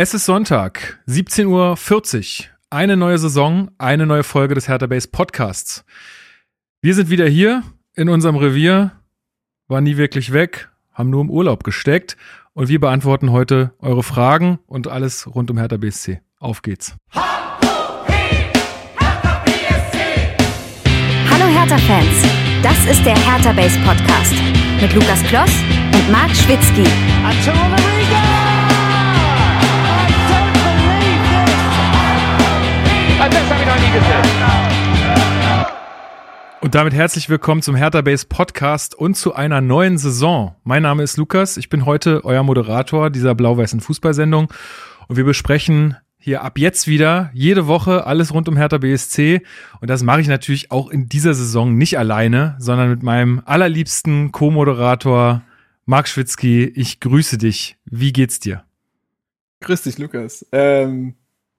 Es ist Sonntag, 17.40 Uhr. Eine neue Saison, eine neue Folge des Hertha Base Podcasts. Wir sind wieder hier in unserem Revier, waren nie wirklich weg, haben nur im Urlaub gesteckt und wir beantworten heute eure Fragen und alles rund um Hertha BSC. Auf geht's. Hallo Hertha-Fans, das ist der Hertha Base Podcast mit Lukas Kloss und Marc Schwitzky. Das Und damit herzlich willkommen zum Hertha Base Podcast und zu einer neuen Saison. Mein Name ist Lukas, ich bin heute euer Moderator dieser blau-weißen Fußballsendung und wir besprechen hier ab jetzt wieder jede Woche alles rund um Hertha BSC und das mache ich natürlich auch in dieser Saison nicht alleine, sondern mit meinem allerliebsten Co-Moderator Marc Schwitzky. Ich grüße dich. Wie geht's dir? Grüß dich, Lukas. Ähm,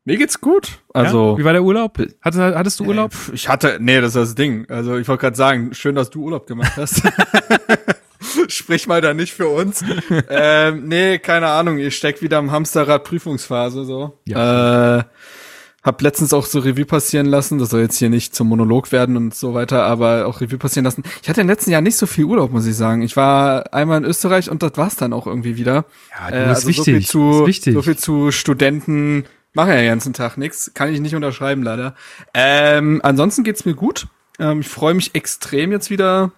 mir geht's gut. Also, ja? wie war der Urlaub? Hattest, hattest du Urlaub? Äh, ich hatte, nee, das ist das Ding. Also, ich wollte gerade sagen, schön, dass du Urlaub gemacht hast. Sprich mal da nicht für uns. ähm, nee, keine Ahnung. Ich steck wieder im Hamsterrad Prüfungsphase so. Ja. Äh, hab letztens auch so Revue passieren lassen. Das soll jetzt hier nicht zum Monolog werden und so weiter, aber auch Revue passieren lassen. Ich hatte im letzten Jahr nicht so viel Urlaub, muss ich sagen. Ich war einmal in Österreich und das war's dann auch irgendwie wieder. Ja, das äh, also ist wichtig. So viel zu, wichtig. so viel zu Studenten Mache ja den ganzen Tag nichts. Kann ich nicht unterschreiben, leider. Ähm, ansonsten geht's mir gut. Ähm, ich freue mich extrem, jetzt wieder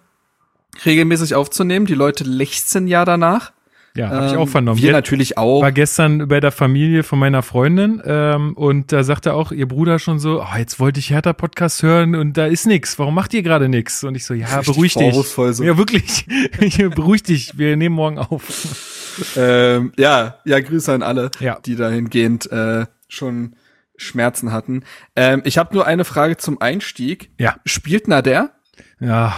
regelmäßig aufzunehmen. Die Leute lechzen ja danach. Ja, habe ich auch ähm, vernommen. Wir natürlich auch. War gestern bei der Familie von meiner Freundin ähm, und da sagte auch ihr Bruder schon so, oh, jetzt wollte ich Hertha Podcast hören und da ist nix. Warum macht ihr gerade nix? Und ich so, ja, beruhig dich. So. Ja, wirklich. beruhig dich. Wir nehmen morgen auf. Ähm, ja, ja, Grüße an alle, ja. die dahingehend äh, schon Schmerzen hatten. Ähm, ich habe nur eine Frage zum Einstieg. Ja. Spielt Nader? Ja.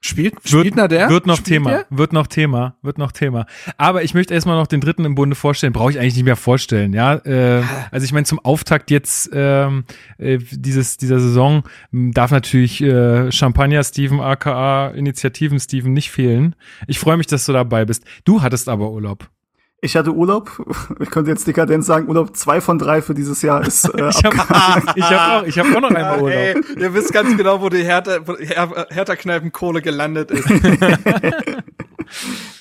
Spielt, spielt wird, der? Wird noch spielt Thema. Der? Wird noch Thema. Wird noch Thema. Aber ich möchte erstmal noch den dritten im Bunde vorstellen. Brauche ich eigentlich nicht mehr vorstellen, ja. Äh, also ich meine, zum Auftakt jetzt ähm, äh, dieses, dieser Saison darf natürlich äh, Champagner Steven aka Initiativen Steven nicht fehlen. Ich freue mich, dass du dabei bist. Du hattest aber Urlaub. Ich hatte Urlaub. Ich könnte jetzt dekadent sagen, Urlaub zwei von drei für dieses Jahr ist äh, Ich habe hab auch, ich hab auch noch einmal Urlaub. Ey, ihr wisst ganz genau, wo die Hertha, Hertha Kneipenkohle gelandet ist.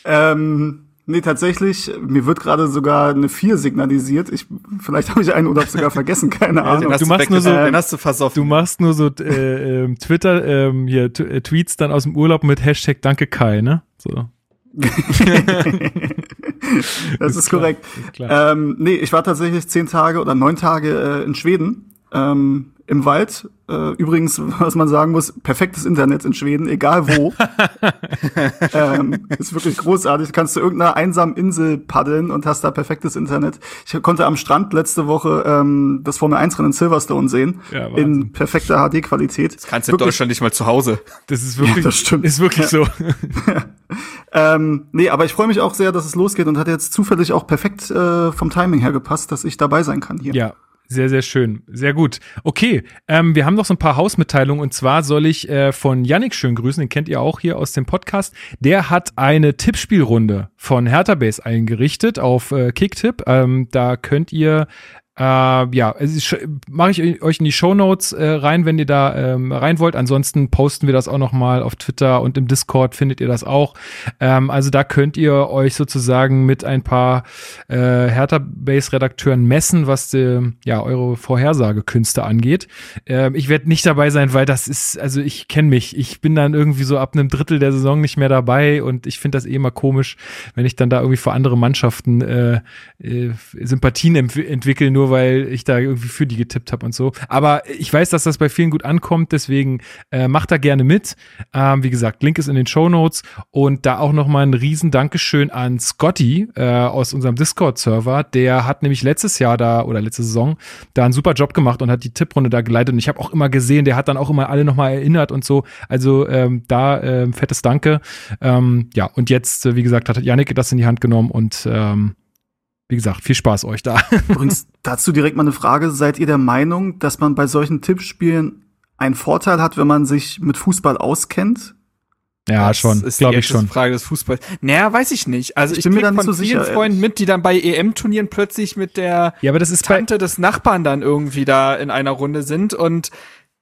ähm, nee, tatsächlich, mir wird gerade sogar eine vier signalisiert. Ich, vielleicht habe ich einen Urlaub sogar vergessen, keine Ahnung. du machst nur so, den hast du versoffen. Du machst nur so äh, äh, Twitter, äh, hier, äh, Tweets dann aus dem Urlaub mit Hashtag Danke Kai, ne? So. das ist, ist korrekt. Ist ähm, nee, ich war tatsächlich zehn Tage oder neun Tage äh, in Schweden ähm, im Wald. Äh, übrigens, was man sagen muss, perfektes Internet in Schweden, egal wo. ähm, ist wirklich großartig. Kannst du irgendeiner einsamen Insel paddeln und hast da perfektes Internet. Ich konnte am Strand letzte Woche ähm, das Formel 1 Rennen in Silverstone sehen. Ja, in perfekter HD-Qualität. Das kannst du in Deutschland nicht mal zu Hause. Das ist wirklich, ja, das stimmt. ist wirklich ja. so. Ähm, nee, aber ich freue mich auch sehr, dass es losgeht und hat jetzt zufällig auch perfekt äh, vom Timing her gepasst, dass ich dabei sein kann hier. Ja, sehr, sehr schön. Sehr gut. Okay, ähm, wir haben noch so ein paar Hausmitteilungen und zwar soll ich äh, von Yannick schön grüßen, den kennt ihr auch hier aus dem Podcast. Der hat eine Tippspielrunde von Hertha Base eingerichtet auf äh, Kicktipp. Ähm, da könnt ihr äh, ja, mache ich euch in die Show Notes äh, rein, wenn ihr da ähm, rein wollt. Ansonsten posten wir das auch noch mal auf Twitter und im Discord findet ihr das auch. Ähm, also da könnt ihr euch sozusagen mit ein paar äh, Hertha Base Redakteuren messen, was die, ja eure Vorhersagekünste angeht. Ähm, ich werde nicht dabei sein, weil das ist, also ich kenne mich. Ich bin dann irgendwie so ab einem Drittel der Saison nicht mehr dabei und ich finde das eh immer komisch, wenn ich dann da irgendwie für andere Mannschaften äh, äh, Sympathien entwickle, nur weil ich da irgendwie für die getippt habe und so. Aber ich weiß, dass das bei vielen gut ankommt, deswegen äh, macht da gerne mit. Ähm, wie gesagt, Link ist in den Show Notes und da auch nochmal ein riesen Dankeschön an Scotty äh, aus unserem Discord-Server. Der hat nämlich letztes Jahr da oder letzte Saison da einen super Job gemacht und hat die Tipprunde da geleitet. Und ich habe auch immer gesehen, der hat dann auch immer alle nochmal erinnert und so. Also ähm, da ähm, fettes Danke. Ähm, ja, und jetzt, äh, wie gesagt, hat Janik das in die Hand genommen und ähm, wie gesagt, viel Spaß euch da. Übrigens, dazu direkt mal eine Frage. Seid ihr der Meinung, dass man bei solchen Tippspielen einen Vorteil hat, wenn man sich mit Fußball auskennt? Ja, das schon, ist glaube die ich schon. Frage des Fußballs. Naja, weiß ich nicht. Also ich, Ich bin mir krieg da nicht von so vielen sicher, Freunden mit, die dann bei EM-Turnieren plötzlich mit der Ja, aber das ist Tante des Nachbarn dann irgendwie da in einer Runde sind und.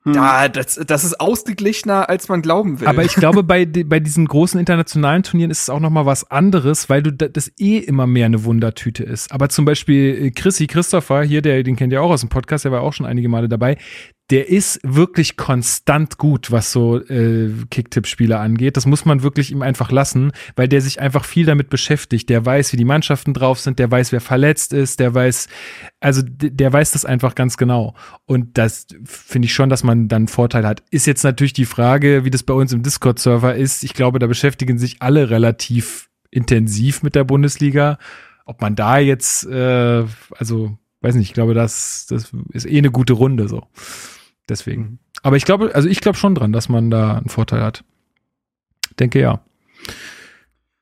Da, das, das ist ausgeglichener, als man glauben will. Aber ich glaube, bei, bei diesen großen internationalen Turnieren ist es auch noch mal was anderes, weil du da- das eh immer mehr eine Wundertüte ist. Aber zum Beispiel äh, Chrissy Christopher, hier, der, den kennt ihr auch aus dem Podcast, der war auch schon einige Male dabei, der ist wirklich konstant gut, was so äh, Kicktipp-Spiele angeht. Das muss man wirklich ihm einfach lassen, weil der sich einfach viel damit beschäftigt. Der weiß, wie die Mannschaften drauf sind, der weiß, wer verletzt ist, der weiß, also der weiß das einfach ganz genau. Und das finde ich schon, dass man dann einen Vorteil hat. Ist jetzt natürlich die Frage, wie das bei uns im Discord-Server ist. Ich glaube, da beschäftigen sich alle relativ intensiv mit der Bundesliga. Ob man da jetzt, äh, also weiß nicht, ich glaube, das, das ist eh eine gute Runde so. Deswegen. Mhm. Aber ich glaube, also ich glaube schon dran, dass man da einen Vorteil hat. Denke ja.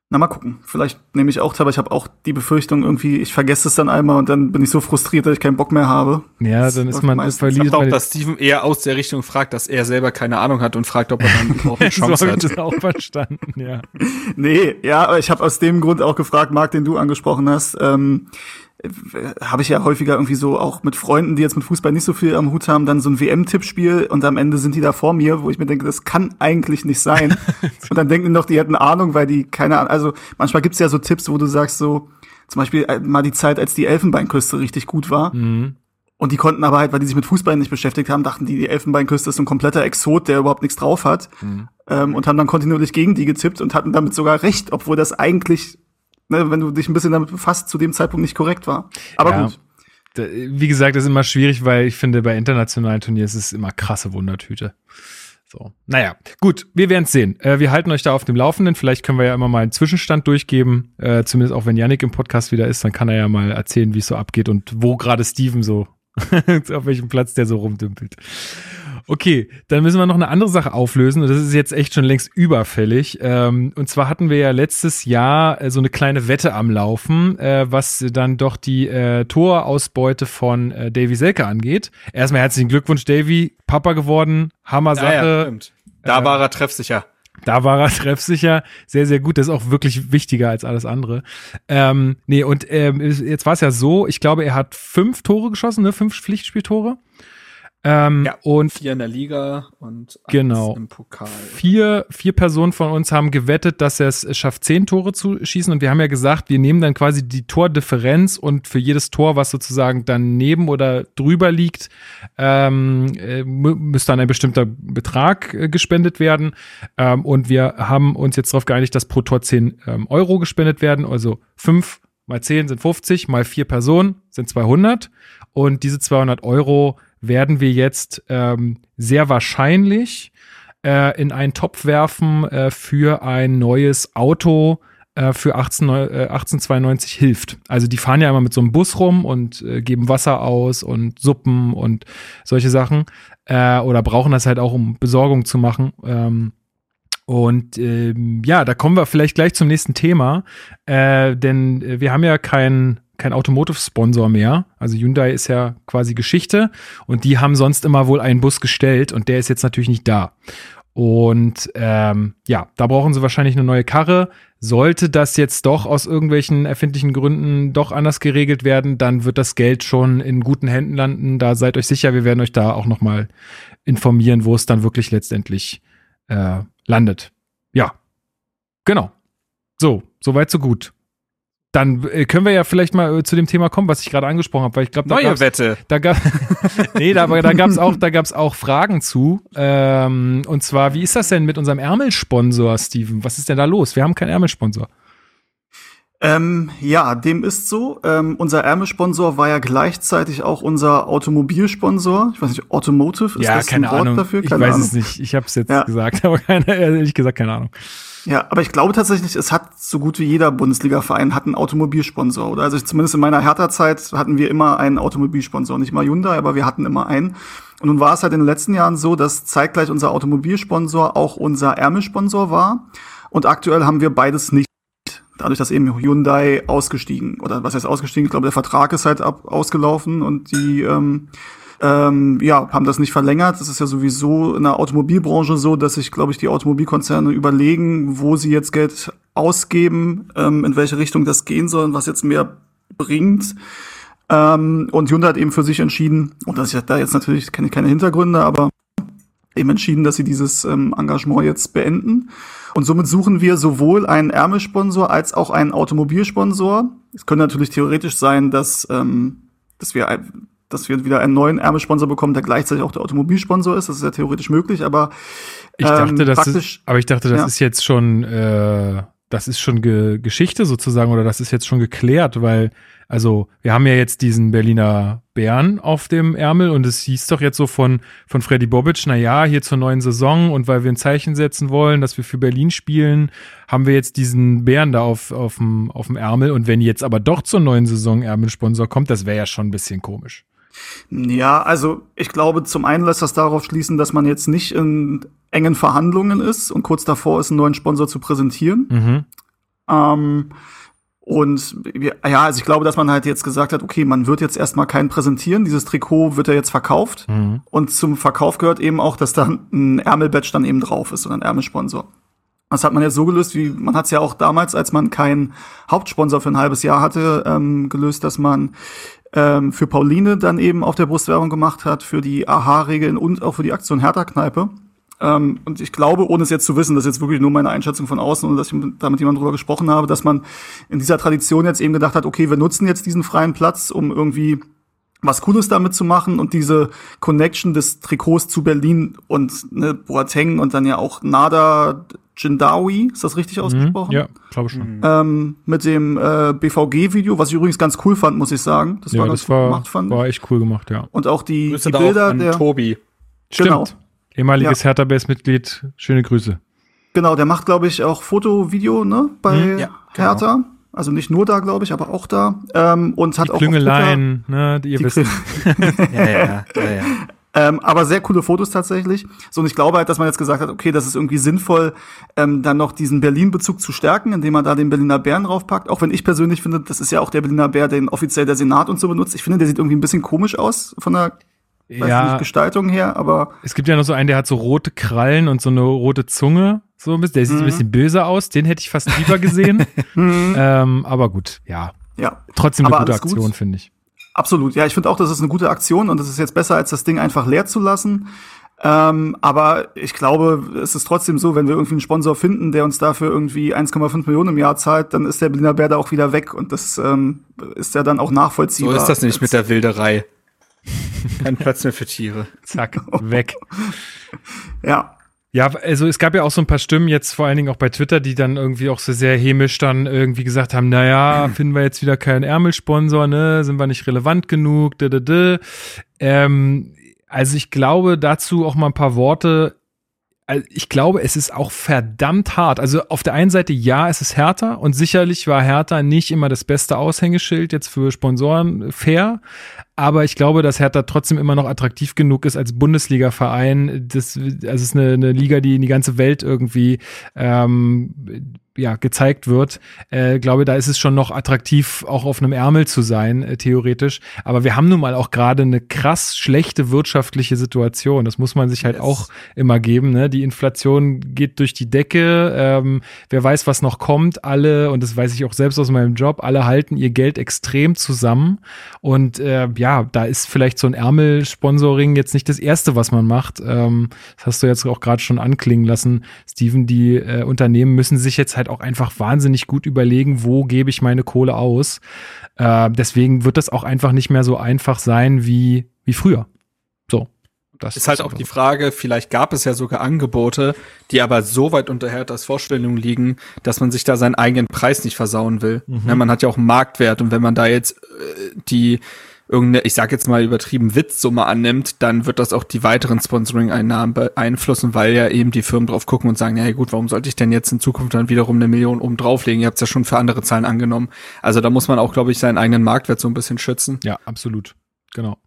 Na, mal gucken. Vielleicht nehme ich auch teil, aber ich habe auch die Befürchtung irgendwie, ich vergesse es dann einmal und dann bin ich so frustriert, dass ich keinen Bock mehr habe. Ja, Das dann ist man meistens. ich verliert glaube auch, dass Steven eher aus der Richtung fragt, dass er selber keine Ahnung hat und fragt, ob er dann überhaupt eine so Chance ich hat. das auch verstanden, ja. Nee, ja, aber ich habe aus dem Grund auch gefragt, Marc, den du angesprochen hast, ähm, habe ich ja häufiger irgendwie so auch mit Freunden, die jetzt mit Fußball nicht so viel am Hut haben, dann so ein WM-Tippspiel und am Ende sind die da vor mir, wo ich mir denke, das kann eigentlich nicht sein. und dann denken die noch, die hätten Ahnung, weil die keine Ahnung, also manchmal gibt's ja so Tipps, wo du sagst so, zum Beispiel äh, mal die Zeit, als die Elfenbeinküste richtig gut war. Mhm. Und die konnten aber halt, weil die sich mit Fußball nicht beschäftigt haben, dachten die, die Elfenbeinküste ist so ein kompletter Exot, der überhaupt nichts drauf hat. Ähm, und haben dann kontinuierlich gegen die getippt und hatten damit sogar recht, obwohl das eigentlich, ne, wenn du dich ein bisschen damit befasst, zu dem Zeitpunkt nicht korrekt war. Aber Ja. gut. Wie gesagt, das ist immer schwierig, weil ich finde, bei internationalen Turnieren ist es immer krasse Wundertüte. So. Naja, gut, wir werden es sehen. Äh, wir halten euch da auf dem Laufenden. Vielleicht können wir ja immer mal einen Zwischenstand durchgeben. Äh, zumindest auch wenn Yannick im Podcast wieder ist, dann kann er ja mal erzählen, wie es so abgeht und wo gerade Steven so, auf welchem Platz der so rumdümpelt. Okay, dann müssen wir noch eine andere Sache auflösen und das ist jetzt echt schon längst überfällig. Ähm, und zwar hatten wir ja letztes Jahr äh, so eine kleine Wette am Laufen, äh, was dann doch die äh, Torausbeute von äh, Davy Selke angeht. Erstmal herzlichen Glückwunsch, Davy, Papa geworden, Hammer Sache. Ja, ja, stimmt. Da Äh, war er treffsicher. Da war er treffsicher, sehr, sehr gut. Das ist auch wirklich wichtiger als alles andere. Ähm, nee, und ähm, jetzt war es ja so, ich glaube, er hat fünf Tore geschossen, ne? Fünf Pflichtspieltore. Ähm, Ja. Und Vier in der Liga und Genau. im Pokal. vier, vier Personen von uns haben gewettet, dass er es schafft, zehn Tore zu schießen. Und wir haben ja gesagt, wir nehmen dann quasi die Tordifferenz und für jedes Tor, was sozusagen daneben oder drüber liegt, ähm, äh, mü- müsste dann ein bestimmter Betrag äh, gespendet werden. Ähm, und wir haben uns jetzt darauf geeinigt, dass pro Tor 10 ähm, Euro gespendet werden. Also fünf mal 10 sind 50, mal vier Personen sind 200. Und diese 200 Euro werden wir jetzt ähm, sehr wahrscheinlich äh, in einen Topf werfen äh, für ein neues Auto äh, für 18, neu- äh, 1892 hilft. Also die fahren ja immer mit so einem Bus rum und äh, geben Wasser aus und Suppen und solche Sachen oder brauchen das halt auch, um Besorgung zu machen. Ähm, und ähm, ja, da kommen wir vielleicht gleich zum nächsten Thema, äh, denn wir haben ja keinen kein Automotive-Sponsor mehr. Also Hyundai ist ja quasi Geschichte und die haben sonst immer wohl einen Bus gestellt und der ist jetzt natürlich nicht da. Und ähm, ja, da brauchen sie wahrscheinlich eine neue Karre. Sollte das jetzt doch aus irgendwelchen erfindlichen Gründen doch anders geregelt werden, dann wird das Geld schon in guten Händen landen. Da seid euch sicher, wir werden euch da auch nochmal informieren, wo es dann wirklich letztendlich äh, landet. Ja, genau. So, soweit so gut. Dann äh, können wir ja vielleicht mal äh, zu dem Thema kommen, was ich gerade angesprochen habe, weil ich glaube, da Neue gab's- Wette. da gab nee, da, aber da gab's auch, da gab's auch Fragen zu. Ähm, und zwar, wie ist das denn mit unserem Ärmelsponsor, Steven? Was ist denn da los? Wir haben keinen Ärmelsponsor. Ähm, ja, dem ist so. Ähm, unser Ärmelsponsor war ja gleichzeitig auch unser Automobilsponsor. Ich weiß nicht, Automotive ist das ein Wort dafür? Ich Keine weiß Ahnung. es nicht. Ich habe es jetzt Ja. gesagt, aber keine, ehrlich gesagt keine Ahnung. Ja, aber ich glaube tatsächlich, es hat so gut wie jeder Bundesliga-Verein hat einen Automobilsponsor. Oder also zumindest in meiner Hertha-Zeit hatten wir immer einen Automobilsponsor. Nicht mal Hyundai, aber wir hatten immer einen. Und nun war es halt in den letzten Jahren so, dass zeitgleich unser Automobilsponsor auch unser Ärmelsponsor war. Und aktuell haben wir beides nicht. Dadurch, dass eben Hyundai ausgestiegen, oder was heißt ausgestiegen? Ich glaube, der Vertrag ist halt ab, ausgelaufen und die ähm, ähm, ja, haben das nicht verlängert. Das ist ja sowieso in der Automobilbranche so, dass sich, glaube ich, die Automobilkonzerne überlegen, wo sie jetzt Geld ausgeben, ähm, in welche Richtung das gehen soll und was jetzt mehr bringt. Ähm, und Hyundai hat eben für sich entschieden, und das ist da jetzt natürlich keine, keine Hintergründe, aber eben entschieden, dass sie dieses ähm, Engagement jetzt beenden. Und somit suchen wir sowohl einen Ärmelsponsor als auch einen Automobilsponsor. Es könnte natürlich theoretisch sein, dass, ähm, dass wir dass wir wieder einen neuen Ärmelsponsor bekommen, der gleichzeitig auch der Automobilsponsor ist. Das ist ja theoretisch möglich, aber ich dachte, ähm, das ist, aber ich dachte, das ja. ist jetzt schon, äh, das ist schon Ge Geschichte sozusagen oder das ist jetzt schon geklärt, weil also wir haben ja jetzt diesen Berliner Bären auf dem Ärmel und es hieß doch jetzt so von, von Freddy Bobic, na ja, hier zur neuen Saison und weil wir ein Zeichen setzen wollen, dass wir für Berlin spielen, haben wir jetzt diesen Bären da auf, auf, dem, auf dem Ärmel und wenn jetzt aber doch zur neuen Saison Ärmelsponsor kommt, das wäre ja schon ein bisschen komisch. Ja, also ich glaube, zum einen lässt das darauf schließen, dass man jetzt nicht in engen Verhandlungen ist und kurz davor ist, einen neuen Sponsor zu präsentieren. Mhm. Ähm, und ja, also ich glaube, dass man halt jetzt gesagt hat, okay, man wird jetzt erstmal keinen präsentieren. Dieses Trikot wird ja jetzt verkauft. Mhm. Und zum Verkauf gehört eben auch, dass da ein Ärmelbatch dann eben drauf ist oder ein Ärmelsponsor. Das hat man jetzt so gelöst, wie man hat es ja auch damals, als man keinen Hauptsponsor für ein halbes Jahr hatte, ähm, gelöst, dass man ähm, für Pauline dann eben auf der Brustwerbung gemacht hat, für die AHA-Regeln und auch für die Aktion Hertha-Kneipe. Ähm, und ich glaube, ohne es jetzt zu wissen, das ist jetzt wirklich nur meine Einschätzung von außen und dass ich da mit jemandem drüber gesprochen habe, dass man in dieser Tradition jetzt eben gedacht hat, okay, wir nutzen jetzt diesen freien Platz, um irgendwie was Cooles damit zu machen und diese Connection des Trikots zu Berlin und ne, Boateng und dann ja auch Nada Jindawi, ist das richtig mhm. ausgesprochen? ja, glaube schon. Ähm, mit dem äh, BVG-Video, was ich übrigens ganz cool fand, muss ich sagen. Das ja, war ganz das war, gemacht, fand war echt cool gemacht, ja. Und auch die, die Bilder auch der Tobi. Stimmt. Genau. Ehemaliges ja. Hertha-Base-Mitglied, schöne Grüße. Genau, der macht, glaube ich, auch Foto, Video, ne, bei hm, ja, Hertha. Genau. Also nicht nur da, glaube ich, aber auch da. Ähm, und hat die auch Klüngeleien, ne, die ihr die wisst. ja, ja, ja, ja. Ähm, aber sehr coole Fotos tatsächlich. So, und ich glaube halt, dass man jetzt gesagt hat, okay, das ist irgendwie sinnvoll, ähm, dann noch diesen Berlin-Bezug zu stärken, indem man da den Berliner Bären draufpackt. Auch wenn ich persönlich finde, das ist ja auch der Berliner Bär, den offiziell der Senat und so benutzt. Ich finde, der sieht irgendwie ein bisschen komisch aus von der ja, nicht, Gestaltung her, aber. Es gibt ja noch so einen, der hat so rote Krallen und so eine rote Zunge. So ein bisschen, der sieht mhm. ein bisschen böse aus. Den hätte ich fast lieber gesehen. Mhm. ähm, aber gut, ja. Ja. Trotzdem eine gute Aktion, finde ich. Absolut. Ja, ich finde auch, das ist eine gute Aktion und es ist jetzt besser, als das Ding einfach leer zu lassen. Ähm, aber ich glaube, es ist trotzdem so, wenn wir irgendwie einen Sponsor finden, der uns dafür irgendwie 1,5 Millionen im Jahr zahlt, dann ist der Berliner Bär da auch wieder weg und das ähm, ist ja dann auch nachvollziehbar. So ist das nicht mit der Wilderei. Kein Platz mehr für Tiere. Zack, weg. ja. Ja, also es gab ja auch so ein paar Stimmen jetzt vor allen Dingen auch bei Twitter, die dann irgendwie auch so sehr hämisch dann irgendwie gesagt haben, naja, finden wir jetzt wieder keinen Ärmelsponsor, ne, sind wir nicht relevant genug, da, da, da. Ähm, also ich glaube dazu auch mal ein paar Worte. Also ich glaube, es ist auch verdammt hart. Also auf der einen Seite, ja, es ist härter und sicherlich war Hertha nicht immer das beste Aushängeschild jetzt für Sponsoren fair. Aber ich glaube, dass Hertha trotzdem immer noch attraktiv genug ist als Bundesliga-Verein. Das, also es ist eine, eine Liga, die in die ganze Welt irgendwie ähm, ja, gezeigt wird, äh, glaube, da ist es schon noch attraktiv, auch auf einem Ärmel zu sein, äh, theoretisch. Aber wir haben nun mal auch gerade eine krass schlechte wirtschaftliche Situation. Das muss man sich halt yes. auch immer geben. Ne? Die Inflation geht durch die Decke. Ähm, wer weiß, was noch kommt. Alle, und das weiß ich auch selbst aus meinem Job, alle halten ihr Geld extrem zusammen. Und äh, ja, da ist vielleicht so ein Ärmelsponsoring jetzt nicht das Erste, was man macht. Ähm, das hast du jetzt auch gerade schon anklingen lassen, Steven. Die äh, Unternehmen müssen sich jetzt halt halt auch einfach wahnsinnig gut überlegen, wo gebe ich meine Kohle aus. Äh, deswegen wird das auch einfach nicht mehr so einfach sein wie, wie früher. So. Das ist halt auch die Frage, vielleicht gab es ja sogar Angebote, die aber so weit unter Herthas Vorstellungen liegen, dass man sich da seinen eigenen Preis nicht versauen will. Mhm. Ja, man hat ja auch einen Marktwert und wenn man da jetzt äh, die irgendeine, ich sag jetzt mal übertrieben Witzsumme annimmt, dann wird das auch die weiteren Sponsoring-Einnahmen beeinflussen, weil ja eben die Firmen drauf gucken und sagen, ja gut, warum sollte ich denn jetzt in Zukunft dann wiederum eine Million oben drauflegen? Ihr habt es ja schon für andere Zahlen angenommen. Also da muss man auch, glaube ich, seinen eigenen Marktwert so ein bisschen schützen. Ja, absolut. Genau.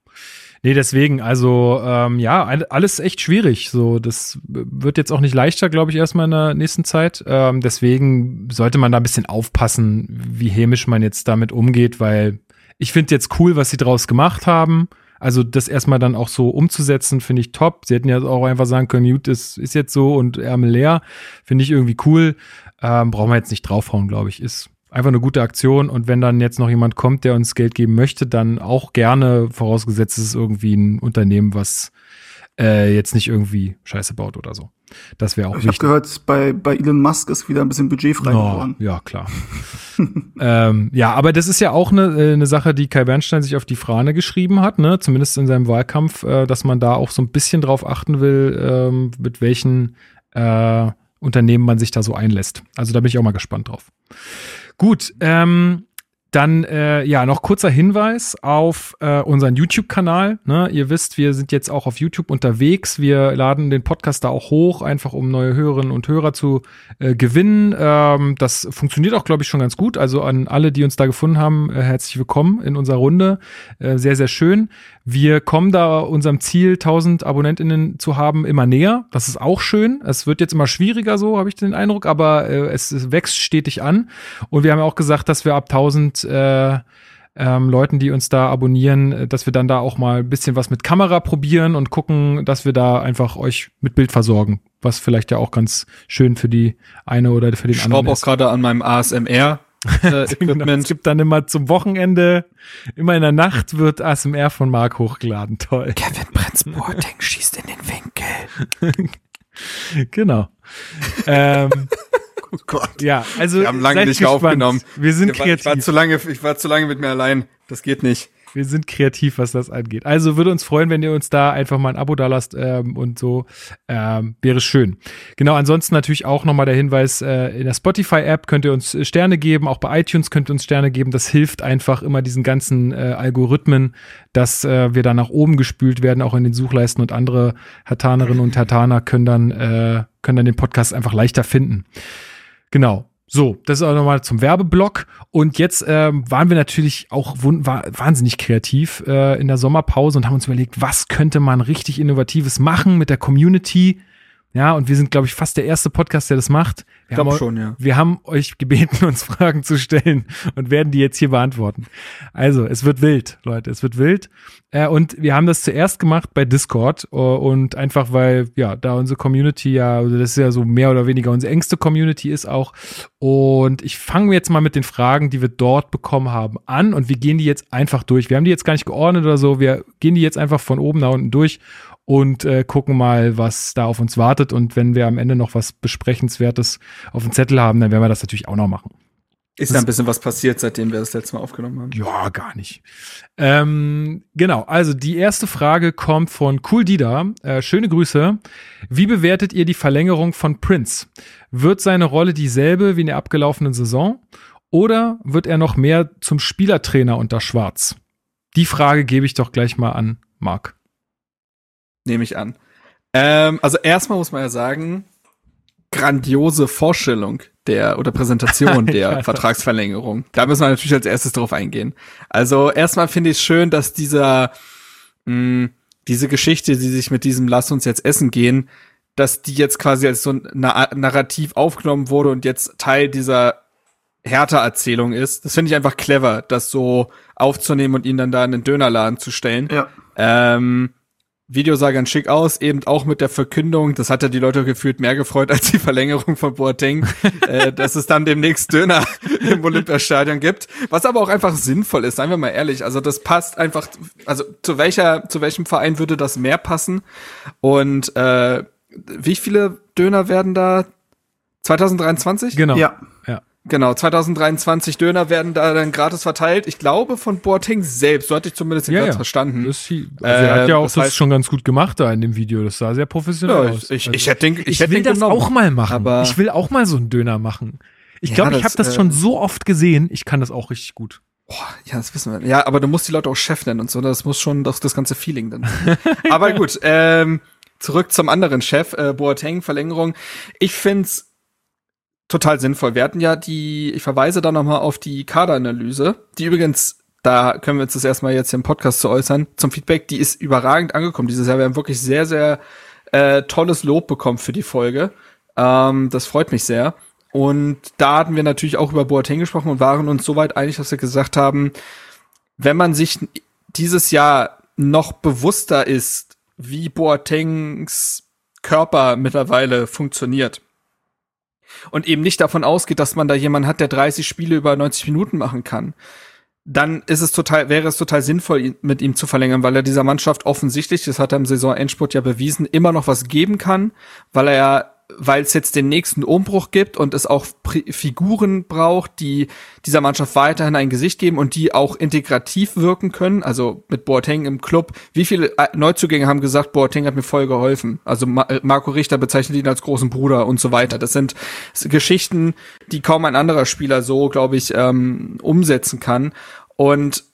Nee, deswegen, also ähm, ja, alles echt schwierig. So, das wird jetzt auch nicht leichter, glaube ich, erstmal in der nächsten Zeit. Ähm, deswegen sollte man da ein bisschen aufpassen, wie hämisch man jetzt damit umgeht, weil ich finde jetzt cool, was sie draus gemacht haben. Also das erstmal dann auch so umzusetzen, finde ich top. Sie hätten ja auch einfach sagen können, gut, ist, ist jetzt so und Ärmel leer. Finde ich irgendwie cool. Ähm, brauchen wir jetzt nicht draufhauen, glaube ich. Ist einfach eine gute Aktion. Und wenn dann jetzt noch jemand kommt, der uns Geld geben möchte, dann auch gerne, vorausgesetzt es ist irgendwie ein Unternehmen, was äh, jetzt nicht irgendwie Scheiße baut oder so. Das wäre auch ich wichtig. Ich habe gehört, bei, bei Elon Musk ist wieder ein bisschen Budget frei oh, geworden. Ja, klar. ähm, ja, aber das ist ja auch eine, äh, eine Sache, die Kai Bernstein sich auf die Fahne geschrieben hat, ne? zumindest in seinem Wahlkampf, äh, dass man da auch so ein bisschen drauf achten will, ähm, mit welchen äh, Unternehmen man sich da so einlässt. Also da bin ich auch mal gespannt drauf. Gut, ähm, dann äh, ja noch kurzer Hinweis auf äh, unseren YouTube-Kanal. Ne? Ihr wisst, wir sind jetzt auch auf YouTube unterwegs. Wir laden den Podcast da auch hoch, einfach um neue Hörerinnen und Hörer zu äh, gewinnen. Ähm, das funktioniert auch, glaube ich, schon ganz gut. Also an alle, die uns da gefunden haben, äh, herzlich willkommen in unserer Runde. Äh, sehr, sehr schön. Wir kommen da unserem Ziel, 1000 AbonnentInnen zu haben, immer näher. Das ist auch schön. Es wird jetzt immer schwieriger, so habe ich den Eindruck, aber äh, es, es, wächst stetig an. Und wir haben ja auch gesagt, dass wir ab 1000 äh, ähm, Leuten, die uns da abonnieren, äh, dass wir dann da auch mal ein bisschen was mit Kamera probieren und gucken, dass wir da einfach euch mit Bild versorgen, was vielleicht ja auch ganz schön für die eine oder für den ich anderen. Ich auch gerade an meinem ASMR äh, genau. Es gibt dann immer zum Wochenende, immer in der Nacht wird ASMR von Marc hochgeladen. Toll. Kevin Prinz Boateng schießt in den Winkel. genau. ähm, oh Gott. Ja, also wir haben lange nicht gespannt. aufgenommen. Wir sind kreativ. Ich war zu lange, ich war zu lange mit mir allein. Das geht nicht. Wir sind kreativ, was das angeht. Also würde uns freuen, wenn ihr uns da einfach mal ein Abo da lasst ähm, und so. Ähm, wäre schön. Genau, ansonsten natürlich auch nochmal der Hinweis, äh, in der Spotify-App könnt ihr uns Sterne geben, auch bei iTunes könnt ihr uns Sterne geben. Das hilft einfach immer diesen ganzen äh, Algorithmen, dass äh, wir da nach oben gespült werden, auch in den Suchleisten und andere Hatanerinnen und Hataner können dann, äh, können dann den Podcast einfach leichter finden. Genau. So, das ist auch nochmal zum Werbeblock. Und jetzt ähm, waren wir natürlich auch wahnsinnig kreativ äh, in der Sommerpause und haben uns überlegt, was könnte man richtig Innovatives machen mit der Community. Ja, und wir sind, glaube ich, fast der erste Podcast, der das macht. Wir ich glaube schon, ja. Wir haben euch gebeten, uns Fragen zu stellen und werden die jetzt hier beantworten. Also, es wird wild, Leute, es wird wild. Äh, und wir haben das zuerst gemacht bei Discord uh, und einfach, weil, ja, da unsere Community ja, also das ist ja so mehr oder weniger unsere engste Community ist auch. Und ich fange jetzt mal mit den Fragen, die wir dort bekommen haben, an und wir gehen die jetzt einfach durch. Wir haben die jetzt gar nicht geordnet oder so, wir gehen die jetzt einfach von oben nach unten durch und äh, gucken mal, was da auf uns wartet. Und wenn wir am Ende noch was Besprechenswertes auf dem Zettel haben, dann werden wir das natürlich auch noch machen. Ist da ein bisschen was passiert, seitdem wir das letzte Mal aufgenommen haben? Ja, gar nicht. Ähm, genau, also die erste Frage kommt von Cool Dida. Äh, schöne Grüße. Wie bewertet ihr die Verlängerung von Prince? Wird seine Rolle dieselbe wie in der abgelaufenen Saison? Oder wird er noch mehr zum Spielertrainer unter Schwarz? Die Frage gebe ich doch gleich mal an Marc nehme ich an. Ähm, also erstmal muss man ja sagen, grandiose Vorstellung der oder Präsentation der Vertragsverlängerung. Da müssen wir natürlich als erstes drauf eingehen. Also erstmal finde ich es schön, dass dieser mh, diese Geschichte, die sich mit diesem Lass uns jetzt essen gehen, dass die jetzt quasi als so ein Narrativ aufgenommen wurde und jetzt Teil dieser Härter-Erzählung ist. Das finde ich einfach clever, das so aufzunehmen und ihn dann da in den Dönerladen zu stellen. Ja. Ähm, Video sah ganz schick aus, eben auch mit der Verkündung, das hat ja die Leute gefühlt mehr gefreut als die Verlängerung von Boateng, äh, dass es dann demnächst Döner im Olympiastadion gibt, was aber auch einfach sinnvoll ist, seien wir mal ehrlich, also das passt einfach, also zu welcher, zu welchem Verein würde das mehr passen und äh, wie viele Döner werden da 2023? Genau. Ja. ja. Genau, 2023 Döner werden da dann gratis verteilt. Ich glaube von Boateng selbst, so hatte ich zumindest ja, ja. verstanden. Das, also er hat ja auch das, das heißt, schon ganz gut gemacht da in dem Video. Das sah sehr professionell ja, aus. Ich, ich, also, ich, hätte ich, ich hätte will das genommen, auch mal machen. Aber ich will auch mal so einen Döner machen. Ich glaube, ja, ich habe das äh, schon so oft gesehen. Ich kann das auch richtig gut. Boah, ja, das wissen wir. Ja, aber du musst die Leute auch Chef nennen und so. Das muss schon das, das ganze Feeling dann. aber gut, ähm, zurück zum anderen Chef, äh, Boateng, Verlängerung. Ich find's total sinnvoll. Wir hatten ja die, ich verweise da nochmal auf die Kaderanalyse, die übrigens, da können wir uns das erstmal jetzt im Podcast zu äußern, zum Feedback, die ist überragend angekommen dieses Jahr. Wir haben wirklich sehr, sehr äh, tolles Lob bekommen für die Folge. Ähm, das freut mich sehr. Und da hatten wir natürlich auch über Boateng gesprochen und waren uns soweit einig, dass wir gesagt haben, wenn man sich dieses Jahr noch bewusster ist, wie Boatengs Körper mittlerweile funktioniert. Und eben nicht davon ausgeht, dass man da jemanden hat, der 30 Spiele über 90 Minuten machen kann dann ist es total, wäre es total sinnvoll, mit ihm zu verlängern, weil er dieser Mannschaft offensichtlich, das hat er im Saisonendspurt ja bewiesen, immer noch was geben kann, weil er ja weil es jetzt den nächsten Umbruch gibt und es auch Figuren braucht, die dieser Mannschaft weiterhin ein Gesicht geben und die auch integrativ wirken können. Also mit Boateng im Club. Wie viele äh, Neuzugänge haben gesagt, Boateng hat mir voll geholfen? Also äh, Marco Richter bezeichnet ihn als großen Bruder und so weiter. Das sind Geschichten, die kaum ein anderer Spieler so, glaube ich, ähm, umsetzen kann. Und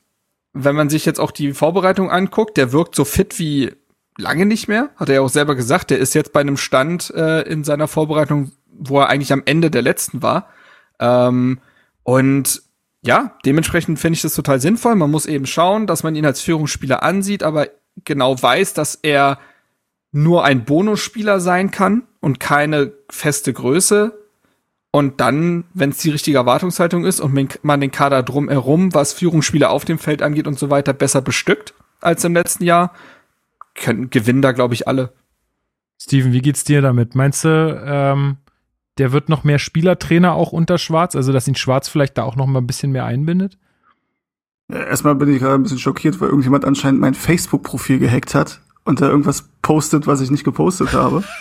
wenn man sich jetzt auch die Vorbereitung anguckt, der wirkt so fit wie lange nicht mehr, hat er ja auch selber gesagt. Der ist jetzt bei einem Stand äh, in seiner Vorbereitung, wo er eigentlich am Ende der letzten war. Ähm, und ja, dementsprechend finde ich das total sinnvoll. Man muss eben schauen, dass man ihn als Führungsspieler ansieht, aber genau weiß, dass er nur ein Bonusspieler sein kann und keine feste Größe. Und dann, wenn es die richtige Erwartungshaltung ist und man den Kader drumherum, was Führungsspieler auf dem Feld angeht und so weiter, besser bestückt als im letzten Jahr, können, gewinnen da, glaube ich, alle. Steven, wie geht's dir damit? Meinst du, ähm, der wird noch mehr Spielertrainer auch unter Schwarz, also dass ihn Schwarz vielleicht da auch noch mal ein bisschen mehr einbindet? erstmal bin ich gerade ein bisschen schockiert, weil irgendjemand anscheinend mein Facebook-Profil gehackt hat und da irgendwas postet, was ich nicht gepostet habe.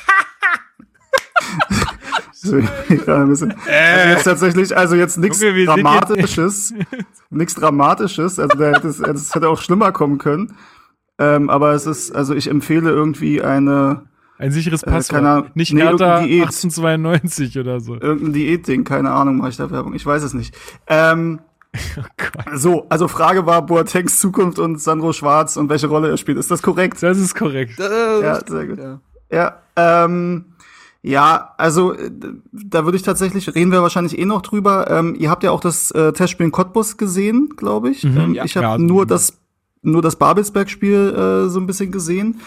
also jetzt tatsächlich, also jetzt nichts Dramatisches, nichts Dramatisches, also das, das hätte auch schlimmer kommen können. Ähm, aber es ist, also ich empfehle irgendwie eine. Ein sicheres äh, Passwort. Äh, Nicht nee, Hertha 1892 oder so. Irgendein Diätding, keine Ahnung, mache ich da Werbung. Ich weiß es nicht. Ähm, Oh so, also Frage war Boatengs Zukunft und Sandro Schwarz und welche Rolle er spielt. Ist das korrekt? Das ist korrekt. Ja, sehr gut. Ja, ja ähm, ja, also äh, da würde ich tatsächlich, reden wir wahrscheinlich eh noch drüber. Ähm, ihr habt ja auch das äh, Testspiel in Cottbus gesehen, glaube ich. Mhm, ähm, ja, ich habe ja, nur das nur das Babelsberg-Spiel äh, so ein bisschen gesehen.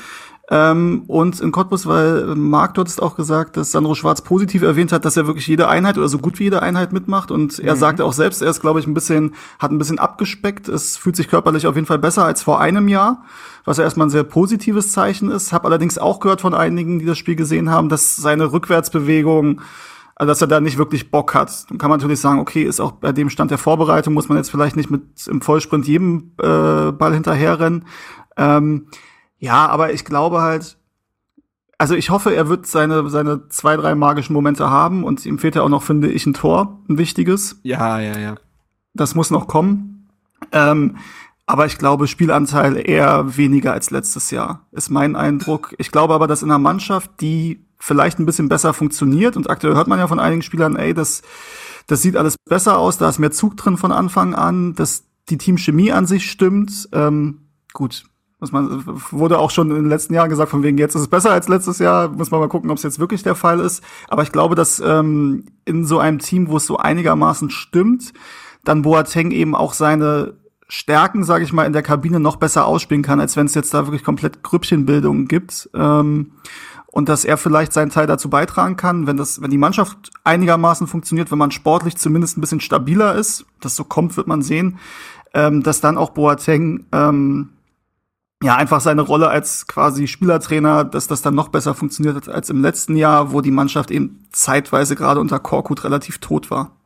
Ähm, und in Cottbus, weil Marc dort ist auch gesagt, dass Sandro Schwarz positiv erwähnt hat, dass er wirklich jede Einheit oder so gut wie jede Einheit mitmacht. Und er mhm. sagte auch selbst, er ist, glaube ich, ein bisschen, hat ein bisschen abgespeckt. Es fühlt sich körperlich auf jeden Fall besser als vor einem Jahr, was ja erstmal ein sehr positives Zeichen ist. Hab allerdings auch gehört von einigen, die das Spiel gesehen haben, dass seine Rückwärtsbewegung also dass er da nicht wirklich Bock hat. Dann kann man natürlich sagen, okay, ist auch bei dem Stand der Vorbereitung, muss man jetzt vielleicht nicht mit im Vollsprint jedem äh, Ball hinterherrennen. Ähm, ja, aber ich glaube halt, also ich hoffe, er wird seine, seine zwei, drei magischen Momente haben und ihm fehlt ja auch noch, finde ich, ein Tor, ein wichtiges. Ja, ja, ja. Das muss noch kommen. Ähm, aber ich glaube, Spielanteil eher weniger als letztes Jahr, ist mein Eindruck. Ich glaube aber, dass in einer Mannschaft, die vielleicht ein bisschen besser funktioniert. Und aktuell hört man ja von einigen Spielern, ey, das, das sieht alles besser aus, da ist mehr Zug drin von Anfang an, dass die Teamchemie an sich stimmt. Ähm, gut, muss man, wurde auch schon in den letzten Jahren gesagt, von wegen jetzt ist es besser als letztes Jahr, muss man mal gucken, ob es jetzt wirklich der Fall ist. Aber ich glaube, dass ähm, in so einem Team, wo es so einigermaßen stimmt, dann Boateng eben auch seine Stärken, sage ich mal, in der Kabine noch besser ausspielen kann, als wenn es jetzt da wirklich komplett Grüppchenbildung gibt. Ähm, und dass er vielleicht seinen Teil dazu beitragen kann, wenn das, wenn die Mannschaft einigermaßen funktioniert, wenn man sportlich zumindest ein bisschen stabiler ist, das so kommt, wird man sehen, ähm, dass dann auch Boateng ähm, ja einfach seine Rolle als quasi Spielertrainer, dass das dann noch besser funktioniert als im letzten Jahr, wo die Mannschaft eben zeitweise gerade unter Korkut relativ tot war.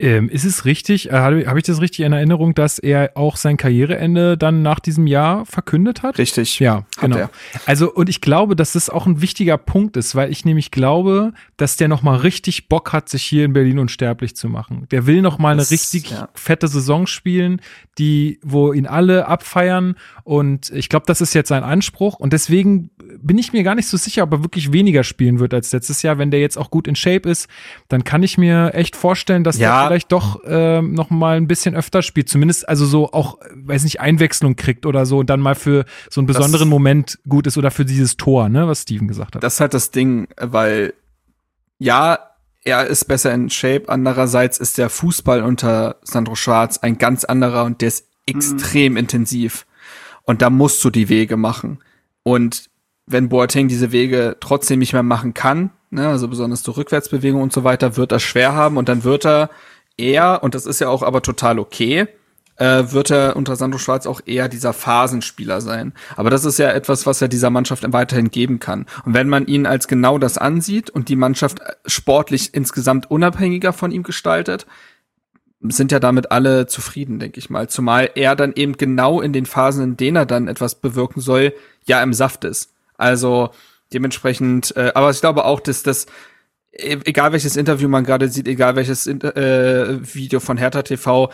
Ähm, ist es richtig, äh, habe hab ich das richtig in Erinnerung, dass er auch sein Karriereende dann nach diesem Jahr verkündet hat? Richtig. Ja, genau. Er. Also, und ich glaube, dass das auch ein wichtiger Punkt ist, weil ich nämlich glaube, dass der nochmal richtig Bock hat, sich hier in Berlin unsterblich zu machen. Der will nochmal eine richtig ja. fette Saison spielen, die, wo ihn alle abfeiern. Und ich glaube, das ist jetzt sein Anspruch. Und deswegen bin ich mir gar nicht so sicher, ob er wirklich weniger spielen wird als letztes Jahr. Wenn der jetzt auch gut in Shape ist, dann kann ich mir echt vorstellen, dass ja. der vielleicht doch äh, noch mal ein bisschen öfter spielt. Zumindest also so auch, weiß nicht, Einwechslung kriegt oder so und dann mal für so einen besonderen das, Moment gut ist oder für dieses Tor, ne, was Steven gesagt hat. Das ist halt das Ding, weil ja, er ist besser in Shape. Andererseits ist der Fußball unter Sandro Schwarz ein ganz anderer und der ist extrem mhm. intensiv. Und da musst du die Wege machen. Und wenn Boateng diese Wege trotzdem nicht mehr machen kann, ne, also besonders zur Rückwärtsbewegung und so weiter, wird er schwer haben und dann wird er eher, und das ist ja auch aber total okay, äh, wird er unter Sandro Schwarz auch eher dieser Phasenspieler sein. Aber das ist ja etwas, was er dieser Mannschaft weiterhin geben kann. Und wenn man ihn als genau das ansieht und die Mannschaft sportlich insgesamt unabhängiger von ihm gestaltet, sind ja damit alle zufrieden, denke ich mal. Zumal er dann eben genau in den Phasen, in denen er dann etwas bewirken soll, ja im Saft ist. Also dementsprechend, äh, aber ich glaube auch, dass das, egal welches Interview man gerade sieht, egal welches äh, Video von Hertha TV,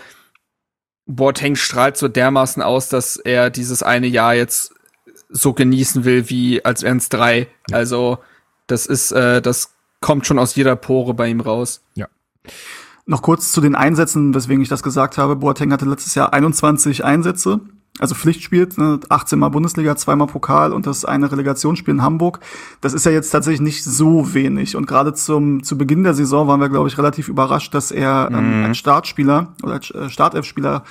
Boateng strahlt so dermaßen aus, dass er dieses eine Jahr jetzt so genießen will, wie als wären es drei. Ja. Also das ist, äh, das kommt schon aus jeder Pore bei ihm raus. Ja. Noch kurz zu den Einsätzen, weswegen ich das gesagt habe. Boateng hatte letztes Jahr 21 Einsätze, also Pflichtspiel, ne, 18 Mal Bundesliga, zweimal Pokal und das eine Relegationsspiel in Hamburg. Das ist ja jetzt tatsächlich nicht so wenig. Und gerade zum zu Beginn der Saison waren wir, glaube ich, relativ überrascht, dass er ähm, mhm. als Startspieler oder als äh, Startelfspieler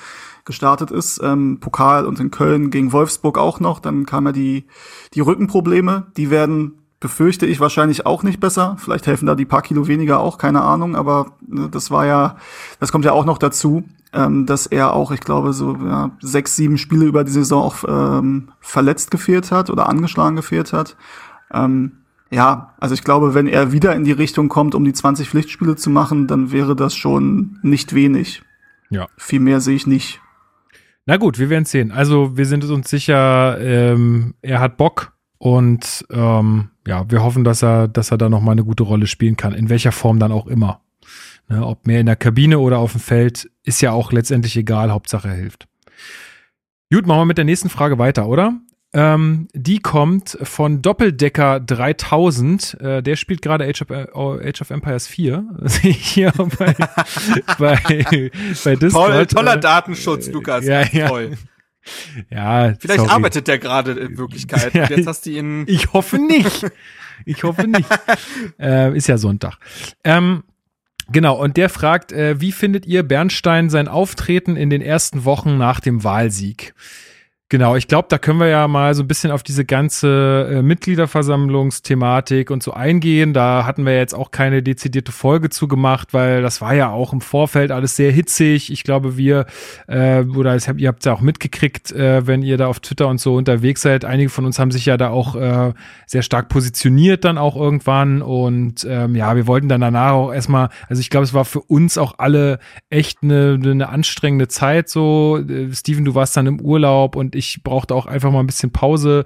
gestartet ist. Ähm, Pokal und in Köln gegen Wolfsburg auch noch. Dann kamen ja die, die Rückenprobleme. Die werden befürchte ich wahrscheinlich auch nicht besser. Vielleicht helfen da die paar Kilo weniger auch, keine Ahnung. Aber ne, das war ja, das kommt ja auch noch dazu, ähm, dass er auch, ich glaube, so ja, sechs, sieben Spiele über die Saison auch ähm, verletzt gefehlt hat oder angeschlagen gefehlt hat. Ähm, ja, also ich glaube, wenn er wieder in die Richtung kommt, um die 20 Pflichtspiele zu machen, dann wäre das schon nicht wenig. Ja. Viel mehr sehe ich nicht. Na gut, wir werden sehen. Also wir sind uns sicher, ähm, er hat Bock und ähm, ja, wir hoffen, dass er, dass er da noch mal eine gute Rolle spielen kann, in welcher Form dann auch immer. Ne, ob mehr in der Kabine oder auf dem Feld, ist ja auch letztendlich egal, Hauptsache er hilft. Gut, machen wir mit der nächsten Frage weiter, oder? Ähm, die kommt von Doppeldecker 3000. Äh, der spielt gerade Age, äh, Age, of Empires 4. Sehe ich hier bei, bei, bei Discord. Toll, toller äh, Datenschutz, Lukas. Ja, ja. Toll. Ja, Vielleicht sorry. arbeitet der gerade in Wirklichkeit. Ja, jetzt hast du ihn. Ich hoffe nicht. Ich hoffe nicht. äh, ist ja Sonntag. Ähm, Genau, und der fragt, äh, wie findet ihr Bernstein sein Auftreten in den ersten Wochen nach dem Wahlsieg? Genau, ich glaube, da können wir ja mal so ein bisschen auf diese ganze äh, Mitgliederversammlungsthematik und so eingehen. Da hatten wir jetzt auch keine dezidierte Folge zu gemacht, weil das war ja auch im Vorfeld alles sehr hitzig. Ich glaube, wir, äh, oder habt, ihr habt es ja auch mitgekriegt, äh, wenn ihr da auf Twitter und so unterwegs seid. Einige von uns haben sich ja da auch äh, sehr stark positioniert dann auch irgendwann. Und ähm, ja, wir wollten dann danach auch erstmal, also ich glaube, es war für uns auch alle echt eine, eine anstrengende Zeit so. Äh, Steven, du warst dann im Urlaub und ich brauchte auch einfach mal ein bisschen Pause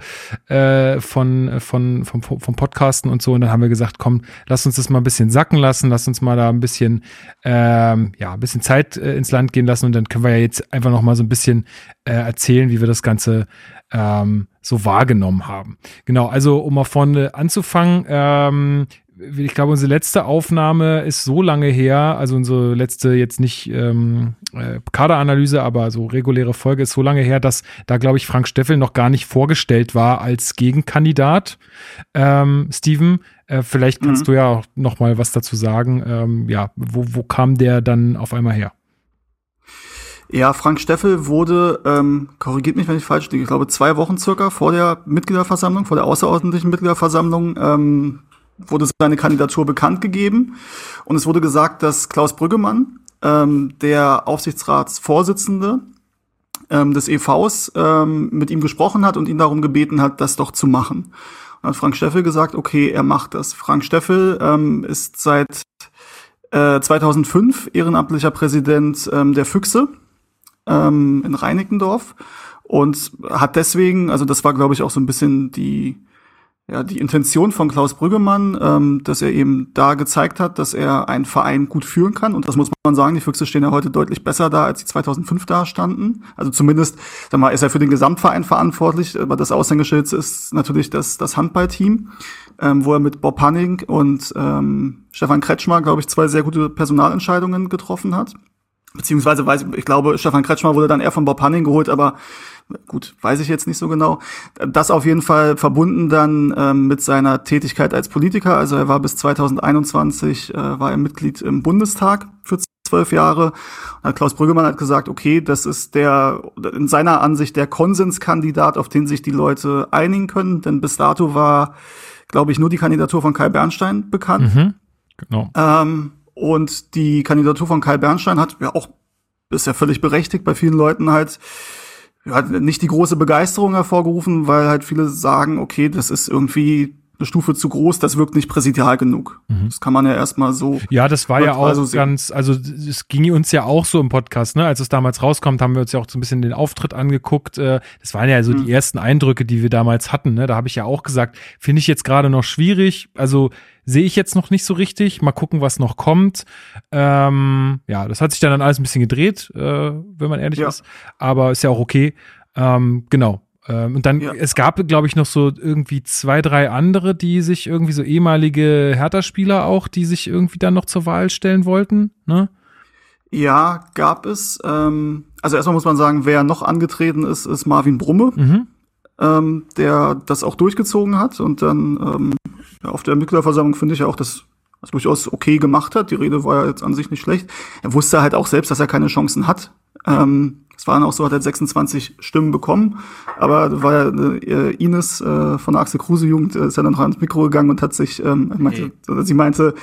äh, von, von, vom, vom Podcasten und so. Und dann haben wir gesagt, komm, lass uns das mal ein bisschen sacken lassen, lass uns mal da ein bisschen, ähm, ja, ein bisschen Zeit äh, ins Land gehen lassen und dann können wir ja jetzt einfach noch mal so ein bisschen äh, erzählen, wie wir das Ganze ähm, so wahrgenommen haben. Genau, also um mal vorne anzufangen, ähm, ich glaube, unsere letzte Aufnahme ist so lange her, also unsere letzte jetzt nicht ähm, äh, Kaderanalyse, aber so reguläre Folge ist so lange her, dass da, glaube ich, Frank Steffel noch gar nicht vorgestellt war als Gegenkandidat. Ähm, Steven, äh, vielleicht kannst mhm. du ja auch noch mal was dazu sagen. Ähm, ja, wo, wo kam der dann auf einmal her? Ja, Frank Steffel wurde, ähm, korrigiert mich, wenn ich falsch liege, ich glaube zwei Wochen circa vor der Mitgliederversammlung, vor der außerordentlichen Mitgliederversammlung ähm, wurde seine Kandidatur bekannt gegeben und es wurde gesagt, dass Klaus Brüggemann, ähm, der Aufsichtsratsvorsitzende ähm, des EVs, ähm, mit ihm gesprochen hat und ihn darum gebeten hat, das doch zu machen. Und hat Frank Steffel gesagt, okay, er macht das. Frank Steffel ähm, ist seit äh, 2005 ehrenamtlicher Präsident ähm, der Füchse ähm, in Reinickendorf und hat deswegen, also das war glaube ich auch so ein bisschen die ja, die Intention von Klaus Brüggemann, ähm, dass er eben da gezeigt hat, dass er einen Verein gut führen kann. Und das muss man sagen, die Füchse stehen ja heute deutlich besser da, als sie 2005 da standen. Also zumindest, sag mal, ist er für den Gesamtverein verantwortlich. Aber das Aushängeschild ist natürlich das, das Handballteam, ähm, wo er mit Bob Hanning und ähm, Stefan Kretschmer, glaube ich, zwei sehr gute Personalentscheidungen getroffen hat. Beziehungsweise weiß ich, ich glaube, Stefan Kretschmer wurde dann eher von Bob Hanning geholt, aber gut, weiß ich jetzt nicht so genau. Das auf jeden Fall verbunden dann ähm, mit seiner Tätigkeit als Politiker. Also er war bis 2021 äh, war er Mitglied im Bundestag für zwölf Jahre. Und Klaus Brüggemann hat gesagt, okay, das ist der in seiner Ansicht der Konsenskandidat, auf den sich die Leute einigen können. Denn bis dato war, glaube ich, nur die Kandidatur von Kai Bernstein bekannt. Mhm, genau. Ähm, und die Kandidatur von Kai Bernstein hat ja auch ist ja völlig berechtigt bei vielen Leuten halt, hat nicht die große Begeisterung hervorgerufen, weil halt viele sagen, okay, das ist irgendwie eine Stufe zu groß, das wirkt nicht präsidial genug. Mhm. Das kann man ja erstmal so. Ja, das war ja auch so ganz, also es ging uns ja auch so im Podcast, ne? Als es damals rauskommt, haben wir uns ja auch so ein bisschen den Auftritt angeguckt. Äh, das waren ja so mhm. die ersten Eindrücke, die wir damals hatten, ne? Da habe ich ja auch gesagt, finde ich jetzt gerade noch schwierig. Also sehe ich jetzt noch nicht so richtig. Mal gucken, was noch kommt. Ähm, ja, das hat sich dann alles ein bisschen gedreht, äh, wenn man ehrlich ja. ist. Aber ist ja auch okay. Ähm, genau. Ähm, und dann, ja. es gab, glaube ich, noch so irgendwie zwei, drei andere, die sich irgendwie so ehemalige Hertha-Spieler auch, die sich irgendwie dann noch zur Wahl stellen wollten, ne? Ja, gab es. Ähm, also erstmal muss man sagen, wer noch angetreten ist, ist Marvin Brumme, mhm. ähm, der das auch durchgezogen hat und dann ähm, ja, auf der Mitgliederversammlung finde ich ja auch, dass das durchaus okay gemacht hat. Die Rede war ja jetzt an sich nicht schlecht. Er wusste halt auch selbst, dass er keine Chancen hat. Ähm, es waren auch so, hat er 26 Stimmen bekommen, aber war ja äh, Ines äh, von der Axel Kruse Jugend äh, ist ja dann noch ans Mikro gegangen und hat sich, ähm, meinte, okay. sie meinte,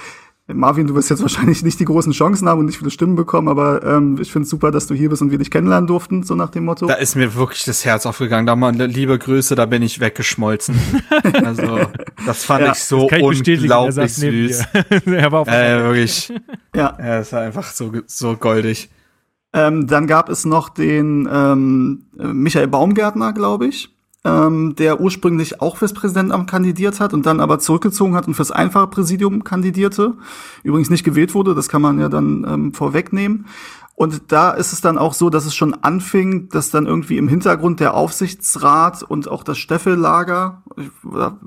Marvin, du wirst jetzt wahrscheinlich nicht die großen Chancen haben und nicht viele Stimmen bekommen, aber ähm, ich finde es super, dass du hier bist und wir dich kennenlernen durften, so nach dem Motto. Da ist mir wirklich das Herz aufgegangen. Da mal liebe Grüße, da bin ich weggeschmolzen. also, das fand ja, ich so unglaublich süß. er war auf äh, wirklich. Ja. Er ist einfach so, so goldig. Ähm, dann gab es noch den ähm, Michael Baumgärtner, glaube ich, ähm, der ursprünglich auch fürs Präsidentenamt kandidiert hat und dann aber zurückgezogen hat und fürs einfache Präsidium kandidierte. Übrigens nicht gewählt wurde, das kann man ja dann ähm, vorwegnehmen. Und da ist es dann auch so, dass es schon anfing, dass dann irgendwie im Hintergrund der Aufsichtsrat und auch das Steffellager,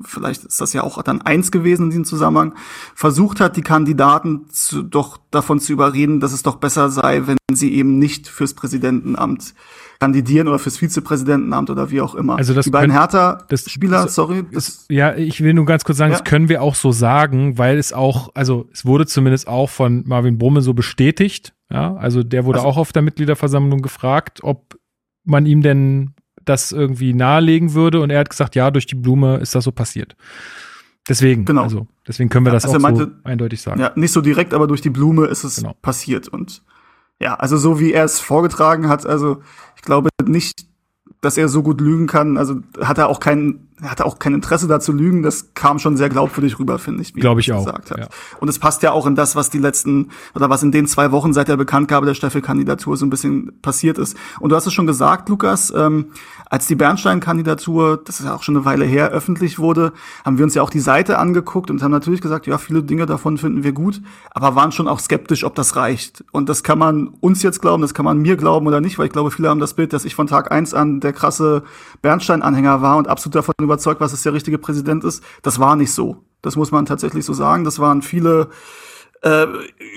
vielleicht ist das ja auch dann eins gewesen in diesem Zusammenhang, versucht hat, die Kandidaten zu, doch davon zu überreden, dass es doch besser sei, wenn sie eben nicht fürs Präsidentenamt kandidieren oder fürs Vizepräsidentenamt oder wie auch immer. Also das die beiden Hertha-Spieler, sorry. Das, ja, ich will nur ganz kurz sagen, ja. das können wir auch so sagen, weil es auch, also es wurde zumindest auch von Marvin Brumme so bestätigt. Ja, also der wurde also, auch auf der Mitgliederversammlung gefragt, ob man ihm denn das irgendwie nahelegen würde und er hat gesagt, ja, durch die Blume ist das so passiert. Deswegen, genau. also deswegen können wir das also auch meinte, so eindeutig sagen. Ja, nicht so direkt, aber durch die Blume ist es genau. passiert und ja, also so wie er es vorgetragen hat, also ich glaube nicht, dass er so gut lügen kann. Also hat er auch kein, er auch kein Interesse dazu lügen. Das kam schon sehr glaubwürdig rüber, finde ich. Glaube ich auch. Gesagt hat. Ja. Und es passt ja auch in das, was die letzten oder was in den zwei Wochen seit der Bekanntgabe der Staffelkandidatur so ein bisschen passiert ist. Und du hast es schon gesagt, Lukas. Ähm, als die Bernstein-Kandidatur, das ist ja auch schon eine Weile her, öffentlich wurde, haben wir uns ja auch die Seite angeguckt und haben natürlich gesagt, ja, viele Dinge davon finden wir gut, aber waren schon auch skeptisch, ob das reicht. Und das kann man uns jetzt glauben, das kann man mir glauben oder nicht, weil ich glaube, viele haben das Bild, dass ich von Tag eins an der krasse Bernstein-Anhänger war und absolut davon überzeugt, was es der richtige Präsident ist. Das war nicht so. Das muss man tatsächlich so sagen. Das waren viele äh,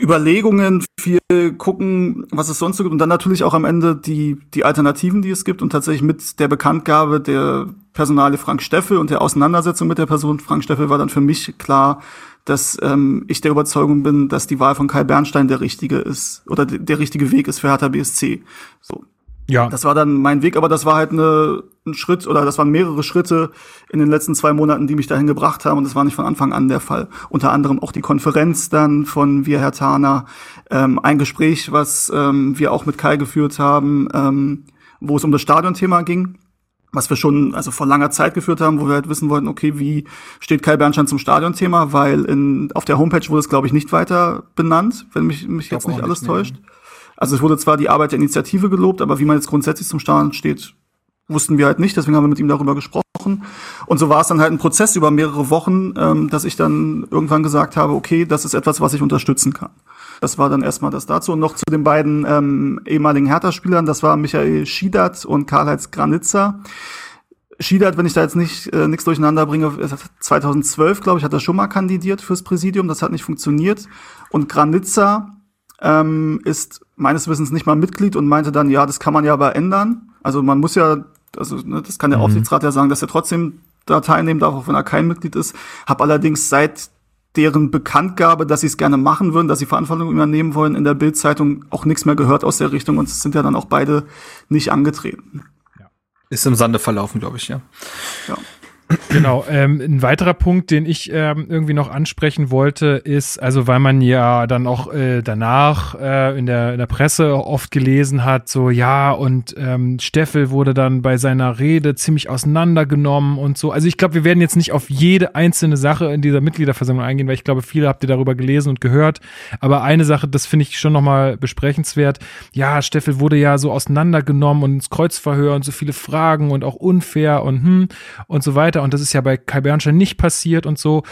Überlegungen, viel gucken, was es sonst so gibt und dann natürlich auch am Ende die, die Alternativen, die es gibt und tatsächlich mit der Bekanntgabe der Personale Frank Steffel und der Auseinandersetzung mit der Person Frank Steffel war dann für mich klar, dass ähm, ich der Überzeugung bin, dass die Wahl von Kai Bernstein der richtige ist oder der richtige Weg ist für Hertha BSC. So, ja. Das war dann mein Weg, aber das war halt eine, ein Schritt oder das waren mehrere Schritte in den letzten zwei Monaten, die mich dahin gebracht haben und das war nicht von Anfang an der Fall. Unter anderem auch die Konferenz dann von Wir Herr Tana, ähm, ein Gespräch, was ähm, wir auch mit Kai geführt haben, ähm, wo es um das Stadionthema ging was wir schon also vor langer Zeit geführt haben, wo wir halt wissen wollten, okay, wie steht Kai Bernstein zum Stadionthema, weil in, auf der Homepage wurde es, glaube ich, nicht weiter benannt, wenn mich, mich jetzt nicht alles nicht täuscht. Also es wurde zwar die Arbeit der Initiative gelobt, aber wie man jetzt grundsätzlich zum Start steht, wussten wir halt nicht, deswegen haben wir mit ihm darüber gesprochen. Und so war es dann halt ein Prozess über mehrere Wochen, ähm, dass ich dann irgendwann gesagt habe, okay, das ist etwas, was ich unterstützen kann. Das war dann erstmal das dazu. Und noch zu den beiden ähm, ehemaligen Hertha-Spielern, das war Michael Schiedert und Karl-Heinz Granitzer. Schiedert, wenn ich da jetzt nicht äh, nichts durcheinander bringe, 2012, glaube ich, hat er schon mal kandidiert fürs Präsidium, das hat nicht funktioniert. Und Granitzer ähm, ist meines Wissens nicht mal Mitglied und meinte dann, ja, das kann man ja aber ändern. Also man muss ja, also ne, das kann der mhm. Aufsichtsrat ja sagen, dass er trotzdem da teilnehmen darf, auch wenn er kein Mitglied ist. Hab allerdings seit deren Bekanntgabe, dass sie es gerne machen würden, dass sie Verantwortung übernehmen wollen, in der Bildzeitung auch nichts mehr gehört aus der Richtung und es sind ja dann auch beide nicht angetreten. Ist im Sande verlaufen, glaube ich, ja. Ja. Genau. Ähm, ein weiterer Punkt, den ich ähm, irgendwie noch ansprechen wollte, ist, also weil man ja dann auch äh, danach äh, in, der, in der Presse oft gelesen hat, so ja, und ähm, Steffel wurde dann bei seiner Rede ziemlich auseinandergenommen und so. Also ich glaube, wir werden jetzt nicht auf jede einzelne Sache in dieser Mitgliederversammlung eingehen, weil ich glaube, viele habt ihr darüber gelesen und gehört. Aber eine Sache, das finde ich schon nochmal besprechenswert. Ja, Steffel wurde ja so auseinandergenommen und ins Kreuzverhör und so viele Fragen und auch unfair und hm und so weiter und das ist ja bei Kai Bernstein nicht passiert und so.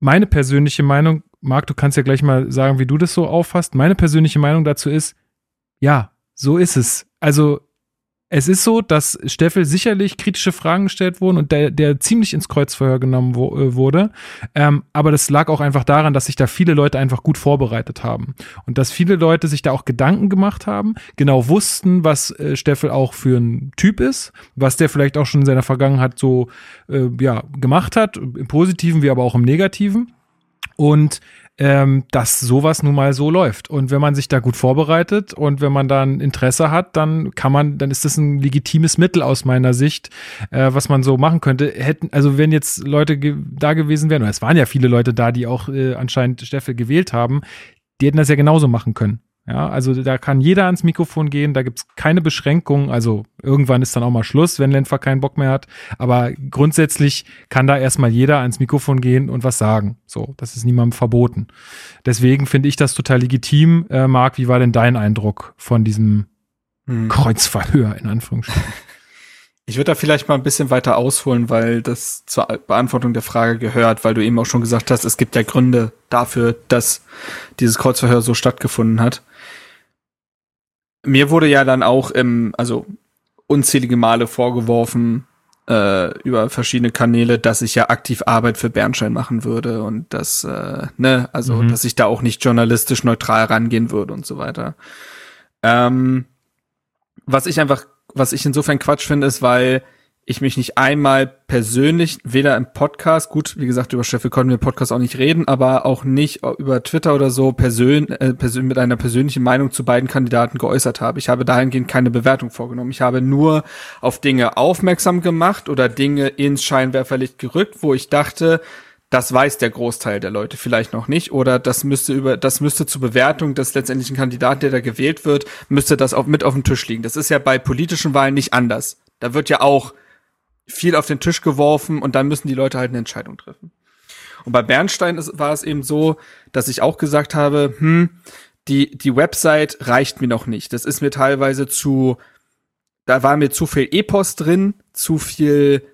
Meine persönliche Meinung, Marc, du kannst ja gleich mal sagen, wie du das so auffasst. Meine persönliche Meinung dazu ist, ja, so ist es. Also es ist so, dass Steffel sicherlich kritische Fragen gestellt wurden und der, der ziemlich ins Kreuzverhör genommen wo, äh, wurde. Ähm, aber das lag auch einfach daran, dass sich da viele Leute einfach gut vorbereitet haben. Und dass viele Leute sich da auch Gedanken gemacht haben, genau wussten, was äh, Steffel auch für ein Typ ist, was der vielleicht auch schon in seiner Vergangenheit so äh, ja, gemacht hat, im Positiven wie aber auch im Negativen. Und ähm, dass sowas nun mal so läuft. Und wenn man sich da gut vorbereitet und wenn man dann Interesse hat, dann kann man, dann ist das ein legitimes Mittel aus meiner Sicht, äh, was man so machen könnte. Hätten, also wenn jetzt Leute ge da gewesen wären, oder es waren ja viele Leute da, die auch äh, anscheinend Steffel gewählt haben, die hätten das ja genauso machen können. Ja, also da kann jeder ans Mikrofon gehen, da gibt's keine Beschränkungen. Also irgendwann ist dann auch mal Schluss, wenn Lenfer keinen Bock mehr hat. Aber grundsätzlich kann da erstmal jeder ans Mikrofon gehen und was sagen. So, das ist niemandem verboten. Deswegen finde ich das total legitim. Äh, Marc, wie war denn dein Eindruck von diesem hm. Kreuzverhör in Anführungsstrichen? Ich würde da vielleicht mal ein bisschen weiter ausholen, weil das zur Beantwortung der Frage gehört, weil du eben auch schon gesagt hast, es gibt ja Gründe dafür, dass dieses Kreuzverhör so stattgefunden hat mir wurde ja dann auch im, also unzählige Male vorgeworfen äh, über verschiedene Kanäle, dass ich ja aktiv Arbeit für Bernstein machen würde und dass, äh, ne, also mhm. dass ich da auch nicht journalistisch neutral rangehen würde und so weiter. Ähm, was ich einfach, was ich insofern Quatsch finde, ist, weil ich mich nicht einmal persönlich, weder im Podcast, gut, wie gesagt, über Steffel konnten wir im Podcast auch nicht reden, aber auch nicht über Twitter oder so persön, äh, persön mit einer persönlichen Meinung zu beiden Kandidaten geäußert habe. Ich habe dahingehend keine Bewertung vorgenommen. Ich habe nur auf Dinge aufmerksam gemacht oder Dinge ins Scheinwerferlicht gerückt, wo ich dachte, das weiß der Großteil der Leute vielleicht noch nicht oder das müsste über das müsste zur Bewertung des letztendlichen Kandidaten, der da gewählt wird, müsste das auch mit auf dem Tisch liegen. Das ist ja bei politischen Wahlen nicht anders. Da wird ja auch viel auf den Tisch geworfen und dann müssen die Leute halt eine Entscheidung treffen. Und bei Bernstein ist, war es eben so, dass ich auch gesagt habe, hm, die, die Website reicht mir noch nicht. Das ist mir teilweise zu, da war mir zu viel Epos drin, zu viel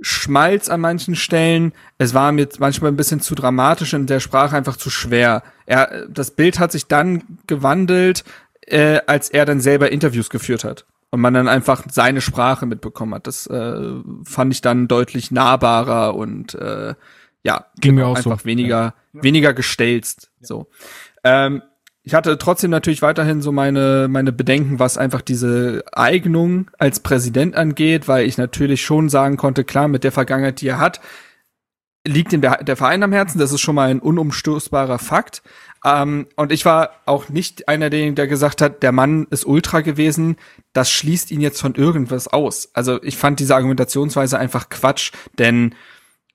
Schmalz an manchen Stellen. Es war mir manchmal ein bisschen zu dramatisch und der Sprache einfach zu schwer. Er, das Bild hat sich dann gewandelt, äh, als er dann selber Interviews geführt hat und man dann einfach seine Sprache mitbekommen hat. Das äh, fand ich dann deutlich nahbarer und äh, ja, ging mir auch einfach so. weniger ja. weniger gestelzt. Ja. So. Ähm, ich hatte trotzdem natürlich weiterhin so meine meine Bedenken, was einfach diese Eignung als Präsident angeht, weil ich natürlich schon sagen konnte, klar, mit der Vergangenheit, die er hat, liegt ihm der, der Verein am Herzen. Das ist schon mal ein unumstoßbarer Fakt. Ähm, und ich war auch nicht einer derjenigen, der gesagt hat, der Mann ist Ultra gewesen. Das schließt ihn jetzt von irgendwas aus. Also ich fand diese Argumentationsweise einfach Quatsch, denn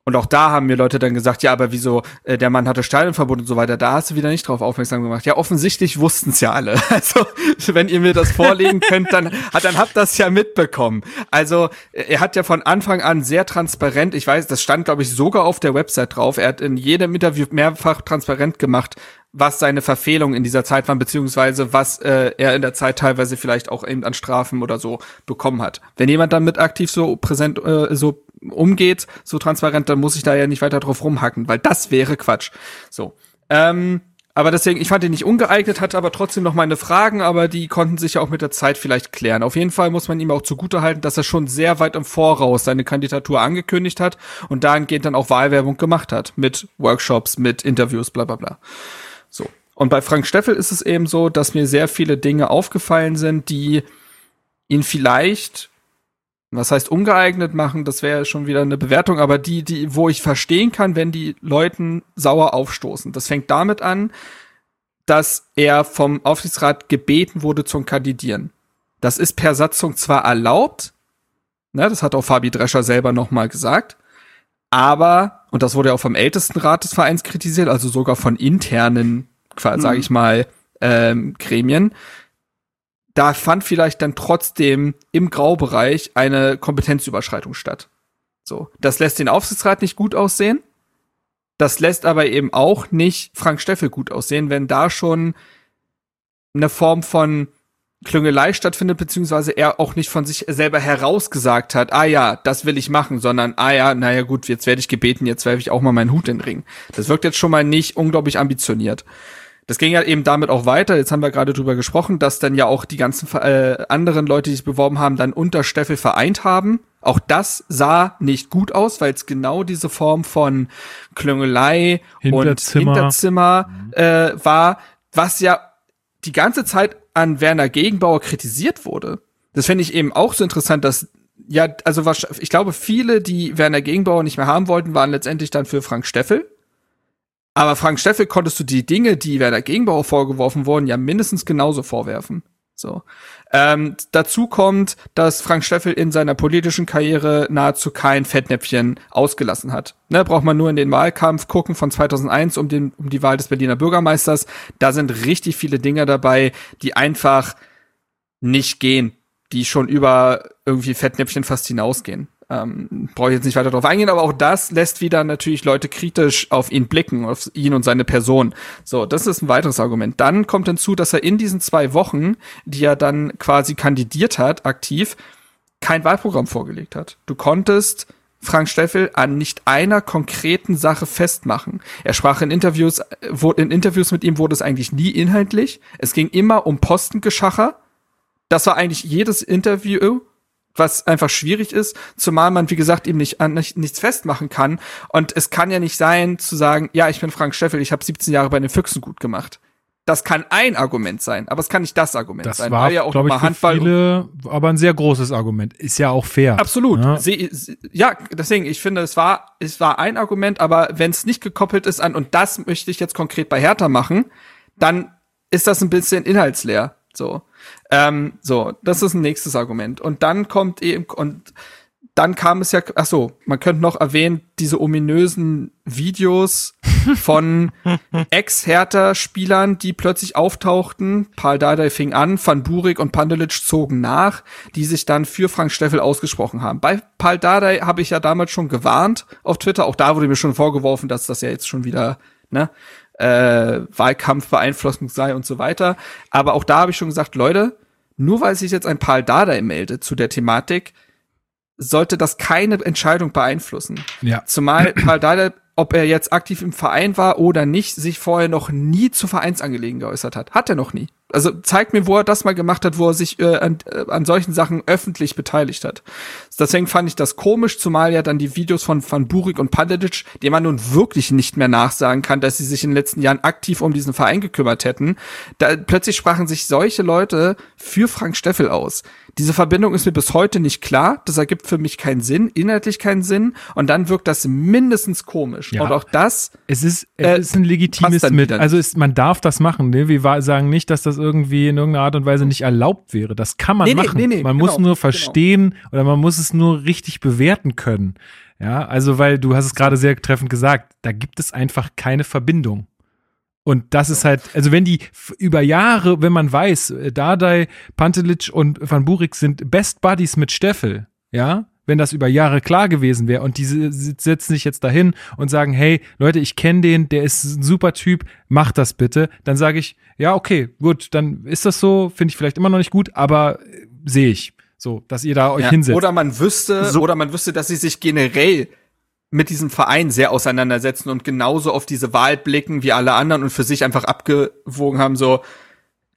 und auch da haben mir Leute dann gesagt, ja, aber wieso, äh, der Mann hatte Stadionverbot und so weiter. Da hast du wieder nicht drauf aufmerksam gemacht. Ja, offensichtlich wussten es ja alle. Also, wenn ihr mir das vorlegen könnt, dann, dann habt das ja mitbekommen. Also, er hat ja von Anfang an sehr transparent, ich weiß, das stand, glaube ich, sogar auf der Website drauf. Er hat in jedem Interview mehrfach transparent gemacht, was seine Verfehlungen in dieser Zeit waren, beziehungsweise was äh, er in der Zeit teilweise vielleicht auch eben an Strafen oder so bekommen hat. Wenn jemand damit aktiv so präsent, äh, so umgeht, so transparent, dann muss ich da ja nicht weiter drauf rumhacken, weil das wäre Quatsch. So. Ähm, aber deswegen, ich fand ihn nicht ungeeignet, hatte aber trotzdem noch meine Fragen, aber die konnten sich ja auch mit der Zeit vielleicht klären. Auf jeden Fall muss man ihm auch zugutehalten, dass er schon sehr weit im Voraus seine Kandidatur angekündigt hat und dahingehend dann auch Wahlwerbung gemacht hat. Mit Workshops, mit Interviews, bla bla bla. So. Und bei Frank Steffel ist es eben so, dass mir sehr viele Dinge aufgefallen sind, die ihn vielleicht was heißt ungeeignet machen, das wäre schon wieder eine Bewertung, aber die, die, wo ich verstehen kann, wenn die Leuten sauer aufstoßen. Das fängt damit an, dass er vom Aufsichtsrat gebeten wurde zum Kandidieren. Das ist per Satzung zwar erlaubt, ne, das hat auch Fabi Drescher selber nochmal gesagt, Aber, und das wurde ja auch vom ältesten Rat des Vereins kritisiert, also sogar von internen, mhm. sage ich mal, ähm, Gremien, da fand vielleicht dann trotzdem im Graubereich eine Kompetenzüberschreitung statt. So, das lässt den Aufsichtsrat nicht gut aussehen. Das lässt aber eben auch nicht Frank Steffel gut aussehen, wenn da schon eine Form von Klüngelei stattfindet, beziehungsweise er auch nicht von sich selber herausgesagt hat, ah ja, das will ich machen, sondern ah ja, naja gut, jetzt werde ich gebeten, jetzt werfe ich auch mal meinen Hut in den Ring. Das wirkt jetzt schon mal nicht unglaublich ambitioniert. Das ging ja eben damit auch weiter. Jetzt haben wir gerade drüber gesprochen, dass dann ja auch die ganzen äh, anderen Leute, die sich beworben haben, dann unter Steffel vereint haben. Auch das sah nicht gut aus, weil es genau diese Form von Klüngelei Hinterzimmer. und Hinterzimmer äh, war, was ja die ganze Zeit an Werner Gegenbauer kritisiert wurde. Das finde ich eben auch so interessant, dass ja, also was, ich glaube, viele, die Werner Gegenbauer nicht mehr haben wollten, waren letztendlich dann für Frank Steffel. Aber Frank Steffel konntest du die Dinge, die Werner Gegenbauer vorgeworfen wurden, ja mindestens genauso vorwerfen. So. Ähm, dazu kommt, dass Frank Steffel in seiner politischen Karriere nahezu kein Fettnäpfchen ausgelassen hat. Ne, braucht man nur in den Wahlkampf gucken von 2001 um, den, um die Wahl des Berliner Bürgermeisters. Da sind richtig viele Dinge dabei, die einfach nicht gehen, die schon über irgendwie Fettnäpfchen fast hinausgehen. Ähm, Brauche ich jetzt nicht weiter darauf eingehen, aber auch das lässt wieder natürlich Leute kritisch auf ihn blicken, auf ihn und seine Person. So, das ist ein weiteres Argument. Dann kommt hinzu, dass er in diesen zwei Wochen, die er dann quasi kandidiert hat, aktiv, kein Wahlprogramm vorgelegt hat. Du konntest Frank Steffel an nicht einer konkreten Sache festmachen. Er sprach in Interviews, in Interviews mit ihm wurde es eigentlich nie inhaltlich. Es ging immer um Postengeschacher. Das war eigentlich jedes Interview was einfach schwierig ist, zumal man, wie gesagt, eben nicht, an, nicht nichts festmachen kann. Und es kann ja nicht sein, zu sagen, ja, ich bin Frank Steffel, ich habe 17 Jahre bei den Füchsen gut gemacht. Das kann ein Argument sein, aber es kann nicht das Argument das sein. War, ja auch glaube ich, Handball viele, aber ein sehr großes Argument. Ist ja auch fair. Absolut. Ja, Sie, ja deswegen, ich finde, es war, es war ein Argument, aber wenn es nicht gekoppelt ist an, und das möchte ich jetzt konkret bei Hertha machen, dann ist das ein bisschen inhaltsleer. So. Ähm, so, das ist ein nächstes Argument. Und dann kommt eben, und dann kam es ja, ach so, man könnte noch erwähnen, diese ominösen Videos von Ex-Hertha-Spielern, die plötzlich auftauchten. Paul Dardai fing an, Van Burik und Pandelic zogen nach, die sich dann für Frank Steffel ausgesprochen haben. Bei Paul Dardai habe ich ja damals schon gewarnt auf Twitter. Auch da wurde mir schon vorgeworfen, dass das ja jetzt schon wieder, ne, äh, Wahlkampfbeeinflussung sei und so weiter. Aber auch da habe ich schon gesagt, Leute, nur weil sich jetzt ein Paul Dardai meldet zu der Thematik, sollte das keine Entscheidung beeinflussen. Ja. Zumal Paul Dardai ob er jetzt aktiv im Verein war oder nicht, sich vorher noch nie zu Vereinsangelegenheiten geäußert hat. Hat er noch nie. Also zeigt mir, wo er das mal gemacht hat, wo er sich äh, an, äh, an solchen Sachen öffentlich beteiligt hat. Deswegen fand ich das komisch, zumal ja dann die Videos von Van Burik und Pandedic, die man nun wirklich nicht mehr nachsagen kann, dass sie sich in den letzten Jahren aktiv um diesen Verein gekümmert hätten. Da plötzlich sprachen sich solche Leute für Frank Steffel aus. Diese Verbindung ist mir bis heute nicht klar. Das ergibt für mich keinen Sinn, inhaltlich keinen Sinn. Und dann wirkt das mindestens komisch. Ja. Und auch das. Es ist, es äh, ist ein legitimes Mittel. Also ist, man darf das machen. Ne? Wir sagen nicht, dass das irgendwie in irgendeiner Art und Weise nicht erlaubt wäre. Das kann man nee, machen. Nee, nee, man genau, muss nur genau. verstehen genau. oder man muss es nur richtig bewerten können. Ja, also weil du hast es gerade sehr treffend gesagt, da gibt es einfach keine Verbindung. Und das ist halt, also wenn die über Jahre, wenn man weiß, äh, Dardai, Pantelic und Van Burik sind Best Buddies mit Steffel, ja, wenn das über Jahre klar gewesen wäre und diese setzen sich jetzt dahin und sagen, hey, Leute, ich kenne den, der ist ein super Typ, mach das bitte, dann sage ich, ja, okay, gut, dann ist das so, finde ich vielleicht immer noch nicht gut, aber äh, sehe ich. So, dass ihr da euch ja, hinsetzt. Oder man wüsste, so. oder man wüsste, dass sie sich generell mit diesem Verein sehr auseinandersetzen und genauso auf diese Wahl blicken wie alle anderen und für sich einfach abgewogen haben, so,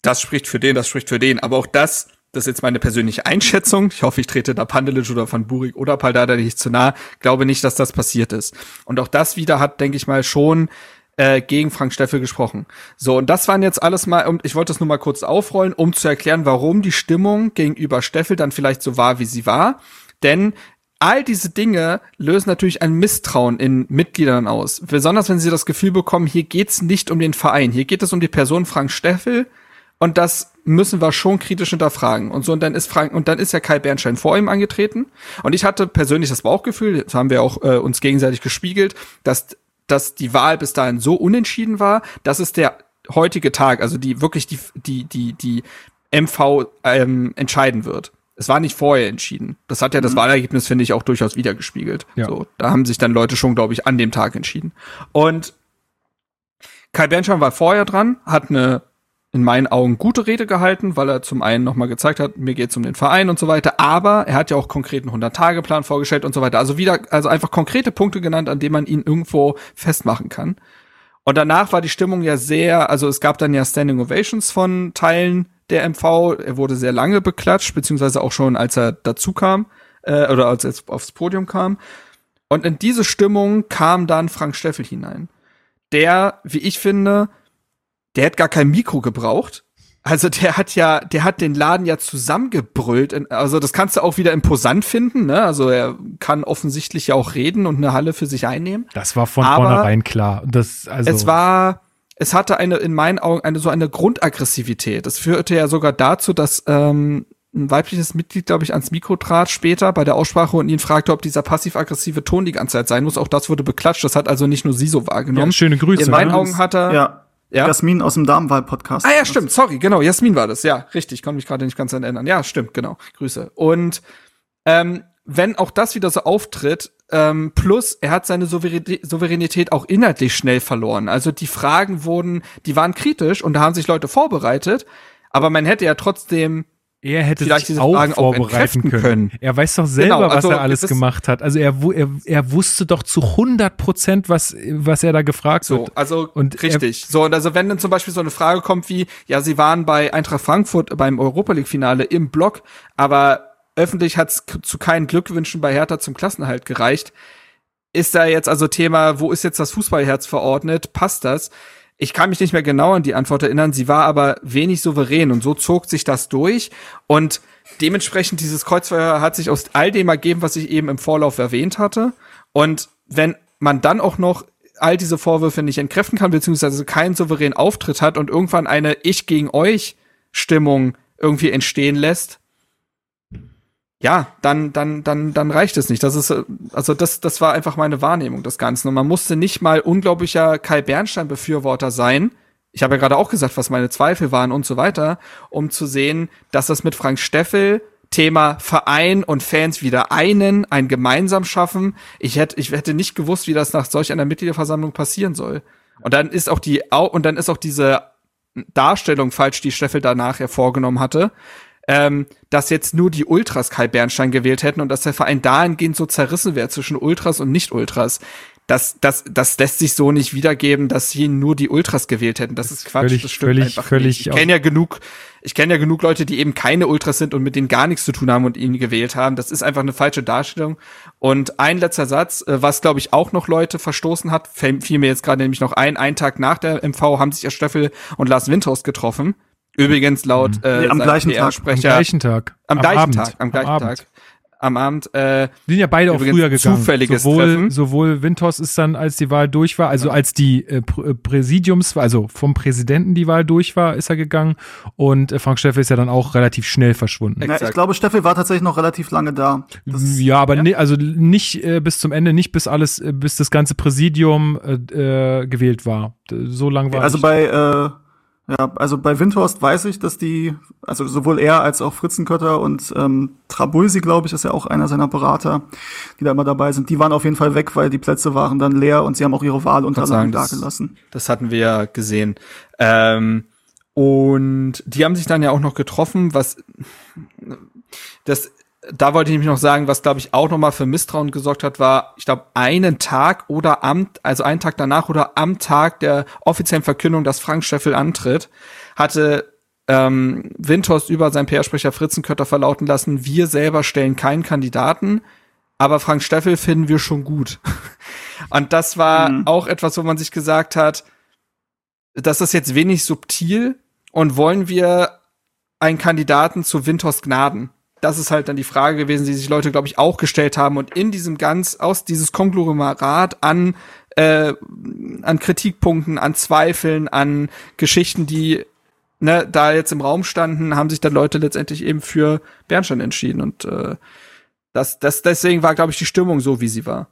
das spricht für den, das spricht für den. Aber auch das, das ist jetzt meine persönliche Einschätzung. Ich hoffe, ich trete da Pandelic oder Van Burik oder Paldada nicht zu nah. Glaube nicht, dass das passiert ist. Und auch das wieder hat, denke ich mal, schon äh, gegen Frank Steffel gesprochen. So, und das waren jetzt alles mal, und ich wollte das nur mal kurz aufrollen, um zu erklären, warum die Stimmung gegenüber Steffel dann vielleicht so war, wie sie war. Denn all diese Dinge lösen natürlich ein Misstrauen in Mitgliedern aus. Besonders wenn sie das Gefühl bekommen, hier geht's nicht um den Verein, hier geht es um die Person Frank Steffel und das müssen wir schon kritisch hinterfragen. Und so, und dann ist Frank, und dann ist ja Kai Bernstein vor ihm angetreten. Und ich hatte persönlich das Bauchgefühl, das haben wir auch äh, uns gegenseitig gespiegelt, dass, dass die Wahl bis dahin so unentschieden war, dass es der heutige Tag, also die wirklich die, die, die, die MV ähm, entscheiden wird. Es war nicht vorher entschieden. Das hat ja das mhm. Wahlergebnis, finde ich, auch durchaus wiedergespiegelt. Ja. So, da haben sich dann Leute schon, glaube ich, an dem Tag entschieden. Und Kai Bernstein war vorher dran, hat eine in meinen Augen gute Rede gehalten, weil er zum einen nochmal gezeigt hat, mir geht's um den Verein und so weiter, aber er hat ja auch konkreten 100-Tage-Plan vorgestellt und so weiter. Also wieder, also einfach konkrete Punkte genannt, an denen man ihn irgendwo festmachen kann. Und danach war die Stimmung ja sehr, also es gab dann ja Standing Ovations von Teilen der MV. Er wurde sehr lange beklatscht, beziehungsweise auch schon, als er dazu kam, äh, oder als er aufs Podium kam. Und in diese Stimmung kam dann Frank Steffel hinein. Der, wie ich finde, der hat gar kein Mikro gebraucht. Also der hat ja, der hat den Laden ja zusammengebrüllt. Also das kannst du auch wieder imposant finden. Ne? Also er kann offensichtlich ja auch reden und eine Halle für sich einnehmen. Das war von Aber vornherein klar. Das, also es war, es hatte eine in meinen Augen eine so eine Grundaggressivität. Das führte ja sogar dazu, dass ähm, ein weibliches Mitglied, glaube ich, ans Mikro trat später bei der Aussprache und ihn fragte, ob dieser passiv-aggressive Ton die ganze Zeit sein muss. Auch das wurde beklatscht. Das hat also nicht nur sie so wahrgenommen. Ja, schöne Grüße. In meinen ne? Augen hat er ja. Ja? Jasmin aus dem Damenwahl-Podcast. Ah ja, stimmt, sorry, genau, Jasmin war das, ja, richtig, konnte mich gerade nicht ganz erinnern. Ja, stimmt, genau, Grüße. Und ähm, wenn auch das wieder so auftritt, ähm, plus er hat seine Souveränität auch inhaltlich schnell verloren. Also die Fragen wurden, die waren kritisch und da haben sich Leute vorbereitet, aber man hätte ja trotzdem er hätte Vielleicht sich auch Fragen vorbereiten auch können. können. Er weiß doch selber, genau, also was er alles gemacht hat. Also er, er, er wusste doch zu 100 Prozent, was, was er da gefragt so, wird. Also und richtig. so, und also wenn dann zum Beispiel so eine Frage kommt wie, ja, sie waren bei Eintracht Frankfurt beim Europa League Finale im Block, aber öffentlich hat es zu keinen Glückwünschen bei Hertha zum Klassenhalt gereicht. Ist da jetzt also Thema, wo ist jetzt das Fußballherz verordnet? Passt das? Ich kann mich nicht mehr genau an die Antwort erinnern, sie war aber wenig souverän und so zog sich das durch und dementsprechend dieses Kreuzverhör hat sich aus all dem ergeben, was ich eben im Vorlauf erwähnt hatte und wenn man dann auch noch all diese Vorwürfe nicht entkräften kann, beziehungsweise keinen souveränen Auftritt hat und irgendwann eine Ich gegen euch Stimmung irgendwie entstehen lässt, ja, dann, dann, dann, dann reicht es nicht. Das ist, also das, das war einfach meine Wahrnehmung des Ganzen. Und man musste nicht mal unglaublicher Kai Bernstein-Befürworter sein. Ich habe ja gerade auch gesagt, was meine Zweifel waren und so weiter, um zu sehen, dass das mit Frank Steffel Thema Verein und Fans wieder einen, ein gemeinsam schaffen. Ich hätte, ich hätte nicht gewusst, wie das nach solch einer Mitgliederversammlung passieren soll. Und dann ist auch die, und dann ist auch diese Darstellung falsch, die Steffel danach hervorgenommen hatte, ähm, dass jetzt nur die Ultras Kai Bernstein gewählt hätten und dass der Verein dahingehend so zerrissen wäre zwischen Ultras und Nicht-Ultras. Das, das, das lässt sich so nicht wiedergeben, dass sie nur die Ultras gewählt hätten. Das, ist Quatsch, völlig, das stimmt völlig, einfach völlig nicht. Ich kenne ja genug, ich kenne ja genug Leute, die eben keine Ultras sind und mit denen gar nichts zu tun haben und ihn gewählt haben. Das ist einfach eine falsche Darstellung. Und ein letzter Satz, äh, was glaube ich auch noch Leute verstoßen hat, fiel mir jetzt gerade nämlich noch ein, einen Tag nach der MV haben sich ja Stöffel und Lars Windhorst getroffen Übrigens laut mhm. äh, nee, am gleichen Tag. Am gleichen Tag. Am, am gleichen Abend. Tag. Am gleichen am Tag. Abend. Am Abend. Äh, die sind ja beide auch früher gegangen. Zufälliges sowohl, Treffen. Sowohl Windhorst ist dann, als die Wahl durch war, also ja. als die äh, äh Präsidiums, also vom Präsidenten die Wahl durch war, ist er gegangen. Und äh, Frank Steffel ist ja dann auch relativ schnell verschwunden. Ja, ich glaube, Steffel war tatsächlich noch relativ lange da. Das, ja, aber ja. Ne, also nicht äh, bis zum Ende, nicht bis alles, äh, bis das ganze Präsidium äh, äh gewählt war. So lang war. Also bei äh ja, also bei Windhorst weiß ich, dass die, also sowohl er als auch Fritzenkötter und ähm, Trabulsi, glaube ich, ist ja auch einer seiner Berater, die da immer dabei sind. Die waren auf jeden Fall weg, weil die Plätze waren dann leer und sie haben auch ihre Wahlunterlagen da gelassen. Das hatten wir ja gesehen. Ähm, und die haben sich dann ja auch noch getroffen, was das da wollte ich nämlich noch sagen, was glaube ich auch nochmal für Misstrauen gesorgt hat, war, ich glaube, einen Tag oder am, also einen Tag danach oder am Tag der offiziellen Verkündung, dass Frank Steffel antritt, hatte ähm, Windhorst über seinen PR-Sprecher Fritzenkötter verlauten lassen, wir selber stellen keinen Kandidaten, aber Frank Steffel finden wir schon gut. Und das war mhm. auch etwas, wo man sich gesagt hat, das ist jetzt wenig subtil und wollen wir einen Kandidaten zu Windhorst gnaden? Das ist halt dann die Frage gewesen, die sich Leute, glaube ich, auch gestellt haben. Und in diesem ganz, aus dieses Konglomerat an, äh, an Kritikpunkten, an Zweifeln, an Geschichten, die ne, da jetzt im Raum standen, haben sich dann Leute letztendlich eben für Bernstein entschieden. Und äh, das, das, deswegen war, glaube ich, die Stimmung so, wie sie war.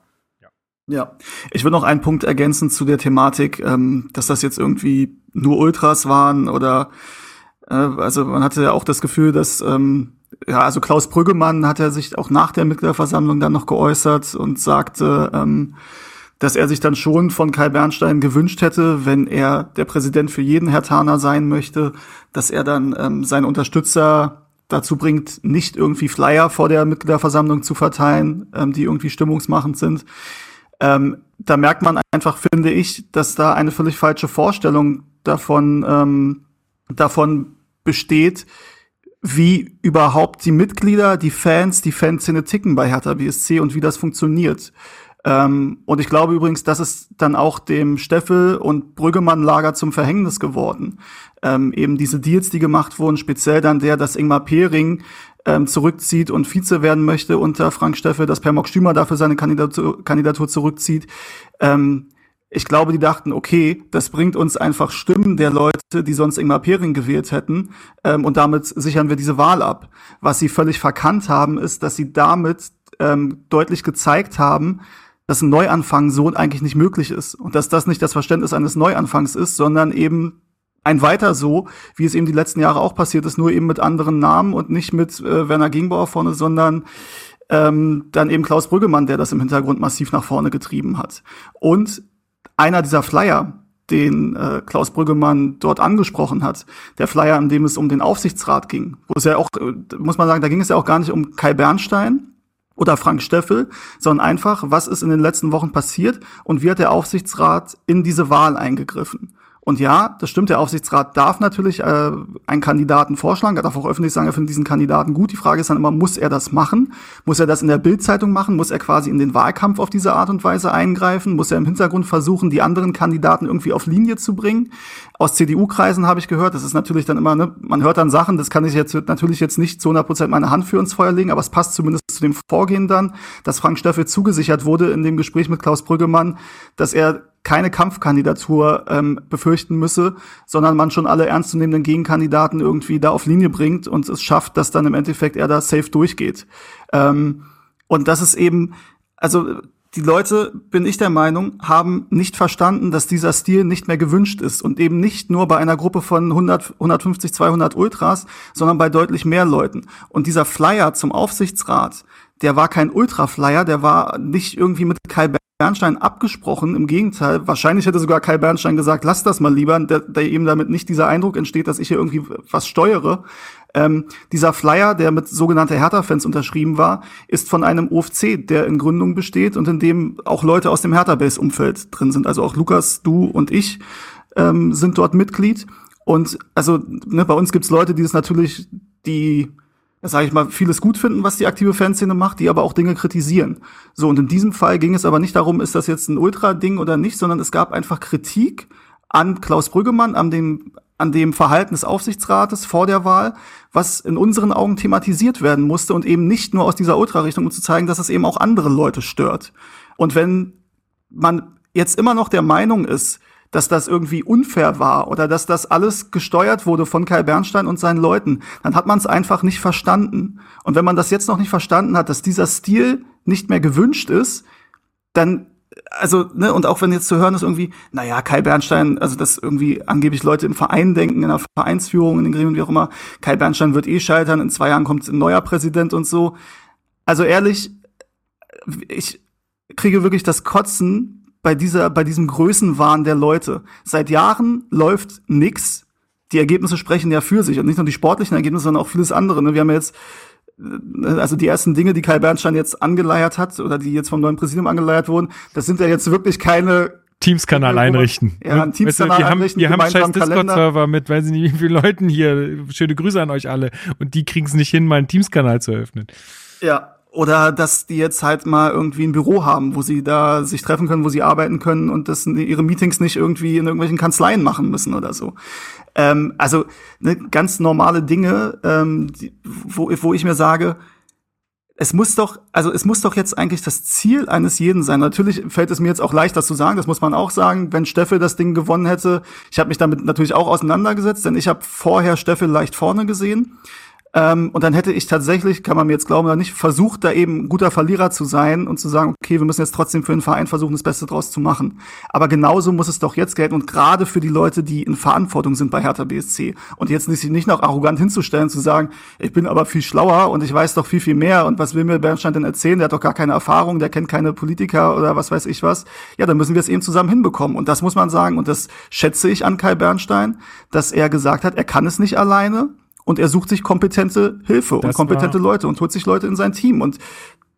Ja, ich würde noch einen Punkt ergänzen zu der Thematik, ähm, dass das jetzt irgendwie nur Ultras waren oder äh, also man hatte ja auch das Gefühl, dass ähm, ja also Klaus Brüggemann hat er sich auch nach der Mitgliederversammlung dann noch geäußert und sagte, ähm, dass er sich dann schon von Kai Bernstein gewünscht hätte, wenn er der Präsident für jeden Hertaner sein möchte, dass er dann ähm, seine Unterstützer dazu bringt, nicht irgendwie Flyer vor der Mitgliederversammlung zu verteilen, ähm, die irgendwie stimmungsmachend sind. Ähm, da merkt man einfach, finde ich, dass da eine völlig falsche Vorstellung davon, ähm, davon besteht, wie überhaupt die Mitglieder, die Fans, die Fanszene ticken bei Hertha BSC und wie das funktioniert. Ähm, und ich glaube übrigens, das ist dann auch dem Steffel und Brüggemann-Lager zum Verhängnis geworden. Ähm, eben diese Deals, die gemacht wurden, speziell dann der, dass Ingmar Pering ähm, zurückzieht und Vize werden möchte unter Frank Steffel, dass Permok Stümer dafür seine Kandidatur, Kandidatur zurückzieht. Ähm, ich glaube, die dachten, okay, das bringt uns einfach Stimmen der Leute, die sonst Ingmar Pering gewählt hätten, ähm, und damit sichern wir diese Wahl ab. Was sie völlig verkannt haben, ist, dass sie damit ähm, deutlich gezeigt haben, dass ein Neuanfang so eigentlich nicht möglich ist und dass das nicht das Verständnis eines Neuanfangs ist, sondern eben ein weiter so, wie es eben die letzten Jahre auch passiert ist, nur eben mit anderen Namen und nicht mit äh, Werner Gingbauer vorne, sondern ähm, dann eben Klaus Brüggemann, der das im Hintergrund massiv nach vorne getrieben hat. Und einer dieser Flyer, den äh, Klaus Brüggemann dort angesprochen hat, der Flyer, in dem es um den Aufsichtsrat ging, wo es ja auch, äh, muss man sagen, da ging es ja auch gar nicht um Kai Bernstein, oder Frank Steffel, sondern einfach, was ist in den letzten Wochen passiert und wie hat der Aufsichtsrat in diese Wahl eingegriffen. Und ja, das stimmt, der Aufsichtsrat darf natürlich äh, einen Kandidaten vorschlagen, er darf auch öffentlich sagen, er findet diesen Kandidaten gut. Die Frage ist dann immer, muss er das machen? Muss er das in der Bildzeitung machen? Muss er quasi in den Wahlkampf auf diese Art und Weise eingreifen? Muss er im Hintergrund versuchen, die anderen Kandidaten irgendwie auf Linie zu bringen? Aus CDU-Kreisen habe ich gehört, das ist natürlich dann immer, ne, man hört dann Sachen, das kann ich jetzt natürlich jetzt nicht zu 100 Prozent meine Hand für ins Feuer legen, aber es passt zumindest zu dem Vorgehen dann, dass Frank Steffel zugesichert wurde in dem Gespräch mit Klaus Brüggemann, dass er keine Kampfkandidatur ähm, befürchten müsse, sondern man schon alle ernstzunehmenden Gegenkandidaten irgendwie da auf Linie bringt und es schafft, dass dann im Endeffekt er da safe durchgeht. Ähm, und das ist eben, also die Leute, bin ich der Meinung, haben nicht verstanden, dass dieser Stil nicht mehr gewünscht ist und eben nicht nur bei einer Gruppe von 100, 150, 200 Ultras, sondern bei deutlich mehr Leuten. Und dieser Flyer zum Aufsichtsrat, der war kein Ultra-Flyer, der war nicht irgendwie mit Kai Bernstein abgesprochen. Im Gegenteil, wahrscheinlich hätte sogar Kai Bernstein gesagt, lass das mal lieber, da, da eben damit nicht dieser Eindruck entsteht, dass ich hier irgendwie was steuere. Ähm, dieser Flyer, der mit sogenannter Hertha-Fans unterschrieben war, ist von einem OFC, der in Gründung besteht und in dem auch Leute aus dem Hertha-Base-Umfeld drin sind. Also auch Lukas, du und ich ähm, sind dort Mitglied. Und also ne, bei uns gibt's Leute, die es natürlich, die sage ich mal, vieles gut finden, was die aktive Fanszene macht, die aber auch Dinge kritisieren. So, und in diesem Fall ging es aber nicht darum, ist das jetzt ein Ultra-Ding oder nicht, sondern es gab einfach Kritik an Klaus Brüggemann, an dem, an dem Verhalten des Aufsichtsrates vor der Wahl, was in unseren Augen thematisiert werden musste und eben nicht nur aus dieser Ultra-Richtung, um zu zeigen, dass es eben auch andere Leute stört. Und wenn man jetzt immer noch der Meinung ist, dass das irgendwie unfair war oder dass das alles gesteuert wurde von Kai Bernstein und seinen Leuten, dann hat man es einfach nicht verstanden. Und wenn man das jetzt noch nicht verstanden hat, dass dieser Stil nicht mehr gewünscht ist, dann also, ne, und auch wenn jetzt zu hören ist irgendwie, naja, Kai Bernstein, also dass irgendwie angeblich Leute im Verein denken, in der Vereinsführung, in den Gremien, wie auch immer, Kai Bernstein wird eh scheitern, in zwei Jahren kommt ein neuer Präsident und so. Also ehrlich, ich kriege wirklich das Kotzen, bei dieser, bei diesem Größenwahn der Leute. Seit Jahren läuft nix. Die Ergebnisse sprechen ja für sich und nicht nur die sportlichen Ergebnisse, sondern auch vieles andere. Ne? Wir haben jetzt äh, also die ersten Dinge, die Kai Bernstein jetzt angeleiert hat oder die jetzt vom neuen Präsidium angeleiert wurden, das sind ja jetzt wirklich keine Teams-Kanal einrichten. Ja, ein Teams-Kanal weißt du, einrichten. Wir haben, wir haben scheiß Discord-Server mit, weiß ich nicht, wie viele Leuten hier. Schöne Grüße an euch alle. Und die kriegen es nicht hin, mal einen Teams-Kanal zu öffnen. Ja, oder dass die jetzt halt mal irgendwie ein Büro haben, wo sie da sich treffen können, wo sie arbeiten können und das ihre Meetings nicht irgendwie in irgendwelchen Kanzleien machen müssen oder so. Ähm, also ne, ganz normale Dinge, ähm, die, wo, wo ich mir sage, es muss doch, also es muss doch jetzt eigentlich das Ziel eines jeden sein. Natürlich fällt es mir jetzt auch leicht, das zu sagen, das muss man auch sagen. Wenn Steffel das Ding gewonnen hätte, ich habe mich damit natürlich auch auseinandergesetzt, denn ich habe vorher Steffel leicht vorne gesehen. Ähm, und dann hätte ich tatsächlich, kann man mir jetzt glauben oder nicht, versucht, da eben guter Verlierer zu sein und zu sagen, okay, wir müssen jetzt trotzdem für den Verein versuchen, das Beste draus zu machen. Aber genauso muss es doch jetzt gelten und gerade für die Leute, die in Verantwortung sind bei Hertha BSC und jetzt nicht, nicht noch arrogant hinzustellen, zu sagen, ich bin aber viel schlauer und ich weiß doch viel, viel mehr und was will mir Bernstein denn erzählen? Der hat doch gar keine Erfahrung, der kennt keine Politiker oder was weiß ich was. Ja, dann müssen wir es eben zusammen hinbekommen. Und das muss man sagen und das schätze ich an Kai Bernstein, dass er gesagt hat, er kann es nicht alleine und er sucht sich kompetente Hilfe das und kompetente Leute und holt sich Leute in sein Team und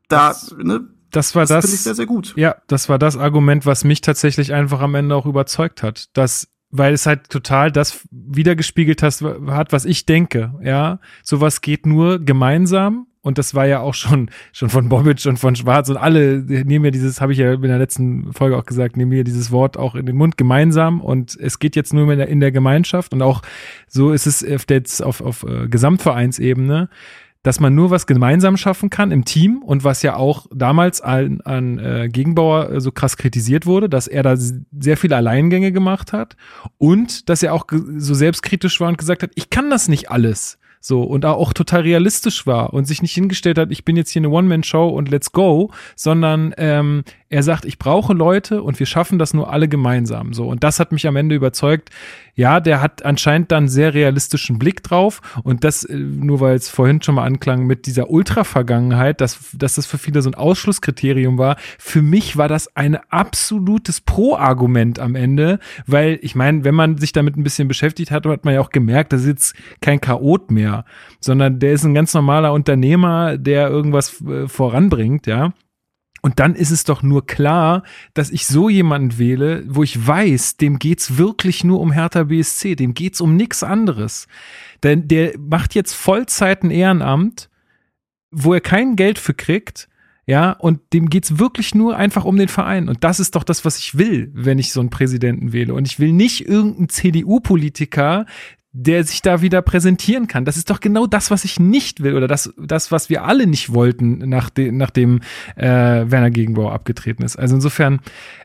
da, das, ne, das war das, das ich sehr, sehr gut. Ja, das war das Argument, was mich tatsächlich einfach am Ende auch überzeugt hat, dass weil es halt total das wiedergespiegelt hat, hat, was ich denke, ja. Sowas geht nur gemeinsam und das war ja auch schon, schon von Bobic und von Schwarz und alle nehmen mir dieses, habe ich ja in der letzten Folge auch gesagt, nehmen mir dieses Wort auch in den Mund gemeinsam. Und es geht jetzt nur in der, in der Gemeinschaft. Und auch so ist es auf, jetzt auf, auf äh, Gesamtvereinsebene, dass man nur was gemeinsam schaffen kann im Team. Und was ja auch damals an, an äh, Gegenbauer so krass kritisiert wurde, dass er da sehr viele Alleingänge gemacht hat. Und dass er auch so selbstkritisch war und gesagt hat, ich kann das nicht alles. So, und auch total realistisch war und sich nicht hingestellt hat, ich bin jetzt hier eine One-Man-Show und let's go, sondern ähm, er sagt, ich brauche Leute und wir schaffen das nur alle gemeinsam. So, und das hat mich am Ende überzeugt. Ja, der hat anscheinend dann sehr realistischen Blick drauf und das, äh, nur weil es vorhin schon mal anklang mit dieser Ultra-Vergangenheit, dass, dass das für viele so ein Ausschlusskriterium war. Für mich war das ein absolutes Pro-Argument am Ende, weil ich meine, wenn man sich damit ein bisschen beschäftigt hat, hat man ja auch gemerkt, das ist jetzt kein Chaot mehr, sondern der ist ein ganz normaler Unternehmer, der irgendwas äh, voranbringt, ja. Und dann ist es doch nur klar, dass ich so jemanden wähle, wo ich weiß, dem geht's wirklich nur um Hertha BSC, dem geht's um nichts anderes. Denn der macht jetzt Vollzeit ein Ehrenamt, wo er kein Geld für kriegt, ja, und dem geht's wirklich nur einfach um den Verein. Und das ist doch das, was ich will, wenn ich so einen Präsidenten wähle. Und ich will nicht irgendeinen CDU-Politiker, der sich da wieder präsentieren kann. Das ist doch genau das, was ich nicht will oder das, das was wir alle nicht wollten, nach de, nachdem äh, Werner Gegenbauer abgetreten ist. Also insofern,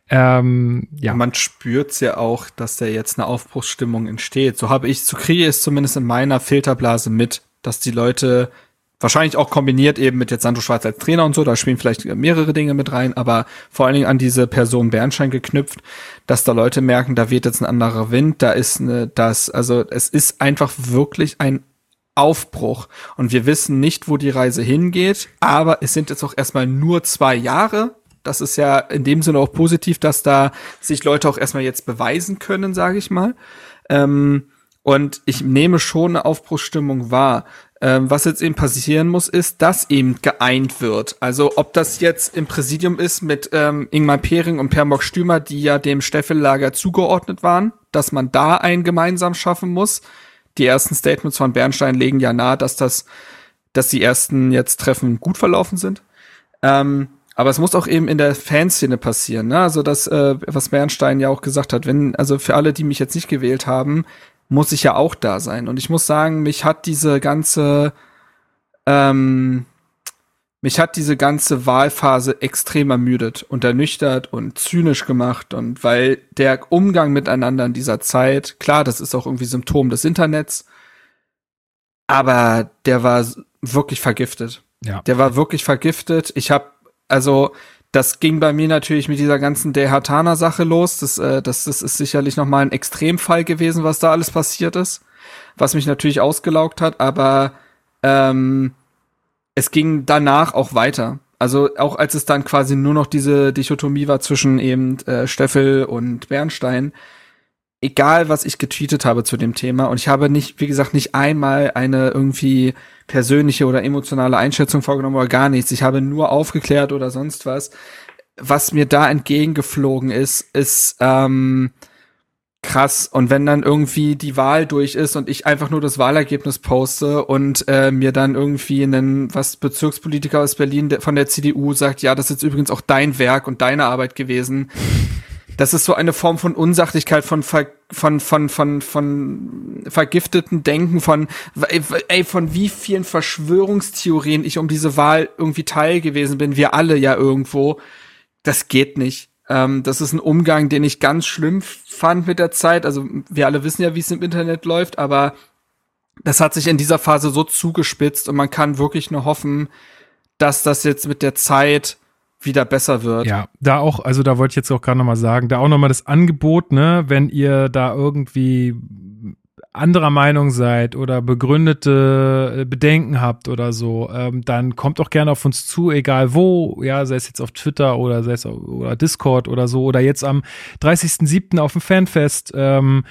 ähm, ja. Man spürt's ja auch, dass da jetzt eine Aufbruchsstimmung entsteht. So habe ich, so kriege ich es zumindest in meiner Filterblase mit, dass die Leute Wahrscheinlich auch kombiniert eben mit jetzt Sandro Schwarz als Trainer und so, da spielen vielleicht mehrere Dinge mit rein, aber vor allen Dingen an diese Person Bernstein geknüpft, dass da Leute merken, da weht jetzt ein anderer Wind, da ist eine, das, also es ist einfach wirklich ein Aufbruch und wir wissen nicht, wo die Reise hingeht, aber es sind jetzt auch erstmal nur zwei Jahre. Das ist ja in dem Sinne auch positiv, dass da sich Leute auch erstmal jetzt beweisen können, sage ich mal. Ähm, und ich nehme schon eine Aufbruchsstimmung wahr. Ähm, was jetzt eben passieren muss, ist, dass eben geeint wird. Also ob das jetzt im Präsidium ist mit ähm, Ingmar Pering und Permok Stümer, die ja dem Steffellager zugeordnet waren, dass man da einen gemeinsam schaffen muss. Die ersten Statements von Bernstein legen ja nahe, dass das, dass die ersten jetzt Treffen gut verlaufen sind. Ähm, aber es muss auch eben in der Fanszene passieren, ne? Also das, äh, was Bernstein ja auch gesagt hat, wenn, also für alle, die mich jetzt nicht gewählt haben, muss ich ja auch da sein. Und ich muss sagen, mich hat diese ganze, ähm, mich hat diese ganze Wahlphase extrem ermüdet und ernüchtert und zynisch gemacht und weil der Umgang miteinander in dieser Zeit, klar, das ist auch irgendwie Symptom des Internets, aber der war wirklich vergiftet. Ja. Der war wirklich vergiftet. Ich habe also das ging bei mir natürlich mit dieser ganzen Dehatana-Sache los. Das, äh, das, das ist sicherlich nochmal ein Extremfall gewesen, was da alles passiert ist. Was mich natürlich ausgelaugt hat, aber ähm, es ging danach auch weiter. Also auch als es dann quasi nur noch diese Dichotomie war zwischen eben äh, Steffel und Bernstein, egal was ich getweetet habe zu dem Thema und ich habe nicht, wie gesagt, nicht einmal eine irgendwie persönliche oder emotionale Einschätzung vorgenommen oder gar nichts. Ich habe nur aufgeklärt oder sonst was. Was mir da entgegengeflogen ist, ist ähm, krass. Und wenn dann irgendwie die Wahl durch ist und ich einfach nur das Wahlergebnis poste und äh, mir dann irgendwie einen, was Bezirkspolitiker aus Berlin von der CDU sagt, ja, das ist jetzt übrigens auch dein Werk und deine Arbeit gewesen das ist so eine Form von Unsachlichkeit, von Ver von von von von vergifteten Denken, von ey, von wie vielen Verschwörungstheorien ich um diese Wahl irgendwie teil gewesen bin. Wir alle ja irgendwo. Das geht nicht. Ähm, das ist ein Umgang, den ich ganz schlimm fand mit der Zeit. Also wir alle wissen ja, wie es im Internet läuft, aber das hat sich in dieser Phase so zugespitzt und man kann wirklich nur hoffen, dass das jetzt mit der Zeit wieder besser wird. Ja, da auch, also da wollte ich jetzt auch gerade nochmal sagen, da auch nochmal das Angebot, ne, wenn ihr da irgendwie anderer Meinung seid oder begründete äh, Bedenken habt oder so, ähm, dann kommt auch gerne auf uns zu, egal wo, ja, sei es jetzt auf Twitter oder sei es auf, oder Discord oder so oder jetzt am 30.07. auf dem Fanfest. Ähm,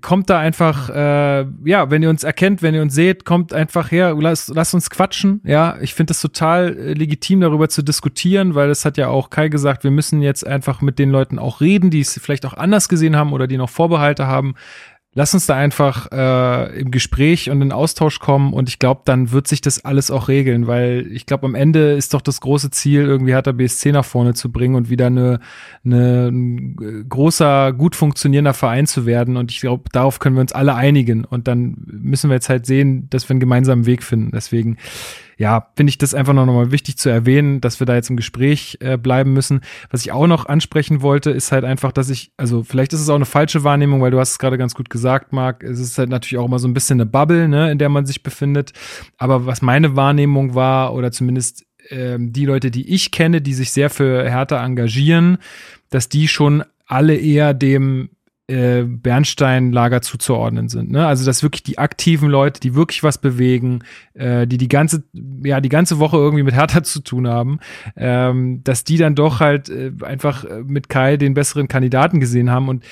kommt da einfach, äh, ja, wenn ihr uns erkennt, wenn ihr uns seht, kommt einfach her, lasst, lasst uns quatschen. Ja, ich finde es total äh, legitim, darüber zu diskutieren, weil es hat ja auch Kai gesagt, wir müssen jetzt einfach mit den Leuten auch reden, die es vielleicht auch anders gesehen haben oder die noch Vorbehalte haben. Lass uns da einfach äh, im Gespräch und in Austausch kommen und ich glaube, dann wird sich das alles auch regeln, weil ich glaube, am Ende ist doch das große Ziel, irgendwie Hertha BSC nach vorne zu bringen und wieder eine, eine ein großer, gut funktionierender Verein zu werden und ich glaube, darauf können wir uns alle einigen und dann müssen wir jetzt halt sehen, dass wir einen gemeinsamen Weg finden. Deswegen ja, finde ich das einfach noch mal wichtig zu erwähnen, dass wir da jetzt im Gespräch äh, bleiben müssen. Was ich auch noch ansprechen wollte, ist halt einfach, dass ich, also vielleicht ist es auch eine falsche Wahrnehmung, weil du hast es gerade ganz gut gesagt, Marc. Es ist halt natürlich auch immer so ein bisschen eine Bubble, ne, in der man sich befindet. Aber was meine Wahrnehmung war, oder zumindest ähm, die Leute, die ich kenne, die sich sehr für Hertha engagieren, dass die schon alle eher dem äh, Bernstein-Lager zuzuordnen sind. Ne? Also dass wirklich die aktiven Leute, die wirklich was bewegen, äh, die die ganze, ja die ganze Woche irgendwie mit Hertha zu tun haben, ähm, dass die dann doch halt äh, einfach äh, mit Kai den besseren Kandidaten gesehen haben und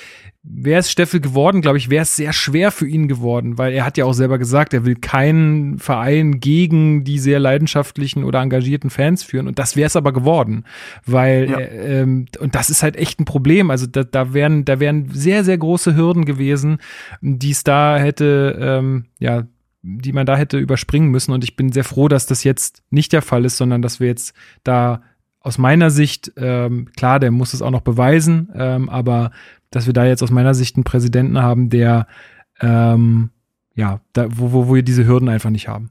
wäre es Steffel geworden, glaube ich, wäre es sehr schwer für ihn geworden, weil er hat ja auch selber gesagt, er will keinen Verein gegen die sehr leidenschaftlichen oder engagierten Fans führen und das wäre es aber geworden, weil ja. äh, ähm, und das ist halt echt ein Problem. Also da, da wären da wären sehr sehr große Hürden gewesen, die es da hätte ähm, ja die man da hätte überspringen müssen und ich bin sehr froh, dass das jetzt nicht der Fall ist, sondern dass wir jetzt da aus meiner Sicht, ähm, klar, der muss es auch noch beweisen, ähm, aber dass wir da jetzt aus meiner Sicht einen Präsidenten haben, der ähm, ja, da, wo, wo, wo wir diese Hürden einfach nicht haben.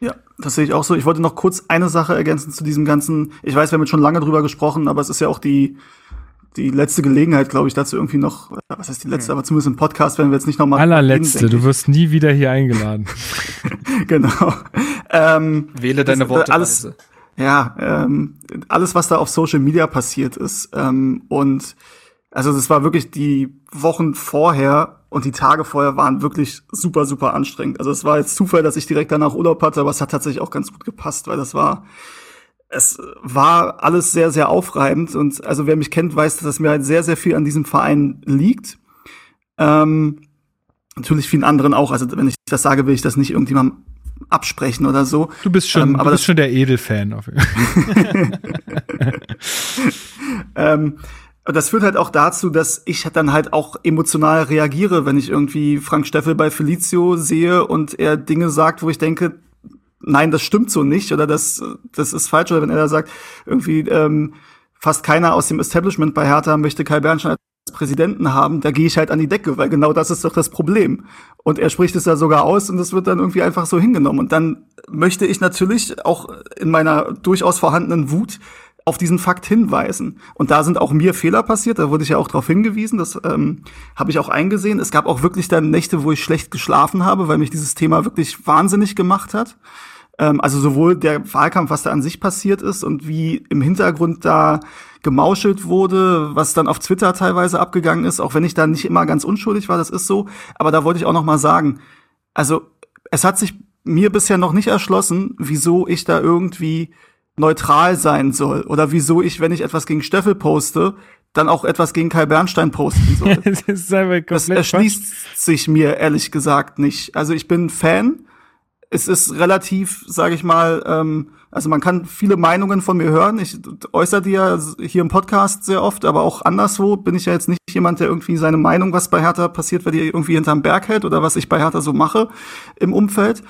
Ja, das sehe ich auch so. Ich wollte noch kurz eine Sache ergänzen zu diesem ganzen. Ich weiß, wir haben jetzt schon lange drüber gesprochen, aber es ist ja auch die, die letzte Gelegenheit, glaube ich, dazu irgendwie noch, was heißt die letzte, aber zumindest im Podcast werden wir jetzt nicht nochmal. Allerletzte, reden, du wirst nie wieder hier eingeladen. genau. Ähm, Wähle deine Worte. Alles, ja, ähm, alles, was da auf Social Media passiert ist ähm, und also es war wirklich die Wochen vorher und die Tage vorher waren wirklich super, super anstrengend. Also es war jetzt Zufall, dass ich direkt danach Urlaub hatte, aber es hat tatsächlich auch ganz gut gepasst, weil das war, es war alles sehr, sehr aufreibend. Und also wer mich kennt, weiß, dass mir halt sehr, sehr viel an diesem Verein liegt. Ähm, natürlich vielen anderen auch. Also wenn ich das sage, will ich das nicht irgendjemandem absprechen oder so. Du bist schon, ähm, aber du bist schon der Edelfan. Auf jeden Fall. ähm, das führt halt auch dazu, dass ich dann halt auch emotional reagiere, wenn ich irgendwie Frank Steffel bei Felizio sehe und er Dinge sagt, wo ich denke, nein, das stimmt so nicht oder das, das ist falsch. Oder wenn er da sagt, irgendwie ähm, fast keiner aus dem Establishment bei Hertha möchte Kai Bernstein als Präsidenten haben, da gehe ich halt an die Decke, weil genau das ist doch das Problem. Und er spricht es da sogar aus und es wird dann irgendwie einfach so hingenommen. Und dann möchte ich natürlich auch in meiner durchaus vorhandenen Wut auf diesen Fakt hinweisen. Und da sind auch mir Fehler passiert, da wurde ich ja auch darauf hingewiesen, das ähm, habe ich auch eingesehen. Es gab auch wirklich dann Nächte, wo ich schlecht geschlafen habe, weil mich dieses Thema wirklich wahnsinnig gemacht hat. Ähm, also sowohl der Wahlkampf, was da an sich passiert ist und wie im Hintergrund da gemauschelt wurde, was dann auf Twitter teilweise abgegangen ist, auch wenn ich da nicht immer ganz unschuldig war, das ist so. Aber da wollte ich auch noch mal sagen, also es hat sich mir bisher noch nicht erschlossen, wieso ich da irgendwie neutral sein soll oder wieso ich, wenn ich etwas gegen Steffel poste, dann auch etwas gegen Kai Bernstein posten soll. das, das erschließt sich mir ehrlich gesagt nicht. Also ich bin Fan. Es ist relativ, sage ich mal, ähm, also man kann viele Meinungen von mir hören. Ich äußere die ja hier im Podcast sehr oft, aber auch anderswo bin ich ja jetzt nicht jemand, der irgendwie seine Meinung, was bei Hertha passiert, weil die irgendwie hinterm Berg hält oder was ich bei Hertha so mache im Umfeld.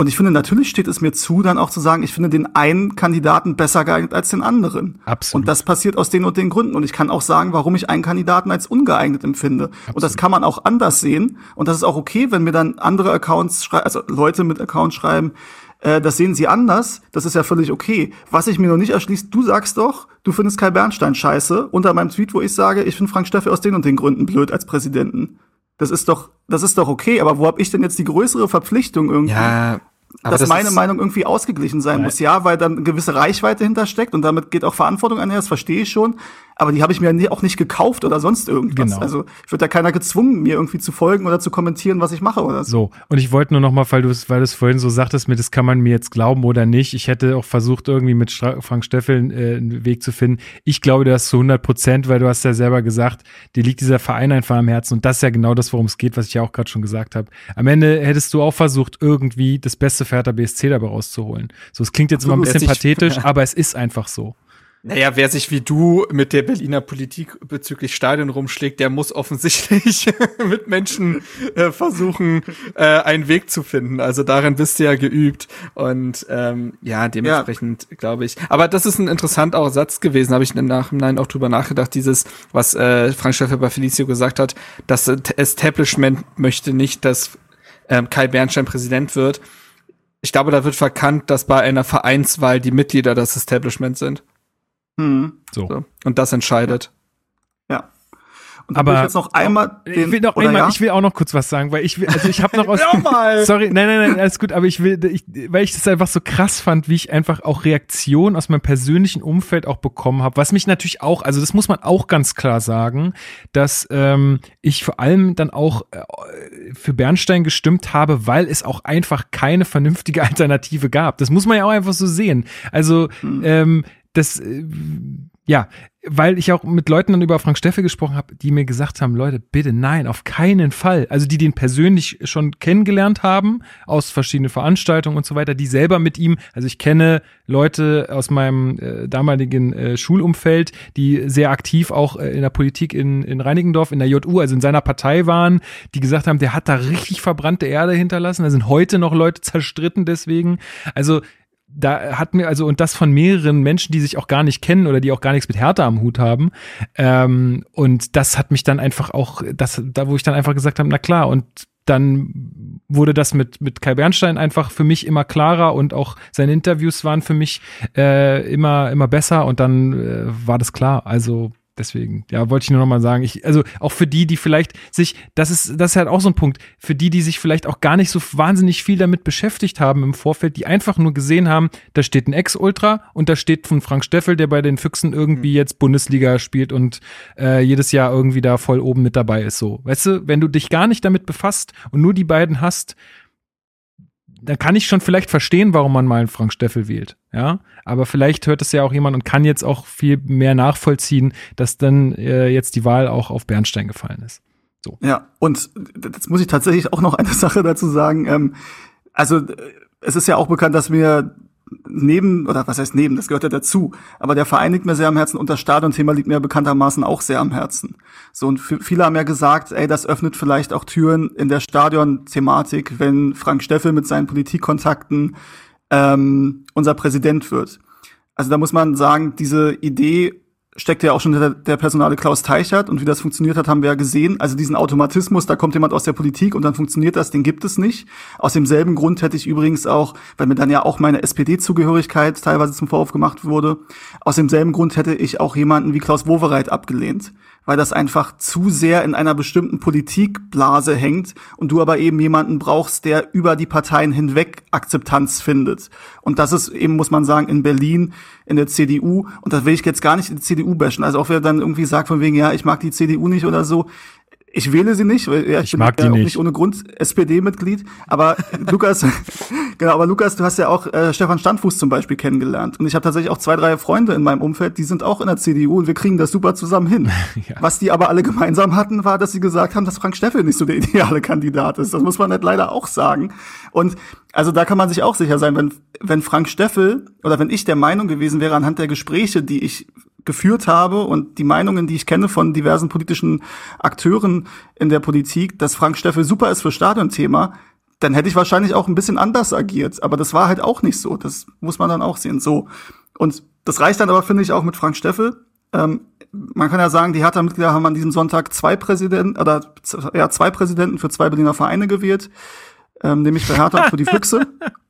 Und ich finde, natürlich steht es mir zu, dann auch zu sagen, ich finde den einen Kandidaten besser geeignet als den anderen. Absolut. Und das passiert aus den und den Gründen. Und ich kann auch sagen, warum ich einen Kandidaten als ungeeignet empfinde. Absolut. Und das kann man auch anders sehen. Und das ist auch okay, wenn mir dann andere Accounts schreiben, also Leute mit Accounts schreiben, äh, das sehen sie anders. Das ist ja völlig okay. Was ich mir noch nicht erschließt, du sagst doch, du findest Kai Bernstein scheiße unter meinem Tweet, wo ich sage, ich finde Frank Steffi aus den und den Gründen blöd als Präsidenten. Das ist doch, das ist doch okay, aber wo habe ich denn jetzt die größere Verpflichtung irgendwie? Ja, aber dass das meine Meinung irgendwie ausgeglichen sein muss. Ja, weil dann eine gewisse Reichweite hintersteckt und damit geht auch Verantwortung einher, das verstehe ich schon. Aber die habe ich mir auch nicht gekauft oder sonst irgendwas. Genau. Also ich wird da keiner gezwungen, mir irgendwie zu folgen oder zu kommentieren, was ich mache oder so. So, und ich wollte nur noch mal, weil du es weil du vorhin so sagtest, mit das kann man mir jetzt glauben oder nicht. Ich hätte auch versucht, irgendwie mit Frank Steffel äh, einen Weg zu finden. Ich glaube das zu 100 Prozent, weil du hast ja selber gesagt, dir liegt dieser Verein einfach am Herzen und das ist ja genau das, worum es geht, was ich ja auch gerade schon gesagt habe. Am Ende hättest du auch versucht, irgendwie das beste für Hertha BSC dabei rauszuholen. So, es klingt jetzt immer ein bisschen pathetisch, aber es ist einfach so. Naja, wer sich wie du mit der Berliner Politik bezüglich Stadion rumschlägt, der muss offensichtlich mit Menschen äh, versuchen, äh, einen Weg zu finden. Also darin bist du ja geübt. Und ähm, ja, dementsprechend ja. glaube ich. Aber das ist ein interessanter Satz gewesen, habe ich im Nachhinein auch drüber nachgedacht, dieses, was äh, Frank Schäfer bei Felicio gesagt hat, das Establishment möchte nicht, dass ähm, Kai Bernstein Präsident wird. Ich glaube, da wird verkannt, dass bei einer Vereinswahl die Mitglieder das Establishment sind. Hm. So. so. Und das entscheidet. Ja. Und aber ich jetzt noch einmal den, ich will noch einmal, ja? ich will auch noch kurz was sagen, weil ich will, also ich habe noch aus Sorry, nein, nein, nein, alles gut, aber ich will ich, weil ich das einfach so krass fand, wie ich einfach auch Reaktionen aus meinem persönlichen Umfeld auch bekommen habe, was mich natürlich auch, also das muss man auch ganz klar sagen, dass ähm, ich vor allem dann auch äh, für Bernstein gestimmt habe, weil es auch einfach keine vernünftige Alternative gab. Das muss man ja auch einfach so sehen. Also hm. ähm, das, äh, ja, weil ich auch mit Leuten dann über Frank Steffe gesprochen habe, die mir gesagt haben, Leute, bitte nein, auf keinen Fall. Also die den persönlich schon kennengelernt haben, aus verschiedenen Veranstaltungen und so weiter, die selber mit ihm, also ich kenne Leute aus meinem äh, damaligen äh, Schulumfeld, die sehr aktiv auch äh, in der Politik in, in Reinigendorf, in der JU, also in seiner Partei waren, die gesagt haben, der hat da richtig verbrannte Erde hinterlassen. Da sind heute noch Leute zerstritten deswegen. Also da hat mir also und das von mehreren Menschen, die sich auch gar nicht kennen oder die auch gar nichts mit Hertha am Hut haben. Ähm, und das hat mich dann einfach auch, das, da wo ich dann einfach gesagt habe, na klar, und dann wurde das mit, mit Kai Bernstein einfach für mich immer klarer und auch seine Interviews waren für mich äh, immer, immer besser und dann äh, war das klar. Also deswegen, ja, wollte ich nur noch mal sagen. Ich, also auch für die, die vielleicht sich, das ist, das ist halt auch so ein Punkt, für die, die sich vielleicht auch gar nicht so wahnsinnig viel damit beschäftigt haben im Vorfeld, die einfach nur gesehen haben, da steht ein Ex-Ultra und da steht von Frank Steffel, der bei den Füchsen irgendwie mhm. jetzt Bundesliga spielt und äh, jedes Jahr irgendwie da voll oben mit dabei ist. So, weißt du, wenn du dich gar nicht damit befasst und nur die beiden hast, dann kann ich schon vielleicht verstehen, warum man mal einen Frank Steffel wählt. Ja, aber vielleicht hört es ja auch jemand und kann jetzt auch viel mehr nachvollziehen, dass dann äh, jetzt die Wahl auch auf Bernstein gefallen ist. So. Ja, und jetzt muss ich tatsächlich auch noch eine Sache dazu sagen. Ähm, also es ist ja auch bekannt, dass mir neben, oder was heißt neben, das gehört ja dazu, aber der Verein liegt mir sehr am Herzen und das Stadionthema liegt mir bekanntermaßen auch sehr am Herzen. So, und viele haben ja gesagt, ey, das öffnet vielleicht auch Türen in der Stadion-Thematik, wenn Frank Steffel mit seinen Politikkontakten ähm, unser Präsident wird. Also da muss man sagen, diese Idee steckt ja auch schon der, der Personale Klaus Teichert und wie das funktioniert hat, haben wir ja gesehen. Also diesen Automatismus, da kommt jemand aus der Politik und dann funktioniert das, den gibt es nicht. Aus demselben Grund hätte ich übrigens auch, weil mir dann ja auch meine SPD-Zugehörigkeit teilweise zum Vorwurf gemacht wurde, aus demselben Grund hätte ich auch jemanden wie Klaus Wowereit abgelehnt weil das einfach zu sehr in einer bestimmten Politikblase hängt und du aber eben jemanden brauchst, der über die Parteien hinweg Akzeptanz findet. Und das ist eben, muss man sagen, in Berlin, in der CDU, und da will ich jetzt gar nicht in die CDU bashen, also auch wer dann irgendwie sagt von wegen, ja, ich mag die CDU nicht oder so, ich wähle sie nicht, weil ja, ich, ich bin mag ja, die nicht. nicht ohne Grund SPD-Mitglied. Aber Lukas, genau, aber Lukas, du hast ja auch äh, Stefan Standfuß zum Beispiel kennengelernt. Und ich habe tatsächlich auch zwei, drei Freunde in meinem Umfeld, die sind auch in der CDU und wir kriegen das super zusammen hin. ja. Was die aber alle gemeinsam hatten, war, dass sie gesagt haben, dass Frank Steffel nicht so der ideale Kandidat ist. Das muss man halt leider auch sagen. Und also da kann man sich auch sicher sein, wenn, wenn Frank Steffel oder wenn ich der Meinung gewesen wäre anhand der Gespräche, die ich geführt habe und die Meinungen, die ich kenne von diversen politischen Akteuren in der Politik, dass Frank Steffel super ist für Stadionthema, dann hätte ich wahrscheinlich auch ein bisschen anders agiert. Aber das war halt auch nicht so. Das muss man dann auch sehen. So. Und das reicht dann aber, finde ich, auch mit Frank Steffel. Ähm, man kann ja sagen, die Hertha-Mitglieder haben an diesem Sonntag zwei Präsidenten oder ja, zwei Präsidenten für zwei Berliner Vereine gewählt, ähm, nämlich für Hertha und für die Füchse.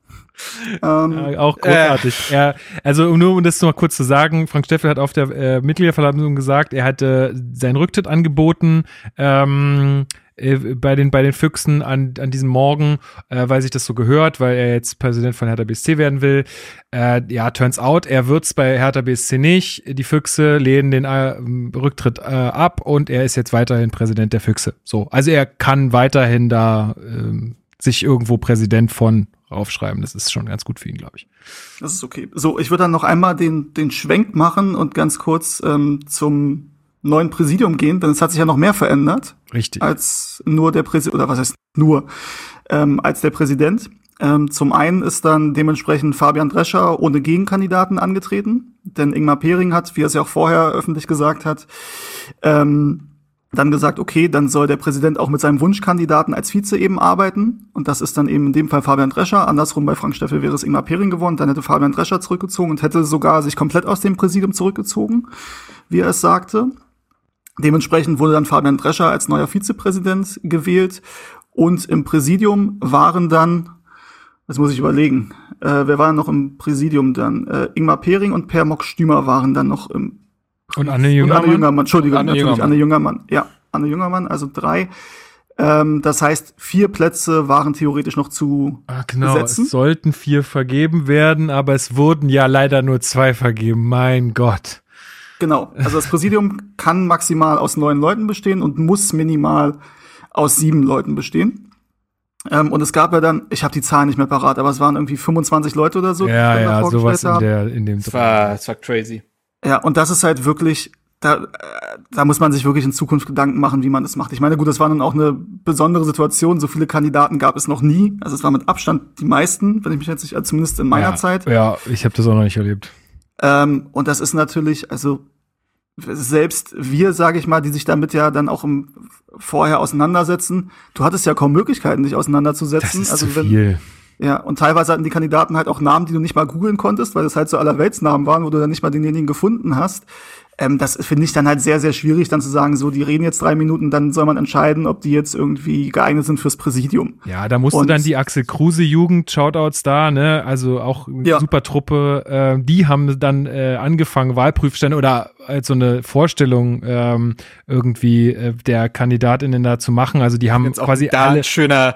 Ähm, auch großartig. Äh. Er, also nur um das mal kurz zu sagen, Frank Steffel hat auf der äh, Mitgliederversammlung gesagt, er hatte seinen Rücktritt angeboten. Ähm, äh, bei den, bei den Füchsen an, an diesem Morgen, äh, weil sich das so gehört, weil er jetzt Präsident von Hertha BSC werden will. Äh, ja, turns out, er wird's bei Hertha BSC nicht. Die Füchse lehnen den äh, Rücktritt äh, ab und er ist jetzt weiterhin Präsident der Füchse. So, also er kann weiterhin da äh, sich irgendwo Präsident von aufschreiben. Das ist schon ganz gut für ihn, glaube ich. Das ist okay. So, ich würde dann noch einmal den, den Schwenk machen und ganz kurz ähm, zum neuen Präsidium gehen, denn es hat sich ja noch mehr verändert. Richtig. Als nur der Präsident, oder was heißt nur, ähm, als der Präsident. Ähm, zum einen ist dann dementsprechend Fabian Drescher ohne Gegenkandidaten angetreten, denn Ingmar Pering hat, wie er es ja auch vorher öffentlich gesagt hat, ähm, dann gesagt, okay, dann soll der Präsident auch mit seinem Wunschkandidaten als Vize eben arbeiten. Und das ist dann eben in dem Fall Fabian Drescher. Andersrum bei Frank Steffel wäre es Ingmar Pering geworden. Dann hätte Fabian Drescher zurückgezogen und hätte sogar sich komplett aus dem Präsidium zurückgezogen, wie er es sagte. Dementsprechend wurde dann Fabian Drescher als neuer Vizepräsident gewählt und im Präsidium waren dann, das muss ich überlegen, äh, wer war noch im Präsidium dann? Äh, Ingmar Pering und Per Mock Stümer waren dann noch im und Anne Jüngermann. Und Anne Jüngermann, Entschuldigung, Anne natürlich Jüngermann. Anne Jüngermann. Ja, Anne Jüngermann, also drei. Ähm, das heißt, vier Plätze waren theoretisch noch zu Ach, genau. besetzen. Es sollten vier vergeben werden, aber es wurden ja leider nur zwei vergeben. Mein Gott. Genau. Also das Präsidium kann maximal aus neun Leuten bestehen und muss minimal aus sieben Leuten bestehen. Ähm, und es gab ja dann, ich habe die Zahlen nicht mehr parat, aber es waren irgendwie 25 Leute oder so. Ja, ja, sowas in, der, in dem. Es war, es war crazy. Ja, und das ist halt wirklich, da, da muss man sich wirklich in Zukunft Gedanken machen, wie man das macht. Ich meine, gut, das war dann auch eine besondere Situation. So viele Kandidaten gab es noch nie. Also es war mit Abstand die meisten, wenn ich mich jetzt nicht, zumindest in meiner ja, Zeit. Ja, ich habe das auch noch nicht erlebt. Ähm, und das ist natürlich, also selbst wir, sage ich mal, die sich damit ja dann auch im vorher auseinandersetzen, du hattest ja kaum Möglichkeiten, dich auseinanderzusetzen. Das ist also zu viel. Ja, und teilweise hatten die Kandidaten halt auch Namen, die du nicht mal googeln konntest, weil das halt so allerweltsnamen waren, wo du dann nicht mal denjenigen gefunden hast. Ähm, das finde ich dann halt sehr, sehr schwierig, dann zu sagen, so, die reden jetzt drei Minuten, dann soll man entscheiden, ob die jetzt irgendwie geeignet sind fürs Präsidium. Ja, da musst und, du dann die Axel Kruse Jugend, Shoutouts da, ne, also auch ja. super Truppe, äh, die haben dann äh, angefangen, Wahlprüfstände oder als so eine Vorstellung ähm, irgendwie äh, der KandidatInnen da zu machen. Also die haben jetzt quasi da alle. Ein schöner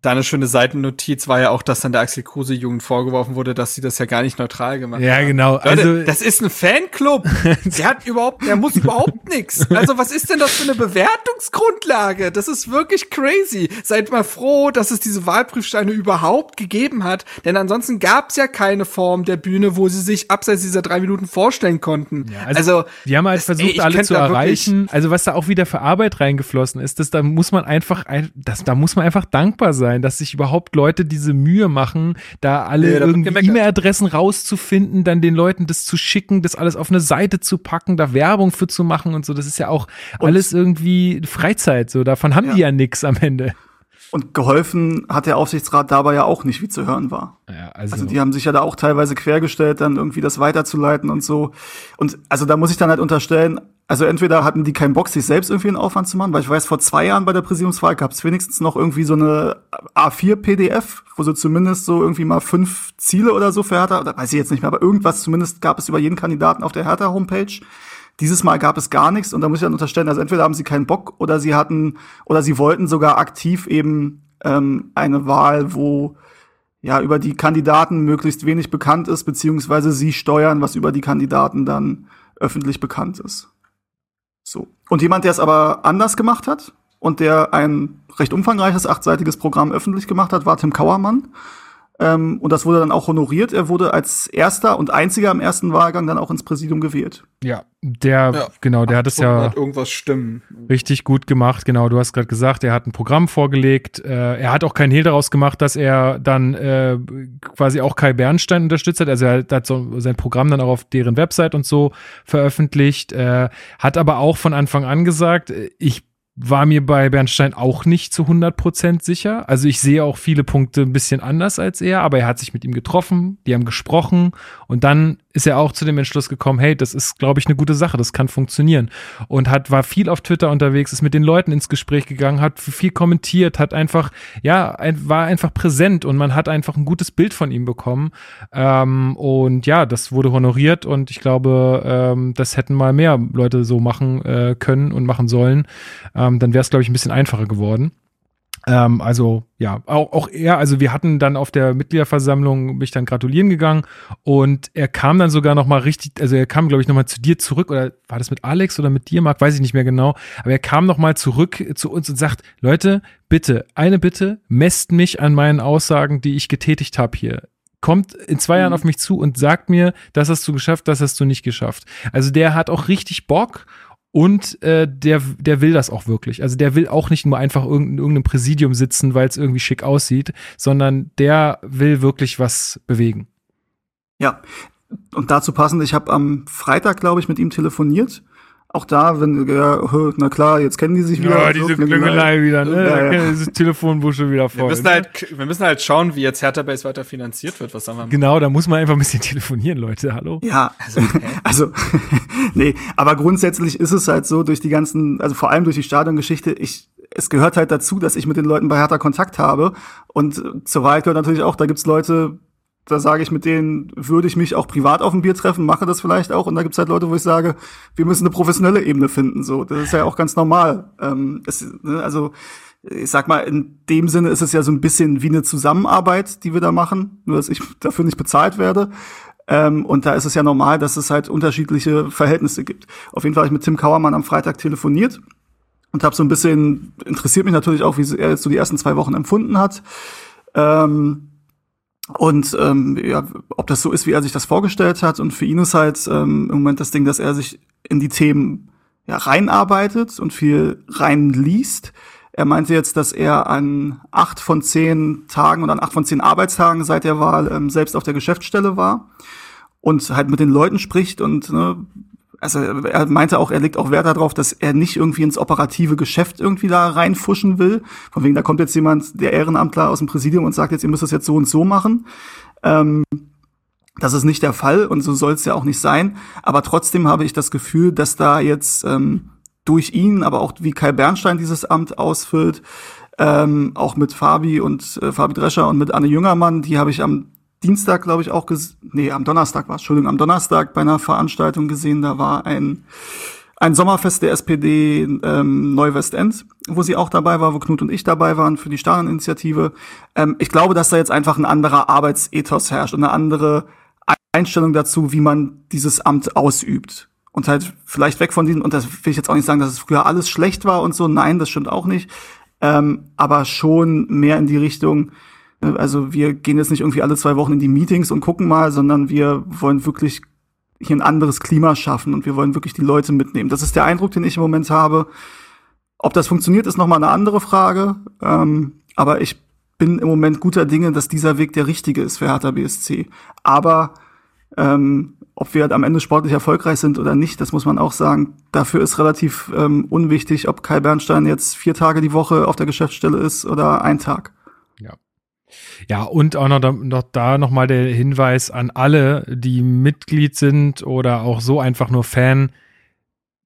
da eine schöne Seitennotiz war ja auch, dass dann der Axel Kruse Jugend vorgeworfen wurde, dass sie das ja gar nicht neutral gemacht ja, haben. Ja, genau. Leute, also das ist ein Fanclub. der hat überhaupt, der muss überhaupt nichts. Also was ist denn das für eine Bewertungsgrundlage? Das ist wirklich crazy. Seid mal froh, dass es diese Wahlprüfsteine überhaupt gegeben hat, denn ansonsten gab es ja keine Form der Bühne, wo sie sich abseits dieser drei Minuten vorstellen konnten. Ja, also, also die haben halt versucht, ey, alle zu erreichen. Also was da auch wieder für Arbeit reingeflossen ist, das da muss man einfach, das, da muss man einfach dankbar sein sein, dass sich überhaupt Leute diese Mühe machen, da alle ja, irgendwie E-Mail-Adressen rauszufinden, dann den Leuten das zu schicken, das alles auf eine Seite zu packen, da Werbung für zu machen und so. Das ist ja auch und alles irgendwie Freizeit, so. Davon haben ja. die ja nix am Ende. Und geholfen hat der Aufsichtsrat dabei ja auch nicht, wie zu hören war. Ja, also, also die haben sich ja da auch teilweise quergestellt, dann irgendwie das weiterzuleiten und so. Und also da muss ich dann halt unterstellen, also entweder hatten die keinen Bock, sich selbst irgendwie einen Aufwand zu machen, weil ich weiß, vor zwei Jahren bei der Präsidiumswahl gab es wenigstens noch irgendwie so eine A4-PDF, wo so zumindest so irgendwie mal fünf Ziele oder so für Hertha, oder weiß ich jetzt nicht mehr, aber irgendwas zumindest gab es über jeden Kandidaten auf der Hertha-Homepage. Dieses Mal gab es gar nichts und da muss ich dann unterstellen, also entweder haben sie keinen Bock oder sie hatten oder sie wollten sogar aktiv eben ähm, eine Wahl, wo ja über die Kandidaten möglichst wenig bekannt ist, beziehungsweise sie steuern, was über die Kandidaten dann öffentlich bekannt ist. So. Und jemand, der es aber anders gemacht hat und der ein recht umfangreiches achtseitiges Programm öffentlich gemacht hat, war Tim Kauermann. Ähm, und das wurde dann auch honoriert. Er wurde als erster und einziger im ersten Wahlgang dann auch ins Präsidium gewählt. Ja, der, ja. genau, der hat es ja irgendwas stimmen. richtig gut gemacht. Genau, du hast gerade gesagt, er hat ein Programm vorgelegt. Äh, er hat auch keinen Hehl daraus gemacht, dass er dann äh, quasi auch Kai Bernstein unterstützt hat. Also er hat so sein Programm dann auch auf deren Website und so veröffentlicht. Äh, hat aber auch von Anfang an gesagt, ich war mir bei Bernstein auch nicht zu 100% sicher. Also ich sehe auch viele Punkte ein bisschen anders als er, aber er hat sich mit ihm getroffen, die haben gesprochen und dann ist er auch zu dem Entschluss gekommen, hey, das ist, glaube ich, eine gute Sache, das kann funktionieren. Und hat, war viel auf Twitter unterwegs, ist mit den Leuten ins Gespräch gegangen, hat viel kommentiert, hat einfach, ja, ein, war einfach präsent und man hat einfach ein gutes Bild von ihm bekommen. Ähm, und ja, das wurde honoriert und ich glaube, ähm, das hätten mal mehr Leute so machen äh, können und machen sollen. Ähm, dann wäre es, glaube ich, ein bisschen einfacher geworden. Ähm, also ja, auch, auch er, also wir hatten dann auf der Mitgliederversammlung, mich dann gratulieren gegangen und er kam dann sogar noch mal richtig, also er kam, glaube ich, noch mal zu dir zurück oder war das mit Alex oder mit dir, Marc, weiß ich nicht mehr genau, aber er kam noch mal zurück zu uns und sagt, Leute, bitte, eine Bitte, messt mich an meinen Aussagen, die ich getätigt habe hier kommt in zwei Jahren mhm. auf mich zu und sagt mir, das hast du geschafft, das hast du nicht geschafft. Also der hat auch richtig Bock und äh, der, der will das auch wirklich. Also der will auch nicht nur einfach in irgendeinem Präsidium sitzen, weil es irgendwie schick aussieht, sondern der will wirklich was bewegen. Ja, und dazu passend, ich habe am Freitag, glaube ich, mit ihm telefoniert auch da, wenn, ja, na klar, jetzt kennen die sich wieder. Ja, diese so, Klüngelei wieder, ne? Ja, ja. Dieses Telefonbuch schon wieder voll. Wir müssen, halt, wir müssen halt schauen, wie jetzt Hertha Base weiter finanziert wird. Was sagen wir? Genau, da muss man einfach ein bisschen telefonieren, Leute. Hallo? Ja, also, also nee, aber grundsätzlich ist es halt so, durch die ganzen, also vor allem durch die Stadiongeschichte, ich, es gehört halt dazu, dass ich mit den Leuten bei Hertha Kontakt habe. Und zur Wahrheit gehört natürlich auch, da gibt's Leute, da sage ich, mit denen würde ich mich auch privat auf ein Bier treffen, mache das vielleicht auch. Und da gibt's halt Leute, wo ich sage, wir müssen eine professionelle Ebene finden. So, das ist ja auch ganz normal. Ähm, es, ne, also ich sag mal, in dem Sinne ist es ja so ein bisschen wie eine Zusammenarbeit, die wir da machen, nur dass ich dafür nicht bezahlt werde. Ähm, und da ist es ja normal, dass es halt unterschiedliche Verhältnisse gibt. Auf jeden Fall habe ich mit Tim Kauermann am Freitag telefoniert und habe so ein bisschen, interessiert mich natürlich auch, wie er jetzt so die ersten zwei Wochen empfunden hat. Ähm, und ähm, ja, ob das so ist, wie er sich das vorgestellt hat. Und für ihn ist halt ähm, im Moment das Ding, dass er sich in die Themen ja, reinarbeitet und viel reinliest. Er meinte jetzt, dass er an acht von zehn Tagen oder an acht von zehn Arbeitstagen seit der Wahl ähm, selbst auf der Geschäftsstelle war und halt mit den Leuten spricht und ne, also er meinte auch, er legt auch Wert darauf, dass er nicht irgendwie ins operative Geschäft irgendwie da reinfuschen will. Von wegen, da kommt jetzt jemand, der Ehrenamtler aus dem Präsidium und sagt jetzt, ihr müsst das jetzt so und so machen. Ähm, das ist nicht der Fall und so soll es ja auch nicht sein. Aber trotzdem habe ich das Gefühl, dass da jetzt ähm, durch ihn, aber auch wie Kai Bernstein dieses Amt ausfüllt, ähm, auch mit Fabi und äh, Fabi Drescher und mit Anne Jüngermann, die habe ich am Dienstag, glaube ich, auch nee, am Donnerstag war Entschuldigung, am Donnerstag bei einer Veranstaltung gesehen, da war ein ein Sommerfest der SPD ähm, Neuwestend, wo sie auch dabei war, wo Knut und ich dabei waren für die Stadioninitiative. Ähm, ich glaube, dass da jetzt einfach ein anderer Arbeitsethos herrscht und eine andere Einstellung dazu, wie man dieses Amt ausübt. Und halt vielleicht weg von diesem, und das will ich jetzt auch nicht sagen, dass es früher alles schlecht war und so, nein, das stimmt auch nicht. Ähm, aber schon mehr in die Richtung, also wir gehen jetzt nicht irgendwie alle zwei Wochen in die Meetings und gucken mal, sondern wir wollen wirklich hier ein anderes Klima schaffen und wir wollen wirklich die Leute mitnehmen. Das ist der Eindruck, den ich im Moment habe. Ob das funktioniert, ist nochmal eine andere Frage. Ähm, aber ich bin im Moment guter Dinge, dass dieser Weg der richtige ist für Hertha BSC. Aber ähm, ob wir am Ende sportlich erfolgreich sind oder nicht, das muss man auch sagen. Dafür ist relativ ähm, unwichtig, ob Kai Bernstein jetzt vier Tage die Woche auf der Geschäftsstelle ist oder ein Tag. Ja. Ja, und auch noch, noch da nochmal der Hinweis an alle, die Mitglied sind oder auch so einfach nur Fan.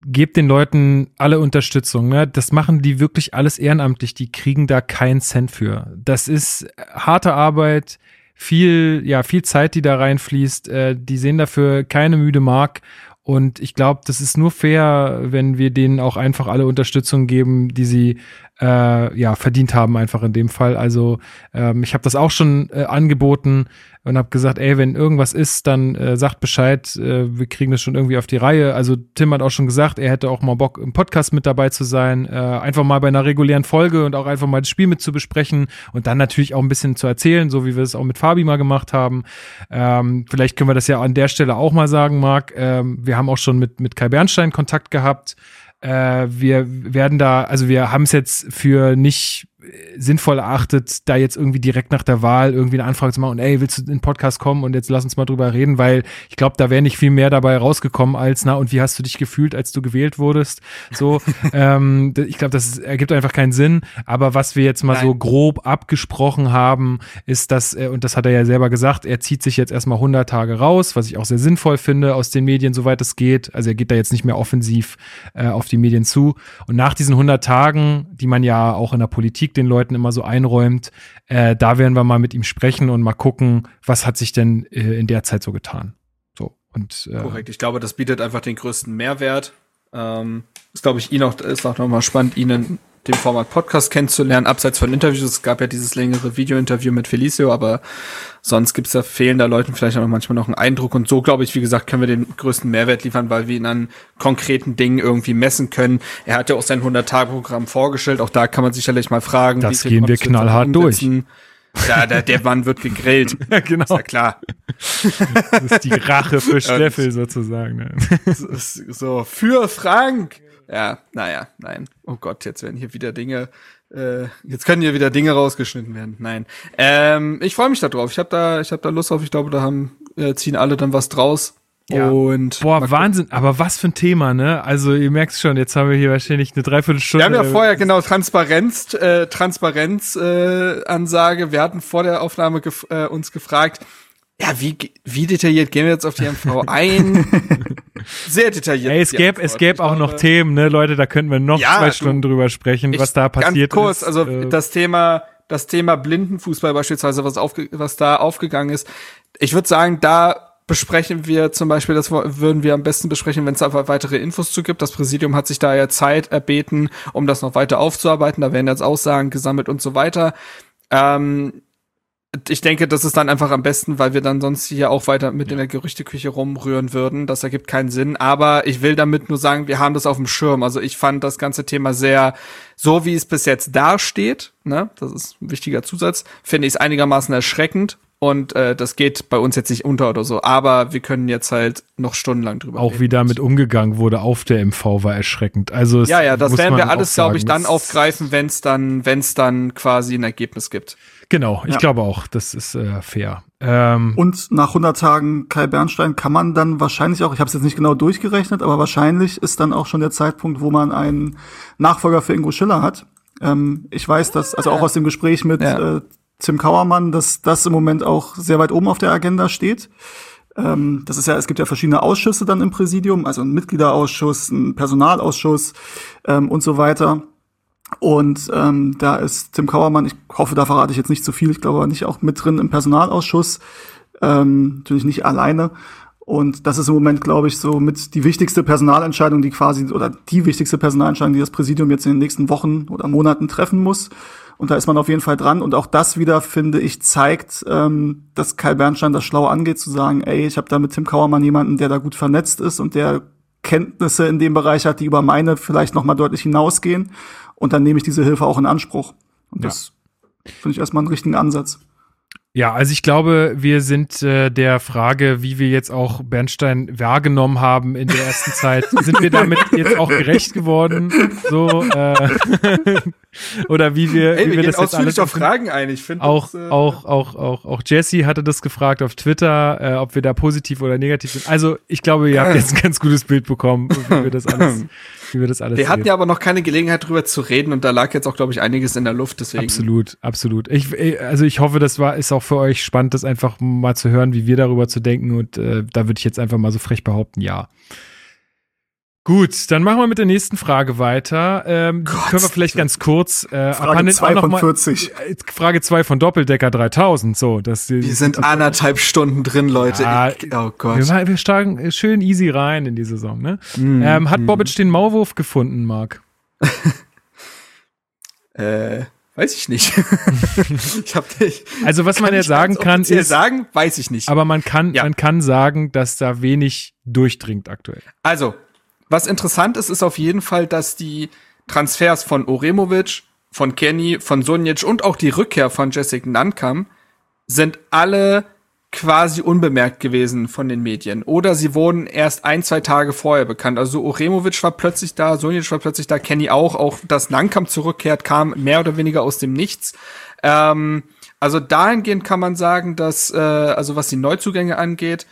Gebt den Leuten alle Unterstützung. Ne? Das machen die wirklich alles ehrenamtlich. Die kriegen da keinen Cent für. Das ist harte Arbeit, viel, ja, viel Zeit, die da reinfließt. Äh, die sehen dafür keine müde Mark. Und ich glaube, das ist nur fair, wenn wir denen auch einfach alle Unterstützung geben, die sie äh, ja verdient haben, einfach in dem Fall. Also ähm, ich habe das auch schon äh, angeboten und habe gesagt, ey, wenn irgendwas ist, dann äh, sagt Bescheid, äh, wir kriegen das schon irgendwie auf die Reihe. Also Tim hat auch schon gesagt, er hätte auch mal Bock im Podcast mit dabei zu sein, äh, einfach mal bei einer regulären Folge und auch einfach mal das Spiel mit zu besprechen und dann natürlich auch ein bisschen zu erzählen, so wie wir es auch mit Fabi mal gemacht haben. Ähm, vielleicht können wir das ja an der Stelle auch mal sagen, Marc. Ähm, wir haben auch schon mit mit Kai Bernstein Kontakt gehabt. Äh, wir werden da, also wir haben es jetzt für nicht sinnvoll erachtet, da jetzt irgendwie direkt nach der Wahl irgendwie eine Anfrage zu machen und ey, willst du in den Podcast kommen und jetzt lass uns mal drüber reden, weil ich glaube, da wäre nicht viel mehr dabei rausgekommen als, na, und wie hast du dich gefühlt, als du gewählt wurdest? So, ähm, ich glaube, das ergibt einfach keinen Sinn. Aber was wir jetzt mal Nein. so grob abgesprochen haben, ist, dass, und das hat er ja selber gesagt, er zieht sich jetzt erstmal 100 Tage raus, was ich auch sehr sinnvoll finde aus den Medien, soweit es geht. Also er geht da jetzt nicht mehr offensiv äh, auf die Medien zu. Und nach diesen 100 Tagen, die man ja auch in der Politik den Leuten immer so einräumt, äh, da werden wir mal mit ihm sprechen und mal gucken, was hat sich denn äh, in der Zeit so getan. So und äh, korrekt. Ich glaube, das bietet einfach den größten Mehrwert. Ähm, ist glaube ich ihn auch ist auch nochmal spannend, Ihnen dem Format Podcast kennenzulernen, abseits von Interviews. Es gab ja dieses längere Video-Interview mit Felicio, aber sonst gibt's da fehlen da Leuten vielleicht auch manchmal noch einen Eindruck. Und so, glaube ich, wie gesagt, können wir den größten Mehrwert liefern, weil wir ihn an konkreten Dingen irgendwie messen können. Er hat ja auch sein 100-Tage-Programm vorgestellt. Auch da kann man sicherlich mal fragen. Das gehen wir knallhart durch. Ja, der, der Mann wird gegrillt. ja, genau. Ist ja klar. Das ist die Rache für Steffel sozusagen. Ne? So, für Frank. Ja, naja, nein. Oh Gott, jetzt werden hier wieder Dinge, äh, jetzt können hier wieder Dinge rausgeschnitten werden. Nein. Ähm, ich freue mich da drauf. Ich habe da, ich habe da Lust drauf. Ich glaube, da haben äh, ziehen alle dann was draus. Ja. Und Boah, Wahnsinn, aber was für ein Thema, ne? Also ihr merkt schon, jetzt haben wir hier wahrscheinlich eine Dreiviertelstunde. Wir haben ja vorher genau Transparenz, äh, Transparenz äh, Ansage. Wir hatten vor der Aufnahme gef äh, uns gefragt, ja, wie, wie detailliert gehen wir jetzt auf die MV ein? Sehr detailliert. Ey, es gäbe, es gäbe auch noch Themen, ne, Leute, da könnten wir noch ja, zwei Stunden drüber sprechen, was da passiert ganz kurz, ist. Also äh, das Thema, das Thema Blindenfußball beispielsweise, was, aufge, was da aufgegangen ist. Ich würde sagen, da besprechen wir zum Beispiel, das würden wir am besten besprechen, wenn es einfach weitere Infos zu gibt. Das Präsidium hat sich da ja Zeit erbeten, um das noch weiter aufzuarbeiten. Da werden jetzt Aussagen gesammelt und so weiter. Ähm, ich denke, das ist dann einfach am besten, weil wir dann sonst hier auch weiter mit ja. in der Gerüchteküche rumrühren würden. Das ergibt keinen Sinn. Aber ich will damit nur sagen, wir haben das auf dem Schirm. Also ich fand das ganze Thema sehr, so wie es bis jetzt dasteht, ne, das ist ein wichtiger Zusatz, finde ich es einigermaßen erschreckend. Und äh, das geht bei uns jetzt nicht unter oder so. Aber wir können jetzt halt noch stundenlang drüber Auch reden. wie damit umgegangen wurde auf der MV war erschreckend. Also ja, ja, das werden wir alles, glaube ich, dann aufgreifen, wenn es dann, wenn es dann quasi ein Ergebnis gibt. Genau, ich ja. glaube auch, das ist äh, fair. Ähm, und nach 100 Tagen Kai Bernstein kann man dann wahrscheinlich auch, ich habe es jetzt nicht genau durchgerechnet, aber wahrscheinlich ist dann auch schon der Zeitpunkt, wo man einen Nachfolger für Ingo Schiller hat. Ähm, ich weiß, dass, also auch aus dem Gespräch mit ja. äh, Tim Kauermann, dass das im Moment auch sehr weit oben auf der Agenda steht. Ähm, das ist ja, es gibt ja verschiedene Ausschüsse dann im Präsidium, also ein Mitgliederausschuss, ein Personalausschuss ähm, und so weiter. Und ähm, da ist Tim Kauermann, ich hoffe, da verrate ich jetzt nicht zu viel, ich glaube nicht auch mit drin im Personalausschuss, ähm, natürlich nicht alleine. Und das ist im Moment, glaube ich, so mit die wichtigste Personalentscheidung, die quasi, oder die wichtigste Personalentscheidung, die das Präsidium jetzt in den nächsten Wochen oder Monaten treffen muss. Und da ist man auf jeden Fall dran. Und auch das wieder, finde ich, zeigt, ähm, dass Kai Bernstein das schlau angeht, zu sagen, ey, ich habe da mit Tim Kauermann jemanden, der da gut vernetzt ist und der Kenntnisse in dem Bereich hat, die über meine vielleicht noch mal deutlich hinausgehen. Und dann nehme ich diese Hilfe auch in Anspruch. Und ja. das finde ich erstmal einen richtigen Ansatz. Ja, also ich glaube, wir sind äh, der Frage, wie wir jetzt auch Bernstein wahrgenommen haben in der ersten Zeit, sind wir damit jetzt auch gerecht geworden? So äh, oder wie wir, Ey, wie wir, wir das jetzt alles auf Fragen ein. Ich finde auch, das, äh, auch, auch, auch, auch Jesse hatte das gefragt auf Twitter, äh, ob wir da positiv oder negativ sind. Also ich glaube, ihr habt jetzt ein ganz gutes Bild bekommen, wie wir das alles wie wir das alles Wir sehen. hatten ja aber noch keine Gelegenheit drüber zu reden und da lag jetzt auch, glaube ich, einiges in der Luft. Deswegen. Absolut, absolut. Ich, also ich hoffe, das war ist auch für euch spannend, das einfach mal zu hören, wie wir darüber zu denken und äh, da würde ich jetzt einfach mal so frech behaupten, ja. Gut, dann machen wir mit der nächsten Frage weiter. Ähm, Gott, können wir vielleicht ganz kurz äh, Frage 2 von 40. Mal, äh, Frage 2 von Doppeldecker 3000. So, dass wir sind anderthalb Stunden drin, Leute. Ja, oh Gott. Wir, wir starten schön easy rein in die Saison. Ne? Mm, ähm, hat mm. Bobic den Maulwurf gefunden, Marc? äh, weiß ich nicht. ich hab nicht. Also was man ja sagen kann, ist sagen, weiß ich nicht. Aber man kann, ja. man kann sagen, dass da wenig durchdringt aktuell. Also was interessant ist, ist auf jeden Fall, dass die Transfers von Oremovic, von Kenny, von Sonic und auch die Rückkehr von Jessica Nankam sind alle quasi unbemerkt gewesen von den Medien. Oder sie wurden erst ein, zwei Tage vorher bekannt. Also Oremovic war plötzlich da, Sonic war plötzlich da, Kenny auch. Auch dass Langkamp zurückkehrt, kam mehr oder weniger aus dem Nichts. Ähm, also dahingehend kann man sagen, dass, äh, also was die Neuzugänge angeht,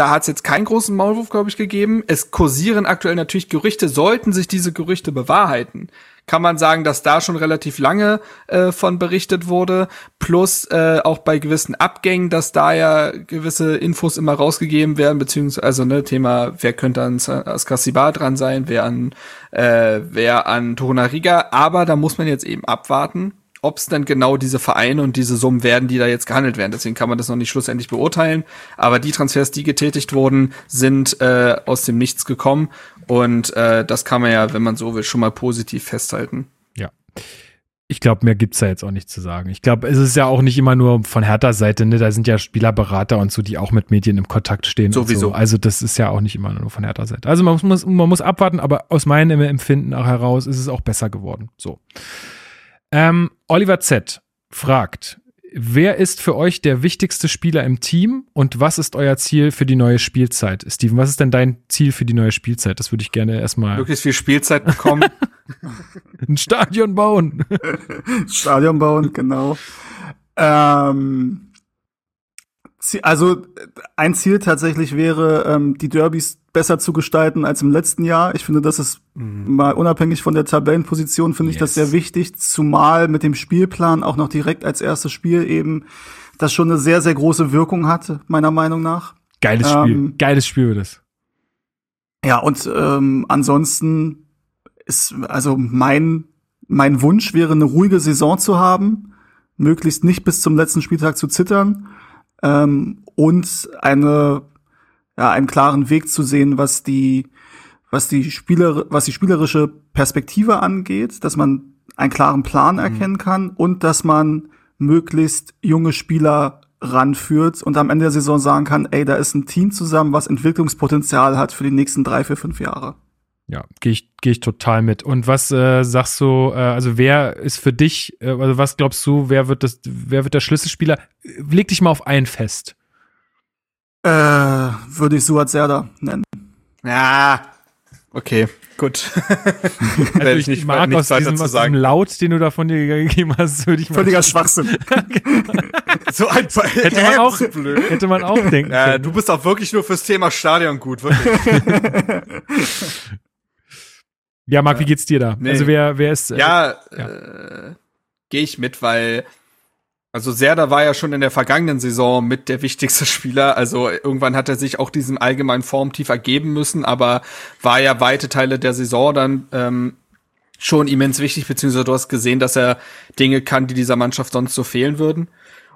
da hat es jetzt keinen großen Maulwurf, glaube ich, gegeben. Es kursieren aktuell natürlich Gerüchte. Sollten sich diese Gerüchte bewahrheiten, kann man sagen, dass da schon relativ lange äh, von berichtet wurde. Plus äh, auch bei gewissen Abgängen, dass da ja gewisse Infos immer rausgegeben werden, beziehungsweise also ne Thema, wer könnte an Askasibar dran sein, wer an äh, wer an Torunariga. Aber da muss man jetzt eben abwarten ob es dann genau diese Vereine und diese Summen werden, die da jetzt gehandelt werden. Deswegen kann man das noch nicht schlussendlich beurteilen. Aber die Transfers, die getätigt wurden, sind äh, aus dem Nichts gekommen. Und äh, das kann man ja, wenn man so will, schon mal positiv festhalten. Ja. Ich glaube, mehr gibt's da jetzt auch nicht zu sagen. Ich glaube, es ist ja auch nicht immer nur von Hertha Seite, ne? Da sind ja Spielerberater und so, die auch mit Medien im Kontakt stehen. Sowieso. So. Also das ist ja auch nicht immer nur von Hertha Seite. Also man muss, man muss abwarten, aber aus meinem Empfinden auch heraus ist es auch besser geworden. So. Ähm, Oliver Z. fragt, wer ist für euch der wichtigste Spieler im Team und was ist euer Ziel für die neue Spielzeit? Steven, was ist denn dein Ziel für die neue Spielzeit? Das würde ich gerne erstmal. Möglichst viel Spielzeit bekommen. Ein Stadion bauen. Stadion bauen, genau. Ähm, also ein Ziel tatsächlich wäre, ähm, die Derbys besser zu gestalten als im letzten Jahr. Ich finde, das ist mhm. mal unabhängig von der Tabellenposition, finde yes. ich das sehr wichtig, zumal mit dem Spielplan auch noch direkt als erstes Spiel eben das schon eine sehr, sehr große Wirkung hat, meiner Meinung nach. Geiles Spiel, ähm, geiles Spiel wird es. Ja, und ähm, ansonsten ist, also mein, mein Wunsch wäre, eine ruhige Saison zu haben, möglichst nicht bis zum letzten Spieltag zu zittern ähm, und eine ja, einen klaren Weg zu sehen, was die, was die Spieler, was die spielerische Perspektive angeht, dass man einen klaren Plan mhm. erkennen kann und dass man möglichst junge Spieler ranführt und am Ende der Saison sagen kann, ey, da ist ein Team zusammen, was Entwicklungspotenzial hat für die nächsten drei, vier, fünf Jahre. Ja, gehe ich, geh ich total mit. Und was äh, sagst du, äh, also wer ist für dich, äh, also was glaubst du, wer wird das, wer wird der Schlüsselspieler? Leg dich mal auf einen fest. Äh, würde ich Suat Serda nennen. Ja, okay, gut. also ich, ich mag aus diesem, aus diesem Laut, den du da von dir gegeben hast, würde ich mal. Völliger Schwachsinn. so ein hätte man auch, blöd. hätte man auch denken. Ja, du bist auch wirklich nur fürs Thema Stadion gut, wirklich. ja, Marc, wie geht's dir da? Nee. Also wer, wer ist? Äh, ja, ja. Äh, gehe ich mit, weil also Serda war ja schon in der vergangenen Saison mit der wichtigste Spieler. Also irgendwann hat er sich auch diesem allgemeinen Formtief ergeben müssen, aber war ja weite Teile der Saison dann ähm, schon immens wichtig, beziehungsweise du hast gesehen, dass er Dinge kann, die dieser Mannschaft sonst so fehlen würden.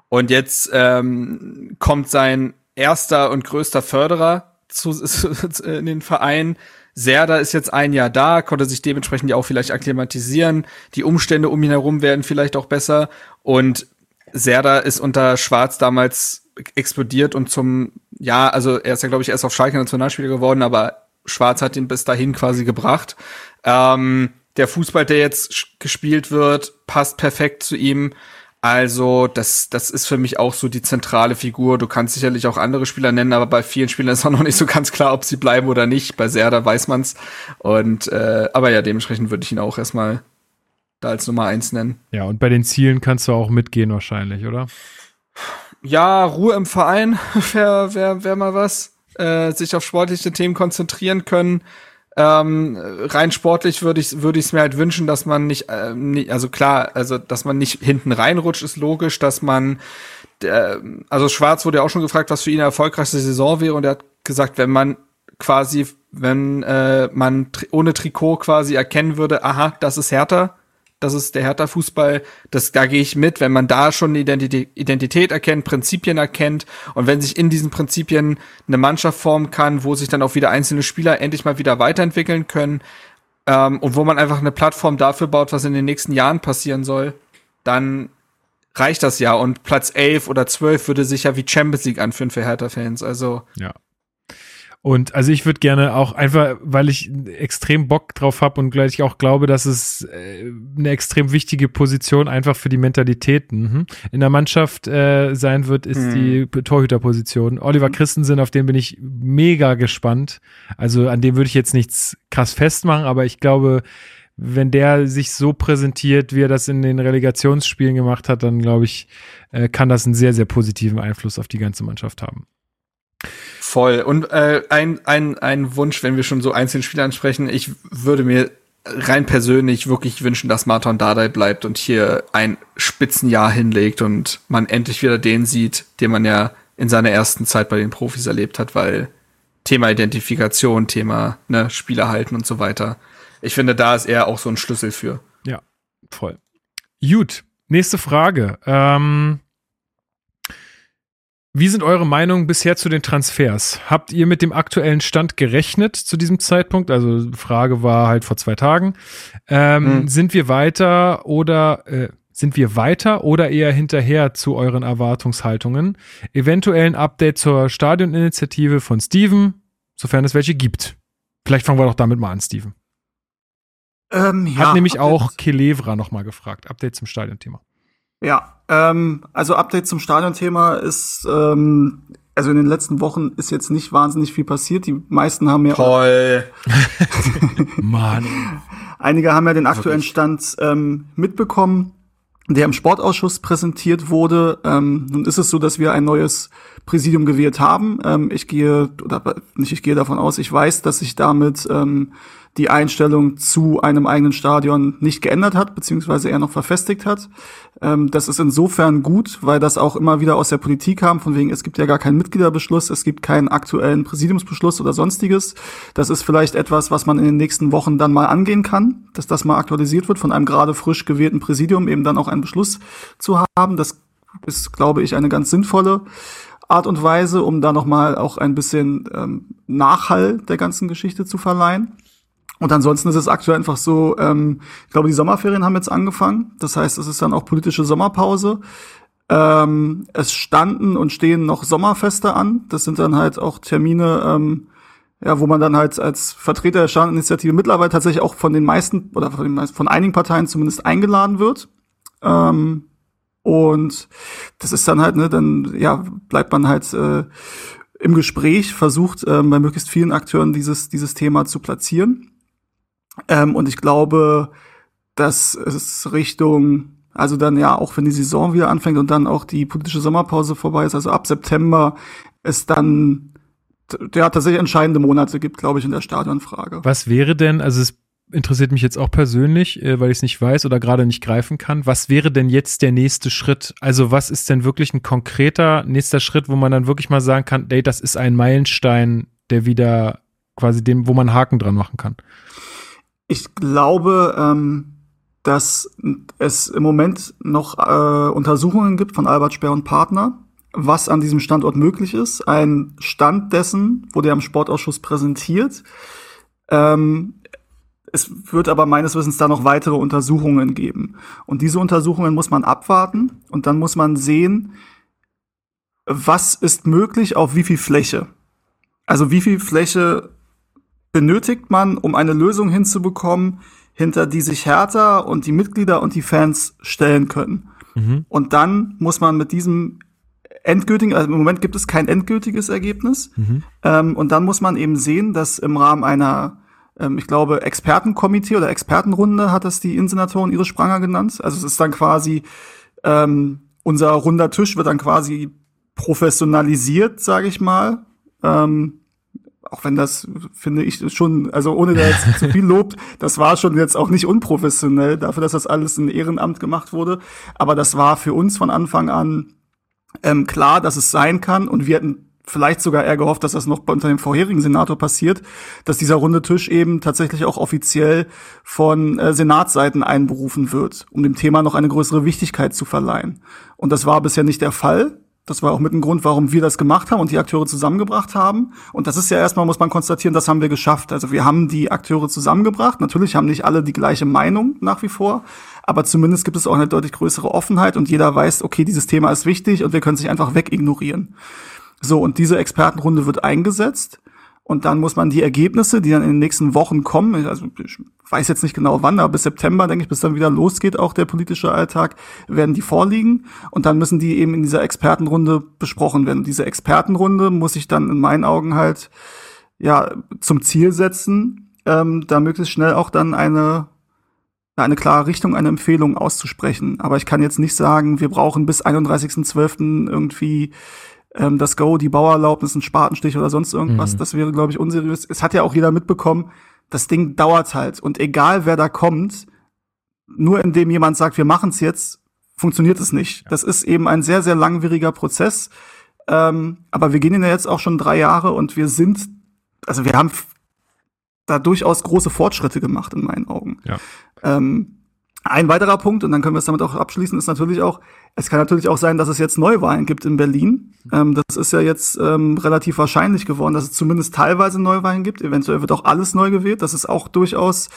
Und jetzt ähm, kommt sein erster und größter Förderer zu, in den Verein. Serda ist jetzt ein Jahr da, konnte sich dementsprechend ja auch vielleicht akklimatisieren. Die Umstände um ihn herum werden vielleicht auch besser. Und Serda ist unter Schwarz damals explodiert und zum, ja, also er ist ja, glaube ich, erst auf Schalke Nationalspieler geworden, aber Schwarz hat ihn bis dahin quasi gebracht. Ähm, der Fußball, der jetzt gespielt wird, passt perfekt zu ihm. Also, das, das ist für mich auch so die zentrale Figur. Du kannst sicherlich auch andere Spieler nennen, aber bei vielen Spielern ist auch noch nicht so ganz klar, ob sie bleiben oder nicht. Bei Serda weiß man's. Und äh, aber ja, dementsprechend würde ich ihn auch erstmal da als Nummer eins nennen. Ja, und bei den Zielen kannst du auch mitgehen wahrscheinlich, oder? Ja, Ruhe im Verein wäre wär, wär mal was. Äh, sich auf sportliche Themen konzentrieren können. Ähm, rein sportlich würde ich würde ich es mir halt wünschen, dass man nicht, äh, nicht, also klar, also dass man nicht hinten reinrutscht, ist logisch, dass man, äh, also Schwarz wurde ja auch schon gefragt, was für ihn eine erfolgreichste Saison wäre und er hat gesagt, wenn man quasi, wenn äh, man tri ohne Trikot quasi erkennen würde, aha, das ist härter, das ist der Hertha-Fußball, das, da gehe ich mit, wenn man da schon eine Identität, Identität erkennt, Prinzipien erkennt und wenn sich in diesen Prinzipien eine Mannschaft formen kann, wo sich dann auch wieder einzelne Spieler endlich mal wieder weiterentwickeln können ähm, und wo man einfach eine Plattform dafür baut, was in den nächsten Jahren passieren soll, dann reicht das ja und Platz 11 oder 12 würde sich ja wie Champions League anführen für Hertha-Fans, also ja. Und also ich würde gerne auch einfach, weil ich extrem Bock drauf habe und gleich auch glaube, dass es äh, eine extrem wichtige Position einfach für die Mentalität mhm. in der Mannschaft äh, sein wird, ist mhm. die Torhüterposition. Oliver Christensen, auf den bin ich mega gespannt. Also an dem würde ich jetzt nichts krass festmachen, aber ich glaube, wenn der sich so präsentiert, wie er das in den Relegationsspielen gemacht hat, dann glaube ich, äh, kann das einen sehr, sehr positiven Einfluss auf die ganze Mannschaft haben. Voll. Und äh, ein, ein, ein Wunsch, wenn wir schon so einzelne Spiele ansprechen, ich würde mir rein persönlich wirklich wünschen, dass Martin Dardai bleibt und hier ein Spitzenjahr hinlegt und man endlich wieder den sieht, den man ja in seiner ersten Zeit bei den Profis erlebt hat, weil Thema Identifikation, Thema ne, Spieler halten und so weiter ich finde, da ist er auch so ein Schlüssel für. Ja, voll. Gut, nächste Frage. Ähm, wie sind eure Meinungen bisher zu den Transfers? Habt ihr mit dem aktuellen Stand gerechnet zu diesem Zeitpunkt? Also Frage war halt vor zwei Tagen. Ähm, hm. Sind wir weiter oder äh, sind wir weiter oder eher hinterher zu euren Erwartungshaltungen? Eventuell ein Update zur Stadioninitiative von Steven, sofern es welche gibt. Vielleicht fangen wir doch damit mal an, Steven. Ähm, ja, Hat nämlich Update auch Kelevra nochmal gefragt. Update zum Stadionthema. Ja, ähm, also Update zum Stadionthema ist, ähm, also in den letzten Wochen ist jetzt nicht wahnsinnig viel passiert. Die meisten haben ja. Toll. Mann. Einige haben ja den aktuellen Stand ähm, mitbekommen, der im Sportausschuss präsentiert wurde. Ähm, nun ist es so, dass wir ein neues Präsidium gewählt haben. Ähm, ich gehe, oder nicht, ich gehe davon aus, ich weiß, dass sich damit ähm, die Einstellung zu einem eigenen Stadion nicht geändert hat, beziehungsweise eher noch verfestigt hat. Ähm, das ist insofern gut, weil das auch immer wieder aus der Politik kam, von wegen, es gibt ja gar keinen Mitgliederbeschluss, es gibt keinen aktuellen Präsidiumsbeschluss oder sonstiges. Das ist vielleicht etwas, was man in den nächsten Wochen dann mal angehen kann, dass das mal aktualisiert wird, von einem gerade frisch gewählten Präsidium eben dann auch einen Beschluss zu haben. Das ist, glaube ich, eine ganz sinnvolle Art und Weise, um da nochmal auch ein bisschen ähm, Nachhall der ganzen Geschichte zu verleihen. Und ansonsten ist es aktuell einfach so, ähm, ich glaube, die Sommerferien haben jetzt angefangen. Das heißt, es ist dann auch politische Sommerpause. Ähm, es standen und stehen noch Sommerfeste an. Das sind dann halt auch Termine, ähm, ja, wo man dann halt als Vertreter der Standinitiative mittlerweile tatsächlich auch von den meisten oder von, den meisten, von einigen Parteien zumindest eingeladen wird. Ähm, und das ist dann halt, ne, dann ja, bleibt man halt äh, im Gespräch, versucht äh, bei möglichst vielen Akteuren dieses, dieses Thema zu platzieren. Ähm, und ich glaube, dass es Richtung, also dann ja, auch wenn die Saison wieder anfängt und dann auch die politische Sommerpause vorbei ist, also ab September, es dann ja tatsächlich entscheidende Monate gibt, glaube ich, in der Stadionfrage. Was wäre denn, also es interessiert mich jetzt auch persönlich, äh, weil ich es nicht weiß oder gerade nicht greifen kann. Was wäre denn jetzt der nächste Schritt? Also was ist denn wirklich ein konkreter nächster Schritt, wo man dann wirklich mal sagen kann, ey, das ist ein Meilenstein, der wieder quasi dem, wo man Haken dran machen kann? Ich glaube, ähm, dass es im Moment noch äh, Untersuchungen gibt von Albert Speer und Partner, was an diesem Standort möglich ist. Ein Stand dessen wurde ja im Sportausschuss präsentiert. Ähm, es wird aber meines Wissens da noch weitere Untersuchungen geben. Und diese Untersuchungen muss man abwarten und dann muss man sehen, was ist möglich auf wie viel Fläche. Also wie viel Fläche benötigt man, um eine Lösung hinzubekommen, hinter die sich Hertha und die Mitglieder und die Fans stellen können. Mhm. Und dann muss man mit diesem endgültigen, also im Moment gibt es kein endgültiges Ergebnis. Mhm. Ähm, und dann muss man eben sehen, dass im Rahmen einer, ähm, ich glaube, Expertenkomitee oder Expertenrunde hat das die Insenatoren ihre Spranger genannt. Also es ist dann quasi, ähm, unser runder Tisch wird dann quasi professionalisiert, sage ich mal. Ähm, auch wenn das, finde ich, schon, also ohne da jetzt zu viel lobt, das war schon jetzt auch nicht unprofessionell, dafür, dass das alles in Ehrenamt gemacht wurde. Aber das war für uns von Anfang an ähm, klar, dass es sein kann. Und wir hatten vielleicht sogar eher gehofft, dass das noch unter dem vorherigen Senator passiert, dass dieser runde Tisch eben tatsächlich auch offiziell von äh, Senatsseiten einberufen wird, um dem Thema noch eine größere Wichtigkeit zu verleihen. Und das war bisher nicht der Fall. Das war auch mit ein Grund, warum wir das gemacht haben und die Akteure zusammengebracht haben. Und das ist ja erstmal, muss man konstatieren, das haben wir geschafft. Also wir haben die Akteure zusammengebracht. Natürlich haben nicht alle die gleiche Meinung nach wie vor, aber zumindest gibt es auch eine deutlich größere Offenheit und jeder weiß, okay, dieses Thema ist wichtig und wir können sich einfach wegignorieren. So, und diese Expertenrunde wird eingesetzt. Und dann muss man die Ergebnisse, die dann in den nächsten Wochen kommen, also ich weiß jetzt nicht genau wann, aber bis September, denke ich, bis dann wieder losgeht, auch der politische Alltag, werden die vorliegen. Und dann müssen die eben in dieser Expertenrunde besprochen werden. Diese Expertenrunde muss ich dann in meinen Augen halt ja zum Ziel setzen, ähm, da möglichst schnell auch dann eine eine klare Richtung, eine Empfehlung auszusprechen. Aber ich kann jetzt nicht sagen, wir brauchen bis 31.12. irgendwie ähm, das Go, die Bauerlaubnis, ein Spatenstich oder sonst irgendwas. Mhm. Das wäre, glaube ich, unseriös. Es hat ja auch jeder mitbekommen, das Ding dauert halt. Und egal wer da kommt, nur indem jemand sagt, wir machen es jetzt, funktioniert es nicht. Das ist eben ein sehr, sehr langwieriger Prozess. Ähm, aber wir gehen ja jetzt auch schon drei Jahre und wir sind, also wir haben da durchaus große Fortschritte gemacht in meinen Augen. Ja. Ähm, ein weiterer Punkt, und dann können wir es damit auch abschließen, ist natürlich auch, es kann natürlich auch sein, dass es jetzt Neuwahlen gibt in Berlin. Ähm, das ist ja jetzt ähm, relativ wahrscheinlich geworden, dass es zumindest teilweise Neuwahlen gibt. Eventuell wird auch alles neu gewählt. Das ist auch durchaus,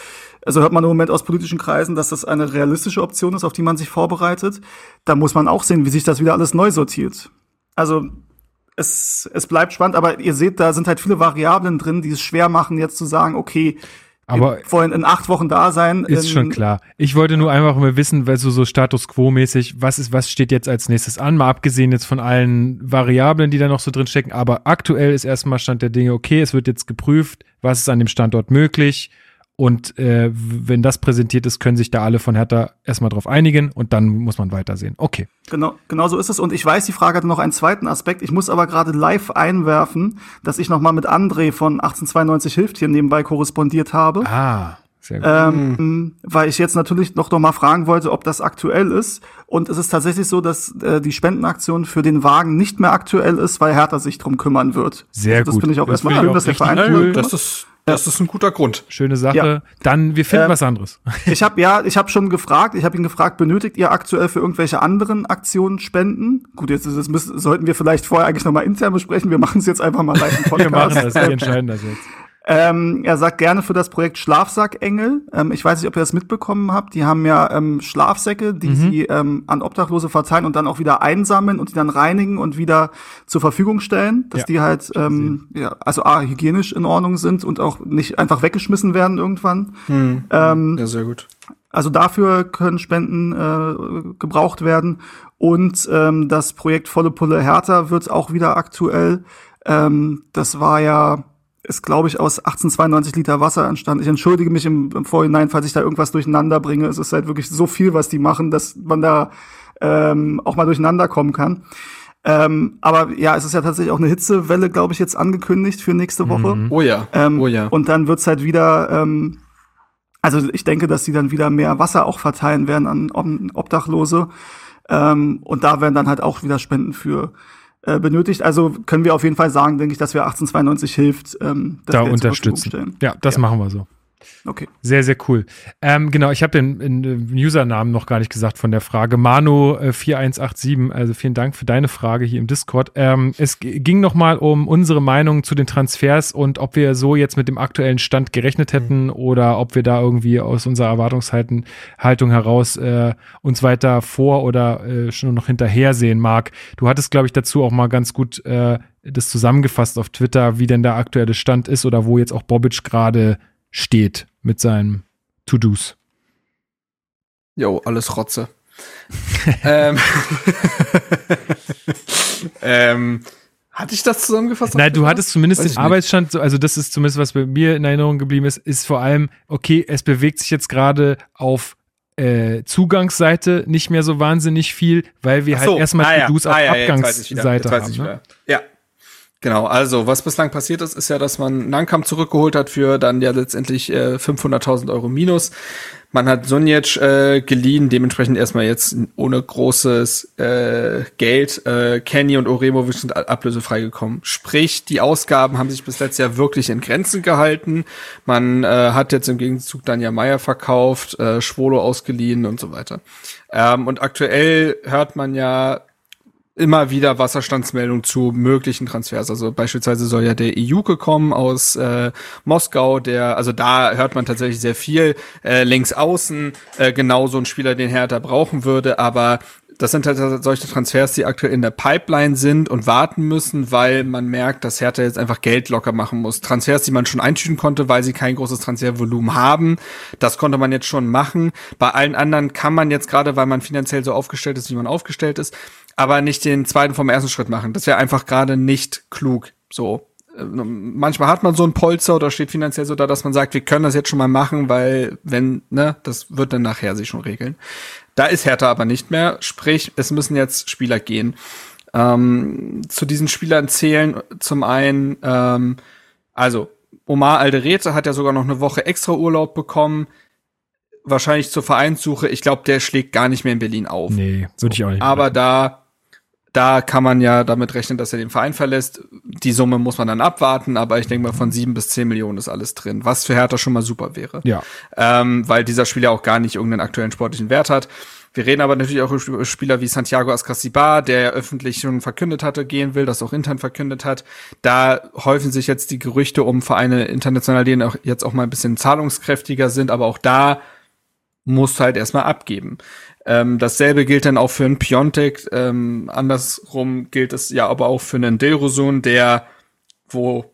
also hört man im Moment aus politischen Kreisen, dass das eine realistische Option ist, auf die man sich vorbereitet. Da muss man auch sehen, wie sich das wieder alles neu sortiert. Also es, es bleibt spannend, aber ihr seht, da sind halt viele Variablen drin, die es schwer machen, jetzt zu sagen, okay, aber wollen in acht Wochen da sein. Ist schon klar. Ich wollte nur einfach mal wissen, weil so, so Status Quo-mäßig, was ist, was steht jetzt als nächstes an? Mal abgesehen jetzt von allen Variablen, die da noch so drin stecken. Aber aktuell ist erstmal Stand der Dinge, okay, es wird jetzt geprüft, was ist an dem Standort möglich. Und äh, wenn das präsentiert ist, können sich da alle von Hertha erstmal drauf einigen und dann muss man weitersehen. Okay. Genau, genau so ist es. Und ich weiß, die Frage hatte noch einen zweiten Aspekt. Ich muss aber gerade live einwerfen, dass ich noch mal mit André von 1892 hilft hier nebenbei korrespondiert habe. Ah. Sehr gut. Ähm, weil ich jetzt natürlich noch, noch mal fragen wollte, ob das aktuell ist. Und es ist tatsächlich so, dass äh, die Spendenaktion für den Wagen nicht mehr aktuell ist, weil Hertha sich drum kümmern wird. Sehr also das gut. Das finde ich auch erstmal schön, dass der Verein cool. Das ist das ist ein guter Grund. Schöne Sache. Ja. Dann, wir finden ähm, was anderes. Ich habe ja, ich habe schon gefragt, ich habe ihn gefragt, benötigt ihr aktuell für irgendwelche anderen Aktionen Spenden? Gut, jetzt, jetzt müssen, sollten wir vielleicht vorher eigentlich noch mal intern besprechen. Wir machen es jetzt einfach mal live im Podcast. wir machen das, wir entscheiden das jetzt. Ähm, er sagt gerne für das Projekt Schlafsackengel. Ähm, ich weiß nicht, ob ihr das mitbekommen habt. Die haben ja ähm, Schlafsäcke, die mhm. sie ähm, an Obdachlose verteilen und dann auch wieder einsammeln und die dann reinigen und wieder zur Verfügung stellen, dass ja, die halt ähm, ja, also A, hygienisch in Ordnung sind und auch nicht einfach weggeschmissen werden irgendwann. Mhm. Ja, sehr gut. Also dafür können Spenden äh, gebraucht werden. Und das Projekt Volle Pulle Hertha wird auch wieder aktuell. Das war ja ist, glaube ich, aus 1892 Liter Wasser entstanden. Ich entschuldige mich im, im, Vorhinein, falls ich da irgendwas durcheinander bringe. Es ist halt wirklich so viel, was die machen, dass man da ähm, auch mal durcheinander kommen kann. Ähm, aber ja, es ist ja tatsächlich auch eine Hitzewelle, glaube ich, jetzt angekündigt für nächste Woche. Mhm. Oh ja. Ähm, oh ja. Und dann wird's halt wieder, ähm, also ich denke, dass sie dann wieder mehr Wasser auch verteilen werden an Obdachlose. Ähm, und da werden dann halt auch wieder Spenden für äh, benötigt. Also können wir auf jeden Fall sagen, denke ich, dass wir 1892 hilft. Ähm, da unterstützen. Ja, das ja. machen wir so. Okay. Sehr, sehr cool. Ähm, genau, ich habe den, den, Usernamen noch gar nicht gesagt von der Frage. Mano4187, äh, also vielen Dank für deine Frage hier im Discord. Ähm, es ging nochmal um unsere Meinung zu den Transfers und ob wir so jetzt mit dem aktuellen Stand gerechnet hätten mhm. oder ob wir da irgendwie aus unserer Erwartungshaltung heraus äh, uns weiter vor oder äh, schon noch hinterher sehen mag. Du hattest, glaube ich, dazu auch mal ganz gut äh, das zusammengefasst auf Twitter, wie denn der aktuelle Stand ist oder wo jetzt auch Bobic gerade steht mit seinen To-Dos. Jo, alles Rotze. ähm, ähm, hatte ich das zusammengefasst? Nein, du hattest zumindest Weiß den Arbeitsstand, also das ist zumindest, was bei mir in Erinnerung geblieben ist, ist vor allem, okay, es bewegt sich jetzt gerade auf äh, Zugangsseite nicht mehr so wahnsinnig viel, weil wir halt so, halt erstmal ah, To-Dos ja, auf ah, ja, Abgangsseite haben. Ne? Ja, Genau, also was bislang passiert ist, ist ja, dass man Nankam zurückgeholt hat für dann ja letztendlich äh, 500.000 Euro minus. Man hat Sonjic äh, geliehen, dementsprechend erstmal jetzt ohne großes äh, Geld. Äh, Kenny und Oremovic sind ablösefrei gekommen. Sprich, die Ausgaben haben sich bis letztes Jahr wirklich in Grenzen gehalten. Man äh, hat jetzt im Gegenzug dann ja Meier verkauft, äh, Schwolo ausgeliehen und so weiter. Ähm, und aktuell hört man ja immer wieder Wasserstandsmeldungen zu möglichen Transfers. Also beispielsweise soll ja der Iuke kommen aus äh, Moskau, der, also da hört man tatsächlich sehr viel. Äh, längs außen, äh, genau so ein Spieler, den Hertha brauchen würde, aber das sind halt solche Transfers, die aktuell in der Pipeline sind und warten müssen, weil man merkt, dass Hertha jetzt einfach Geld locker machen muss. Transfers, die man schon eintüten konnte, weil sie kein großes Transfervolumen haben, das konnte man jetzt schon machen. Bei allen anderen kann man jetzt gerade, weil man finanziell so aufgestellt ist, wie man aufgestellt ist, aber nicht den zweiten vom ersten Schritt machen. Das wäre einfach gerade nicht klug. So, äh, manchmal hat man so ein Polster oder steht finanziell so da, dass man sagt, wir können das jetzt schon mal machen, weil wenn, ne, das wird dann nachher sich schon regeln. Da ist Hertha aber nicht mehr, sprich, es müssen jetzt Spieler gehen. Ähm, zu diesen Spielern zählen zum einen, ähm, also Omar Alderete hat ja sogar noch eine Woche extra Urlaub bekommen, wahrscheinlich zur Vereinssuche. Ich glaube, der schlägt gar nicht mehr in Berlin auf. Nee, würde ich auch nicht. Aber da da kann man ja damit rechnen, dass er den Verein verlässt. Die Summe muss man dann abwarten, aber ich denke mal, von sieben bis zehn Millionen ist alles drin, was für Hertha schon mal super wäre. Ja. Ähm, weil dieser Spieler auch gar nicht irgendeinen aktuellen sportlichen Wert hat. Wir reden aber natürlich auch über Spieler wie Santiago Ascasibar, der ja öffentlich schon verkündet hatte, gehen will, das auch intern verkündet hat. Da häufen sich jetzt die Gerüchte um Vereine international, die auch jetzt auch mal ein bisschen zahlungskräftiger sind, aber auch da musst du halt erstmal abgeben. Ähm, dasselbe gilt dann auch für einen Piontek. Ähm, andersrum gilt es ja aber auch für einen Dilrosun, der, wo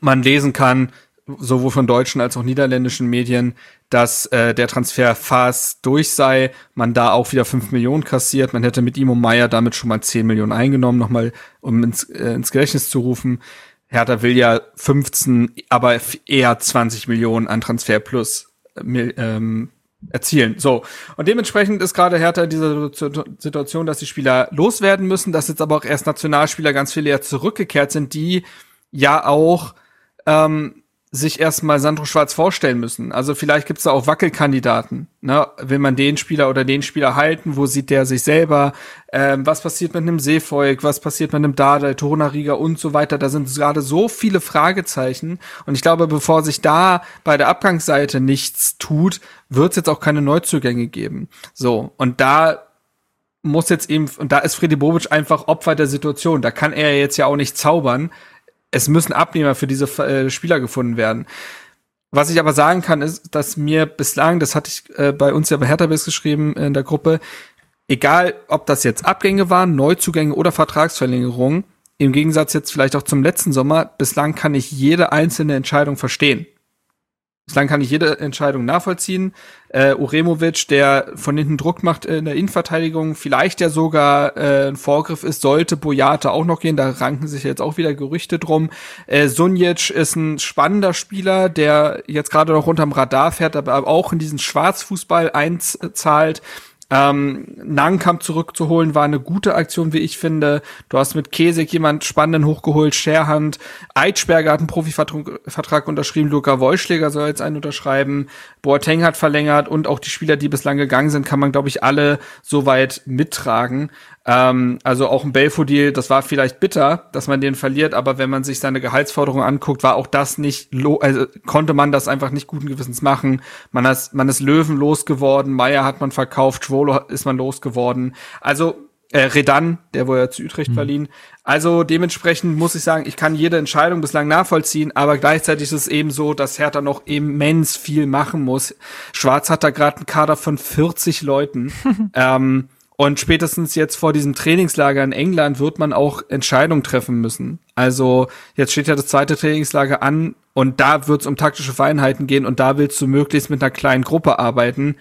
man lesen kann, sowohl von deutschen als auch niederländischen Medien, dass äh, der Transfer fast durch sei, man da auch wieder fünf Millionen kassiert, man hätte mit und Meier damit schon mal zehn Millionen eingenommen, nochmal um ins, äh, ins Gedächtnis zu rufen. Hertha will ja 15, aber eher 20 Millionen an Transfer plus äh, ähm, erzielen. So. Und dementsprechend ist gerade Hertha in dieser Situation, dass die Spieler loswerden müssen, dass jetzt aber auch erst Nationalspieler ganz viele ja zurückgekehrt sind, die ja auch ähm, sich erstmal Sandro Schwarz vorstellen müssen. Also vielleicht gibt's da auch Wackelkandidaten. Ne? Will man den Spieler oder den Spieler halten? Wo sieht der sich selber? Ähm, was passiert mit einem Seevolk? Was passiert mit einem Dardai, Tonariga und so weiter? Da sind gerade so viele Fragezeichen. Und ich glaube, bevor sich da bei der Abgangsseite nichts tut, wird es jetzt auch keine Neuzugänge geben. So, und da muss jetzt eben, und da ist Freddy Bobic einfach Opfer der Situation. Da kann er jetzt ja auch nicht zaubern es müssen Abnehmer für diese äh, Spieler gefunden werden. Was ich aber sagen kann, ist, dass mir bislang, das hatte ich äh, bei uns ja bei Hertha geschrieben in der Gruppe, egal ob das jetzt Abgänge waren, Neuzugänge oder Vertragsverlängerungen, im Gegensatz jetzt vielleicht auch zum letzten Sommer, bislang kann ich jede einzelne Entscheidung verstehen. Bislang kann ich jede Entscheidung nachvollziehen. Äh, Uremovic, der von hinten Druck macht in der Innenverteidigung, vielleicht ja sogar äh, ein Vorgriff ist, sollte Boyata auch noch gehen. Da ranken sich jetzt auch wieder Gerüchte drum. Äh, Sunjic ist ein spannender Spieler, der jetzt gerade noch unterm Radar fährt, aber auch in diesen Schwarzfußball einzahlt. Ähm, Nankamp zurückzuholen war eine gute Aktion, wie ich finde. Du hast mit Kesek jemand spannenden hochgeholt, Scherhand. Eitschberger hat einen Profivertrag unterschrieben, Luca Wollschläger soll jetzt einen unterschreiben. Boateng hat verlängert und auch die Spieler, die bislang gegangen sind, kann man, glaube ich, alle soweit mittragen. Ähm, also auch ein Belfodil, das war vielleicht bitter, dass man den verliert, aber wenn man sich seine Gehaltsforderung anguckt, war auch das nicht, also konnte man das einfach nicht guten Gewissens machen. Man ist, man ist Löwen losgeworden, Meier hat man verkauft, Schwolo ist man losgeworden. Also äh, Redan, der wurde ja zu Utrecht mhm. verliehen. Also dementsprechend muss ich sagen, ich kann jede Entscheidung bislang nachvollziehen, aber gleichzeitig ist es eben so, dass Hertha noch immens viel machen muss. Schwarz hat da gerade einen Kader von 40 Leuten. ähm, und spätestens jetzt vor diesem Trainingslager in England wird man auch Entscheidungen treffen müssen. Also jetzt steht ja das zweite Trainingslager an und da wird es um taktische Feinheiten gehen und da willst du möglichst mit einer kleinen Gruppe arbeiten.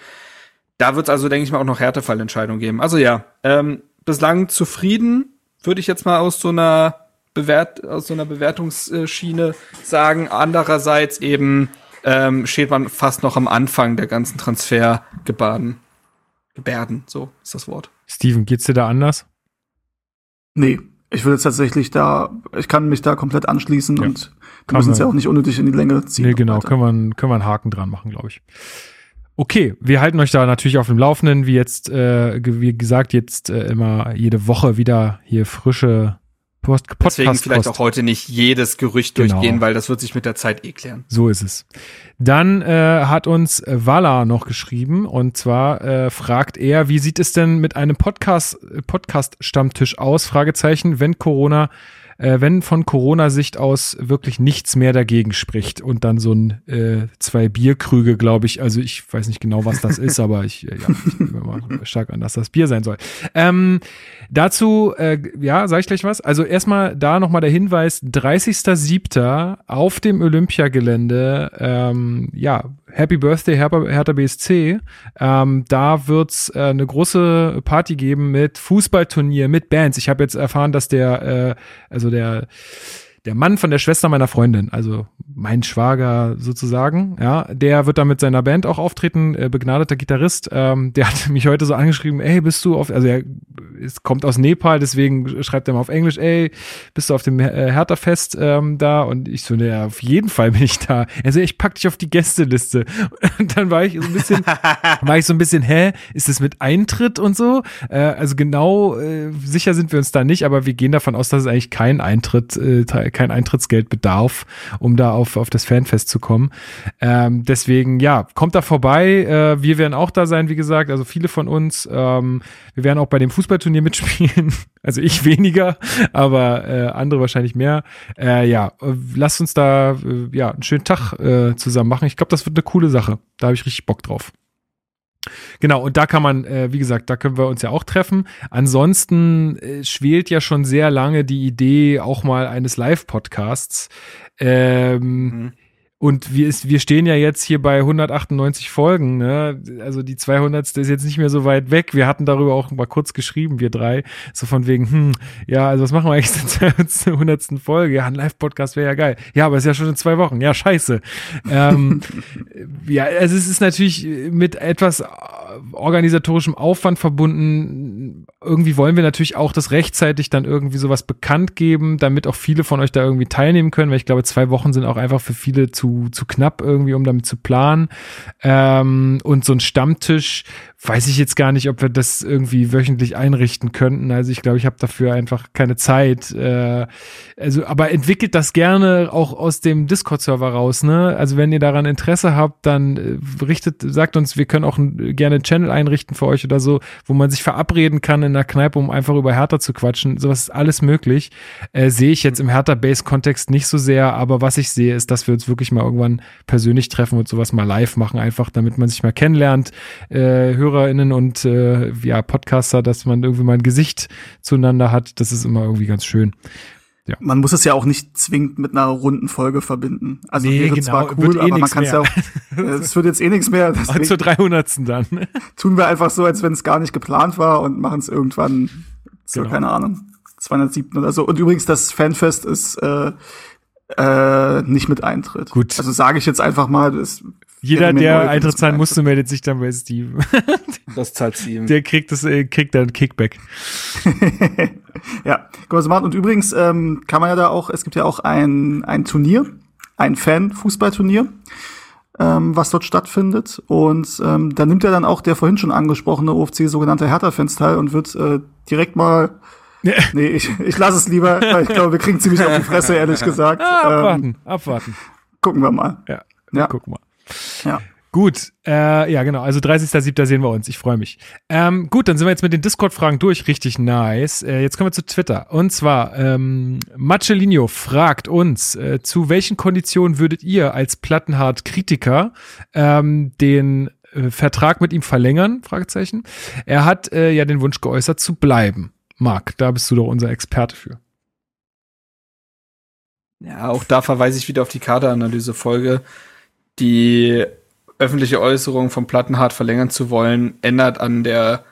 Da wird es also, denke ich mal, auch noch Härtefallentscheidungen geben. Also ja, ähm, bislang zufrieden, würde ich jetzt mal aus so einer Bewert aus so einer Bewertungsschiene sagen. Andererseits eben ähm, steht man fast noch am Anfang der ganzen Transfergebaden. Gebärden, so ist das Wort. Steven, geht's dir da anders? Nee, ich würde tatsächlich da, ich kann mich da komplett anschließen ja. und wir müssen es ja auch nicht unnötig in die Länge ziehen. Nee, genau, können wir, können wir einen Haken dran machen, glaube ich. Okay, wir halten euch da natürlich auf dem Laufenden, wie jetzt, äh, wie gesagt, jetzt äh, immer jede Woche wieder hier frische Post Podcast Deswegen vielleicht auch heute nicht jedes Gerücht genau. durchgehen, weil das wird sich mit der Zeit eh klären. So ist es. Dann äh, hat uns Walla noch geschrieben und zwar äh, fragt er, wie sieht es denn mit einem Podcast Podcast Stammtisch aus? Fragezeichen, wenn Corona äh, wenn von Corona-Sicht aus wirklich nichts mehr dagegen spricht und dann so ein äh, zwei Bierkrüge, glaube ich, also ich weiß nicht genau, was das ist, aber ich, äh, ja, ich nehme mal stark an, dass das Bier sein soll. Ähm, dazu, äh, ja, sage ich gleich was. Also erstmal da nochmal der Hinweis, 30.07. auf dem Olympiagelände, ähm, ja, Happy Birthday Hertha, Hertha BSC. Ähm, da wird's äh, eine große Party geben mit Fußballturnier, mit Bands. Ich habe jetzt erfahren, dass der, äh, also der der Mann von der Schwester meiner Freundin, also mein Schwager sozusagen, ja, der wird da mit seiner Band auch auftreten, äh, begnadeter Gitarrist. Ähm, der hat mich heute so angeschrieben, ey, bist du auf, also er es kommt aus Nepal, deswegen schreibt er mal auf Englisch, ey, bist du auf dem äh, Hertha-Fest ähm, da? Und ich so, ne, auf jeden Fall bin ich da. Also ich pack dich auf die Gästeliste. Und dann war ich so ein bisschen, war ich so ein bisschen, hä, ist das mit Eintritt und so? Äh, also genau äh, sicher sind wir uns da nicht, aber wir gehen davon aus, dass es eigentlich kein Eintritt, äh, kein Eintrittsgeld bedarf, um da auf, auf das Fanfest zu kommen. Ähm, deswegen, ja, kommt da vorbei. Äh, wir werden auch da sein, wie gesagt, also viele von uns. Ähm, wir werden auch bei dem Fußballturnier mitspielen. Also ich weniger, aber äh, andere wahrscheinlich mehr. Äh, ja, äh, lasst uns da äh, ja einen schönen Tag äh, zusammen machen. Ich glaube, das wird eine coole Sache. Da habe ich richtig Bock drauf. Genau, und da kann man, äh, wie gesagt, da können wir uns ja auch treffen. Ansonsten äh, schwelt ja schon sehr lange die Idee auch mal eines Live-Podcasts. Ähm, mhm. Und wir, ist, wir stehen ja jetzt hier bei 198 Folgen. Ne? Also die 200. ist jetzt nicht mehr so weit weg. Wir hatten darüber auch mal kurz geschrieben, wir drei. So von wegen, hm, ja, also was machen wir eigentlich zur 100. Folge? Ja, ein Live-Podcast wäre ja geil. Ja, aber es ist ja schon in zwei Wochen. Ja, scheiße. ähm, ja, also es ist natürlich mit etwas organisatorischem Aufwand verbunden. Irgendwie wollen wir natürlich auch das rechtzeitig dann irgendwie sowas bekannt geben, damit auch viele von euch da irgendwie teilnehmen können, weil ich glaube, zwei Wochen sind auch einfach für viele zu, zu knapp irgendwie, um damit zu planen. Ähm, und so ein Stammtisch weiß ich jetzt gar nicht, ob wir das irgendwie wöchentlich einrichten könnten. Also ich glaube, ich habe dafür einfach keine Zeit. Äh, also, aber entwickelt das gerne auch aus dem Discord-Server raus, ne? Also wenn ihr daran Interesse habt, dann äh, richtet, sagt uns, wir können auch gerne einen Channel einrichten für euch oder so, wo man sich verabreden kann in der Kneipe, um einfach über Hertha zu quatschen. Sowas ist alles möglich. Äh, sehe ich jetzt im Hertha-Base-Kontext nicht so sehr, aber was ich sehe, ist, dass wir uns wirklich mal irgendwann persönlich treffen und sowas mal live machen, einfach damit man sich mal kennenlernt, äh, höre ZuhörerInnen und äh, ja, Podcaster, dass man irgendwie mal ein Gesicht zueinander hat. Das ist immer irgendwie ganz schön. Ja. Man muss es ja auch nicht zwingend mit einer runden Folge verbinden. Also nee, wäre genau, zwar cool, eh aber man kann es ja auch. Es wird jetzt eh nichts mehr. Zur 300. dann. tun wir einfach so, als wenn es gar nicht geplant war und machen es irgendwann zur, genau. keine Ahnung, 207. oder so. Und übrigens, das Fanfest ist äh, äh, nicht mit Eintritt. Gut. Also sage ich jetzt einfach mal, das jeder, der Eintritt zahlen musste, meldet sich dann bei Steven. Das zahlt Steven. Der kriegt das, äh, kriegt dann Kickback. ja, kann man so machen. Und übrigens ähm, kann man ja da auch, es gibt ja auch ein, ein Turnier, ein Fan-Fußballturnier, ähm, was dort stattfindet. Und ähm, da nimmt ja dann auch der vorhin schon angesprochene OFC sogenannte Hertha-Fans teil und wird äh, direkt mal nee, ich, ich lasse es lieber, weil ich glaube, wir kriegen ziemlich auf die Fresse, ehrlich gesagt. Ah, abwarten, ähm, abwarten. Gucken wir mal. Ja, ja. gucken wir. Ja. Gut, äh, ja genau, also 30.07. sehen wir uns, ich freue mich. Ähm, gut, dann sind wir jetzt mit den Discord-Fragen durch, richtig nice. Äh, jetzt kommen wir zu Twitter. Und zwar, ähm, Macelino fragt uns, äh, zu welchen Konditionen würdet ihr als Plattenhard-Kritiker ähm, den äh, Vertrag mit ihm verlängern? Fragezeichen. Er hat äh, ja den Wunsch geäußert, zu bleiben. Marc, da bist du doch unser Experte für. Ja, auch da verweise ich wieder auf die Kaderanalyse-Folge die öffentliche Äußerung vom Plattenhardt verlängern zu wollen, ändert an der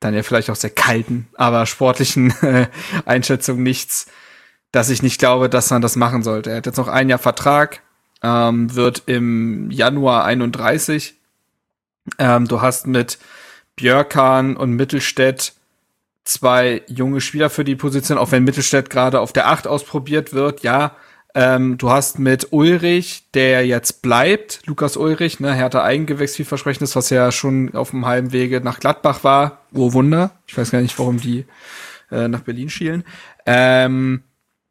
dann ja vielleicht auch sehr kalten, aber sportlichen äh, Einschätzung nichts, dass ich nicht glaube, dass man das machen sollte. Er hat jetzt noch ein Jahr Vertrag, ähm, wird im Januar 31. Ähm, du hast mit Björkan und Mittelstädt zwei junge Spieler für die Position, auch wenn Mittelstädt gerade auf der Acht ausprobiert wird, ja, ähm, du hast mit Ulrich, der jetzt bleibt, Lukas Ulrich, ne, Hertha Eigengewächs, vielversprechendes, was ja schon auf dem halben Wege nach Gladbach war. Oh Wunder. Ich weiß gar nicht, warum die äh, nach Berlin schielen. Ähm,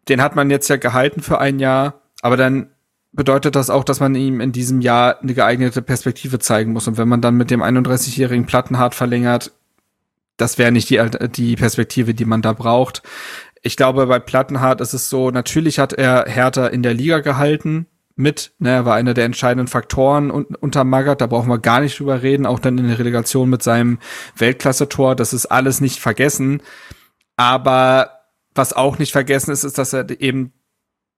den hat man jetzt ja gehalten für ein Jahr, aber dann bedeutet das auch, dass man ihm in diesem Jahr eine geeignete Perspektive zeigen muss. Und wenn man dann mit dem 31-jährigen Plattenhardt verlängert, das wäre nicht die, die Perspektive, die man da braucht. Ich glaube, bei Plattenhardt ist es so, natürlich hat er Hertha in der Liga gehalten mit, ne, er war einer der entscheidenden Faktoren un unter Magath, da brauchen wir gar nicht drüber reden, auch dann in der Relegation mit seinem Weltklasse-Tor, das ist alles nicht vergessen. Aber was auch nicht vergessen ist, ist, dass er eben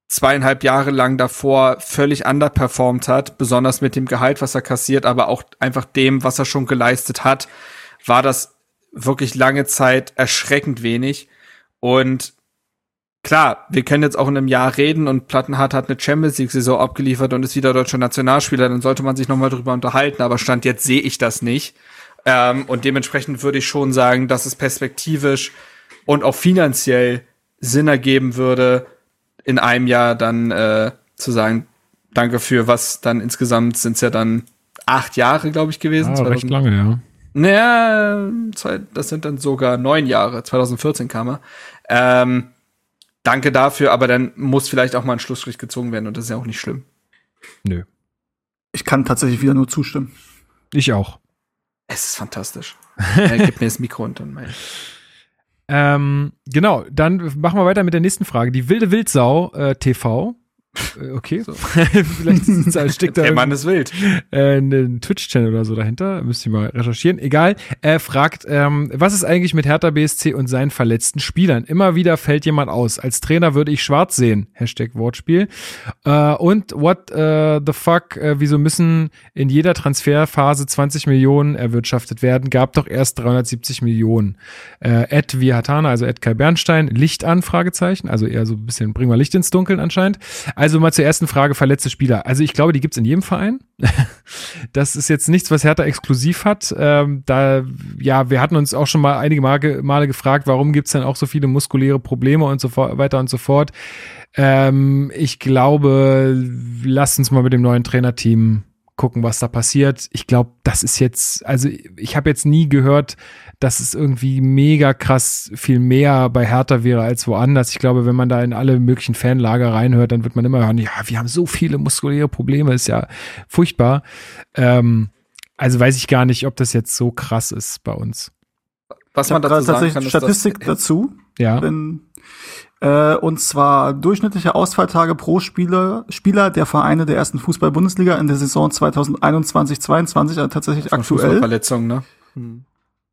zweieinhalb Jahre lang davor völlig underperformed hat, besonders mit dem Gehalt, was er kassiert, aber auch einfach dem, was er schon geleistet hat, war das wirklich lange Zeit erschreckend wenig. Und klar, wir können jetzt auch in einem Jahr reden und Plattenhardt hat eine Champions League Saison abgeliefert und ist wieder deutscher Nationalspieler, dann sollte man sich nochmal drüber unterhalten, aber Stand jetzt sehe ich das nicht. Ähm, und dementsprechend würde ich schon sagen, dass es perspektivisch und auch finanziell Sinn ergeben würde, in einem Jahr dann äh, zu sagen, danke für was dann insgesamt sind es ja dann acht Jahre, glaube ich, gewesen. Ah, recht lange, ja. Naja, das sind dann sogar neun Jahre. 2014 kam er. Ähm, danke dafür, aber dann muss vielleicht auch mal ein Schlussstrich gezogen werden und das ist ja auch nicht schlimm. Nö. Ich kann tatsächlich wieder nur zustimmen. Ich auch. Es ist fantastisch. er gibt mir das Mikro und dann mein. Ähm, genau, dann machen wir weiter mit der nächsten Frage. Die wilde Wildsau äh, TV äh, okay. So. Vielleicht ist es, steckt da Der Mann ist wild. Äh, ein Twitch-Channel oder so dahinter. Müsst ihr mal recherchieren. Egal. Er fragt, ähm, was ist eigentlich mit Hertha BSC und seinen verletzten Spielern? Immer wieder fällt jemand aus. Als Trainer würde ich schwarz sehen. Hashtag Wortspiel. Äh, und what uh, the fuck? Äh, wieso müssen in jeder Transferphase 20 Millionen erwirtschaftet werden? Gab doch erst 370 Millionen. Äh, Ed Vihatana, also Ed Kai Bernstein, Licht an? Fragezeichen. Also eher so ein bisschen, bringen wir Licht ins Dunkeln anscheinend. Also also mal zur ersten Frage, verletzte Spieler. Also ich glaube, die gibt's in jedem Verein. das ist jetzt nichts, was Hertha exklusiv hat. Ähm, da, ja, wir hatten uns auch schon mal einige Male, gefragt, warum gibt's denn auch so viele muskuläre Probleme und so weiter und so fort. Ähm, ich glaube, lasst uns mal mit dem neuen Trainerteam gucken, was da passiert. Ich glaube, das ist jetzt, also ich habe jetzt nie gehört, dass es irgendwie mega krass viel mehr bei Hertha wäre als woanders. Ich glaube, wenn man da in alle möglichen Fanlager reinhört, dann wird man immer hören, ja, wir haben so viele muskuläre Probleme, ist ja furchtbar. Ähm, also weiß ich gar nicht, ob das jetzt so krass ist bei uns. Was man dazu tatsächlich kann, Statistik dazu. Ja. Wenn, äh, und zwar durchschnittliche Ausfalltage pro Spieler, Spieler der Vereine der ersten Fußball-Bundesliga in der Saison 2021-22, also tatsächlich aktuell. Verletzungen, ne? Hm.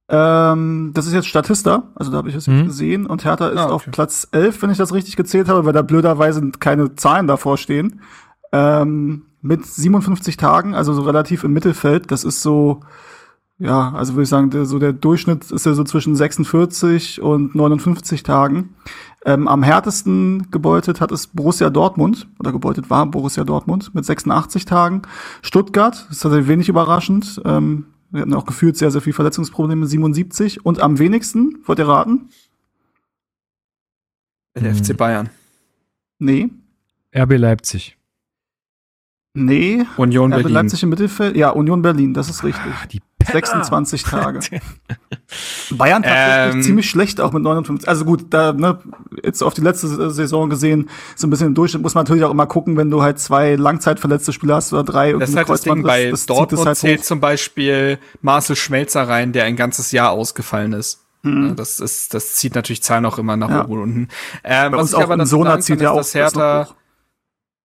Ähm, das ist jetzt Statista, also da habe ich es mhm. gesehen. Und Hertha ist ah, okay. auf Platz 11, wenn ich das richtig gezählt habe, weil da blöderweise keine Zahlen davor stehen. Ähm, mit 57 Tagen, also so relativ im Mittelfeld. Das ist so, ja, also würde ich sagen, der, so der Durchschnitt ist ja so zwischen 46 und 59 Tagen. Ähm, am härtesten gebeutet hat es Borussia Dortmund, oder gebeutet war Borussia Dortmund mit 86 Tagen. Stuttgart, das ist tatsächlich wenig überraschend, ähm, wir hatten auch gefühlt sehr, sehr viel Verletzungsprobleme, 77. Und am wenigsten, wollt ihr raten? Der hm. FC Bayern. Nee. RB Leipzig. Nee. Union RB Berlin. Leipzig im Mittelfeld. Ja, Union Berlin, das ist richtig. Ah, die 26 Tage. Bayern tatsächlich ähm, ziemlich schlecht auch mit 59. Also gut, da ne, jetzt auf die letzte Saison gesehen, so ein bisschen im Durchschnitt muss man natürlich auch immer gucken, wenn du halt zwei langzeitverletzte Spieler hast oder drei. Das ist halt das Ding, bei das, das Dortmund halt zählt zum Beispiel Marcel Schmelzer rein, der ein ganzes Jahr ausgefallen ist. Mhm. Das ist, das zieht natürlich Zahlen auch immer nach ja. oben und unten. Ähm, was ich aber dazu sagen kann, ist, ja dass Hertha,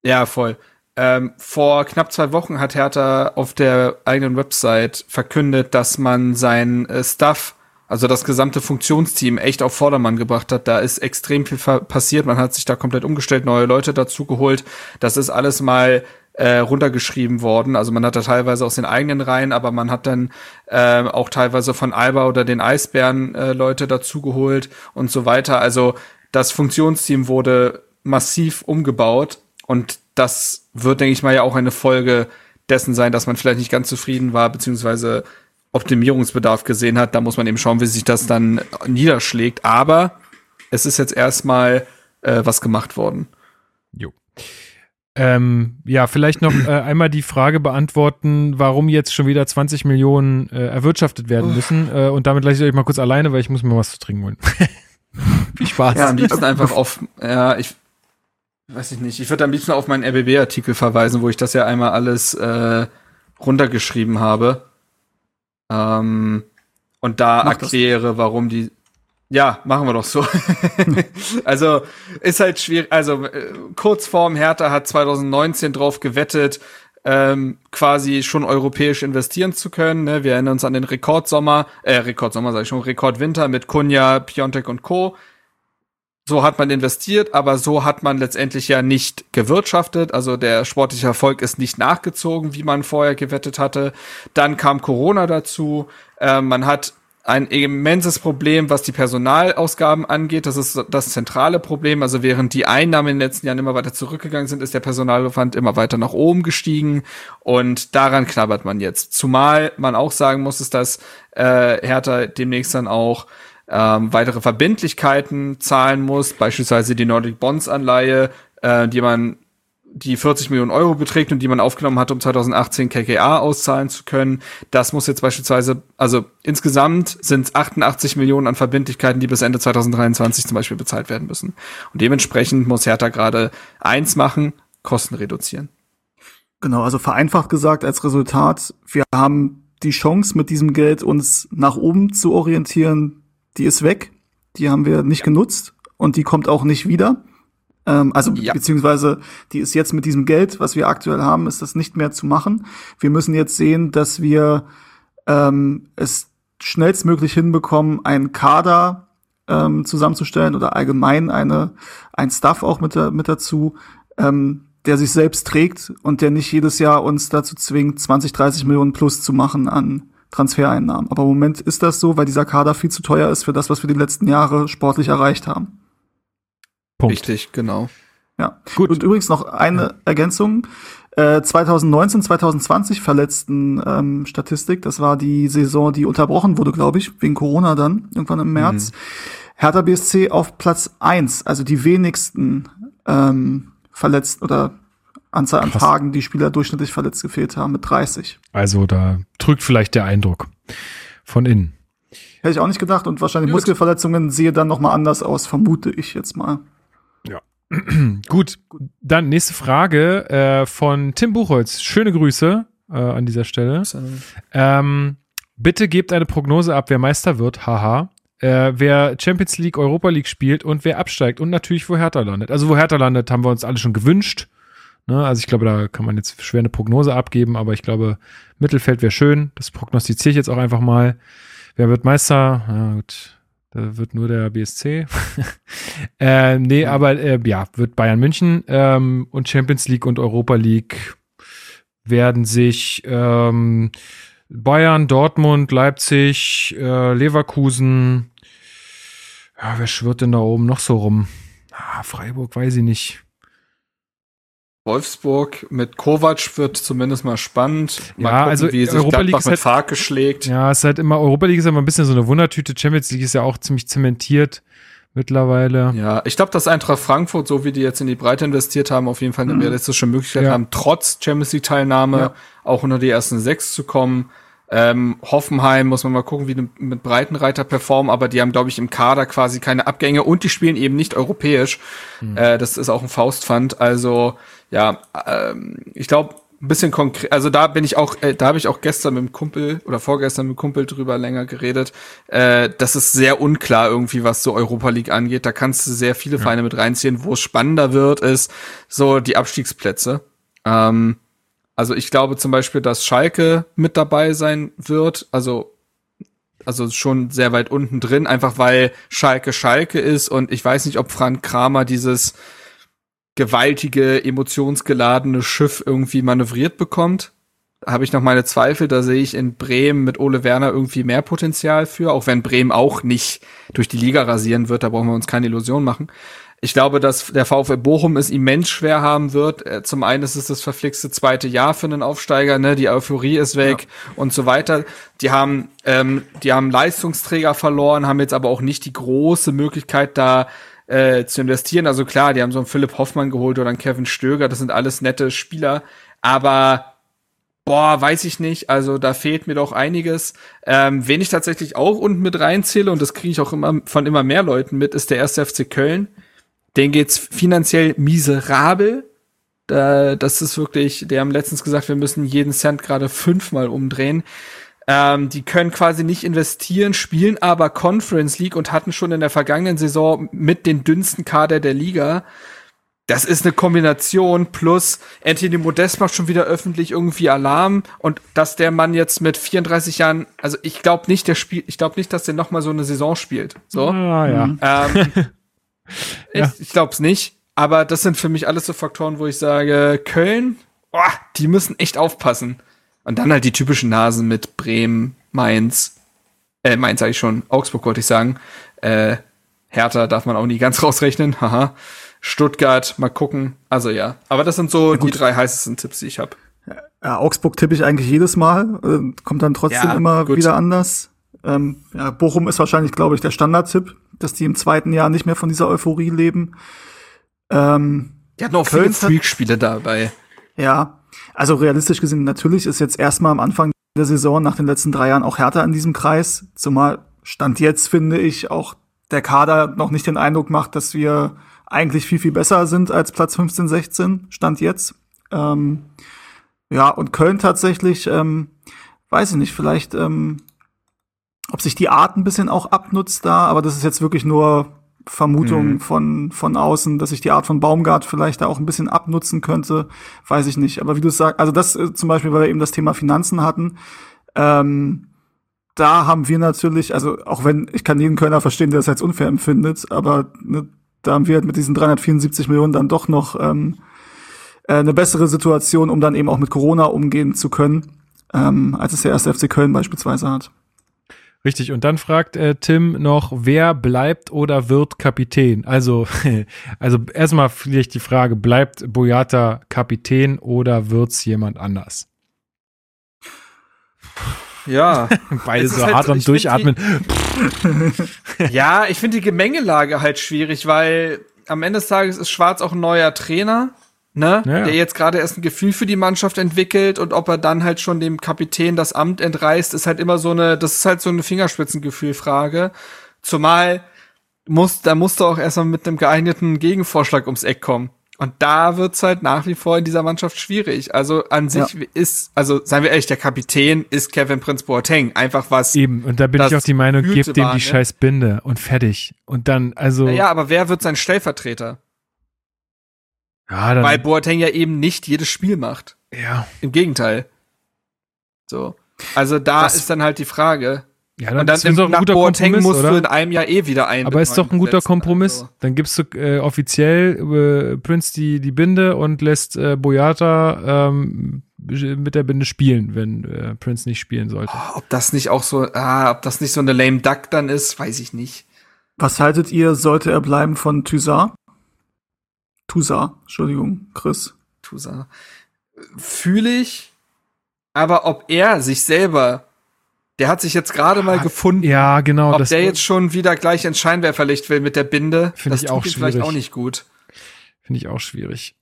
ja, voll. Ähm, vor knapp zwei Wochen hat Hertha auf der eigenen Website verkündet, dass man sein äh, Stuff, also das gesamte Funktionsteam, echt auf Vordermann gebracht hat. Da ist extrem viel passiert. Man hat sich da komplett umgestellt, neue Leute dazu geholt. Das ist alles mal äh, runtergeschrieben worden. Also man hat da teilweise aus den eigenen Reihen, aber man hat dann äh, auch teilweise von Alba oder den Eisbären äh, Leute dazu geholt und so weiter. Also das Funktionsteam wurde massiv umgebaut und das wird, denke ich mal, ja auch eine Folge dessen sein, dass man vielleicht nicht ganz zufrieden war, beziehungsweise Optimierungsbedarf gesehen hat. Da muss man eben schauen, wie sich das dann niederschlägt. Aber es ist jetzt erstmal äh, was gemacht worden. Jo. Ähm, ja, vielleicht noch äh, einmal die Frage beantworten, warum jetzt schon wieder 20 Millionen äh, erwirtschaftet werden müssen. Äh, und damit lasse ich euch mal kurz alleine, weil ich muss mir was zu trinken holen. Viel Spaß. Ja, am liebsten einfach auf, ja, ich, Weiß ich nicht. Ich würde am liebsten auf meinen RBB-Artikel verweisen, wo ich das ja einmal alles äh, runtergeschrieben habe. Ähm, und da Mach erkläre, das. warum die. Ja, machen wir doch so. also ist halt schwierig. Also äh, kurz vorm Hertha hat 2019 drauf gewettet, ähm, quasi schon europäisch investieren zu können. Ne? Wir erinnern uns an den Rekordsommer, äh, Rekordsommer sage ich schon, Rekordwinter mit Kunja, Piontek und Co. So hat man investiert, aber so hat man letztendlich ja nicht gewirtschaftet. Also der sportliche Erfolg ist nicht nachgezogen, wie man vorher gewettet hatte. Dann kam Corona dazu. Äh, man hat ein immenses Problem, was die Personalausgaben angeht. Das ist das zentrale Problem. Also während die Einnahmen in den letzten Jahren immer weiter zurückgegangen sind, ist der Personalaufwand immer weiter nach oben gestiegen. Und daran knabbert man jetzt. Zumal man auch sagen muss, ist, dass äh, Hertha demnächst dann auch ähm, weitere Verbindlichkeiten zahlen muss, beispielsweise die Nordic Bonds Anleihe, äh, die man die 40 Millionen Euro beträgt und die man aufgenommen hat, um 2018 KKA auszahlen zu können. Das muss jetzt beispielsweise, also insgesamt sind es 88 Millionen an Verbindlichkeiten, die bis Ende 2023 zum Beispiel bezahlt werden müssen. Und dementsprechend muss Hertha gerade eins machen, Kosten reduzieren. Genau, also vereinfacht gesagt als Resultat, wir haben die Chance mit diesem Geld uns nach oben zu orientieren, die ist weg. Die haben wir nicht genutzt und die kommt auch nicht wieder. Ähm, also ja. beziehungsweise die ist jetzt mit diesem Geld, was wir aktuell haben, ist das nicht mehr zu machen. Wir müssen jetzt sehen, dass wir ähm, es schnellstmöglich hinbekommen, einen Kader ähm, zusammenzustellen oder allgemein eine ein Staff auch mit, mit dazu, ähm, der sich selbst trägt und der nicht jedes Jahr uns dazu zwingt, 20, 30 Millionen plus zu machen an Transfereinnahmen. Aber im Moment ist das so, weil dieser Kader viel zu teuer ist für das, was wir die letzten Jahre sportlich erreicht haben. Punkt. Richtig, genau. Ja. Gut. Und übrigens noch eine ja. Ergänzung. Äh, 2019, 2020 verletzten ähm, Statistik. Das war die Saison, die unterbrochen wurde, glaube ich, wegen Corona dann, irgendwann im März. Mhm. Hertha BSC auf Platz eins, also die wenigsten ähm, verletzt oder Anzahl an Krass. Tagen, die Spieler durchschnittlich verletzt gefehlt haben, mit 30. Also da drückt vielleicht der Eindruck von innen. Hätte ich auch nicht gedacht und wahrscheinlich Muskelverletzungen sehe dann noch mal anders aus, vermute ich jetzt mal. Ja. Gut, dann nächste Frage äh, von Tim Buchholz. Schöne Grüße äh, an dieser Stelle. Ähm, bitte gebt eine Prognose ab, wer Meister wird. Haha. Äh, wer Champions League, Europa League spielt und wer absteigt und natürlich, wo Hertha landet. Also, wo Hertha landet, haben wir uns alle schon gewünscht. Ne? Also, ich glaube, da kann man jetzt schwer eine Prognose abgeben, aber ich glaube, Mittelfeld wäre schön. Das prognostiziere ich jetzt auch einfach mal. Wer wird Meister? Ja, gut. Da wird nur der BSC. äh, nee, aber äh, ja, wird Bayern München ähm, und Champions League und Europa League werden sich ähm, Bayern, Dortmund, Leipzig, äh, Leverkusen. Ja, wer schwirrt denn da oben noch so rum? Ah, Freiburg, weiß ich nicht. Wolfsburg mit Kovac wird zumindest mal spannend. Mal ja, gucken, also wie sich Europa League ist mit halt, schlägt. Ja, es ist halt immer, Europa League ist immer ein bisschen so eine Wundertüte. Champions League ist ja auch ziemlich zementiert mittlerweile. Ja, ich glaube, dass Eintracht Frankfurt, so wie die jetzt in die Breite investiert haben, auf jeden Fall eine mhm. realistische Möglichkeit ja. haben, trotz Champions League Teilnahme ja. auch unter die ersten sechs zu kommen. Ähm, Hoffenheim muss man mal gucken, wie die mit Breitenreiter performen, aber die haben, glaube ich, im Kader quasi keine Abgänge und die spielen eben nicht europäisch. Mhm. Äh, das ist auch ein Faustpfand. Also ja, ähm, ich glaube, ein bisschen konkret, also da bin ich auch, äh, da habe ich auch gestern mit dem Kumpel oder vorgestern mit dem Kumpel drüber länger geredet. Äh, das ist sehr unklar irgendwie, was so Europa League angeht. Da kannst du sehr viele ja. Vereine mit reinziehen. Wo es spannender wird, ist so die Abstiegsplätze. Ähm, also ich glaube zum Beispiel, dass Schalke mit dabei sein wird. Also also schon sehr weit unten drin, einfach weil Schalke Schalke ist und ich weiß nicht, ob Frank Kramer dieses gewaltige, emotionsgeladene Schiff irgendwie manövriert bekommt. Habe ich noch meine Zweifel, da sehe ich in Bremen mit Ole Werner irgendwie mehr Potenzial für, auch wenn Bremen auch nicht durch die Liga rasieren wird, da brauchen wir uns keine Illusion machen. Ich glaube, dass der VfL Bochum es immens schwer haben wird. Äh, zum einen ist es das verflixte zweite Jahr für einen Aufsteiger, ne? Die Euphorie ist weg ja. und so weiter. Die haben, ähm, die haben Leistungsträger verloren, haben jetzt aber auch nicht die große Möglichkeit, da äh, zu investieren. Also klar, die haben so einen Philipp Hoffmann geholt oder einen Kevin Stöger, das sind alles nette Spieler, aber boah, weiß ich nicht. Also da fehlt mir doch einiges. Ähm, wen ich tatsächlich auch unten mit reinzähle, und das kriege ich auch immer von immer mehr Leuten mit, ist der erste FC Köln. Den geht's finanziell miserabel. Da, das ist wirklich, die haben letztens gesagt, wir müssen jeden Cent gerade fünfmal umdrehen. Ähm, die können quasi nicht investieren, spielen aber Conference League und hatten schon in der vergangenen Saison mit den dünnsten Kader der Liga. Das ist eine Kombination plus Anthony Modest macht schon wieder öffentlich irgendwie Alarm und dass der Mann jetzt mit 34 Jahren, also ich glaube nicht, der spielt, ich glaube nicht, dass der noch mal so eine Saison spielt. So. Ah, ja. Ähm, Ja. Ich, ich glaube es nicht. Aber das sind für mich alles so Faktoren, wo ich sage, Köln, oh, die müssen echt aufpassen. Und dann halt die typischen Nasen mit Bremen, Mainz, äh, Mainz sage ich schon, Augsburg wollte ich sagen. Äh, Hertha darf man auch nie ganz rausrechnen, haha. Stuttgart, mal gucken. Also ja, aber das sind so die drei heißesten Tipps, die ich habe. Ja, Augsburg tippe ich eigentlich jedes Mal, äh, kommt dann trotzdem Ja, immer gut. wieder anders. Ähm, ja, Bochum ist wahrscheinlich, glaube ich, der Standardtipp, dass die im zweiten Jahr nicht mehr von dieser Euphorie leben. Ähm, Die hatten auch Köln viele Freak-Spiele dabei. ja, also realistisch gesehen, natürlich ist jetzt erstmal am Anfang der Saison nach den letzten drei Jahren auch Hertha in diesem Kreis. Zumal Stand jetzt finde ich auch der Kader noch nicht den Eindruck macht, dass wir eigentlich viel, viel besser sind als Platz 15, 16. Stand jetzt. Ähm, ja, und Köln tatsächlich, ähm, weiß ich nicht, vielleicht, ähm, ob sich die Art ein bisschen auch abnutzt da, aber das ist jetzt wirklich nur Vermutung Mhm. von, von außen, dass sich die Art von Baumgart vielleicht da auch ein bisschen abnutzen könnte, weiß ich nicht. Aber wie du sagst, also das äh, zum Beispiel, weil wir eben das Thema Finanzen hatten, ähm, da haben wir natürlich, also auch wenn, ich kann jeden Kölner verstehen, der das als unfair empfindet, aber ne, da haben wir halt mit diesen 374 Millionen dann doch noch ähm, äh, eine bessere Situation, um dann eben auch mit Corona umgehen zu können, ähm, als es der erste FC Köln beispielsweise hat. Richtig, und dann fragt äh, Tim noch, wer bleibt oder wird Kapitän? Also, also erstmal vielleicht die Frage, bleibt Boyata Kapitän oder wird's jemand anders? Ja. Beide so halt hart am Durchatmen. Ja, ich finde die Gemengelage halt schwierig, weil am Ende des Tages ist Schwarz auch ein neuer Trainer, ne? Ja, ja. Der jetzt gerade erst ein Gefühl für die Mannschaft entwickelt und ob er dann halt schon dem Kapitän das Amt entreißt, ist halt immer so eine, das ist halt so eine Fingerspitzengefühlfrage. Zumal muss, da musst du auch erstmal mit einem geeigneten Gegenvorschlag ums Eck kommen. Und da wird's halt nach wie vor in dieser Mannschaft schwierig. Also an sich ist, also seien wir ehrlich, der Kapitän ist Kevin Prince Boateng. Einfach was Eben, und da bin ich auch die Meinung, gebt dem die ne? scheiß Binde und fertig. Und dann, also, Ja, aber wer wird sein Stellvertreter? Ja, dann, Weil Boateng ja eben nicht jedes Spiel macht. ja, Im Gegenteil. So. Also da Das- ist dann halt die Frage. ja, Und dann ist doch ein nach guter Boateng Kompromiss, musst oder? du in einem Jahr eh wieder ein. Aber ist doch ein guter Kompromiss. Also. Dann gibst du äh, offiziell äh, Prince die, die Binde und lässt äh, Boyata ähm, mit der Binde spielen, wenn äh, Prince nicht spielen sollte. Ob das nicht auch so, ah, ob das nicht so eine lame Duck dann ist, weiß ich nicht. Was haltet ihr, sollte er bleiben von Thysar? Thusar, Entschuldigung, Chris. Tusa. Fühle ich, aber ob er sich selber, der hat sich jetzt gerade mal gefunden, Ja, genau. ob das der jetzt schon wieder gleich ins Scheinwerferlicht will mit der Binde, Finde das ich tut auch ihm vielleicht schwierig. auch nicht gut. finde ich auch schwierig.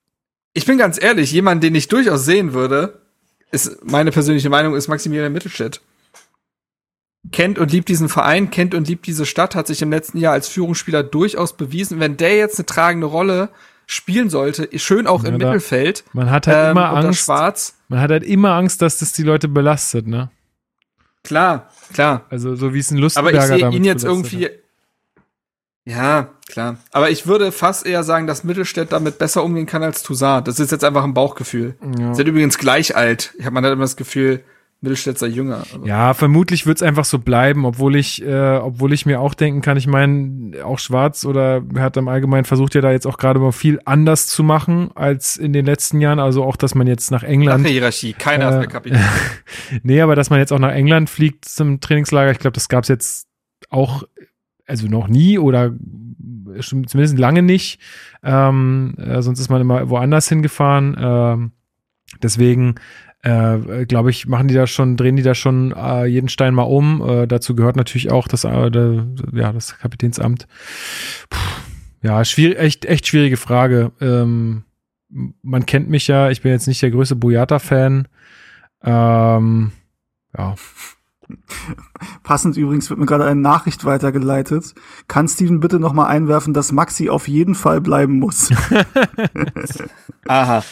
Ich bin ganz ehrlich, jemand, den ich durchaus sehen würde, ist meine persönliche Meinung, ist Maximilian Mittelstädt. Kennt und liebt diesen Verein, kennt und liebt diese Stadt, hat sich im letzten Jahr als Führungsspieler durchaus bewiesen. Wenn der jetzt eine tragende Rolle spielen sollte, schön auch im Ja, da- Mittelfeld, Man hat halt ähm, immer Angst. Schwarz, Man hat halt immer Angst, dass das die Leute belastet, ne? klar, klar. Also so wie es ein Aber Lustenberger ich sehe ihn jetzt irgendwie. hat. Ja, klar. Aber ich würde fast eher sagen, dass Mittelstädt damit besser umgehen kann als Toussaint. Das ist jetzt einfach ein Bauchgefühl. Ja. Sind übrigens gleich alt. Ich habe man hat immer das Gefühl, Mittelstädt sei jünger. Aber Ja, vermutlich wird's einfach so bleiben, obwohl ich, äh, obwohl ich mir auch denken kann, ich meine, auch Schwarz oder hat im Allgemeinen versucht ja da jetzt auch gerade mal viel anders zu machen als in den letzten Jahren. Also auch, dass man jetzt nach England Flache Hierarchie. Keiner Äh, ist mehr Kapitän. nee, aber dass man jetzt auch nach England fliegt zum Trainingslager, ich glaube, das gab's jetzt auch, also noch nie oder zumindest lange nicht. Ähm, äh, sonst ist man immer woanders hingefahren. Ähm, deswegen äh, glaube ich, machen die da schon, drehen die da schon äh, jeden Stein mal um. Äh, dazu gehört natürlich auch das, äh, der, ja, das Kapitänsamt. Puh, ja, schwierig, echt, echt schwierige Frage. Ähm, man kennt mich ja, ich bin jetzt nicht der größte Boyata-Fan. Ähm, ja. Passend übrigens wird mir gerade eine Nachricht weitergeleitet. Kann Steven bitte noch mal einwerfen, dass Maxi auf jeden Fall bleiben muss? Aha.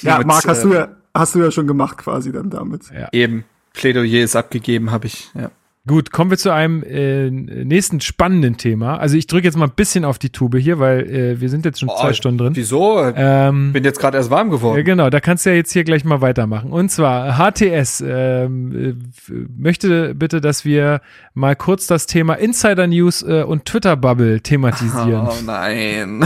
ja, Hiermit, Marc, hast äh, du ja, hast du ja schon gemacht quasi dann damit. Eben. Plädoyer ist abgegeben, habe ich, ja. Gut, kommen wir zu einem äh, nächsten spannenden Thema. Also ich drücke jetzt mal ein bisschen auf die Tube hier, weil äh, wir sind jetzt schon oh, zwei Stunden drin. Wieso? Ähm, Bin jetzt gerade erst warm geworden. Ja, genau, da kannst du ja jetzt hier gleich mal weitermachen. Und zwar HTS ähm, äh, möchte bitte, dass wir mal kurz das Thema Insider News äh, und Twitter Bubble thematisieren. Oh nein.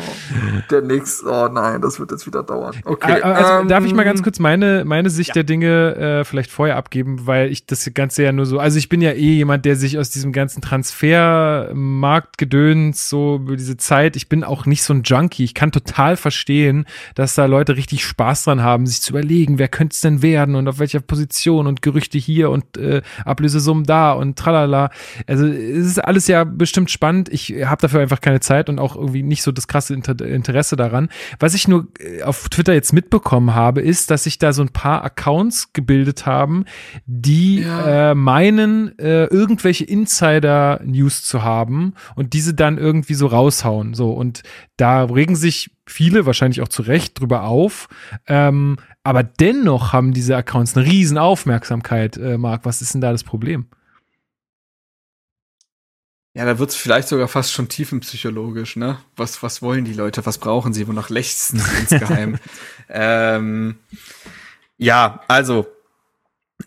der nix. Oh nein, das wird jetzt wieder dauern. Okay. Also, ähm, darf ich mal ganz kurz meine meine Sicht ja. der Dinge äh, vielleicht vorher abgeben, weil ich das Ganze ja nur so. Also ich bin ja eh jemand, der sich aus diesem ganzen Transfermarktgedöns so über diese Zeit. Ich bin auch nicht so ein Junkie. Ich kann total verstehen, dass da Leute richtig Spaß dran haben, sich zu überlegen, wer könnte es denn werden und auf welcher Position und Gerüchte hier und äh, Ablösesummen da und tralala. Also es ist alles ja bestimmt spannend. Ich habe dafür einfach keine Zeit und auch irgendwie nicht so das krasse Inter Interesse daran. Was ich nur äh, auf Twitter jetzt mitbekommen habe, ist, dass sich da so ein paar Accounts gebildet haben, die ja. äh, meinen, äh, irgendwelche Insider-News zu haben und diese dann irgendwie so raushauen. So und da regen sich viele wahrscheinlich auch zu Recht drüber auf. Ähm, aber dennoch haben diese Accounts eine riesen Aufmerksamkeit, äh, Marc. Was ist denn da das Problem? Ja, da wird's vielleicht sogar fast schon tiefenpsychologisch, ne? Was, was wollen die Leute? Was brauchen sie? Wonach lechzen sie insgeheim? ähm, ja, also,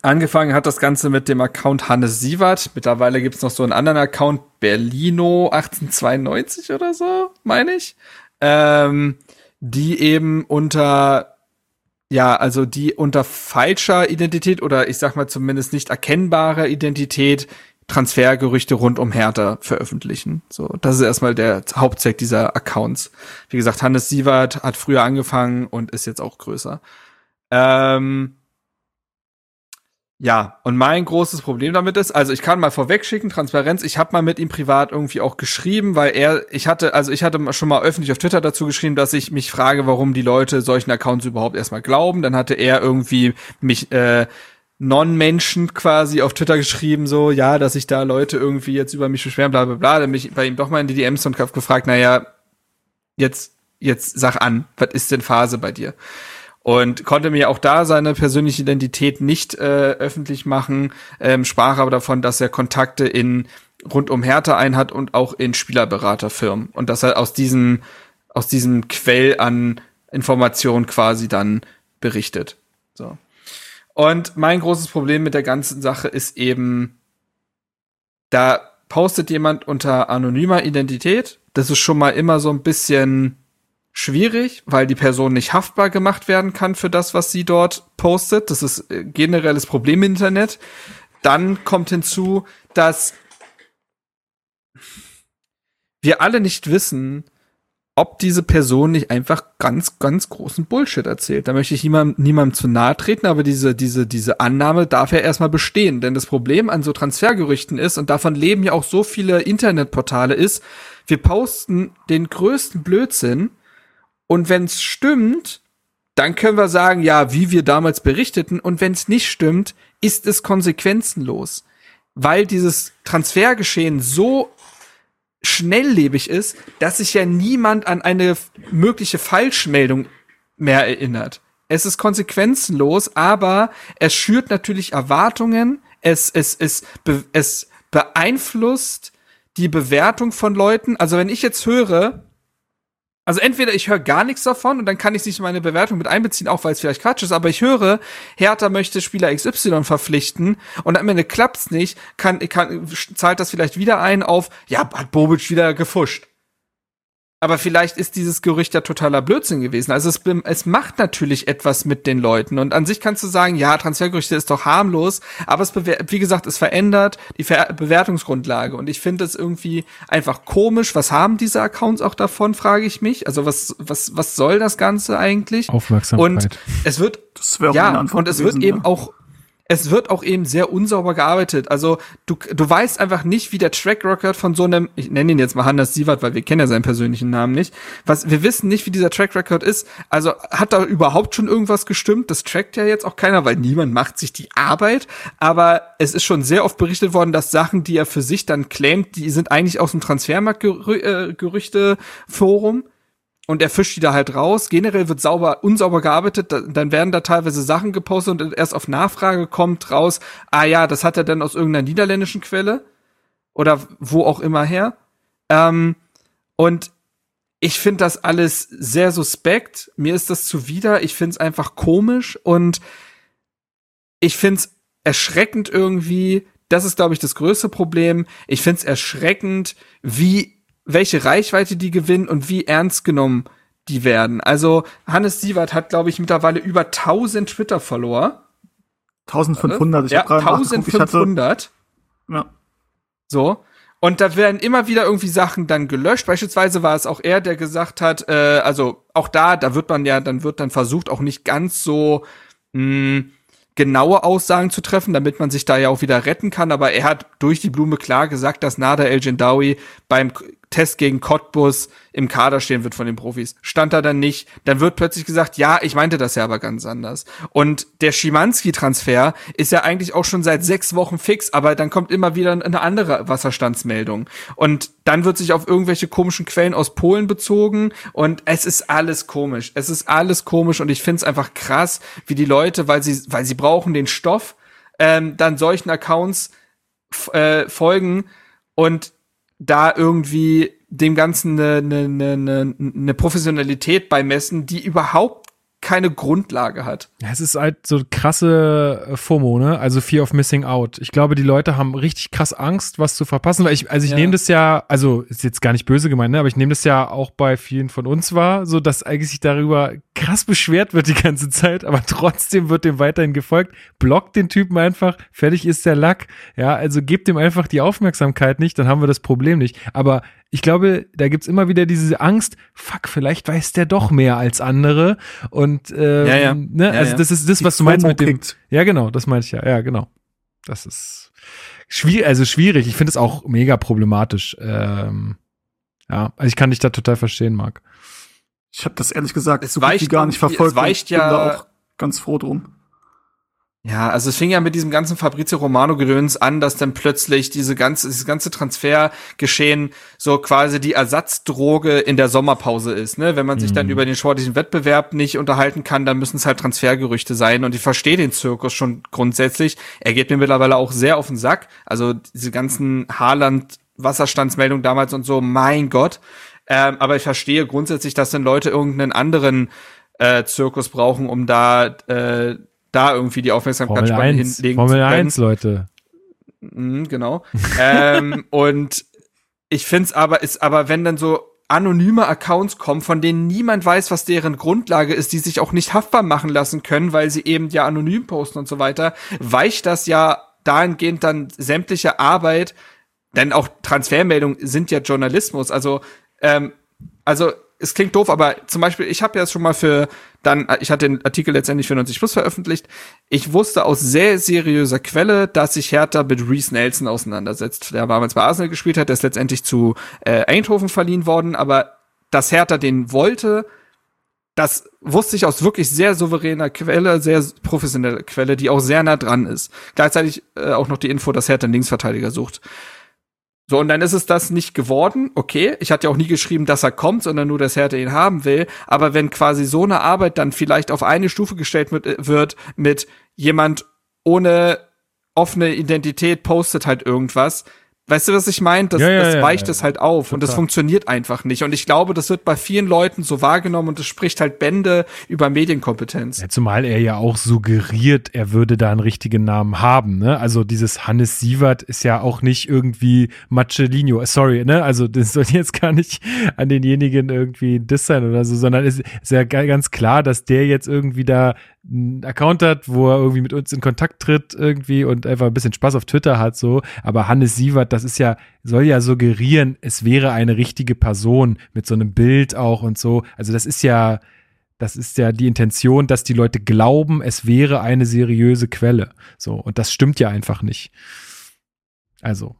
angefangen hat das Ganze mit dem Account Hannes Sievert. Mittlerweile gibt's noch so einen anderen Account, Berlino 1892 oder so, meine ich. Ähm, die eben unter ja, also die unter falscher Identität oder ich sag mal zumindest nicht erkennbarer Identität Transfergerüchte rund um Hertha veröffentlichen. So, das ist erstmal der Hauptzweck dieser Accounts. Wie gesagt, Hannes Sievert hat früher angefangen und ist jetzt auch größer. Ähm, ja, und mein großes Problem damit ist, also ich kann mal vorwegschicken, Transparenz, ich habe mal mit ihm privat irgendwie auch geschrieben, weil er, ich hatte, also ich hatte schon mal öffentlich auf Twitter dazu geschrieben, dass ich mich frage, warum die Leute solchen Accounts überhaupt erstmal glauben. Dann hatte er irgendwie mich äh, Non-Menschen quasi auf Twitter geschrieben, so, ja, dass sich da Leute irgendwie jetzt über mich beschweren, bla bla bla. Dann bin ich bei ihm doch mal in die DMs und hab gefragt, naja, jetzt, jetzt sag an, was ist denn Phase bei dir? Und konnte mir auch da seine persönliche Identität nicht äh, öffentlich machen, ähm, sprach aber davon, dass er Kontakte in rund um Hertha ein hat und auch in Spielerberaterfirmen und dass er aus diesem aus diesem Quell an Informationen quasi dann berichtet. So. Und mein großes Problem mit der ganzen Sache ist eben, da postet jemand unter anonymer Identität. Das ist schon mal immer so ein bisschen schwierig, weil die Person nicht haftbar gemacht werden kann für das, was sie dort postet. Das ist äh, generelles Problem im Internet. Dann kommt hinzu, dass wir alle nicht wissen, ob diese Person nicht einfach ganz, ganz großen Bullshit erzählt. Da möchte ich niemandem, niemandem zu nahe treten, aber diese, diese, diese Annahme darf ja erstmal bestehen. Denn das Problem an so Transfergerüchten ist, und davon leben ja auch so viele Internetportale, ist, wir posten den größten Blödsinn und wenn es stimmt, dann können wir sagen, ja, wie wir damals berichteten. Und wenn es nicht stimmt, ist es konsequenzenlos. Weil dieses Transfergeschehen so schnelllebig ist, dass sich ja niemand an eine mögliche Falschmeldung mehr erinnert. Es ist konsequenzenlos, aber es schürt natürlich Erwartungen, es, es, es, es beeinflusst die Bewertung von Leuten. Also wenn ich jetzt höre, also entweder ich höre gar nichts davon und dann kann ich nicht in meine Bewertung mit einbeziehen, auch weil es vielleicht Quatsch ist, aber ich höre, Hertha möchte Spieler XY verpflichten und am Ende klappt's nicht, kann, kann, zahlt das vielleicht wieder ein auf, ja, hat Bobic wieder gefuscht. Aber vielleicht ist dieses Gerücht ja totaler Blödsinn gewesen. Also es, es macht natürlich etwas mit den Leuten. Und an sich kannst du sagen, ja, Transfergerüchte ist doch harmlos, aber es wie gesagt, es verändert die Ver Bewertungsgrundlage. Und ich finde es irgendwie einfach komisch. Was haben diese Accounts auch davon, frage ich mich. Also was, was, was soll das Ganze eigentlich? Aufmerksamkeit. Und es wird, ja, und es wird eben ja. auch es wird auch eben sehr unsauber gearbeitet. Also du, du weißt einfach nicht, wie der Track Record von so einem, ich nenne ihn jetzt mal Hannes Sievert, weil wir kennen ja seinen persönlichen Namen nicht. Was, wir wissen nicht, wie dieser Track Record ist. Also hat da überhaupt schon irgendwas gestimmt? Das trackt ja jetzt auch keiner, weil niemand macht sich die Arbeit. Aber es ist schon sehr oft berichtet worden, dass Sachen, die er für sich dann claimt, die sind eigentlich aus dem Transfermarktgerüchte-Forum. Und er fischt die da halt raus. Generell wird sauber, unsauber gearbeitet, dann werden da teilweise Sachen gepostet und erst auf Nachfrage kommt raus, ah ja, das hat er dann aus irgendeiner niederländischen Quelle oder wo auch immer her. Ähm, und ich finde das alles sehr suspekt. Mir ist das zuwider. Ich finde es einfach komisch und ich finde es erschreckend irgendwie. Das ist, glaube ich, das größte Problem. Ich finde es erschreckend, wie welche Reichweite die gewinnen und wie ernst genommen die werden. Also Hannes Sievert hat, glaube ich, mittlerweile über 1000 Twitter-Follower. 1500, ich ja, 1500. Ja. So. Und da werden immer wieder irgendwie Sachen dann gelöscht. Beispielsweise war es auch er, der gesagt hat, äh, also auch da, da wird man ja, dann wird dann versucht, auch nicht ganz so mh, hm, genaue Aussagen zu treffen, damit man sich da ja auch wieder retten kann. Aber er hat durch die Blume klar gesagt, dass Nader El Gendawi beim Test gegen Cottbus im Kader stehen wird von den Profis. Stand er dann nicht, dann wird plötzlich gesagt, ja, ich meinte das ja aber ganz anders. Und der Schimanski-Transfer ist ja eigentlich auch schon seit sechs Wochen fix, aber dann kommt immer wieder eine andere Wasserstandsmeldung. Und dann wird sich auf irgendwelche komischen Quellen aus Polen bezogen und es ist alles komisch. Es ist alles komisch und ich finde es einfach krass, wie die Leute, weil sie, weil sie brauchen den Stoff, ähm, dann solchen Accounts äh, folgen und da irgendwie dem Ganzen eine, eine, eine, eine Professionalität beimessen, die überhaupt keine Grundlage hat. Ja, es ist halt so krasse äh, FOMO, ne? Also Fear of Missing Out. Ich glaube, die Leute haben richtig krass Angst, was zu verpassen, weil ich, also ich ja. nehme das ja, also ist jetzt gar nicht böse gemeint, ne? Aber ich nehme das ja auch bei vielen von uns wahr, so dass eigentlich sich darüber krass beschwert wird die ganze Zeit, aber trotzdem wird dem weiterhin gefolgt. Blockt den Typen einfach, fertig ist der Lack. Ja, also gebt ihm einfach die Aufmerksamkeit nicht, dann haben wir das Problem nicht. Aber ich glaube, da gibt's immer wieder diese Angst, fuck, vielleicht weiß der doch mehr als andere. Und ähm, ja, ja. Ne? Ja, also das ist das, was du meinst mit dem. Ja, genau, das meine ich ja. Ja, genau. Das ist schwierig, also schwierig. Ich finde es auch mega problematisch. Ähm, ja, also ich kann dich da total verstehen, Marc. Ich habe das ehrlich gesagt es so weicht, gar nicht verfolgt. Es weicht ja bin da auch ganz froh drum. Ja, also es fing ja mit diesem ganzen Fabrizio Romano-Gedöns an, dass dann plötzlich diese ganze, dieses ganze Transfergeschehen so quasi die Ersatzdroge in der Sommerpause ist. Ne? Wenn man sich dann mhm. über den sportlichen Wettbewerb nicht unterhalten kann, dann müssen es halt Transfergerüchte sein. Und ich verstehe den Zirkus schon grundsätzlich. Er geht mir mittlerweile auch sehr auf den Sack. Also diese ganzen Haaland-Wasserstandsmeldungen damals und so, mein Gott. Ähm, aber ich verstehe grundsätzlich, dass dann Leute irgendeinen anderen äh, Zirkus brauchen, um da äh, da irgendwie die Aufmerksamkeit hinlegen Formel zu können. 1, Leute. Mhm, genau. ähm, und ich finde es aber, ist aber, wenn dann so anonyme Accounts kommen, von denen niemand weiß, was deren Grundlage ist, die sich auch nicht haftbar machen lassen können, weil sie eben ja anonym posten und so weiter, weicht das ja dahingehend dann sämtliche Arbeit, denn auch Transfermeldungen sind ja Journalismus, also ähm, also es klingt doof, aber zum Beispiel, ich habe ja schon mal für dann, ich hatte den Artikel letztendlich für 90 Plus veröffentlicht. Ich wusste aus sehr seriöser Quelle, dass sich Hertha mit Reese Nelson auseinandersetzt. Der damals bei Arsenal gespielt hat, der ist letztendlich zu äh, Eindhoven verliehen worden, aber dass Hertha den wollte, das wusste ich aus wirklich sehr souveräner Quelle, sehr professioneller Quelle, die auch sehr nah dran ist. Gleichzeitig äh, auch noch die Info, dass Hertha einen Linksverteidiger sucht. So, und dann ist es das nicht geworden. Okay, ich hatte ja auch nie geschrieben, dass er kommt, sondern nur, dass Hertha ihn haben will. Aber wenn quasi so eine Arbeit dann vielleicht auf eine Stufe gestellt wird mit jemand ohne offene Identität postet halt irgendwas, Weißt du, was ich meine? Das, ja, ja, das weicht es halt auf Total. und das funktioniert einfach nicht. Und ich glaube, das wird bei vielen Leuten so wahrgenommen und es spricht halt Bände über Medienkompetenz. Ja, zumal er ja auch suggeriert, er würde da einen richtigen Namen haben. Ne? Also dieses Hannes Sievert ist ja auch nicht irgendwie Marcelino. Sorry, ne? Also das soll jetzt gar nicht an denjenigen irgendwie das sein oder so, sondern es ist ja ganz klar, dass der jetzt irgendwie da einen Account hat, wo er irgendwie mit uns in Kontakt tritt irgendwie und einfach ein bisschen Spaß auf Twitter hat so. Aber Hannes Sievert, das ist ja, soll ja suggerieren, es wäre eine richtige Person mit so einem Bild auch und so. Also das ist ja, das ist ja die Intention, dass die Leute glauben, es wäre eine seriöse Quelle. So. Und das stimmt ja einfach nicht. Also.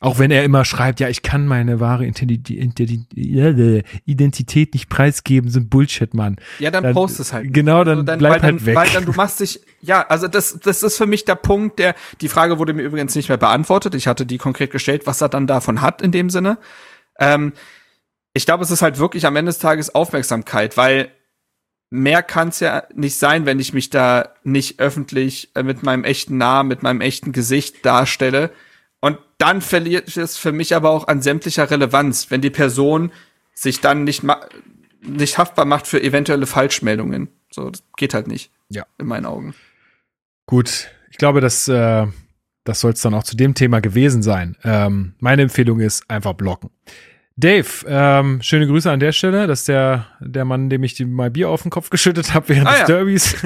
Auch wenn er immer schreibt, ja, ich kann meine wahre Identität nicht preisgeben, sind Bullshit, Mann. Ja, dann, dann post es halt. Genau, dann, also dann bleib halt dann, weg. Weil dann du machst dich, ja, also das, das ist für mich der Punkt, der, die Frage wurde mir übrigens nicht mehr beantwortet. Ich hatte die konkret gestellt, was er dann davon hat in dem Sinne. Ähm, ich glaube, es ist halt wirklich am Ende des Tages Aufmerksamkeit, weil mehr kann es ja nicht sein, wenn ich mich da nicht öffentlich äh, mit meinem echten Namen, mit meinem echten Gesicht darstelle. Und dann verliert es für mich aber auch an sämtlicher Relevanz, wenn die Person sich dann nicht, nicht haftbar macht für eventuelle Falschmeldungen. So, das geht halt nicht. Ja. In meinen Augen. Gut, ich glaube, dass äh, das soll es dann auch zu dem Thema gewesen sein. Ähm, meine Empfehlung ist einfach blocken. Dave, ähm, schöne Grüße an der Stelle. Das ist der, der Mann, dem ich die, mal Bier auf den Kopf geschüttet habe während Ah, des ja. Derbys.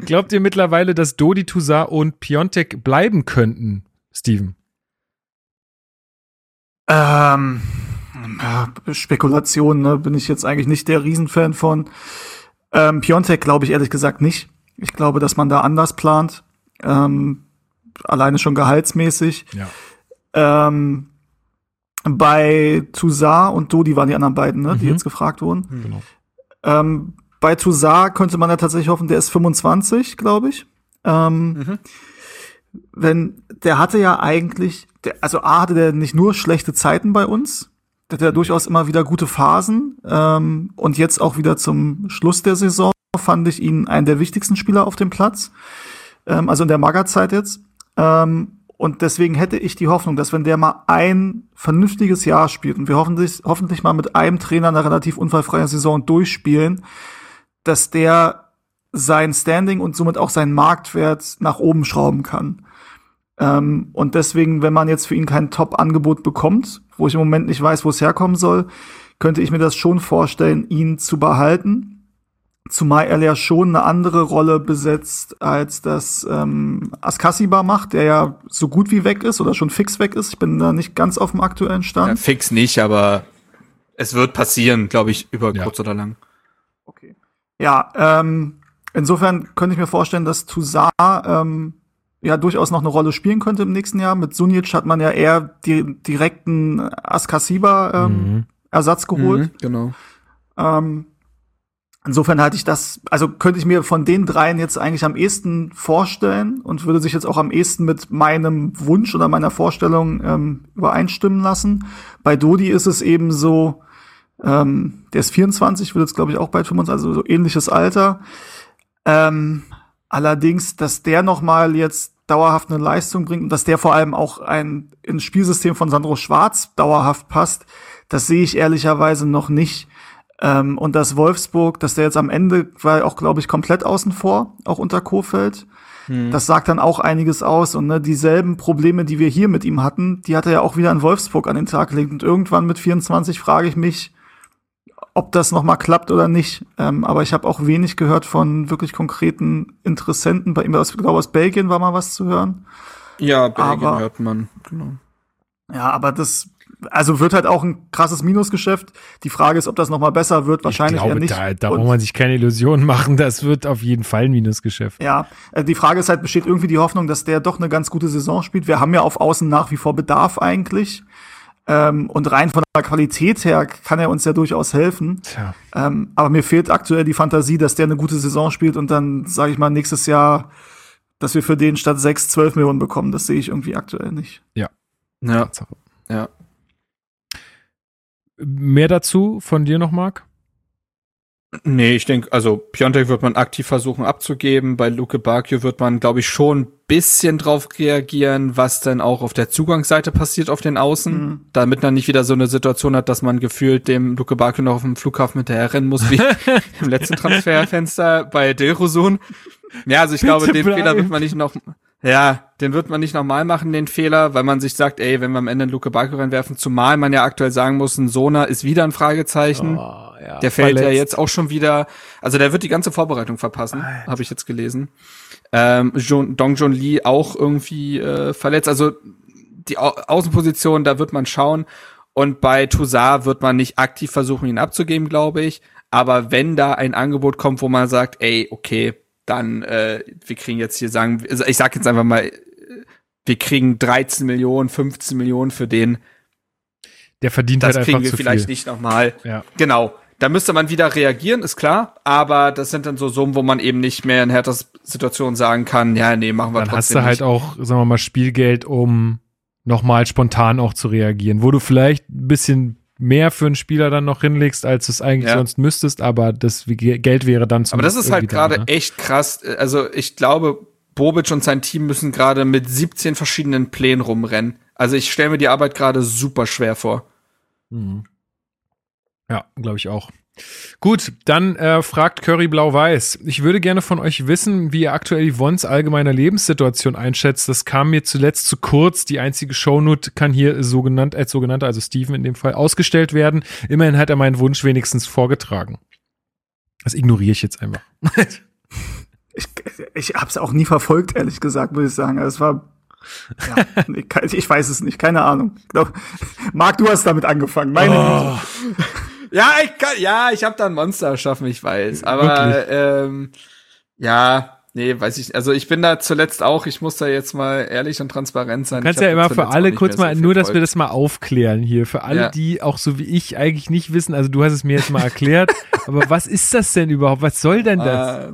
Glaubt ihr mittlerweile, dass Dodi Toussaint und Piontek bleiben könnten, Steven? Ähm, ja, Spekulation, ne, bin ich jetzt eigentlich nicht der Riesenfan von. Ähm, Piontek glaube ich ehrlich gesagt nicht. Ich glaube, dass man da anders plant. Ähm, alleine schon gehaltsmäßig. Ja. Ähm, bei Toussaint und Dodi waren die anderen beiden, ne, die Mhm. jetzt gefragt wurden. Genau. Ähm, bei Toussaint könnte man ja tatsächlich hoffen, der ist 25, glaube ich. Ähm, Mhm. Wenn, der hatte ja eigentlich, der, also A hatte der nicht nur schlechte Zeiten bei uns, der hatte ja durchaus immer wieder gute Phasen. Ähm, und jetzt auch wieder zum Schluss der Saison fand ich ihn einen der wichtigsten Spieler auf dem Platz. Ähm, also in der Magerzeit jetzt. Ähm, und deswegen hätte ich die Hoffnung, dass wenn der mal ein vernünftiges Jahr spielt und wir hoffentlich, hoffentlich mal mit einem Trainer eine relativ unfallfreie Saison durchspielen, dass der sein Standing und somit auch seinen Marktwert nach oben schrauben kann. Ähm, und deswegen, wenn man jetzt für ihn kein Top-Angebot bekommt, wo ich im Moment nicht weiß, wo es herkommen soll, könnte ich mir das schon vorstellen, ihn zu behalten. Zumal er ja schon eine andere Rolle besetzt, als das ähm, Askasiba macht, der ja so gut wie weg ist oder schon fix weg ist. Ich bin da nicht ganz auf dem aktuellen Ja, Stand. fix nicht, aber es wird passieren, glaube ich, über Ja. kurz oder lang. Okay. Ja, ähm, insofern könnte ich mir vorstellen, dass Toussaint ähm, ja durchaus noch eine Rolle spielen könnte im nächsten Jahr. Mit Sunic hat man ja eher die direkten Askasiba ähm, Mhm. Ersatz geholt. Mhm, genau. Ähm, insofern halte ich das, also könnte ich mir von den dreien jetzt eigentlich am ehesten vorstellen und würde sich jetzt auch am ehesten mit meinem Wunsch oder meiner Vorstellung ähm, übereinstimmen lassen. Bei Dodi ist es eben so, ähm, der ist 24, wird jetzt glaube ich auch bald 25, also so ähnliches Alter. Ähm, allerdings, dass der noch mal jetzt dauerhaft eine Leistung bringt und dass der vor allem auch ein ins Spielsystem von Sandro Schwarz dauerhaft passt, das sehe ich ehrlicherweise noch nicht. Ähm, und dass Wolfsburg, dass der jetzt am Ende war auch, glaube ich, komplett außen vor, auch unter Kofeld. Das sagt dann auch einiges aus. Und ne, dieselben Probleme, die wir hier mit ihm hatten, die hat er ja auch wieder in Wolfsburg an den Tag gelegt. Und irgendwann mit 24 frage ich mich, ob das noch mal klappt oder nicht. Ähm, aber ich habe auch wenig gehört von wirklich konkreten Interessenten bei ihm. Aus, ich glaube, aus Belgien war mal was zu hören. Ja, Belgien Aber- hört man. Genau. Ja, aber das, also wird halt auch ein krasses Minusgeschäft. Die Frage ist, ob das noch mal besser wird. Wahrscheinlich ich glaube, nicht. da, da braucht man sich keine Illusionen machen. Das wird auf jeden Fall ein Minusgeschäft. Ja, äh, die Frage ist halt, besteht irgendwie die Hoffnung, dass der doch eine ganz gute Saison spielt? Wir haben ja auf Außen nach wie vor Bedarf eigentlich. Ähm, und rein von der Qualität her kann er uns ja durchaus helfen. Tja. Ähm, aber mir fehlt aktuell die Fantasie, dass der eine gute Saison spielt und dann, sage ich mal, nächstes Jahr, dass wir für den statt 6, 12 Millionen bekommen. Das sehe ich irgendwie aktuell nicht. Ja, Tatsache. ja. Mehr dazu von dir noch, Marc? Nee, ich denke, also Piontek wird man aktiv versuchen abzugeben. Bei Luke Bakio wird man, glaube ich, schon ein bisschen drauf reagieren, was dann auch auf der Zugangsseite passiert auf den Außen, Mhm. damit man nicht wieder so eine Situation hat, dass man gefühlt dem Luke Bakio noch auf dem Flughafen hinterher rennen muss, wie im letzten Transferfenster bei Dilrosun. Ja, also ich glaube, Bitte den Fehler bleiben. wird man nicht noch, ja, den wird man nicht nochmal machen, den Fehler, weil man sich sagt, ey, wenn wir am Ende einen Luke Bakio reinwerfen, zumal man ja aktuell sagen muss, ein Sona ist wieder ein Fragezeichen. Oh, ja, Der fällt ja verletzt. jetzt auch schon wieder, also der wird die ganze Vorbereitung verpassen, habe ich jetzt gelesen. Ähm, John, Dong John Lee auch irgendwie äh, verletzt. Also die Au Außenposition, da wird man schauen. Und bei Toussaint wird man nicht aktiv versuchen, ihn abzugeben, glaube ich. Aber wenn da ein Angebot kommt, wo man sagt, ey, okay, dann äh, wir kriegen jetzt hier sagen, also ich sag jetzt einfach mal, äh, wir kriegen 13 Millionen, 15 Millionen für den, Der verdient das halt kriegen wir vielleicht viel. nicht nochmal. Ja. Genau. Da müsste man wieder reagieren, ist klar. Aber das sind dann so Summen, wo man eben nicht mehr in Herthas Situation sagen kann, ja, nee, machen wir Dann hast trotzdem du halt nicht. auch, sagen wir mal, Spielgeld, um nochmal spontan auch zu reagieren, wo du vielleicht ein bisschen mehr für einen Spieler dann noch hinlegst, als du es eigentlich Ja. sonst müsstest, aber das Geld wäre dann zum Aber das ist halt gerade ne? echt krass. Also ich glaube, Bobic und sein Team müssen gerade mit 17 verschiedenen Plänen rumrennen. Also ich stelle mir die Arbeit gerade super schwer vor. Mhm. Ja, glaube ich auch. Gut, dann äh, fragt Curry Blau-Weiß. Ich würde gerne von euch wissen, wie ihr aktuell Yvonnes allgemeine Lebenssituation einschätzt. Das kam mir zuletzt zu kurz. Die einzige Shownote kann hier so genannt, als sogenannter, also Steven in dem Fall, ausgestellt werden. Immerhin hat er meinen Wunsch wenigstens vorgetragen. Das ignoriere ich jetzt einfach. Ich, ich habe es auch nie verfolgt, ehrlich gesagt, muss ich sagen. Also Es war ja, ich weiß es nicht, keine Ahnung. Ich glaub, Marc, du hast damit angefangen. Meine Oh. Güte. Ja, ich kann, ja, ich habe da ein Monster erschaffen, ich weiß. Aber ähm, ja, nee, weiß ich. Also ich bin da zuletzt auch. Ich muss da jetzt mal ehrlich und transparent sein. Du kannst Ich ja immer für alle kurz mal, so nur dass wir das mal aufklären hier. Für alle, Ja. die auch so wie ich eigentlich nicht wissen, also du hast es mir jetzt mal erklärt, aber was ist das denn überhaupt? Was soll denn das? Äh,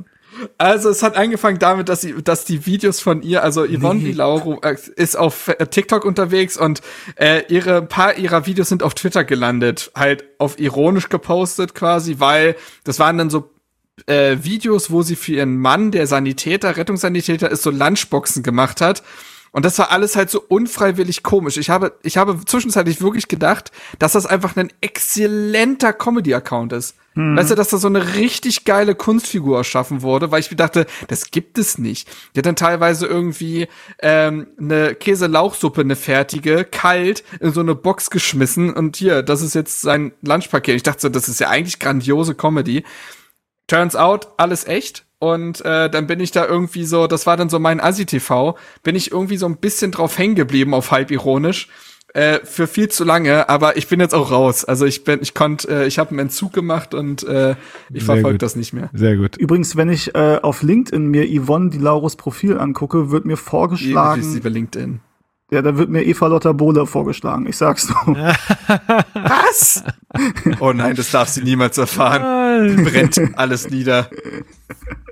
Also es hat angefangen damit, dass sie, dass die Videos von ihr, also Yvonne Nee. Lauro äh, ist auf äh, TikTok unterwegs und äh, ihre paar ihrer Videos sind auf Twitter gelandet, halt auf ironisch gepostet quasi, weil das waren dann so äh, Videos, wo sie für ihren Mann, der Sanitäter, Rettungssanitäter ist, so Lunchboxen gemacht hat. Und das war alles halt so unfreiwillig komisch. Ich habe, ich habe zwischenzeitlich wirklich gedacht, dass das einfach ein exzellenter Comedy-Account ist. Weißt du, dass da so eine richtig geile Kunstfigur erschaffen wurde, weil ich mir dachte, das gibt es nicht. Die hat dann teilweise irgendwie ähm, eine Käse-Lauchsuppe, eine fertige, kalt, in so eine Box geschmissen und hier, das ist jetzt sein Lunchpaket. Ich dachte so, das ist ja eigentlich grandiose Comedy. Turns out, alles echt. Und äh, dann bin ich da irgendwie so, das war dann so mein Assi-TV, bin ich irgendwie so ein bisschen drauf hängen geblieben, auf halb ironisch. Äh, für viel zu lange, aber ich bin jetzt auch raus. Also ich bin, ich konnte, äh, ich habe einen Entzug gemacht und äh, ich verfolge das nicht mehr. Sehr gut. Übrigens, wenn ich äh, auf LinkedIn mir Yvonne Di Laurus Profil angucke, wird mir vorgeschlagen, sie bei LinkedIn. Ja, da wird mir Eva Lotta Bohle vorgeschlagen. Ich sag's so. Was? oh nein, das darf sie niemals erfahren. Ah, Brennt alles nieder.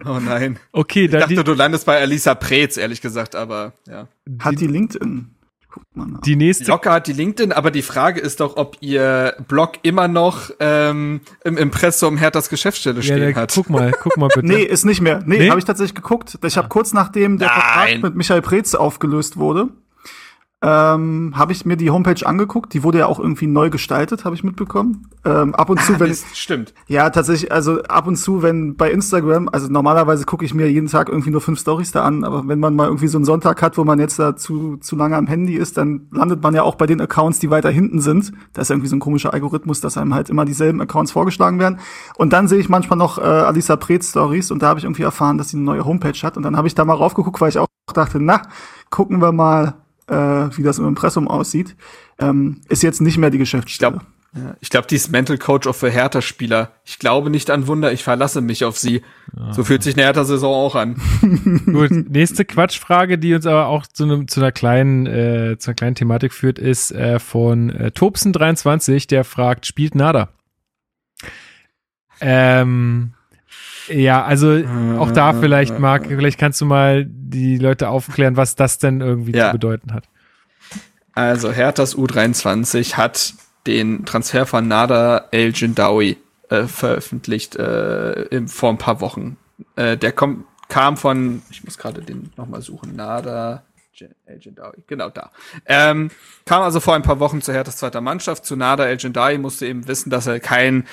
Oh nein. Okay, Ich dann dachte, die, du landest bei Alisa Preetz, ehrlich gesagt, aber ja. Hat die LinkedIn? Guck mal nach. die nächste. Locker hat die LinkedIn, aber die Frage ist doch, ob ihr Blog immer noch ähm, im Impressum Herthas Geschäftsstelle Ja, stehen der, hat. guck mal, guck mal bitte. Nee, ist nicht mehr. Nee, Nee? habe ich tatsächlich geguckt. Ich habe kurz nachdem der Nein. Vertrag mit Michael Preetz aufgelöst wurde, ähm, habe ich mir die Homepage angeguckt. Die wurde ja auch irgendwie neu gestaltet, habe ich mitbekommen. Ähm, ab und zu, wenn Mist, stimmt. ja tatsächlich, also ab und zu, wenn bei Instagram, also normalerweise gucke ich mir jeden Tag irgendwie nur fünf Stories da an, aber wenn man mal irgendwie so einen Sonntag hat, wo man jetzt da zu, zu lange am Handy ist, dann landet man ja auch bei den Accounts, die weiter hinten sind. Da ist irgendwie so ein komischer Algorithmus, dass einem halt immer dieselben Accounts vorgeschlagen werden. Und dann sehe ich manchmal noch äh, Alisa Preetz Stories und da habe ich irgendwie erfahren, dass sie eine neue Homepage hat. Und dann habe ich da mal raufgeguckt, weil ich auch dachte, na, gucken wir mal, äh, wie das im Impressum aussieht. Ähm, ist jetzt nicht mehr die Geschäftsstelle. Ich Ja, ich glaube, die ist Mental Coach auch für Hertha-Spieler. Ich glaube nicht an Wunder, ich verlasse mich auf sie. So fühlt sich eine Hertha-Saison auch an. Gut, nächste Quatschfrage, die uns aber auch zu, einem, zu einer kleinen, äh, zu einer kleinen Thematik führt, ist äh, von äh, Tobsen23, der fragt, spielt Nada? Ähm, ja, also auch da vielleicht, Marc, vielleicht kannst du mal die Leute aufklären, was das denn irgendwie Ja. zu bedeuten hat. Also Herthas U23 hat den Transfer von Nada El Jindawi äh, veröffentlicht äh, im, vor ein paar Wochen. Äh, der kommt, kam von, ich muss gerade den nochmal suchen, Nada El Jindawi, genau da. Ähm, kam also vor ein paar Wochen zu Herthas zweiter Mannschaft. Zu Nada El Jindawi musste eben wissen, dass er kein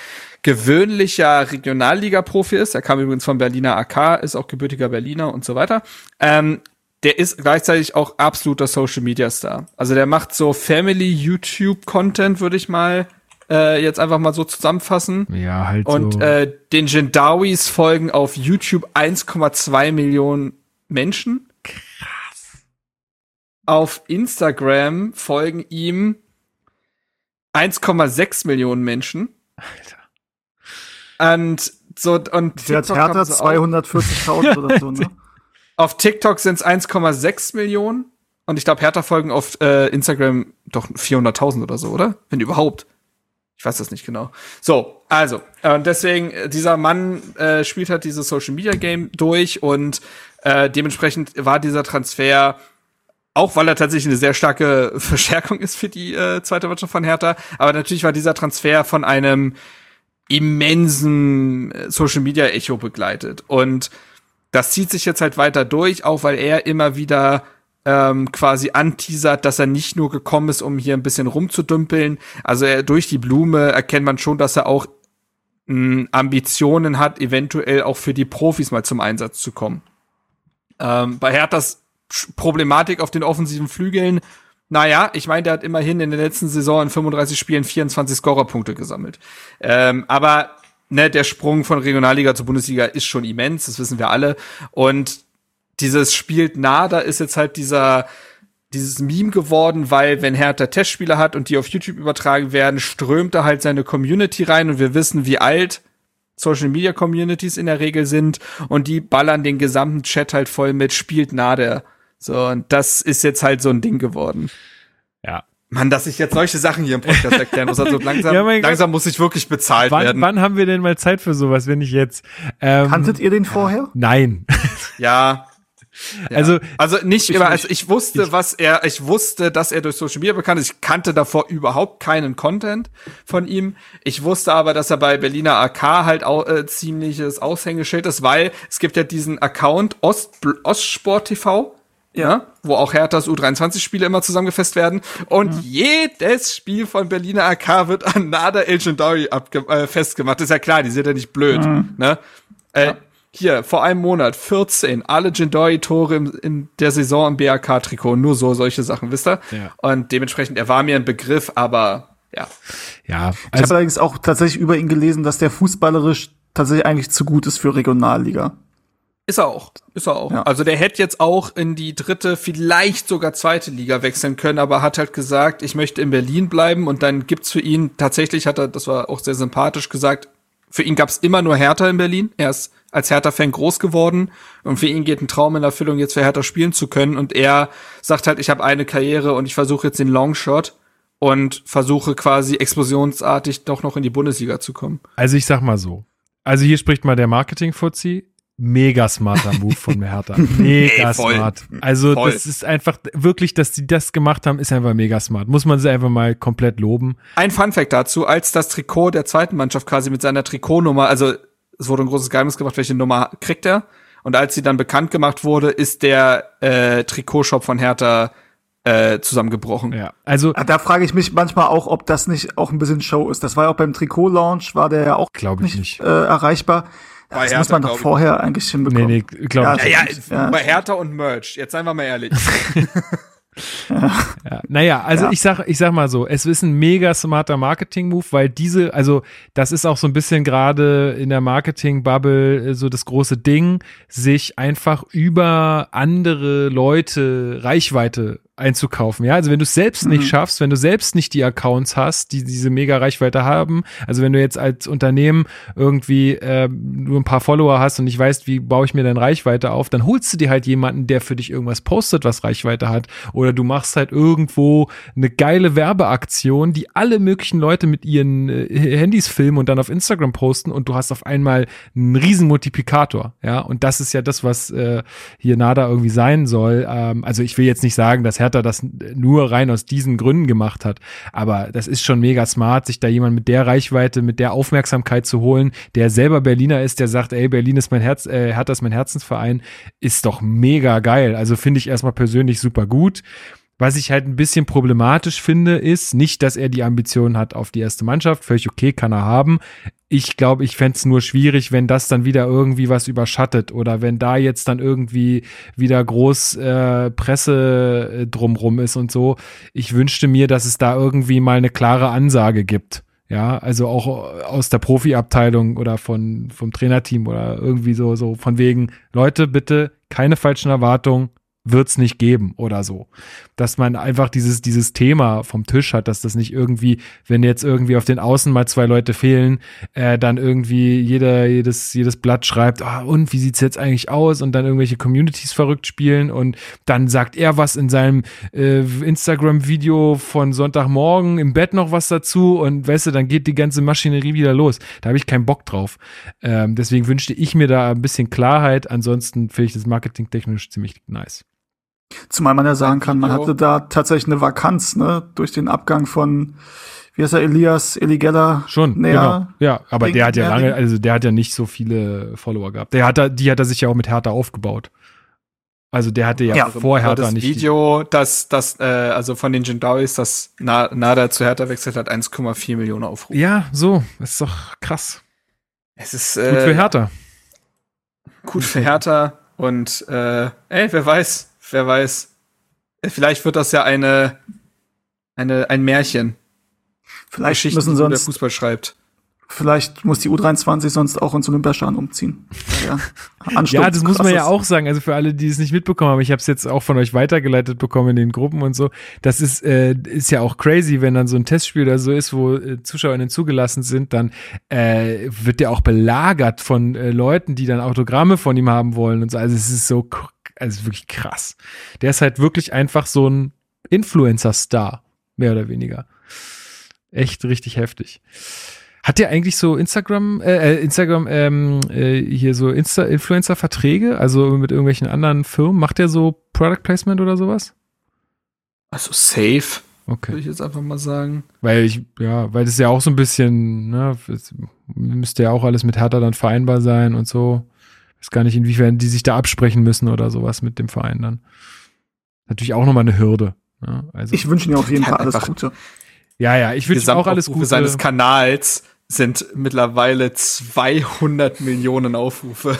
gewöhnlicher Regionalliga-Profi ist. Er kam übrigens von Berliner AK, ist auch gebürtiger Berliner und so weiter. Ähm, der ist gleichzeitig auch absoluter Social Media Star. Also der macht so Family YouTube Content, würde ich mal äh, jetzt einfach mal so zusammenfassen. Ja, halt Und so. äh, den Jendawis folgen auf YouTube 1,2 Millionen Menschen. Krass. Auf Instagram folgen ihm 1,6 Millionen Menschen. Alter. Und so und Der hat TikTok Hertha sie auch. 240.000 oder so, ne? Auf TikTok sind es 1,6 Millionen. Und ich glaube, Hertha folgen auf äh, Instagram doch 400.000 oder so, oder? Wenn überhaupt. Ich weiß das nicht genau. So, also, äh, deswegen, äh, dieser Mann äh, spielt halt dieses Social Media Game durch und äh, dementsprechend war dieser Transfer auch weil er tatsächlich eine sehr starke Verstärkung ist für die äh, zweite Mannschaft von Hertha. Aber natürlich war dieser Transfer von einem immensen äh, Social Media Echo begleitet. Und das zieht sich jetzt halt weiter durch, auch weil er immer wieder ähm, quasi anteasert, dass er nicht nur gekommen ist, um hier ein bisschen rumzudümpeln. Also er, durch die Blume erkennt man schon, dass er auch mh, Ambitionen hat, eventuell auch für die Profis mal zum Einsatz zu kommen. Ähm, bei Herthas Problematik auf den offensiven Flügeln, naja, ich meine, der hat immerhin in der letzten Saison in 35 Spielen 24 Scorerpunkte gesammelt. Ähm, aber ne, der Sprung von Regionalliga zur Bundesliga ist schon immens, das wissen wir alle. Und dieses spielt nah, da ist jetzt halt dieser dieses Meme geworden, weil wenn Hertha Testspiele hat und die auf YouTube übertragen werden, strömt da halt seine Community rein und wir wissen, wie alt Social Media Communities in der Regel sind und die ballern den gesamten Chat halt voll mit spielt Nader. So und das ist jetzt halt so ein Ding geworden. Ja. Mann, dass ich jetzt solche Sachen hier im Podcast erklären muss, also langsam, ja, langsam muss ich wirklich bezahlt wann, werden. Wann haben wir denn mal Zeit für sowas, wenn ich jetzt? Ähm, Kanntet ihr den vorher? Nein. Ja, ja. Also, also nicht immer, also ich wusste, ich, was er, ich wusste, dass er durch Social Media bekannt ist. Ich kannte davor überhaupt keinen Content von ihm. Ich wusste aber, dass er bei Berliner AK halt auch äh, ziemliches Aushängeschild ist, weil es gibt ja diesen Account Ost, Ostsport TV. Ja, wo auch Herthas U23-Spiele immer zusammengefasst werden. Und mhm. jedes Spiel von Berliner AK wird an Nada El Jendari äh, festgemacht. ist ja klar, die sind ja nicht blöd. Mhm. Ne? Äh, ja hier, vor einem Monat, 14, alle Jindoi-Tore in der Saison im BAK-Trikot, nur so solche Sachen, wisst ihr? Ja. Und dementsprechend, er war mir ein Begriff, aber ja. Ja. Also ich habe allerdings auch tatsächlich über ihn gelesen, dass der fußballerisch tatsächlich eigentlich zu gut ist für Regionalliga. Ist er auch, ist er auch. Ja. Also der hätte jetzt auch in die dritte, vielleicht sogar zweite Liga wechseln können, aber hat halt gesagt, ich möchte in Berlin bleiben und dann gibt's für ihn tatsächlich hat er, das war auch sehr sympathisch gesagt, für ihn gab's immer nur Hertha in Berlin. Er ist als Hertha-Fan groß geworden und für ihn geht ein Traum in Erfüllung, jetzt für Hertha spielen zu können. Und er sagt halt, ich habe eine Karriere und ich versuche jetzt den Longshot und versuche quasi explosionsartig doch noch in die Bundesliga zu kommen. Also ich sag mal so. Also hier spricht mal der Marketing-Fuzzi. Mega smarter Move von Hertha. Mega Ey, smart. Also voll. das ist einfach wirklich, dass die das gemacht haben, ist einfach mega smart. Muss man sie einfach mal komplett loben. Ein Fun-Fact dazu, als das Trikot der zweiten Mannschaft quasi mit seiner Trikotnummer, also es wurde ein großes Geheimnis gemacht, welche Nummer kriegt er. Und als sie dann bekannt gemacht wurde, ist der äh, Trikotshop von Hertha äh, zusammengebrochen. Ja, also ah, da frage ich mich manchmal auch, ob das nicht auch ein bisschen Show ist. Das war ja auch beim Trikot-Launch, war der ja auch glaube ich nicht, nicht. Äh, erreichbar. Das Hertha, muss man doch vorher eigentlich hinbekommen. Nee, nee, glaube ich ja, nicht. Ja, ja, bei Hertha und Merch. Jetzt seien wir mal ehrlich. ja. Naja, also ja. ich sag, ich sag mal so, es ist ein mega smarter Marketing-Move, weil diese, also das ist auch so ein bisschen gerade in der Marketing-Bubble äh, so das große Ding, sich einfach über andere Leute Reichweite einzukaufen. Ja, also wenn du es selbst mhm. nicht schaffst, wenn du selbst nicht die Accounts hast, die diese mega Reichweite haben, also wenn du jetzt als Unternehmen irgendwie äh, nur ein paar Follower hast und nicht weißt, wie baue ich mir denn Reichweite auf, dann holst du dir halt jemanden, der für dich irgendwas postet, was Reichweite hat, oder du machst halt irgendwo eine geile Werbeaktion, die alle möglichen Leute mit ihren äh, Handys filmen und dann auf Instagram posten und du hast auf einmal einen riesen Multiplikator. Ja, und das ist ja das, was äh, hier Nada irgendwie sein soll. Ähm, also ich will jetzt nicht sagen, dass Hertha das nur rein aus diesen Gründen gemacht hat. Aber das ist schon mega smart, sich da jemand mit der Reichweite, mit der Aufmerksamkeit zu holen, der selber Berliner ist, der sagt, ey, Berlin ist mein Herz, äh, Hertha ist mein Herzensverein, ist doch mega geil. Also finde ich erstmal persönlich super gut. Was ich halt ein bisschen problematisch finde, ist nicht, dass er die Ambitionen hat auf die erste Mannschaft. Völlig okay, kann er haben. Ich glaube, ich fände es nur schwierig, wenn das dann wieder irgendwie was überschattet oder wenn da jetzt dann irgendwie wieder groß äh, Presse äh, drumrum ist und so. Ich wünschte mir, dass es da irgendwie mal eine klare Ansage gibt. Ja, also auch aus der Profiabteilung oder von, vom Trainerteam oder irgendwie so, so von wegen, Leute, bitte keine falschen Erwartungen, wird's nicht geben oder so. Dass man einfach dieses, dieses Thema vom Tisch hat, dass das nicht irgendwie, wenn jetzt irgendwie auf den Außen mal zwei Leute fehlen, äh, dann irgendwie jeder, jedes, jedes Blatt schreibt, ah, und wie sieht's jetzt eigentlich aus? Und dann irgendwelche Communities verrückt spielen und dann sagt er was in seinem äh, Instagram-Video von Sonntagmorgen im Bett noch was dazu und weißt du, dann geht die ganze Maschinerie wieder los. Da habe ich keinen Bock drauf. Ähm, deswegen wünschte ich mir da ein bisschen Klarheit. Ansonsten finde ich das marketingtechnisch ziemlich nice. Zumal man ja sagen kann, man hatte da tatsächlich eine Vakanz, ne, durch den Abgang von, wie heißt er, Elias, Eligella? Schon, näher, genau. Ja, aber der hat ja lange, also der hat ja nicht so viele Follower gehabt. Der hat da, die hat er sich ja auch mit Hertha aufgebaut. Also der hatte ja, ja vor Hertha das nicht. Video, das, das, äh, also von den Jindawis, das Nada zu Hertha wechselt hat, 1,4 Millionen Aufrufe. Ja, so, ist doch krass. Es ist äh, gut für Hertha. Gut für Hertha und äh, ey, wer weiß, wer weiß. Vielleicht wird das ja eine, eine, ein Märchen. Vielleicht Geschichten, müssen sonst, der Fußball schreibt. Vielleicht muss die U23 sonst auch ins Olympiastadion umziehen. Ja, ja das muss man ja auch sagen. Also für alle, die es nicht mitbekommen haben, ich habe es jetzt auch von euch weitergeleitet bekommen in den Gruppen und so. Das ist, äh, ist ja auch crazy, wenn dann so ein Testspiel oder so ist, wo äh, ZuschauerInnen zugelassen sind, dann äh, wird der auch belagert von äh, Leuten, die dann Autogramme von ihm haben wollen und so. Also es ist so, also wirklich krass. Der ist halt wirklich einfach so ein Influencer-Star, mehr oder weniger. Echt richtig heftig. Hat der eigentlich so Instagram, äh, äh, Instagram, ähm, äh, hier so Insta Influencer-Verträge, also mit irgendwelchen anderen Firmen? Macht der so Product Placement oder sowas? Also safe. Okay. Würde ich jetzt einfach mal sagen. Weil ich, ja, weil das ja auch so ein bisschen, ne, müsste ja auch alles mit Hertha dann vereinbar sein und so. Ich weiß gar nicht, inwiefern die sich da absprechen müssen oder sowas mit dem Verein dann. Natürlich auch nochmal eine Hürde. Ja, also. Ich wünsche mir auf jeden Fall alles Gute. Ja, ja, ich wünsche auch alles Gute. seines Kanals sind mittlerweile 200 Millionen Aufrufe.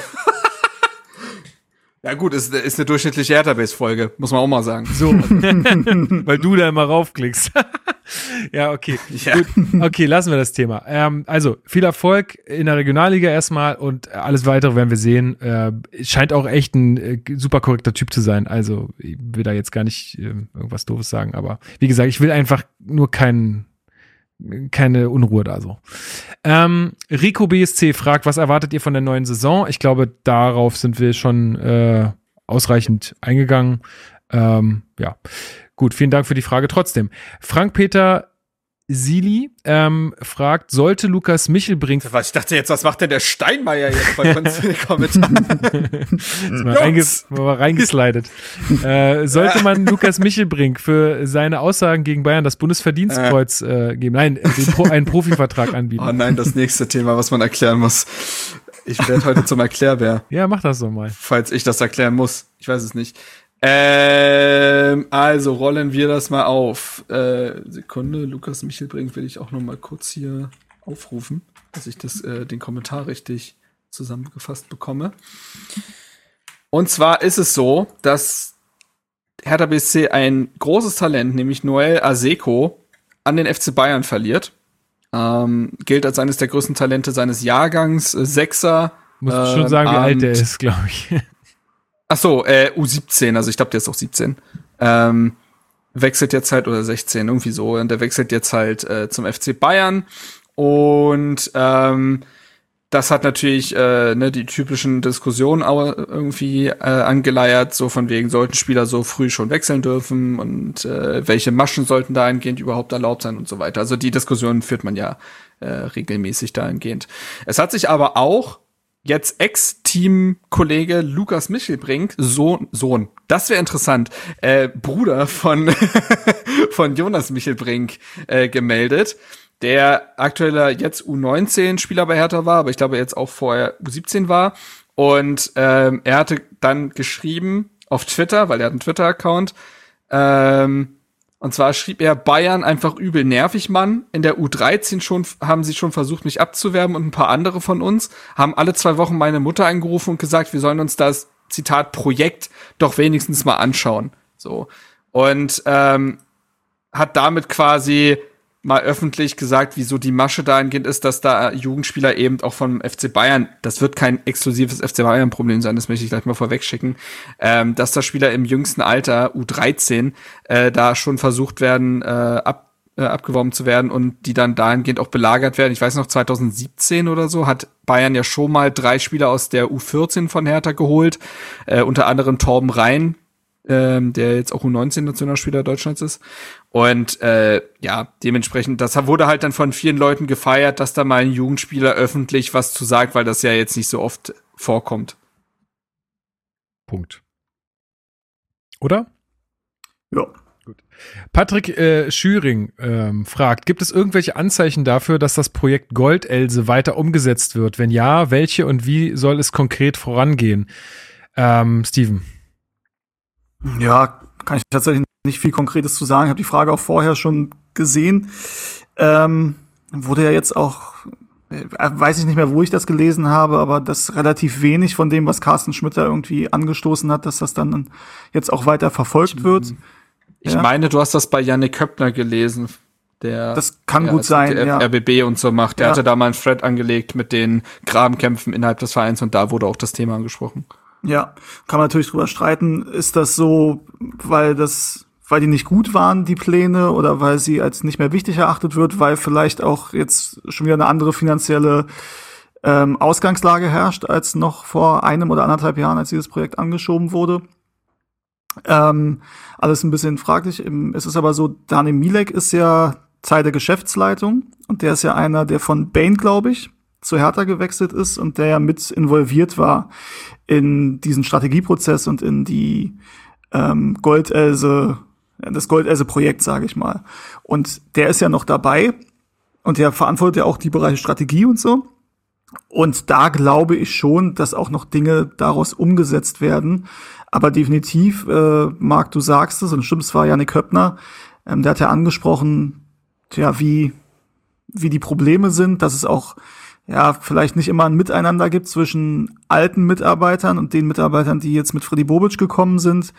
Ja gut, ist, ist eine durchschnittliche Database-Folge, muss man auch mal sagen. So, weil du da immer raufklickst. ja, okay. Ja. Gut. Okay, lassen wir das Thema. Ähm, also, viel Erfolg in der Regionalliga erstmal und alles weitere werden wir sehen. Äh, scheint auch echt ein äh, super korrekter Typ zu sein. Also, ich will da jetzt gar nicht äh, irgendwas Doofes sagen, aber wie gesagt, ich will einfach nur keinen keine Unruhe da so. Ähm, Rico BSC fragt, was erwartet ihr von der neuen Saison? Ich glaube, darauf sind wir schon äh, ausreichend eingegangen. Ähm, ja, gut, vielen Dank für die Frage trotzdem. Frank Peter Sili ähm, fragt, sollte Lukas Michelbrink. Was, ich dachte jetzt, was macht denn der Steinmeier jetzt bei uns in den Kommentaren? mal, reinges mal reingeslidet. äh, sollte man Lukas Michelbrink für seine Aussagen gegen Bayern das Bundesverdienstkreuz äh, geben? Nein, Pro einen Profivertrag anbieten. Oh nein, das nächste Thema, was man erklären muss. Ich werde heute zum Erklärbär. Ja, mach das doch mal. Falls ich das erklären muss. Ich weiß es nicht. Ähm, also rollen wir das mal auf. Äh, Sekunde, Lukas Michelbrink will ich auch noch mal kurz hier aufrufen, dass ich das, äh, den Kommentar richtig zusammengefasst bekomme. Und zwar ist es so, dass Hertha BSC ein großes Talent, nämlich Noel Aseko, an den FC Bayern verliert. Ähm, gilt als eines der größten Talente seines Jahrgangs, äh, Sechser. Muss äh, schon sagen, wie alt er ist, glaube ich. Ach so, äh, U17, also ich glaube, der ist auch 17. Ähm, wechselt jetzt halt, oder 16, irgendwie so. Und der wechselt jetzt halt äh, zum FC Bayern. Und ähm, das hat natürlich äh, ne, die typischen Diskussionen auch irgendwie äh, angeleiert, so von wegen, sollten Spieler so früh schon wechseln dürfen und äh, welche Maschen sollten dahingehend überhaupt erlaubt sein und so weiter. Also die Diskussion führt man ja äh, regelmäßig dahingehend. Es hat sich aber auch jetzt Ex-Team-Kollege Lukas Michelbrink, Sohn, Sohn, das wäre interessant, äh, Bruder von, von Jonas Michelbrink äh, gemeldet, der aktueller jetzt U19-Spieler bei Hertha war, aber ich glaube jetzt auch vorher U17 war. Und ähm, er hatte dann geschrieben auf Twitter, weil er hat einen Twitter-Account, ähm, und zwar schrieb er Bayern einfach übel nervig, Mann. In der U13 schon haben sie schon versucht, mich abzuwerben und ein paar andere von uns haben alle zwei Wochen meine Mutter angerufen und gesagt, wir sollen uns das Zitat Projekt doch wenigstens mal anschauen. So und ähm, hat damit quasi mal öffentlich gesagt, wieso die Masche dahingehend ist, dass da Jugendspieler eben auch vom FC Bayern, das wird kein exklusives FC Bayern-Problem sein, das möchte ich gleich mal vorwegschicken, ähm, dass da Spieler im jüngsten Alter, U13, äh, da schon versucht werden, äh, ab, äh, abgeworben zu werden und die dann dahingehend auch belagert werden. Ich weiß noch, 2017 oder so hat Bayern ja schon mal drei Spieler aus der U14 von Hertha geholt, äh, unter anderem Torben Rhein, ähm, der jetzt auch U19-Nationalspieler Deutschlands ist. Und äh, ja, dementsprechend, das wurde halt dann von vielen Leuten gefeiert, dass da mal ein Jugendspieler öffentlich was zu sagt, weil das ja jetzt nicht so oft vorkommt. Punkt. Oder? Ja. Gut. Patrick äh, Schüring ähm, fragt, gibt es irgendwelche Anzeichen dafür, dass das Projekt Goldelse weiter umgesetzt wird? Wenn ja, welche und wie soll es konkret vorangehen? Ähm, Steven. Ja, kann ich tatsächlich nicht viel Konkretes zu sagen. Ich habe die Frage auch vorher schon gesehen. Ähm, wurde ja jetzt auch, äh, weiß ich nicht mehr, wo ich das gelesen habe, aber das relativ wenig von dem, was Carsten Schmitter irgendwie angestoßen hat, dass das dann jetzt auch weiter verfolgt wird. Ich ja. meine, du hast das bei Yannick Köppner gelesen. Der, das kann gut sein, ja. RBB und so macht. Der ja. hatte da mal einen Thread angelegt mit den Grabenkämpfen innerhalb des Vereins und da wurde auch das Thema angesprochen. Ja, kann man natürlich drüber streiten. Ist das so, weil das, weil die nicht gut waren, die Pläne, oder weil sie als nicht mehr wichtig erachtet wird, weil vielleicht auch jetzt schon wieder eine andere finanzielle ähm, Ausgangslage herrscht als noch vor einem oder anderthalb Jahren, als dieses Projekt angeschoben wurde. Ähm, alles ein bisschen fraglich. Es ist aber so, Daniel Milek ist ja Teil der Geschäftsleitung und der ist ja einer, der von Bain, glaube ich, zu Hertha gewechselt ist und der ja mit involviert war in diesen Strategieprozess und in die ähm, Goldelse, das Goldelse-Projekt, sage ich mal. Und der ist ja noch dabei und der verantwortet ja auch die Bereiche Strategie und so. Und da glaube ich schon, dass auch noch Dinge daraus umgesetzt werden. Aber definitiv, äh, Marc, du sagst es, und stimmt, es war Janik Höppner, ähm, der hat ja angesprochen, ja, wie, wie die Probleme sind, dass es auch ja, vielleicht nicht immer ein Miteinander gibt zwischen alten Mitarbeitern und den Mitarbeitern, die jetzt mit Freddy Bobic gekommen sind.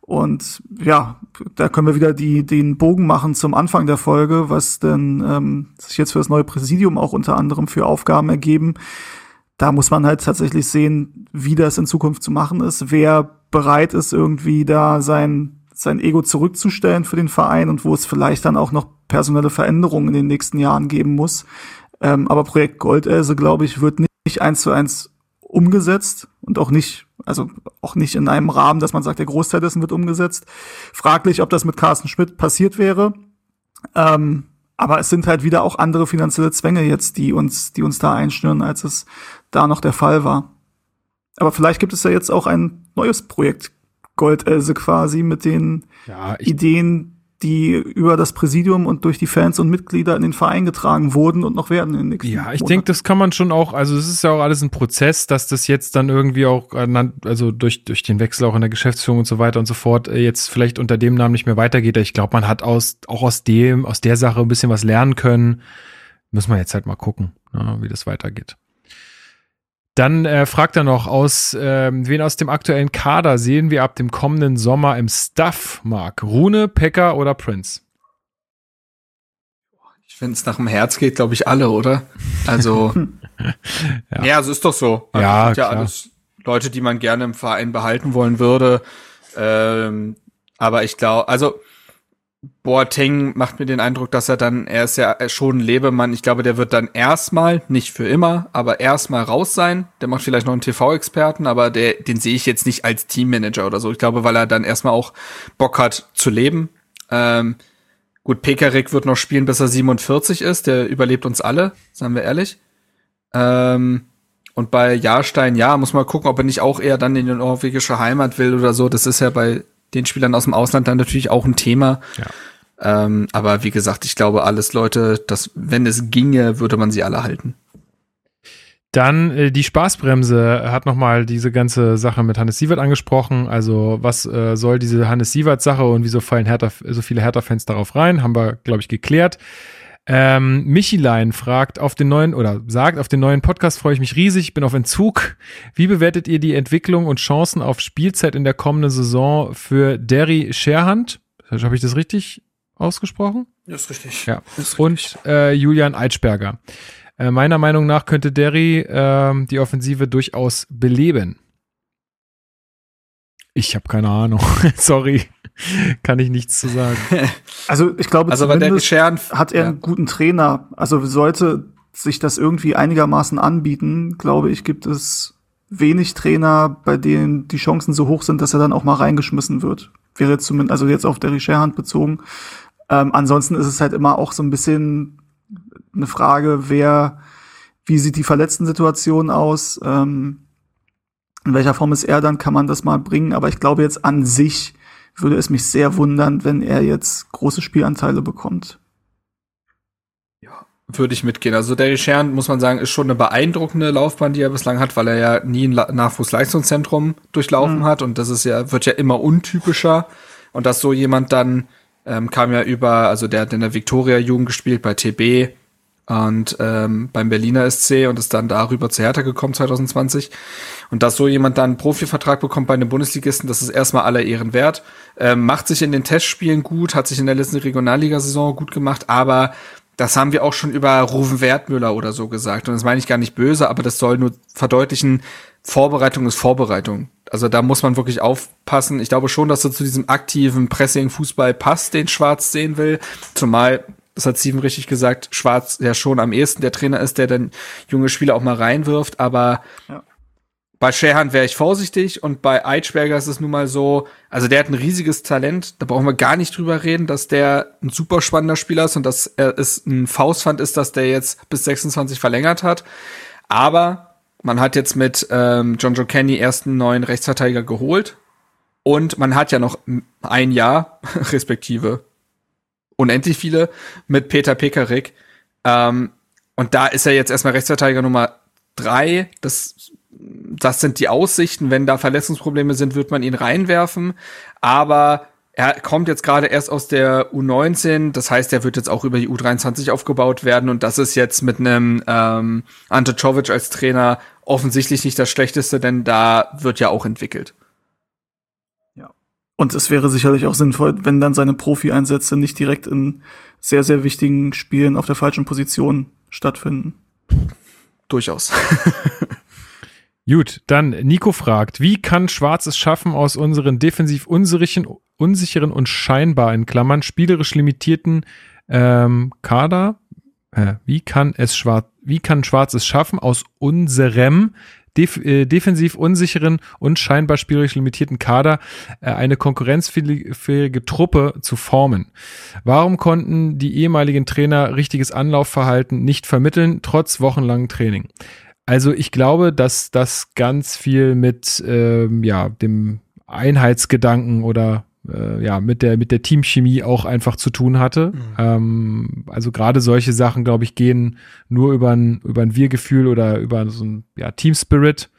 Und ja, da können wir wieder die, den Bogen machen zum Anfang der Folge, was denn ähm, sich jetzt für das neue Präsidium auch unter anderem für Aufgaben ergeben. Da muss man halt tatsächlich sehen, wie das in Zukunft zu machen ist, wer bereit ist, irgendwie da sein, sein Ego zurückzustellen für den Verein und wo es vielleicht dann auch noch personelle Veränderungen in den nächsten Jahren geben muss. Ähm, aber Projekt Goldelse, glaube ich, wird nicht eins zu eins umgesetzt und auch nicht, also auch nicht in einem Rahmen, dass man sagt, der Großteil dessen wird umgesetzt. Fraglich, ob das mit Carsten Schmidt passiert wäre. Ähm, aber es sind halt wieder auch andere finanzielle Zwänge jetzt, die uns, die uns da einschnüren, als es da noch der Fall war. Aber vielleicht gibt es ja jetzt auch ein neues Projekt Goldelse quasi mit den ja, Ideen, die über das Präsidium und durch die Fans und Mitglieder in den Verein getragen wurden und noch werden in den nächsten Ja, ich denke, das kann man schon auch, also es ist ja auch alles ein Prozess, dass das jetzt dann irgendwie auch, also durch, durch den Wechsel auch in der Geschäftsführung und so weiter und so fort, äh, jetzt vielleicht unter dem Namen nicht mehr weitergeht. Ich glaube, man hat aus, auch aus dem, aus der Sache ein bisschen was lernen können. Muss man jetzt halt mal gucken, ne, wie das weitergeht. Dann äh, fragt er noch aus, äh, wen aus dem aktuellen Kader sehen wir ab dem kommenden Sommer im Stuff, Mark? Rune, Pecker oder Prince? Wenn es nach dem Herz geht, glaube ich alle, oder? Also, ja. ja, also ist doch so. Also, ja, ja alles Leute, die man gerne im Verein behalten wollen würde. Ähm, aber ich glaube, also Boateng macht mir den Eindruck, dass er dann, er ist ja schon ein Lebemann. Ich glaube, der wird dann erstmal, nicht für immer, aber erstmal raus sein. Der macht vielleicht noch einen TV-Experten, aber der, den sehe ich jetzt nicht als Teammanager oder so. Ich glaube, weil er dann erstmal auch Bock hat zu leben. Ähm, gut, Pekarik wird noch spielen, bis er 47 ist. Der überlebt uns alle, sagen wir ehrlich. Ähm, und bei Jahrstein, ja, muss man gucken, ob er nicht auch eher dann in die norwegische Heimat will oder so. Das ist ja bei den Spielern aus dem Ausland dann natürlich auch ein Thema. Ja. Ähm, aber wie gesagt, ich glaube, alles Leute, dass wenn es ginge, würde man sie alle halten. Dann äh, die Spaßbremse hat nochmal diese ganze Sache mit Hannes Sievert angesprochen. Also was äh, soll diese Hannes Sievert-Sache und wieso fallen Hertha, so viele Hertha-Fans darauf rein? Haben wir, glaube ich, geklärt. Ähm, Michilein fragt auf den neuen oder sagt, auf den neuen Podcast freue ich mich riesig, bin auf Entzug. Wie bewertet ihr die Entwicklung und Chancen auf Spielzeit in der kommenden Saison für Derry Scherhand? Habe ich das richtig ausgesprochen? Das ist richtig. Ja. Ist richtig. Und äh, Julian Eitschberger. Äh, meiner Meinung nach könnte Derry äh, die Offensive durchaus beleben. Ich habe keine Ahnung. Sorry. Kann ich nichts zu sagen. Also ich glaube, also zumindest hat er ja. einen guten Trainer. Also sollte sich das irgendwie einigermaßen anbieten, glaube ich, gibt es wenig Trainer, bei denen die Chancen so hoch sind, dass er dann auch mal reingeschmissen wird. Wäre zumindest, also jetzt auf der Scherhand bezogen. Ähm, ansonsten ist es halt immer auch so ein bisschen eine Frage, wer, wie sieht die Verletzten-Situation aus? Ähm, in welcher Form ist er dann, kann man das mal bringen. Aber ich glaube jetzt an sich würde es mich sehr wundern, wenn er jetzt große Spielanteile bekommt. Ja, würde ich mitgehen. Also der Schern, muss man sagen, ist schon eine beeindruckende Laufbahn, die er bislang hat, weil er ja nie ein Nachwuchsleistungszentrum durchlaufen mhm. hat und das ist ja, wird ja immer untypischer. Und dass so jemand dann ähm, kam ja über, also der hat in der Victoria-Jugend gespielt bei TB und ähm, beim Berliner SC und ist dann darüber zu Hertha gekommen 2020. Und dass so jemand dann einen Profivertrag bekommt bei einem Bundesligisten, das ist erstmal aller Ehren wert. Ähm, macht sich in den Testspielen gut, hat sich in der letzten Regionalligasaison gut gemacht, aber das haben wir auch schon über Ruven Wertmüller oder so gesagt. Und das meine ich gar nicht böse, aber das soll nur verdeutlichen, Vorbereitung ist Vorbereitung. Also da muss man wirklich aufpassen. Ich glaube schon, dass er zu diesem aktiven Pressing-Fußball passt, den Schwarz sehen will. Zumal, das hat Steven richtig gesagt, Schwarz ja schon am ehesten der Trainer ist, der dann junge Spieler auch mal reinwirft. Aber ja. bei Scherhan wäre ich vorsichtig und bei Eitschberger ist es nun mal so, also der hat ein riesiges Talent. Da brauchen wir gar nicht drüber reden, dass der ein super spannender Spieler ist und dass er es ein Faustpfand ist, dass der jetzt bis 26 verlängert hat. Aber man hat jetzt mit ähm, John Joe Kenny ersten neuen Rechtsverteidiger geholt. Und man hat ja noch ein Jahr, respektive unendlich viele, mit Peter Pekarik. Ähm, und da ist er jetzt erstmal Rechtsverteidiger Nummer drei. Das, das sind die Aussichten. Wenn da Verletzungsprobleme sind, wird man ihn reinwerfen. Aber er kommt jetzt gerade erst aus der U19, das heißt, er wird jetzt auch über die U23 aufgebaut werden und das ist jetzt mit einem ähm, Ante Czovic als Trainer offensichtlich nicht das Schlechteste, denn da wird ja auch entwickelt. Und es wäre sicherlich auch sinnvoll, wenn dann seine Profi-Einsätze nicht direkt in sehr, sehr wichtigen Spielen auf der falschen Position stattfinden. Durchaus. Gut, dann Nico fragt, wie kann Schwarz es schaffen, aus unseren defensiv unsicheren, unsicheren und scheinbar in Klammern spielerisch limitierten ähm, Kader, äh, wie kann es Schwarz, wie kann Schwarz es schaffen, aus unserem def äh, defensiv unsicheren und scheinbar spielerisch limitierten Kader äh, eine konkurrenzfähige Truppe zu formen. Warum konnten die ehemaligen Trainer richtiges Anlaufverhalten nicht vermitteln, trotz wochenlangen Training? Also ich glaube, dass das ganz viel mit ähm, ja, dem Einheitsgedanken oder äh, ja, mit der, mit der Teamchemie auch einfach zu tun hatte. Mhm. Ähm, also gerade solche Sachen, glaube ich, gehen nur über ein, über ein Wir-Gefühl oder über so ein ja, Team-Spirit.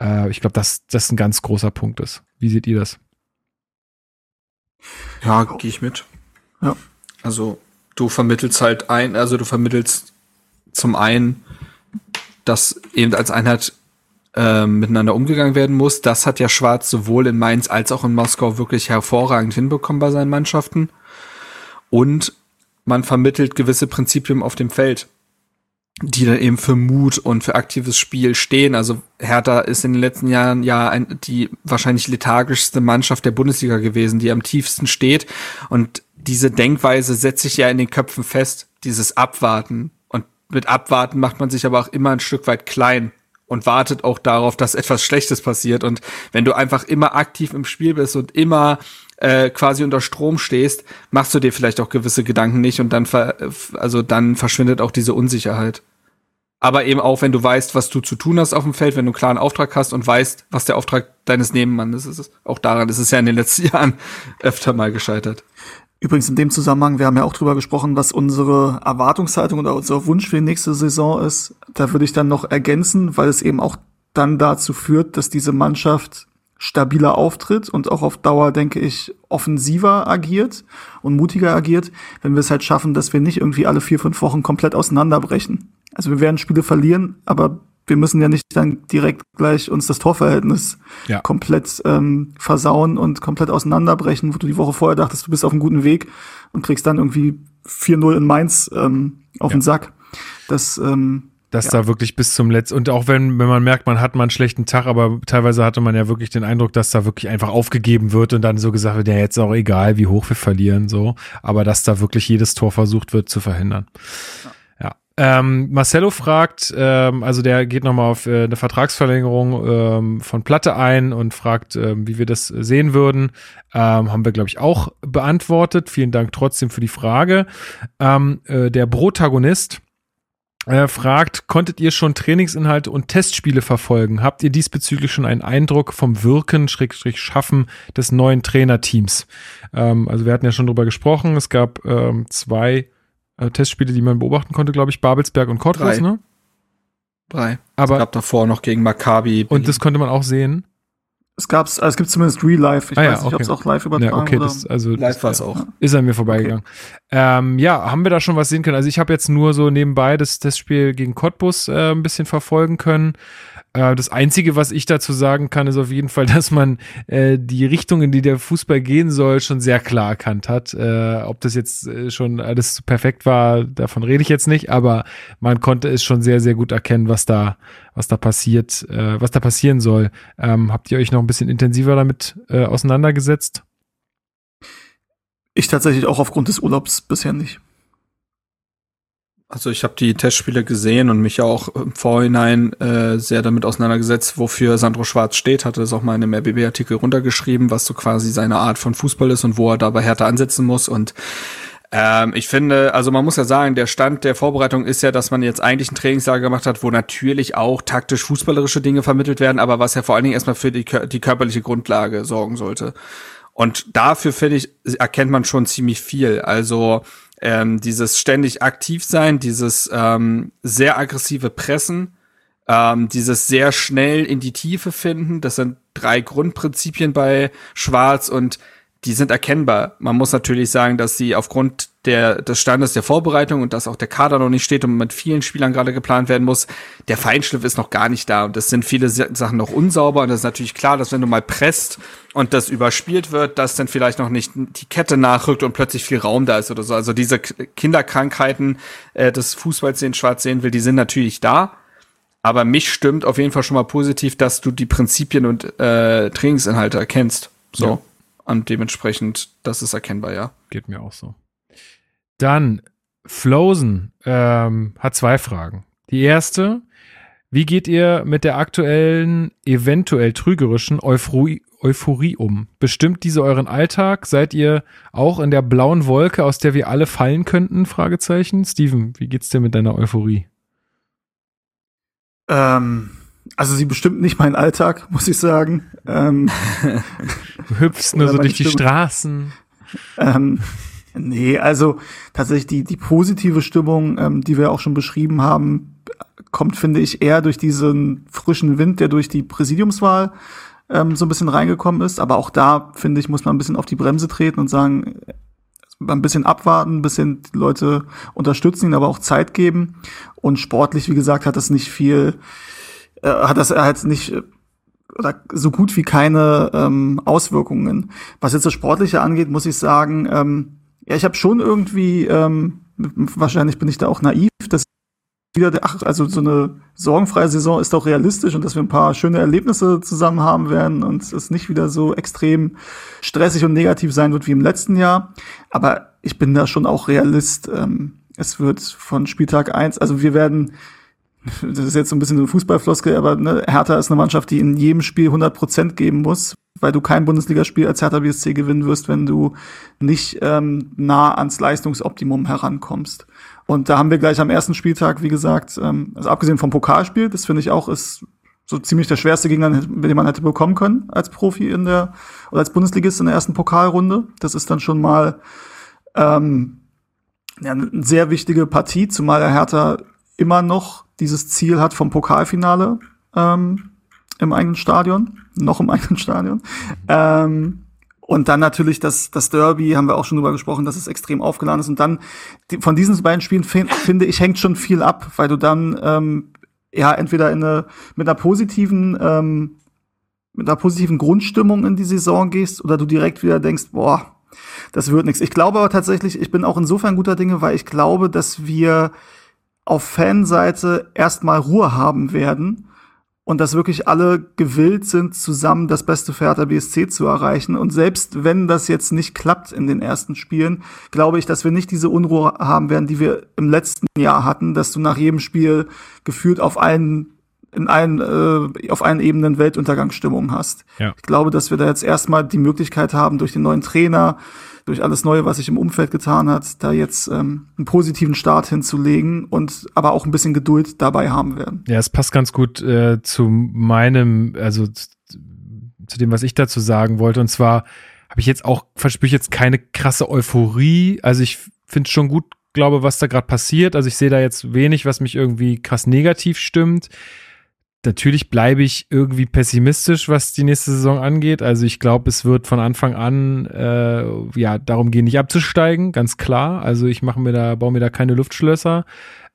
Äh, ich glaube, dass das ein ganz großer Punkt ist. Wie seht ihr das? Ja, gehe ich mit. Ja. Also du vermittelst halt ein, also du vermittelst zum einen dass eben als Einheit äh, miteinander umgegangen werden muss. Das hat ja Schwarz sowohl in Mainz als auch in Moskau wirklich hervorragend hinbekommen bei seinen Mannschaften. Und man vermittelt gewisse Prinzipien auf dem Feld, die dann eben für Mut und für aktives Spiel stehen. Also Hertha ist in den letzten Jahren ja ein, die wahrscheinlich lethargischste Mannschaft der Bundesliga gewesen, die am tiefsten steht. Und diese Denkweise setzt sich ja in den Köpfen fest, dieses Abwarten, mit Abwarten macht man sich aber auch immer ein Stück weit klein und wartet auch darauf, dass etwas Schlechtes passiert. Und wenn du einfach immer aktiv im Spiel bist und immer äh, quasi unter Strom stehst, machst du dir vielleicht auch gewisse Gedanken nicht und dann ver also dann verschwindet auch diese Unsicherheit. Aber eben auch, wenn du weißt, was du zu tun hast auf dem Feld, wenn du einen klaren Auftrag hast und weißt, was der Auftrag deines Nebenmannes ist. Auch daran ist es ja in den letzten Jahren öfter mal gescheitert. Übrigens in dem Zusammenhang, wir haben ja auch drüber gesprochen, was unsere Erwartungshaltung oder unser Wunsch für die nächste Saison ist. Da würde ich dann noch ergänzen, weil es eben auch dann dazu führt, dass diese Mannschaft stabiler auftritt und auch auf Dauer, denke ich, offensiver agiert und mutiger agiert, wenn wir es halt schaffen, dass wir nicht irgendwie alle vier, fünf Wochen komplett auseinanderbrechen. Also wir werden Spiele verlieren, aber wir müssen ja nicht dann direkt gleich uns das Torverhältnis ja. komplett ähm, versauen und komplett auseinanderbrechen, wo du die Woche vorher dachtest, du bist auf einem guten Weg und kriegst dann irgendwie 4-0 in Mainz ähm, auf ja. den Sack. Das ähm, dass ja. da wirklich bis zum letzten und auch wenn wenn man merkt, man hat mal einen schlechten Tag, aber teilweise hatte man ja wirklich den Eindruck, dass da wirklich einfach aufgegeben wird und dann so gesagt wird, ja jetzt auch egal, wie hoch wir verlieren so, aber dass da wirklich jedes Tor versucht wird zu verhindern. Ja. Ähm, Marcello fragt, ähm, also der geht nochmal auf äh, eine Vertragsverlängerung ähm, von Platte ein und fragt, ähm, wie wir das sehen würden. Ähm, haben wir, glaube ich, auch beantwortet. Vielen Dank trotzdem für die Frage. Ähm, äh, der Protagonist äh, fragt, konntet ihr schon Trainingsinhalte und Testspiele verfolgen? Habt ihr diesbezüglich schon einen Eindruck vom Wirken, Schrägstrich Schaffen des neuen Trainerteams? Ähm, also wir hatten ja schon drüber gesprochen. Es gab ähm, zwei äh, Testspiele, die man beobachten konnte, glaube ich, Babelsberg und Cottbus, ne? Drei. Aber es gab davor noch gegen Maccabi. Und das konnte man auch sehen. Es gab's, also es gibt zumindest Real Life. Ich ah, weiß ja, nicht, okay. ob es auch live übertragen ja, okay, oder. das, also Live war es auch. Ist an mir vorbeigegangen. Okay. Ähm, ja, haben wir da schon was sehen können? Also ich habe jetzt nur so nebenbei das, das Spiel gegen Cottbus äh, ein bisschen verfolgen können. Äh, das Einzige, was ich dazu sagen kann, ist auf jeden Fall, dass man äh, die Richtung, in die der Fußball gehen soll, schon sehr klar erkannt hat. Äh, ob das jetzt äh, schon alles perfekt war, davon rede ich jetzt nicht, aber man konnte es schon sehr, sehr gut erkennen, was da, was da passiert, äh, was da passieren soll. Ähm, habt ihr euch noch ein bisschen intensiver damit äh, auseinandergesetzt? Ich tatsächlich auch aufgrund des Urlaubs bisher nicht. Also ich habe die Testspiele gesehen und mich auch im Vorhinein äh, sehr damit auseinandergesetzt, wofür Sandro Schwarz steht. Hatte das auch mal in einem RBB-Artikel runtergeschrieben, was so quasi seine Art von Fußball ist und wo er dabei härter ansetzen muss. Und ähm, ich finde, also man muss ja sagen, der Stand der Vorbereitung ist ja, dass man jetzt eigentlich ein Trainingslager gemacht hat, wo natürlich auch taktisch fußballerische Dinge vermittelt werden, aber was ja vor allen Dingen erstmal für die, die körperliche Grundlage sorgen sollte. Und dafür, finde ich, erkennt man schon ziemlich viel. Also ähm, dieses ständig aktiv sein, dieses ähm, sehr aggressive Pressen, ähm, dieses sehr schnell in die Tiefe finden, das sind drei Grundprinzipien bei Schwarz und die sind erkennbar. Man muss natürlich sagen, dass sie aufgrund der, des Standes der Vorbereitung und dass auch der Kader noch nicht steht und mit vielen Spielern gerade geplant werden muss, der Feinschliff ist noch gar nicht da und es sind viele Sachen noch unsauber und das ist natürlich klar, dass wenn du mal presst und das überspielt wird, dass dann vielleicht noch nicht die Kette nachrückt und plötzlich viel Raum da ist oder so. Also diese Kinderkrankheiten äh, des Fußballs, den Schwarz sehen will, die sind natürlich da. Aber mich stimmt auf jeden Fall schon mal positiv, dass du die Prinzipien und äh, Trainingsinhalte erkennst. So. Ja. Und dementsprechend, das ist erkennbar, ja. Geht mir auch so. Dann, Flosen ähm, hat zwei Fragen. Die erste, wie geht ihr mit der aktuellen, eventuell trügerischen Euphorie, Euphorie um? Bestimmt diese euren Alltag? Seid ihr auch in der blauen Wolke, aus der wir alle fallen könnten? Fragezeichen. Steven, wie geht's dir mit deiner Euphorie? Ähm, also sie bestimmt nicht meinen Alltag, muss ich sagen. Ähm, du hüpfst nur so durch die Straßen. Ähm, nee, also tatsächlich die, die positive Stimmung, ähm, die wir auch schon beschrieben haben, kommt, finde ich, eher durch diesen frischen Wind, der durch die Präsidiumswahl ähm, so ein bisschen reingekommen ist. Aber auch da, finde ich, muss man ein bisschen auf die Bremse treten und sagen, ein bisschen abwarten, ein bisschen die Leute unterstützen, ihnen aber auch Zeit geben. Und sportlich, wie gesagt, hat das nicht viel äh, hat das halt nicht äh, oder so gut wie keine ähm, Auswirkungen. Was jetzt das Sportliche angeht, muss ich sagen, ähm, ja, ich habe schon irgendwie, ähm, wahrscheinlich bin ich da auch naiv, dass wieder, ach, also so eine sorgenfreie Saison ist doch realistisch und dass wir ein paar schöne Erlebnisse zusammen haben werden und es nicht wieder so extrem stressig und negativ sein wird wie im letzten Jahr. Aber ich bin da schon auch Realist. Ähm, es wird von Spieltag eins, also wir werden das ist jetzt so ein bisschen eine Fußballfloskel, aber ne, Hertha ist eine Mannschaft, die in jedem Spiel 100 Prozent geben muss, weil du kein Bundesligaspiel als Hertha BSC gewinnen wirst, wenn du nicht ähm, nah ans Leistungsoptimum herankommst. Und da haben wir gleich am ersten Spieltag, wie gesagt, ähm, also abgesehen vom Pokalspiel, das finde ich auch ist so ziemlich der schwerste Gegner, den man hätte bekommen können als Profi in der oder als Bundesligist in der ersten Pokalrunde. Das ist dann schon mal ähm, ja, eine sehr wichtige Partie, zumal der Hertha immer noch dieses Ziel hat vom Pokalfinale ähm, im eigenen Stadion, noch im eigenen Stadion. Ähm, und dann natürlich das, das Derby, haben wir auch schon drüber gesprochen, dass es extrem aufgeladen ist. Und dann die, von diesen beiden Spielen find, finde ich, hängt schon viel ab, weil du dann ähm, ja entweder in eine, mit einer positiven, ähm, mit einer positiven Grundstimmung in die Saison gehst oder du direkt wieder denkst, boah, das wird nichts. Ich glaube aber tatsächlich, ich bin auch insofern guter Dinge, weil ich glaube, dass wir auf Fanseite erstmal Ruhe haben werden und dass wirklich alle gewillt sind, zusammen das beste Hertha BSC zu erreichen. Und selbst wenn das jetzt nicht klappt in den ersten Spielen, glaube ich, dass wir nicht diese Unruhe haben werden, die wir im letzten Jahr hatten, dass du nach jedem Spiel gefühlt auf allen in allen, äh, auf allen Ebenen Weltuntergangsstimmung hast. Ja. Ich glaube, dass wir da jetzt erstmal die Möglichkeit haben, durch den neuen Trainer, durch alles Neue, was sich im Umfeld getan hat, da jetzt ähm, einen positiven Start hinzulegen und aber auch ein bisschen Geduld dabei haben werden. Ja, es passt ganz gut äh, zu meinem, also zu dem, was ich dazu sagen wollte. Und zwar habe ich jetzt auch, verspüre ich jetzt keine krasse Euphorie. Also ich finde schon gut, glaube, was da gerade passiert. Also ich sehe da jetzt wenig, was mich irgendwie krass negativ stimmt. Natürlich bleibe ich irgendwie pessimistisch, was die nächste Saison angeht. Also ich glaube, es wird von Anfang an äh, ja darum gehen, nicht abzusteigen, ganz klar. Also ich mache mir da, baue mir da keine Luftschlösser.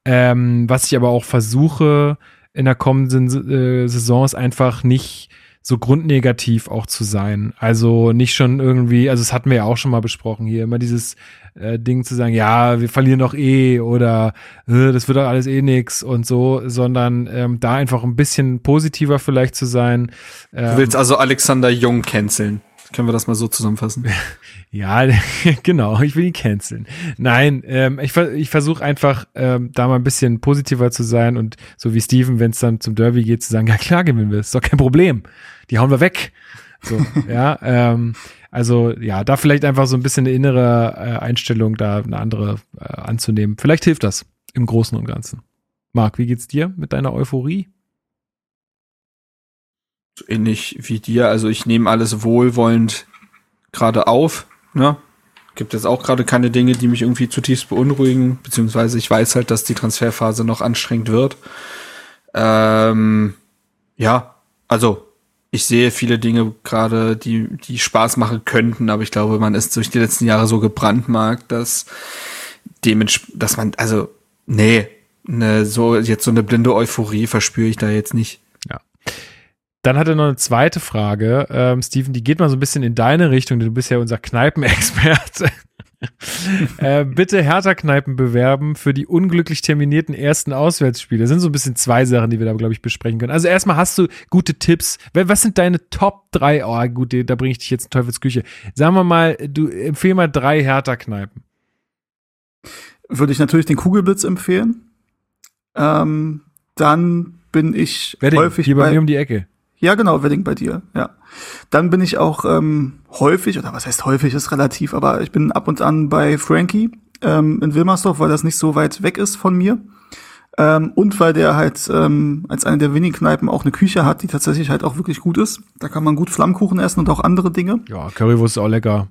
Ähm, was ich aber auch versuche in der kommenden äh, Saison ist einfach nicht so grundnegativ auch zu sein. Also nicht schon irgendwie, also das hatten wir ja auch schon mal besprochen hier, immer dieses äh, Ding zu sagen, ja, wir verlieren doch eh oder äh, das wird doch alles eh nix und so, sondern ähm, da einfach ein bisschen positiver vielleicht zu sein. Ähm, du willst also Alexander Jung canceln. Können wir das mal so zusammenfassen? ja, genau, ich will ihn canceln. Nein, ähm, ich, ich versuche einfach, ähm, da mal ein bisschen positiver zu sein und so wie Steven, wenn es dann zum Derby geht, zu sagen, ja klar gewinnen wir, ist doch kein Problem. Die hauen wir weg. So, ja, ähm, also ja, da vielleicht einfach so ein bisschen eine innere äh, Einstellung, da eine andere äh, anzunehmen. Vielleicht hilft das im Großen und Ganzen. Marc, wie geht's dir mit deiner Euphorie? Ähnlich wie dir. Also ich nehme alles wohlwollend gerade auf. Ne? Gibt jetzt auch gerade keine Dinge, die mich irgendwie zutiefst beunruhigen, beziehungsweise ich weiß halt, dass die Transferphase noch anstrengend wird. Ähm, ja, also ich sehe viele Dinge gerade, die, die Spaß machen könnten, aber ich glaube, man ist durch die letzten Jahre so gebrandmarkt, dass dementsprechend, dass man, also, nee, ne, so, jetzt so eine blinde Euphorie verspüre ich da jetzt nicht. Dann hat er noch eine zweite Frage, ähm, Steven, die geht mal so ein bisschen in deine Richtung, denn du bist ja unser Kneipenexperte. äh, bitte Hertha-Kneipen bewerben für die unglücklich terminierten ersten Auswärtsspiele. Das sind so ein bisschen zwei Sachen, die wir da, glaube ich, besprechen können. Also erstmal hast du gute Tipps. Was sind deine Top 3? Oh, gut, da bringe ich dich jetzt in Teufelsküche. Sagen wir mal, du empfehl mal drei Hertha-Kneipen. Würde ich natürlich den Kugelblitz empfehlen. Ähm, dann bin ich Wedding, häufig hier bei mir um die Ecke. Ja, genau, Wedding bei dir, ja. Dann bin ich auch ähm, häufig, oder was heißt häufig, ist relativ, aber ich bin ab und an bei Frankie ähm, in Wilmersdorf, weil das nicht so weit weg ist von mir. Ähm, und weil der halt ähm, als eine der wenigen Kneipen auch eine Küche hat, die tatsächlich halt auch wirklich gut ist. Da kann man gut Flammkuchen essen und auch andere Dinge. Ja, Currywurst ist auch lecker.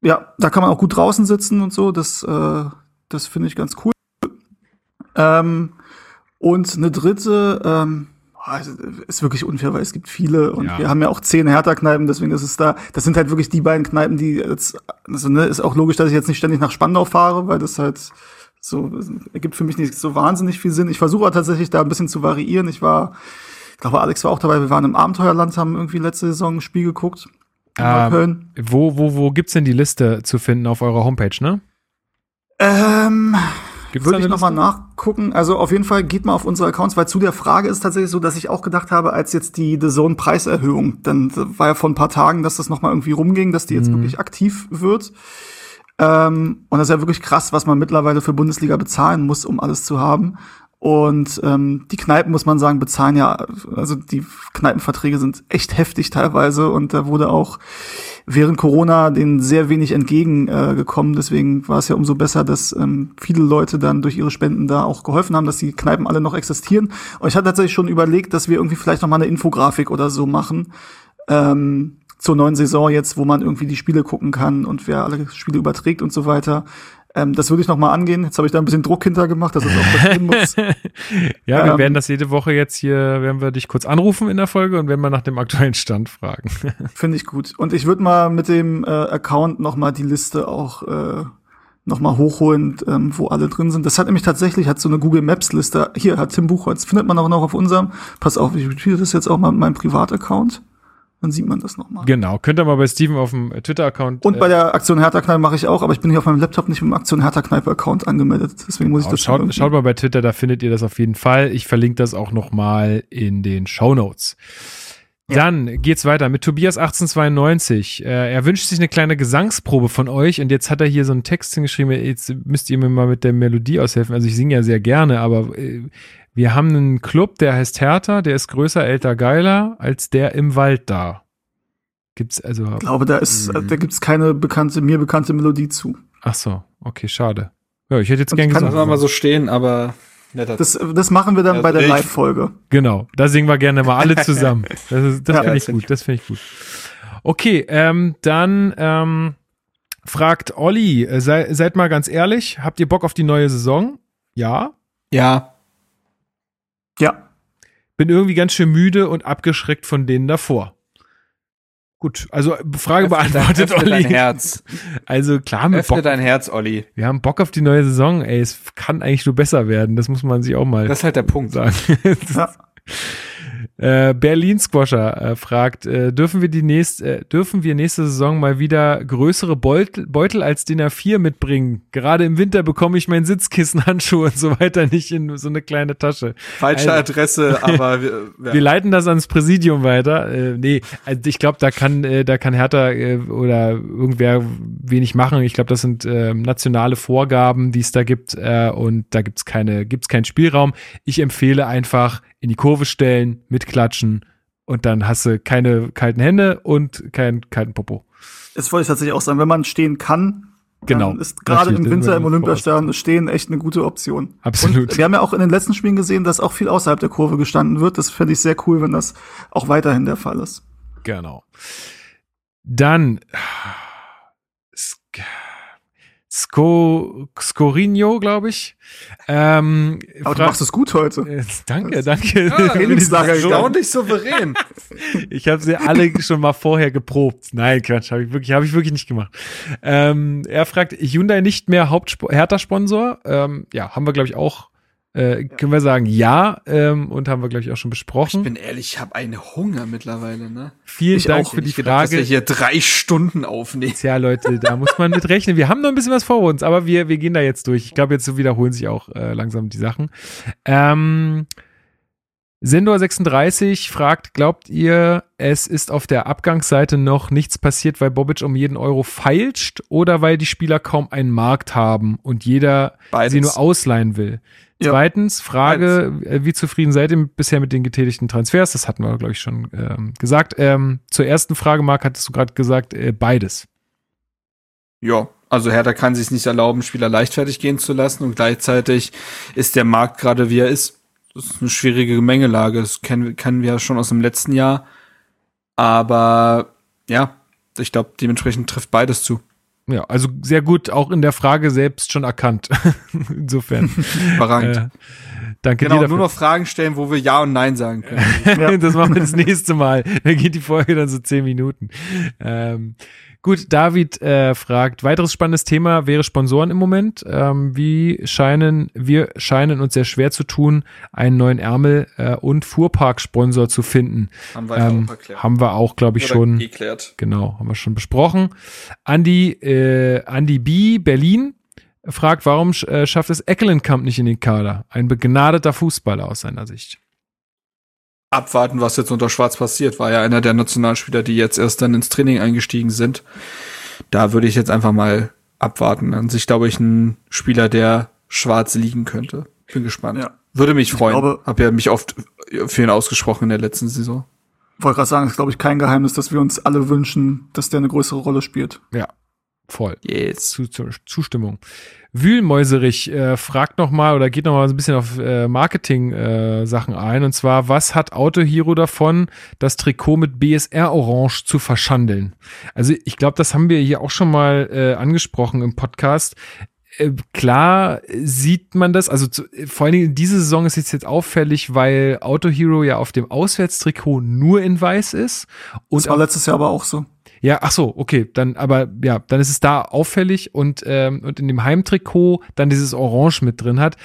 Ja, da kann man auch gut draußen sitzen und so. Das, äh, das finde ich ganz cool. Ähm, und eine dritte, ähm, also, ist wirklich unfair, weil es gibt viele und ja. wir haben ja auch zehn Hertha-Kneipen, deswegen ist es da, das sind halt wirklich die beiden Kneipen, die jetzt, also ne, ist auch logisch, dass ich jetzt nicht ständig nach Spandau fahre, weil das halt so, ergibt für mich nicht so wahnsinnig viel Sinn. Ich versuche tatsächlich da ein bisschen zu variieren. Ich war, ich glaube, Alex war auch dabei, wir waren im Abenteuerland, haben irgendwie letzte Saison ein Spiel geguckt. Ähm, wo, wo, wo gibt's denn die Liste zu finden auf eurer Homepage, ne? Ähm, Gibt's Würde ich nochmal nachgucken. Also auf jeden Fall geht mal auf unsere Accounts, weil zu der Frage ist tatsächlich so, dass ich auch gedacht habe, als jetzt die The Zone Preiserhöhung, dann war ja vor ein paar Tagen, dass das nochmal irgendwie rumging, dass die jetzt mhm. wirklich aktiv wird. Ähm, und das ist ja wirklich krass, was man mittlerweile für Bundesliga bezahlen muss, um alles zu haben. Und ähm, die Kneipen, muss man sagen, bezahlen ja, also die Kneipenverträge sind echt heftig teilweise und da wurde auch während Corona denen sehr wenig entgegengekommen. Äh, Deswegen war es ja umso besser, dass ähm, viele Leute dann durch ihre Spenden da auch geholfen haben, dass die Kneipen alle noch existieren. Und ich hatte tatsächlich schon überlegt, dass wir irgendwie vielleicht noch mal eine Infografik oder so machen. Ähm, zur neuen Saison jetzt, wo man irgendwie die Spiele gucken kann und wer alle Spiele überträgt und so weiter. Ähm, das würde ich noch mal angehen. Jetzt habe ich da ein bisschen Druck hintergemacht, dass es auch passieren muss. ja, wir ähm, werden das jede Woche jetzt hier, werden wir dich kurz anrufen in der Folge und werden mal nach dem aktuellen Stand fragen. Finde ich gut. Und ich würde mal mit dem äh, Account noch mal die Liste auch äh, noch mal hochholen, ähm, wo alle drin sind. Das hat nämlich tatsächlich, hat so eine Google Maps Liste. Hier hat Tim Buchholz, findet man auch noch auf unserem. Pass auf, ich tweete das jetzt auch mal mit meinem Privataccount dann sieht man das nochmal. Genau, könnt ihr mal bei Steven auf dem Twitter-Account. Und bei äh, der Aktion Hertha-Kneipe mache ich auch, aber ich bin hier auf meinem Laptop nicht mit dem Aktion Hertha-Kneipe-Account angemeldet. Deswegen muss ich das schaut, schaut mal bei Twitter, da findet ihr das auf jeden Fall. Ich verlinke das auch nochmal in den Show Notes. Dann geht's weiter mit Tobias 1892. Äh, er wünscht sich eine kleine Gesangsprobe von euch und jetzt hat er hier so einen Text hingeschrieben. Jetzt müsst ihr mir mal mit der Melodie aushelfen. Also ich singe ja sehr gerne, aber äh, wir haben einen Club, der heißt Hertha, der ist größer, älter, geiler als der im Wald da. Gibt's also. Ich glaube, da ist, mhm. da gibt's keine bekannte, mir bekannte Melodie zu. Ach so, okay, schade. Ja, ich hätte jetzt gerne gesagt. Kann mal so stehen, aber das, das machen wir dann ja, bei der Live-Folge. Genau, da singen wir gerne mal alle zusammen. Das, das ja, finde ich gut, das finde ich gut. Okay, ähm, dann ähm, fragt Olli, äh, sei, seid mal ganz ehrlich, habt ihr Bock auf die neue Saison? Ja? Ja. Ja. Bin irgendwie ganz schön müde und abgeschreckt von denen davor. Gut, also Frage öffne beantwortet, öffne Olli. Dein Herz. Also klar, mit öffne Bock, dein Herz, Olli. Wir haben Bock auf die neue Saison. Ey, es kann eigentlich nur besser werden. Das muss man sich auch mal. Das ist halt der Punkt. Sagen. Ja. Äh, Berlin Squasher äh, fragt, äh, dürfen wir die nächste, äh, dürfen wir nächste Saison mal wieder größere Beutel, Beutel als DIN A4 mitbringen? Gerade im Winter bekomme ich mein Sitzkissen, Handschuhe und so weiter nicht in so eine kleine Tasche. Falsche also, Adresse, aber wir, ja. wir leiten das ans Präsidium weiter. Äh, nee, also ich glaube, da kann, äh, da kann Hertha oder irgendwer wenig machen. Ich glaube, das sind äh, nationale Vorgaben, die es da gibt und da gibt's keine, gibt's keinen Spielraum. Ich empfehle einfach in die Kurve stellen, mitklatschen und dann hast du keine kalten Hände und keinen kalten Popo. Das wollte ich tatsächlich auch sagen, wenn man stehen kann, Genau. ist gerade im Winter im Olympiastadion Stehen echt eine gute Option. Absolut. Und wir haben ja auch in den letzten Spielen gesehen, dass auch viel außerhalb der Kurve gestanden wird. Das fände ich sehr cool, wenn das auch weiterhin der Fall ist. Genau. Dann Sco, Scorinho, glaube ich. Ähm, Aber du machst es gut heute. Äh, danke, danke. Ja, Trainingslager erstaunlich souverän. ich habe sie alle schon mal vorher geprobt. Nein, Quatsch, habe ich wirklich, habe ich wirklich nicht gemacht. Ähm, er fragt Hyundai nicht mehr Haupthertha-Sponsor. Ähm, ja, haben wir glaube ich auch äh, können wir sagen ja ähm, und haben wir glaube ich auch schon besprochen. Ich bin ehrlich, ich habe einen Hunger mittlerweile. Ne? Vielen ich Dank für die Frage. Gedacht, dass wir hier drei Stunden aufnehmen. Tja Leute, da muss man mit rechnen. Wir haben noch ein bisschen was vor uns, aber wir wir gehen da jetzt durch. Ich glaube jetzt so wiederholen sich auch äh, langsam die Sachen. Ähm, Sendor36 fragt, glaubt ihr, es ist auf der Abgangsseite noch nichts passiert, weil Bobic um jeden Euro feilscht oder weil die Spieler kaum einen Markt haben und jeder Beides. sie nur ausleihen will? Ja. Zweitens, Frage, Beides. Äh, wie zufrieden seid ihr bisher mit den getätigten Transfers? Das hatten wir, glaube ich, schon ähm, gesagt. Ähm, zur ersten Frage, Marc, hattest du gerade gesagt, äh, beides. Ja, also Hertha kann sich nicht erlauben, Spieler leichtfertig gehen zu lassen und gleichzeitig ist der Markt gerade wie er ist das ist eine schwierige Gemengelage. Das kennen, kennen wir ja schon aus dem letzten Jahr. Aber ja, ich glaube, dementsprechend trifft beides zu. Ja, also sehr gut auch in der Frage selbst schon erkannt. Insofern. Überragend. Äh, danke genau, dir nur noch Fragen stellen, wo wir Ja und Nein sagen können. Das machen wir das nächste Mal. Dann geht die Folge dann so zehn Minuten. Ähm, Gut, David äh, fragt, weiteres spannendes Thema wäre Sponsoren im Moment. Ähm, wie scheinen, wir scheinen uns sehr schwer zu tun, einen neuen Ärmel äh, und Fuhrpark-Sponsor zu finden. Haben wir ähm, auch erklärt. Haben wir auch, glaube ich, Oder schon. Geklärt. Genau, haben wir schon besprochen. Andi, äh, Andi B, Berlin, fragt, warum äh, schafft es Eckelenkamp nicht in den Kader? Ein begnadeter Fußballer aus seiner Sicht abwarten, was jetzt unter Schwarz passiert. War ja einer der Nationalspieler, die jetzt erst dann ins Training eingestiegen sind. Da würde ich jetzt einfach mal abwarten. An sich glaube ich ein Spieler, der Schwarz liegen könnte. Bin gespannt. Ja. Würde mich freuen. Ich glaube, Hab ja mich oft für ihn ausgesprochen in der letzten Saison. Wollte gerade sagen, es ist glaube ich kein Geheimnis, dass wir uns alle wünschen, dass der eine größere Rolle spielt. Ja, voll. Yes. Zustimmung. Wühlmäuserich äh, fragt nochmal oder geht nochmal so ein bisschen auf äh, Marketing-Sachen äh, ein. Und zwar, was hat Autohero davon, das Trikot mit BSR Orange zu verschandeln? Also ich glaube, das haben wir hier auch schon mal äh, angesprochen im Podcast. Äh, klar sieht man das, also zu, vor allen Dingen diese Saison ist jetzt, jetzt auffällig, weil Autohero ja auf dem Auswärtstrikot nur in weiß ist. Und das war letztes Jahr aber auch so. Ja, ach so, okay, dann aber ja, dann ist es da auffällig und ähm, und in dem Heimtrikot dann dieses Orange mit drin hat.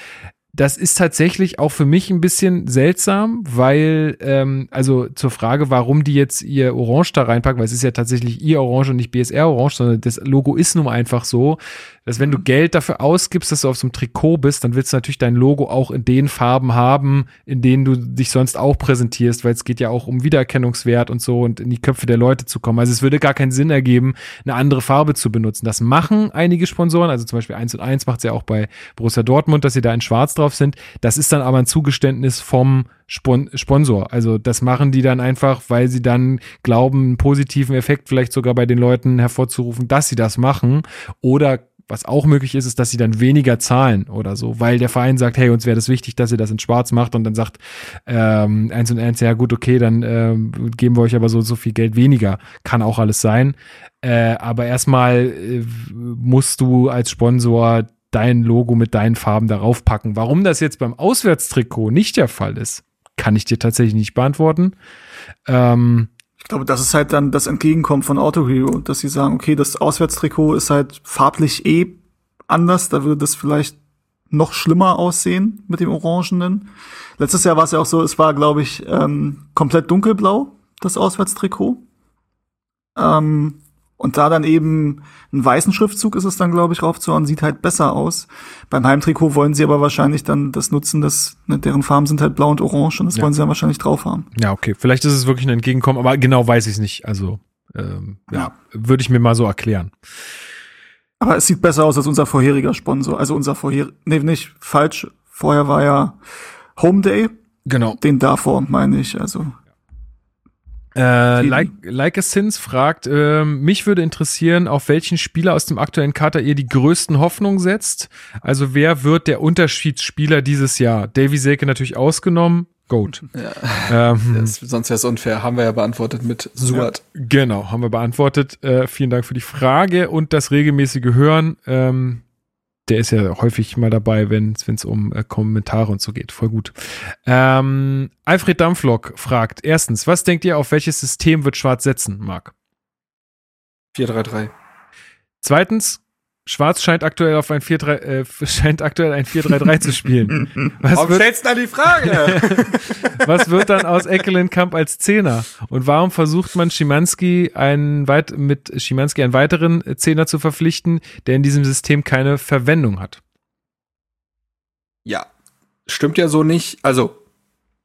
Das ist tatsächlich auch für mich ein bisschen seltsam, weil, ähm, also zur Frage, warum die jetzt ihr Orange da reinpacken, weil es ist ja tatsächlich ihr Orange und nicht BSR Orange, sondern das Logo ist nun einfach so, dass wenn du Geld dafür ausgibst, dass du auf so einem Trikot bist, dann willst du natürlich dein Logo auch in den Farben haben, in denen du dich sonst auch präsentierst, weil es geht ja auch um Wiedererkennungswert und so und in die Köpfe der Leute zu kommen. Also es würde gar keinen Sinn ergeben, eine andere Farbe zu benutzen. Das machen einige Sponsoren, also zum Beispiel 1 und 1 macht es ja auch bei Borussia Dortmund, dass sie da in schwarz drauf sind. Das ist dann aber ein Zugeständnis vom Spon Sponsor. Also das machen die dann einfach, weil sie dann glauben, einen positiven Effekt vielleicht sogar bei den Leuten hervorzurufen, dass sie das machen. Oder was auch möglich ist, ist, dass sie dann weniger zahlen oder so, weil der Verein sagt, hey, uns wäre das wichtig, dass ihr das in Schwarz macht und dann sagt ähm, eins und eins, ja gut, okay, dann ähm, geben wir euch aber so so viel Geld weniger. Kann auch alles sein. Äh, aber erstmal äh, musst du als Sponsor dein Logo mit deinen Farben darauf packen. Warum das jetzt beim Auswärtstrikot nicht der Fall ist, kann ich dir tatsächlich nicht beantworten. Ähm, ich glaube, das ist halt dann das Entgegenkommen von Auto Hero, dass sie sagen, okay, das Auswärtstrikot ist halt farblich eh anders, da würde das vielleicht noch schlimmer aussehen mit dem Orangenen. Letztes Jahr war es ja auch so, es war, glaube ich, ähm, komplett dunkelblau, das Auswärtstrikot. Ähm, und da dann eben einen weißen Schriftzug ist es dann, glaube ich, raufzuhauen, sieht halt besser aus. Beim Heimtrikot wollen sie aber wahrscheinlich dann das nutzen, dass ne, deren Farben sind halt blau und orange und das ja. wollen sie dann wahrscheinlich drauf haben. Ja, okay. Vielleicht ist es wirklich ein Entgegenkommen, aber genau weiß ich es nicht. Also, ähm, ja, ja. würde ich mir mal so erklären. Aber es sieht besser aus als unser vorheriger Sponsor. Also unser vorher, nee, nicht falsch. Vorher war ja Home Day. Genau. Den davor meine ich. Also äh, like, like a Sins fragt, äh, mich würde interessieren, auf welchen Spieler aus dem aktuellen Kater ihr die größten Hoffnungen setzt. Also wer wird der Unterschiedsspieler dieses Jahr? Davy Selke natürlich ausgenommen. Goat. Ja. Ähm, das, sonst wäre es unfair. Haben wir ja beantwortet mit Suat. Ja, genau, haben wir beantwortet. Äh, vielen Dank für die Frage und das regelmäßige Hören. Ähm, der ist ja häufig mal dabei, wenn es um äh, Kommentare und so geht. Voll gut. Ähm, Alfred Dampflock fragt, erstens, was denkt ihr, auf welches System wird Schwarz setzen, Marc? 4-3-3. Zweitens, Schwarz scheint aktuell auf ein 4 äh, scheint aktuell ein 4-3-3 zu spielen. Was warum wird, stellst du da die Frage? was wird dann aus Eckelenkamp als Zehner? Und warum versucht man Schimanski einen weit, mit Schimanski einen weiteren Zehner zu verpflichten, der in diesem System keine Verwendung hat? Ja, stimmt ja so nicht. Also,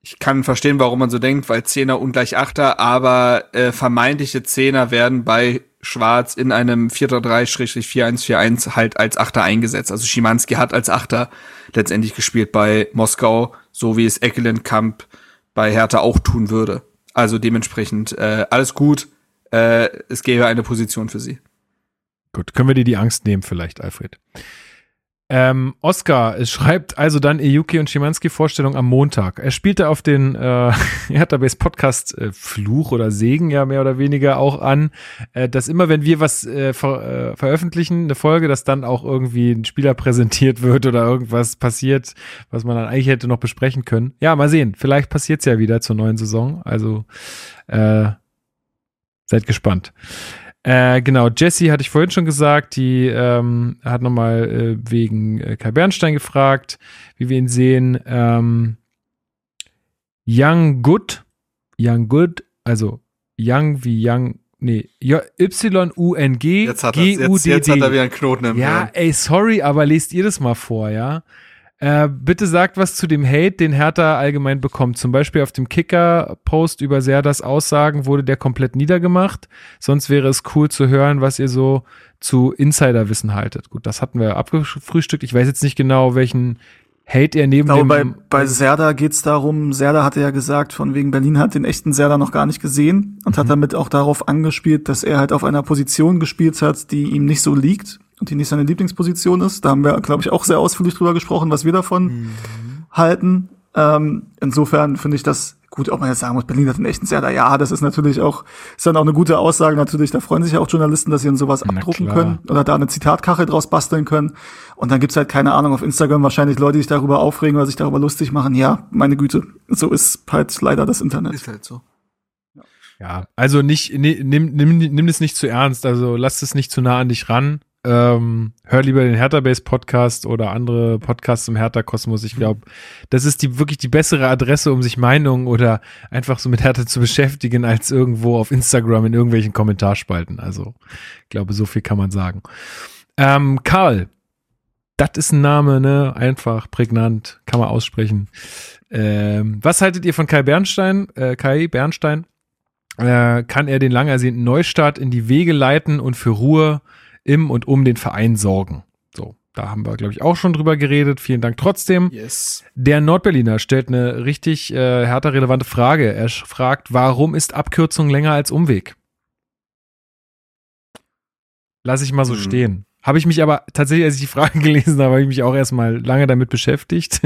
ich kann verstehen, warum man so denkt, weil Zehner ungleich Achter, aber äh, vermeintliche Zehner werden bei Schwarz in einem 4-3-4141 halt als Achter eingesetzt. Also Schimanski hat als Achter letztendlich gespielt bei Moskau, so wie es Eckelenkamp bei Hertha auch tun würde. Also dementsprechend äh, alles gut. Äh, es gäbe eine Position für sie. Gut, können wir dir die Angst nehmen vielleicht, Alfred? Ähm, Oscar es schreibt also dann Eyuki und Schimanski Vorstellung am Montag. Er spielte auf den äh, Hertha-Base Podcast äh, Fluch oder Segen ja mehr oder weniger auch an, äh, dass immer wenn wir was äh, ver äh, veröffentlichen, eine Folge, dass dann auch irgendwie ein Spieler präsentiert wird oder irgendwas passiert, was man dann eigentlich hätte noch besprechen können. Ja, mal sehen. Vielleicht passiert's ja wieder zur neuen Saison. Also äh, seid gespannt. Äh, genau, Jessie hatte ich vorhin schon gesagt, die ähm, hat nochmal äh, wegen äh, Kai Bernstein gefragt, wie wir ihn sehen. Ähm, Young Good, Young Good, also Young wie Young, nee, Y-U-N-G, jetzt er, jetzt, jetzt hat er wieder einen Knoten im Ja, ey, sorry, aber lest ihr das mal vor, ja? Äh, bitte sagt was zu dem Hate, den Hertha allgemein bekommt. Zum Beispiel auf dem Kicker-Post über Serdas Aussagen wurde der komplett niedergemacht. Sonst wäre es cool zu hören, was ihr so zu Insiderwissen haltet. Gut, das hatten wir abgefrühstückt. Ich weiß jetzt nicht genau, welchen Hate er neben ich glaube, dem. Bei, bei Serda geht's darum, Serda hatte ja gesagt, von wegen Berlin hat den echten Serda noch gar nicht gesehen und mhm. hat damit auch darauf angespielt, dass er halt auf einer Position gespielt hat, die ihm nicht so liegt die nicht seine Lieblingsposition ist. Da haben wir, glaube ich, auch sehr ausführlich drüber gesprochen, was wir davon mhm. halten. Ähm, insofern finde ich das gut, ob man jetzt sagen muss, Berlin hat einen echten Serda. Ja, das ist natürlich auch, ist dann auch eine gute Aussage. Natürlich, da freuen sich ja auch Journalisten, dass sie in sowas Na abdrucken klar. können oder da eine Zitatkachel draus basteln können. Und dann gibt's halt keine Ahnung auf Instagram wahrscheinlich Leute, die sich darüber aufregen oder sich darüber lustig machen. Ja, meine Güte, so ist halt leider das Internet. Ist halt so. Ja, also nicht, nimm, nimm, nimm es nicht zu ernst, also lass es nicht zu nah an dich ran. Ähm, hör lieber den Hertha Base Podcast oder andere Podcasts im Hertha Kosmos. Ich glaube, das ist die wirklich die bessere Adresse, um sich Meinungen oder einfach so mit Hertha zu beschäftigen, als irgendwo auf Instagram in irgendwelchen Kommentarspalten. Also, ich glaube, so viel kann man sagen. Ähm, Karl, das ist ein Name, ne? Einfach, prägnant, kann man aussprechen. Ähm, was haltet ihr von Kai Bernstein? Äh, Kai Bernstein? Äh, kann er den lang ersehnten Neustart in die Wege leiten und für Ruhe im und um den Verein sorgen. So, da haben wir, glaube ich, auch schon drüber geredet. Vielen Dank trotzdem. Yes. Der Nordberliner stellt eine richtig äh, härter relevante Frage. Er fragt, warum ist Abkürzung länger als Umweg? Lass ich mal so hm. stehen. Habe ich mich aber tatsächlich, als ich die Frage gelesen habe, habe ich mich auch erstmal lange damit beschäftigt.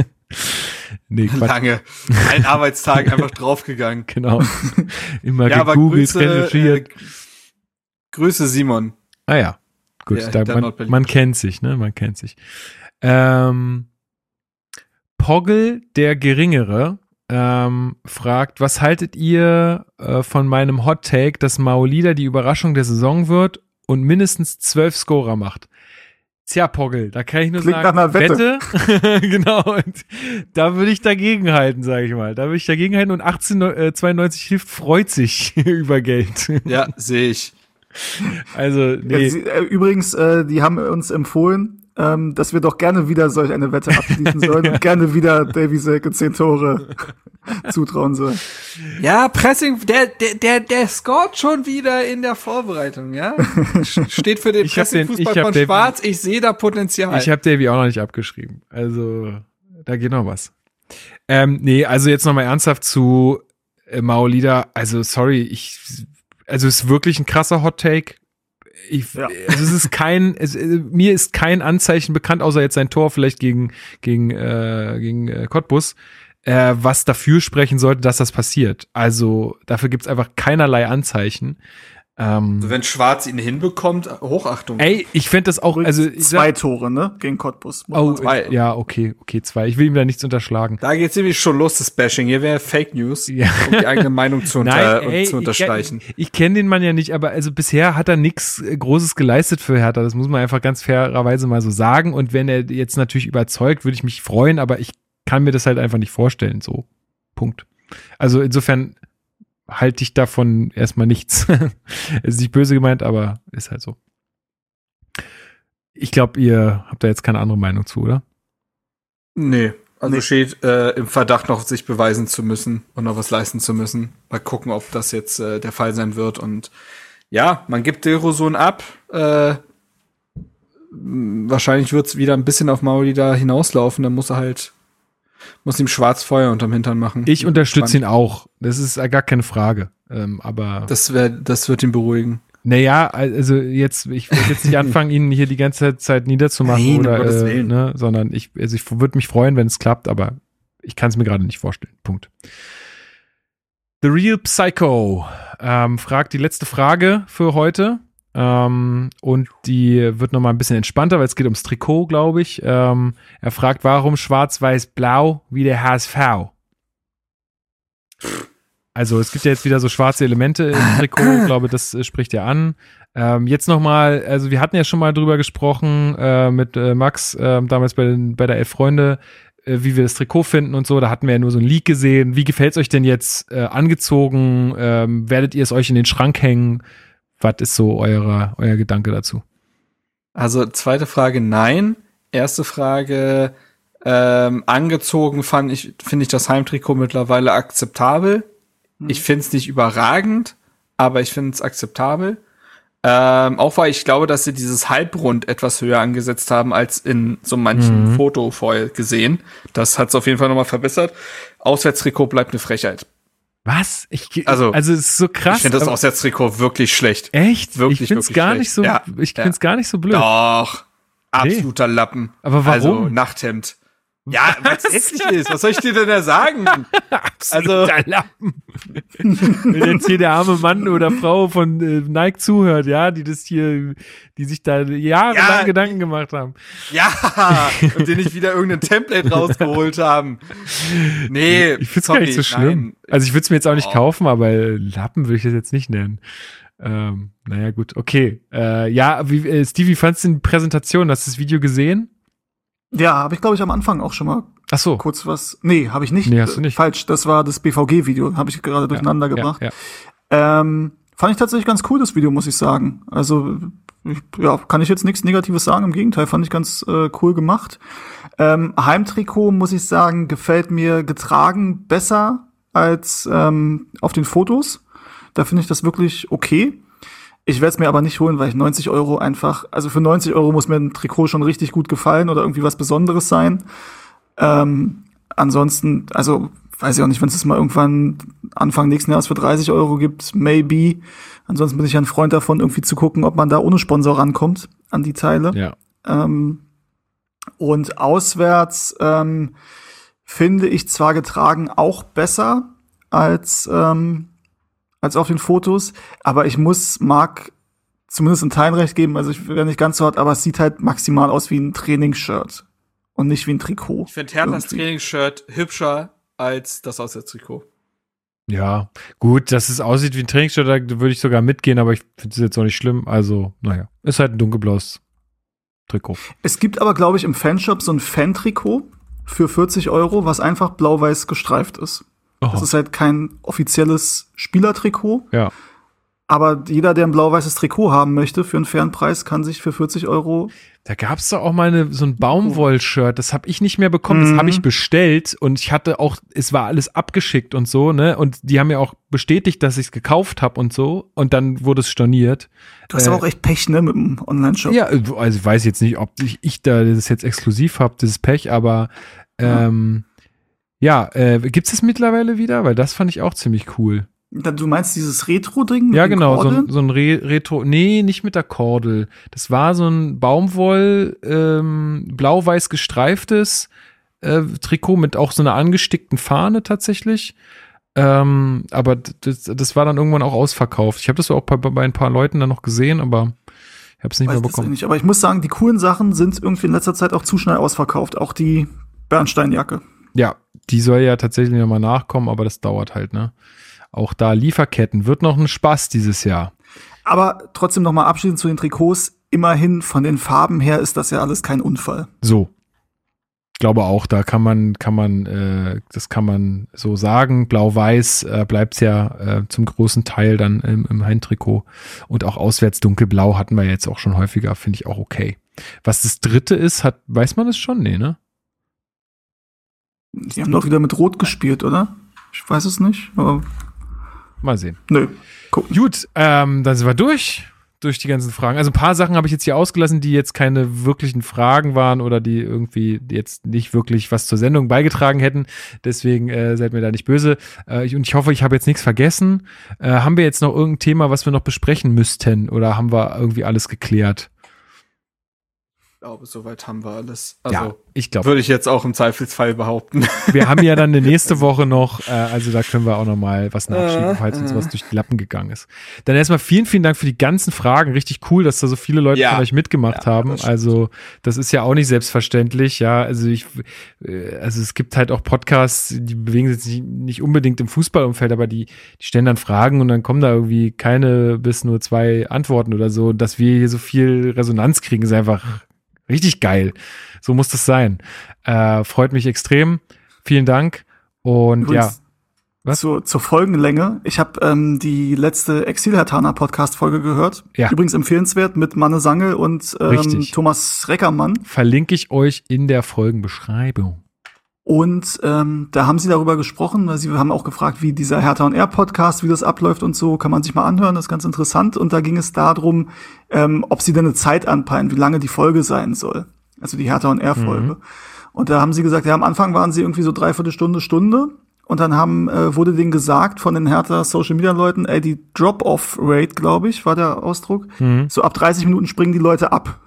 nee, Quatsch. Lange. Ein Arbeitstag einfach draufgegangen. Genau. Immer ja, gegoogelt, Grüße, recherchiert. Äh, Grüße Simon. Ah ja, gut. Ja, da, man, man, kennt sich, ne? Man kennt sich. Ähm, Poggle, der Geringere, ähm, fragt, was haltet ihr äh, von meinem Hot Take, dass Maolida die Überraschung der Saison wird und mindestens zwölf Scorer macht? Tja, Poggle, da kann ich nur Klingt sagen, nach einer Wette. Wette. genau, und da würde ich dagegen halten, sage ich mal. Da würde ich dagegen halten und 1892 äh, hilft, freut sich über Geld. Ja, sehe ich. Also, nee. Ja, übrigens, äh, die haben uns empfohlen, ähm, dass wir doch gerne wieder solch eine Wette abschließen sollen ja. und gerne wieder Davy Selke zehn Tore zutrauen sollen. Ja, Pressing, der, der, der, der scored schon wieder in der Vorbereitung, ja? Steht für den Pressing-Fußball von Davy, Schwarz, ich sehe da Potenzial. Ich habe Davy auch noch nicht abgeschrieben. Also, da geht noch was. Ähm, nee, also jetzt nochmal ernsthaft zu äh, Maolida. Also, sorry, ich also es ist wirklich ein krasser Hot Take. Ich, ja. also es ist kein, es, äh, mir ist kein Anzeichen bekannt, außer jetzt sein Tor vielleicht gegen gegen äh, gegen äh, Cottbus, äh, was dafür sprechen sollte, dass das passiert. Also dafür gibt's einfach keinerlei Anzeichen. Ähm, also wenn Schwarz ihn hinbekommt, Hochachtung. Ey, ich fände das auch, also zwei sag, Tore, ne, gegen Cottbus. Oh, zwei. ja, okay, okay, zwei. Ich will ihm da nichts unterschlagen. Da geht's nämlich schon los, das Bashing. Hier wäre Fake News, ja. um die eigene Meinung zu, unter, Nein, ey, zu unterstreichen. Ich, ich kenne den Mann ja nicht, aber also bisher hat er nichts äh, Großes geleistet für Hertha. Das muss man einfach ganz fairerweise mal so sagen. Und wenn er jetzt natürlich überzeugt, würde ich mich freuen, aber ich kann mir das halt einfach nicht vorstellen. So, Punkt. Also insofern halte ich davon erstmal nichts. ist nicht böse gemeint, aber ist halt so. Ich glaube, ihr habt da jetzt keine andere Meinung zu, oder? Nee, also nee. steht äh, im Verdacht noch sich beweisen zu müssen und noch was leisten zu müssen. Mal gucken, ob das jetzt äh, der Fall sein wird. Und ja, man gibt Dilrosun ab. Äh, wahrscheinlich wird es wieder ein bisschen auf Mauli da hinauslaufen. Dann muss er halt muss ihm Schwarzfeuer unterm Hintern machen. Ich unterstütze ihn auch. Das ist gar keine Frage. Ähm, aber. Das, wär, das wird ihn beruhigen. Naja, also jetzt, ich will jetzt nicht anfangen, ihn hier die ganze Zeit niederzumachen Nein, oder, äh, ne, sondern ich, also ich würde mich freuen, wenn es klappt, aber ich kann es mir gerade nicht vorstellen. Punkt. The Real Psycho ähm, fragt die letzte Frage für heute. Ähm, und die wird nochmal ein bisschen entspannter, weil es geht ums Trikot, glaube ich. Ähm, er fragt, warum schwarz-weiß-blau wie der HSV? Also es gibt ja jetzt wieder so schwarze Elemente im Trikot, ich glaube, das äh, spricht er an. Ähm, jetzt nochmal, also wir hatten ja schon mal drüber gesprochen äh, mit äh, Max, äh, damals bei, bei der Elf Freunde, äh, wie wir das Trikot finden und so. Da hatten wir ja nur so ein Leak gesehen. Wie gefällt es euch denn jetzt äh, angezogen? Ähm, werdet ihr es euch in den Schrank hängen? Was ist so eure, euer Gedanke dazu? Also zweite Frage, nein. Erste Frage, ähm, angezogen fand ich, finde ich das Heimtrikot mittlerweile akzeptabel. Hm. Ich finde es nicht überragend, aber ich finde es akzeptabel. Ähm, auch weil ich glaube, dass sie dieses Halbrund etwas höher angesetzt haben als in so manchen mhm. Foto vorher gesehen. Das hat es auf jeden Fall nochmal verbessert. Auswärtstrikot bleibt eine Frechheit. Was? Ich, also, also es ist so krass. Ich finde das Auswärtstrikot wirklich schlecht. Echt? Wirklich, ich finde es gar schlecht. nicht so. Ja, ich finde es ja. gar nicht so blöd. Doch. Absoluter nee. Lappen. Aber warum? Also Nachthemd. Ja, was hässlich ist. Was soll ich dir denn da sagen? also Lappen. Wenn jetzt hier der arme Mann oder Frau von äh, Nike zuhört, ja, die das hier, die sich da jahrelang ja, Gedanken gemacht haben. Ja, und die nicht wieder irgendein Template rausgeholt haben. Nee, ich find's gar nicht so schlimm. Nein. Also ich würde es mir jetzt auch nicht oh. kaufen, aber Lappen würde ich das jetzt nicht nennen. Ähm, naja, gut, okay. Äh, ja, wie, äh, Stevie, wie fandst du die Präsentation? Hast du das Video gesehen? Ja, habe ich, glaube ich, am Anfang auch schon mal Ach so. kurz was. Nee, habe ich nicht. Nee, hast du nicht. Falsch, das war das BVG-Video, habe ich gerade durcheinander ja, gebracht. Ja, ja. Ähm, fand ich tatsächlich ganz cool, das Video, muss ich sagen. Also, ich, ja, kann ich jetzt nichts Negatives sagen. Im Gegenteil, fand ich ganz äh, cool gemacht. Ähm, Heimtrikot, muss ich sagen, gefällt mir getragen besser als ähm, auf den Fotos. Da finde ich das wirklich okay. Ich werde es mir aber nicht holen, weil ich 90 Euro einfach, also für 90 Euro muss mir ein Trikot schon richtig gut gefallen oder irgendwie was Besonderes sein. Ähm, ansonsten, also weiß ich auch nicht, wenn es das mal irgendwann Anfang nächsten Jahres für 30 Euro gibt, maybe. Ansonsten bin ich ja ein Freund davon, irgendwie zu gucken, ob man da ohne Sponsor rankommt an die Teile. Ja. Ähm, und auswärts ähm, finde ich zwar getragen auch besser als, ähm, als auf den Fotos, aber ich muss Marc zumindest in Teilen recht geben, also ich wäre nicht ganz so hart, aber es sieht halt maximal aus wie ein Trainingsshirt und nicht wie ein Trikot. Ich finde Herthas. Trainingsshirt hübscher als das Auswärtstrikot. Ja, gut, dass es aussieht wie ein Trainingsshirt, da würde ich sogar mitgehen, aber ich finde es jetzt auch nicht schlimm. Also, naja, ist halt ein dunkelblaues Trikot. Es gibt aber, glaube ich, im Fanshop so ein Fan-Trikot für 40 Euro, was einfach blau-weiß gestreift ist. Oh, Das ist halt kein offizielles Spielertrikot, ja. aber jeder, der ein blau-weißes Trikot haben möchte für einen fairen Preis, kann sich für 40 Euro Da gab es doch auch mal eine, so ein Baumwoll-Shirt, das habe ich nicht mehr bekommen, das Mhm. habe ich bestellt und ich hatte auch, es war alles abgeschickt und so, ne? Und die haben ja auch bestätigt, dass ich es gekauft habe und so und dann wurde es storniert. Du hast Äh, aber auch echt Pech, ne, mit dem Online-Shop. Ja, also ich weiß jetzt nicht, ob ich, ich da das jetzt exklusiv habe, dieses Pech, aber ähm, ja, äh, gibt es das mittlerweile wieder? Weil das fand ich auch ziemlich cool. Du meinst dieses Retro-Ding? Ja, genau, so ein, so ein Re Retro, nee, nicht mit der Kordel. Das war so ein Baumwoll, ähm, blau-weiß gestreiftes äh, Trikot mit auch so einer angestickten Fahne tatsächlich. Ähm, aber das, das war dann irgendwann auch ausverkauft. Ich habe das auch bei, bei ein paar Leuten dann noch gesehen, aber ich habe es nicht Weiß mehr bekommen. nicht. Aber ich muss sagen, die coolen Sachen sind irgendwie in letzter Zeit auch zu schnell ausverkauft. Auch die Bernsteinjacke. Ja, die soll ja tatsächlich nochmal nachkommen, aber das dauert halt, ne? Auch da Lieferketten wird noch ein Spaß dieses Jahr. Aber trotzdem noch mal abschließend zu den Trikots. Immerhin von den Farben her ist das ja alles kein Unfall. So. Ich glaube auch, da kann man, kann man, äh, das kann man so sagen. Blau-Weiß äh, bleibt ja äh, zum großen Teil dann im, im Heimtrikot. Und auch auswärts dunkelblau hatten wir jetzt auch schon häufiger, finde ich auch okay. Was das dritte ist, hat, weiß man das schon? Nee, ne? Die haben doch wieder mit Rot gespielt, oder? Ich weiß es nicht, aber Mal sehen. nö. Gucken. Gut, ähm, dann sind wir durch. Durch die ganzen Fragen. Also ein paar Sachen habe ich jetzt hier ausgelassen, die jetzt keine wirklichen Fragen waren oder die irgendwie jetzt nicht wirklich was zur Sendung beigetragen hätten. Deswegen äh, seid mir da nicht böse. Äh, ich, und ich hoffe, ich habe jetzt nichts vergessen. Äh, haben wir jetzt noch irgendein Thema, was wir noch besprechen müssten? Oder haben wir irgendwie alles geklärt? Ich glaube, soweit haben wir alles. Also, ja, ich glaube. würde ich jetzt auch im Zweifelsfall behaupten. Wir haben ja dann eine nächste Woche noch, äh, also da können wir auch noch mal was nachschieben, Äh, falls uns äh. was durch die Lappen gegangen ist. Dann erstmal vielen, vielen Dank für die ganzen Fragen. Richtig cool, dass da so viele Leute Ja. von euch mitgemacht Ja, haben. das. Also das ist ja auch nicht selbstverständlich. Ja, also ich, äh, also es gibt halt auch Podcasts, die bewegen sich nicht- nicht unbedingt im Fußballumfeld, aber die, die stellen dann Fragen und dann kommen da irgendwie keine bis nur zwei Antworten oder so. Dass wir hier so viel Resonanz kriegen, ist einfach richtig geil. So muss das sein. Äh, freut mich extrem. Vielen Dank. Und ja, Übrigens, Was? Zur, zur Folgenlänge. Ich habe ähm, die letzte Exil-Hertaner Podcast-Folge gehört. Ja. Übrigens empfehlenswert mit Manne Sangel und ähm, Richtig. Thomas Reckermann. verlinke ich euch in der Folgenbeschreibung. Und ähm, da haben sie darüber gesprochen, weil sie haben auch gefragt, wie dieser Hertha und R Podcast, wie das abläuft und so, kann man sich mal anhören, das ist ganz interessant. Und da ging es darum, ähm, ob sie denn eine Zeit anpeilen, wie lange die Folge sein soll. Also die Hertha und R Folge. Und da haben sie gesagt, ja, am Anfang waren sie irgendwie so dreiviertel Stunde, Stunde. Und dann haben, äh, wurde denen gesagt von den Hertha Social Media Leuten, ey, die Drop-off-Rate, glaube ich, war der Ausdruck. So ab 30 Minuten springen die Leute ab.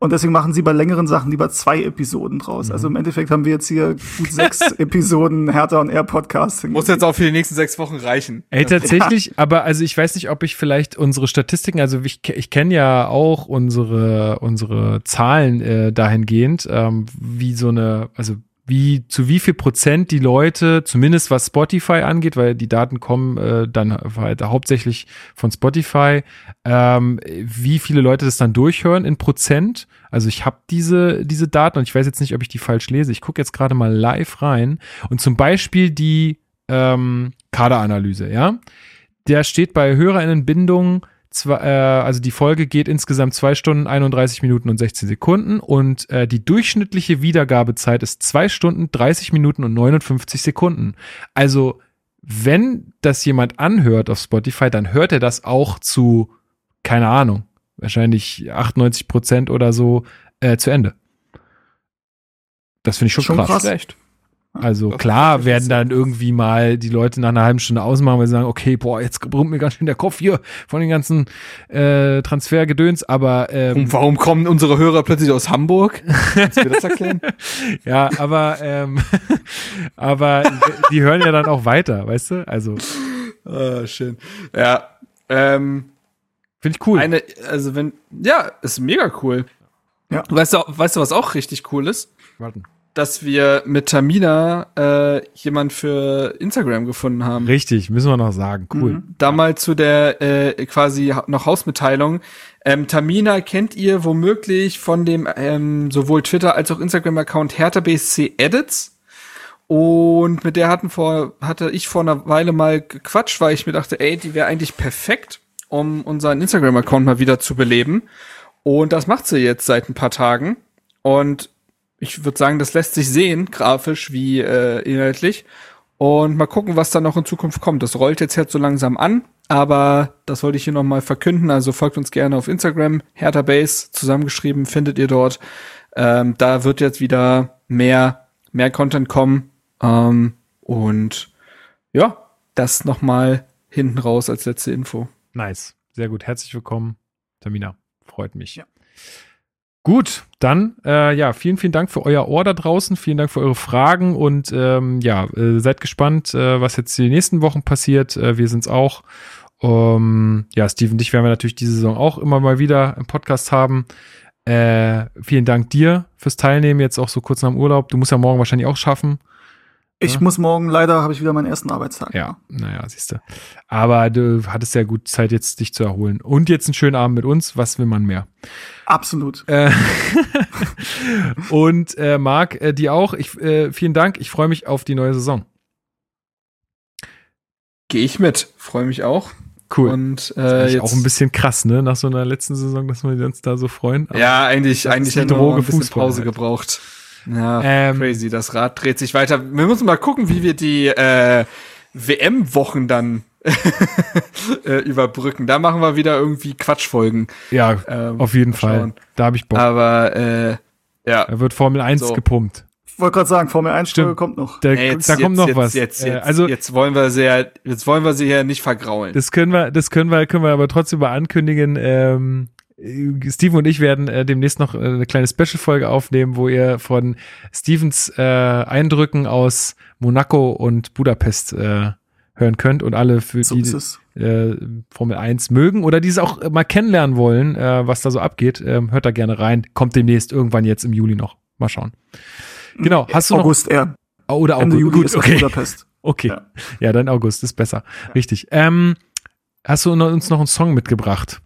Und deswegen machen sie bei längeren Sachen lieber zwei Episoden draus. Also im Endeffekt haben wir jetzt hier gut sechs Episoden Hertha und R Podcast. Muss jetzt auch für die nächsten sechs Wochen reichen. Ey, tatsächlich, aber also ich weiß nicht, ob ich vielleicht unsere Statistiken, also ich, ich kenne ja auch unsere, unsere Zahlen äh, dahingehend, ähm, wie so eine, also wie zu wie viel Prozent die Leute, zumindest was Spotify angeht, weil die Daten kommen äh, dann halt hauptsächlich von Spotify, ähm, wie viele Leute das dann durchhören in Prozent. Also ich habe diese, diese Daten und ich weiß jetzt nicht, ob ich die falsch lese. Ich gucke jetzt gerade mal live rein und zum Beispiel die ähm, Kaderanalyse, ja. Der steht bei HörerInnenbindung Zwei, äh, also die Folge geht insgesamt zwei Stunden, 31 Minuten und 16 Sekunden und äh, die durchschnittliche Wiedergabezeit ist zwei Stunden, 30 Minuten und 59 Sekunden. Also wenn das jemand anhört auf Spotify, dann hört er das auch zu, keine Ahnung, wahrscheinlich 98 Prozent oder so äh, zu Ende. Das finde ich schon, schon krass. krass. Also das klar werden dann irgendwie mal die Leute nach einer halben Stunde ausmachen, weil sie sagen, okay, boah, jetzt brummt mir ganz schön der Kopf hier von den ganzen äh, Transfergedöns, aber ähm, Und warum kommen unsere Hörer plötzlich aus Hamburg? Kannst du mir das erklären? ja, aber ähm, aber die hören ja dann auch weiter, weißt du? Also ah, schön. Ja, ähm, finde ich cool. Eine, also wenn ja, ist mega cool. Ja. Weißt du, weißt du, was auch richtig cool ist? Warten dass wir mit Tamina äh, jemand für Instagram gefunden haben. Richtig, müssen wir noch sagen. Cool. Mhm. Da mal zu der äh, quasi noch Hausmitteilung. Ähm, Tamina kennt ihr womöglich von dem ähm, sowohl Twitter als auch Instagram-Account HerthaBSC Edits. Und mit der hatten vor, hatte ich vor einer Weile mal gequatscht, weil ich mir dachte, ey, die wäre eigentlich perfekt, um unseren Instagram-Account mal wieder zu beleben. Und das macht sie jetzt seit ein paar Tagen. Und ich würde sagen, das lässt sich sehen, grafisch wie äh, inhaltlich. Und mal gucken, was da noch in Zukunft kommt. Das rollt jetzt halt so langsam an, aber das wollte ich hier nochmal verkünden. Also folgt uns gerne auf Instagram, Hertha Base, zusammengeschrieben, findet ihr dort. Ähm, da wird jetzt wieder mehr, mehr Content kommen. Ähm, und ja, das nochmal hinten raus als letzte Info. Nice. Sehr gut. Herzlich willkommen, Tamina. Freut mich. Ja. Gut, dann äh, ja, vielen, vielen Dank für euer Ohr da draußen, vielen Dank für eure Fragen und ähm, ja, äh, seid gespannt, äh, was jetzt die nächsten Wochen passiert. Äh, wir sind's auch. Um, ja, Steven, dich werden wir natürlich diese Saison auch immer mal wieder im Podcast haben. Äh, vielen Dank dir fürs Teilnehmen, jetzt auch so kurz nach dem Urlaub. Du musst ja morgen wahrscheinlich auch schaffen. Ich ja? muss morgen leider, habe ich wieder meinen ersten Arbeitstag. Ja, naja, siehst du. Aber du hattest ja gut Zeit, jetzt dich zu erholen. Und jetzt einen schönen Abend mit uns. Was will man mehr? Absolut. Äh, und äh, Marc, äh, dir auch. Ich, äh, vielen Dank. Ich freue mich auf die neue Saison. Gehe ich mit. Freue mich auch. Cool. Und äh, jetzt auch ein bisschen krass, ne? Nach so einer letzten Saison, dass wir uns da so freuen. Aber ja, eigentlich, eigentlich hätte Droge ein bisschen Pause halt. gebraucht. Ja, ähm, crazy. Das Rad dreht sich weiter. Wir müssen mal gucken, wie wir die äh, WM-Wochen dann äh, überbrücken. Da machen wir wieder irgendwie Quatschfolgen. Ja, ähm, auf jeden Fall. Da habe ich Bock. Aber äh, ja. Da wird Formel 1 so. gepumpt. Ich wollte gerade sagen, Formel 1 Folge kommt noch. Da, hey, jetzt, da kommt jetzt, noch jetzt, was. Jetzt, jetzt, äh, also jetzt wollen wir sie ja, jetzt wollen wir sie ja nicht vergraulen. Das können wir, das können wir, können wir aber trotzdem mal ankündigen. Ähm, äh, Steven und ich werden äh, demnächst noch äh, eine kleine Special-Folge aufnehmen, wo ihr von Stevens äh, Eindrücken aus Monaco und Budapest äh, hören könnt und alle für so die äh, Formel 1 mögen oder diese auch mal kennenlernen wollen, äh, was da so abgeht, äh, hört da gerne rein. Kommt demnächst irgendwann jetzt im Juli noch. Mal schauen. Genau, hast du August noch, eher. Oh, oder Ende August. Juli Gut, ist okay. Budapest. Okay. Ja. ja, dann August ist besser. Ja. Richtig. Ähm, hast du uns noch einen Song mitgebracht?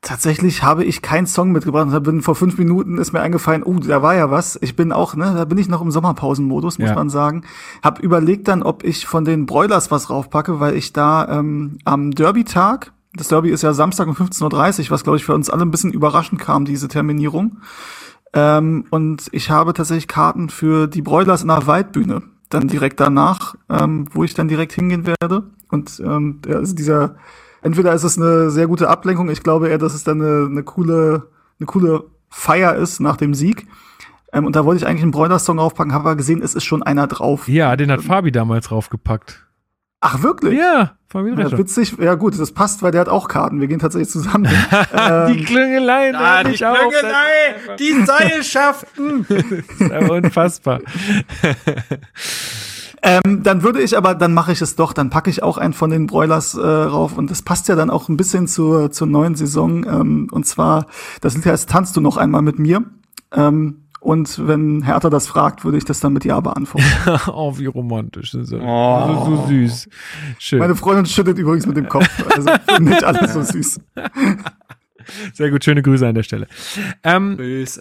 Tatsächlich habe ich keinen Song mitgebracht. Da bin vor fünf Minuten ist mir eingefallen, oh, da war ja was. Ich bin auch, ne, da bin ich noch im Sommerpausenmodus, muss ja. man sagen. Hab überlegt dann, ob ich von den Broilers was raufpacke, weil ich da ähm, am Derby-Tag, das Derby ist ja Samstag um 15.30 Uhr, was glaube ich für uns alle ein bisschen überraschend kam, diese Terminierung. Ähm, und ich habe tatsächlich Karten für die Broilers in der Waldbühne. Dann direkt danach, ähm, wo ich dann direkt hingehen werde. Und ähm, also dieser entweder ist es eine sehr gute Ablenkung, ich glaube eher, dass es dann eine, eine coole, eine coole Feier ist nach dem Sieg. Ähm, und da wollte ich eigentlich einen Broilers-Song draufpacken, habe aber gesehen, es ist schon einer drauf. Ja, den hat Fabi damals draufgepackt. Ach, wirklich? Ja, Fabi ja, Witzig, ja gut, das passt, weil der hat auch Karten. Wir gehen tatsächlich zusammen. ähm, die Klüngelei, ah, die Klüngelei, die Seilschaften. das ist aber unfassbar. Ähm, dann würde ich aber, dann mache ich es doch, dann packe ich auch einen von den Broilers äh, rauf und das passt ja dann auch ein bisschen zur, zur neuen Saison. Ähm, und zwar, das Lied heißt Tanzt du noch einmal mit mir. Ähm, Und wenn Hertha das fragt, würde ich das dann mit Ja beantworten. oh, wie romantisch. Das ist ja oh. so, so süß. Schön. Meine Freundin schüttelt übrigens mit dem Kopf. Also nicht alles so süß. Sehr gut, schöne Grüße an der Stelle. Ähm,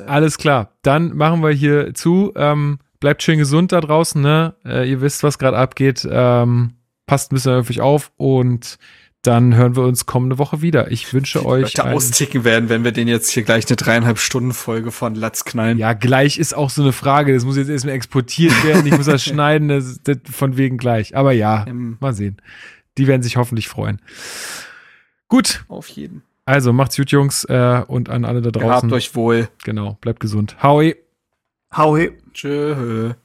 alles klar, dann machen wir hier zu. Ähm, bleibt schön gesund da draußen, ne? Äh, ihr wisst, was gerade abgeht. Ähm, passt ein bisschen auf euch auf und dann hören wir uns kommende Woche wieder. Ich wünsche euch. Leute austicken werden, wenn wir den jetzt hier gleich eine dreieinhalb Stunden Folge von Latz knallen. Ja, gleich ist auch so eine Frage. Das muss jetzt erstmal exportiert werden. Ich muss das schneiden. Das, das von wegen gleich. Aber ja, ähm, mal sehen. Die werden sich hoffentlich freuen. Gut. Auf jeden. Also macht's gut, Jungs, äh, und an alle da draußen. Habt euch wohl. Genau, bleibt gesund. Howie. Howie. Tschö.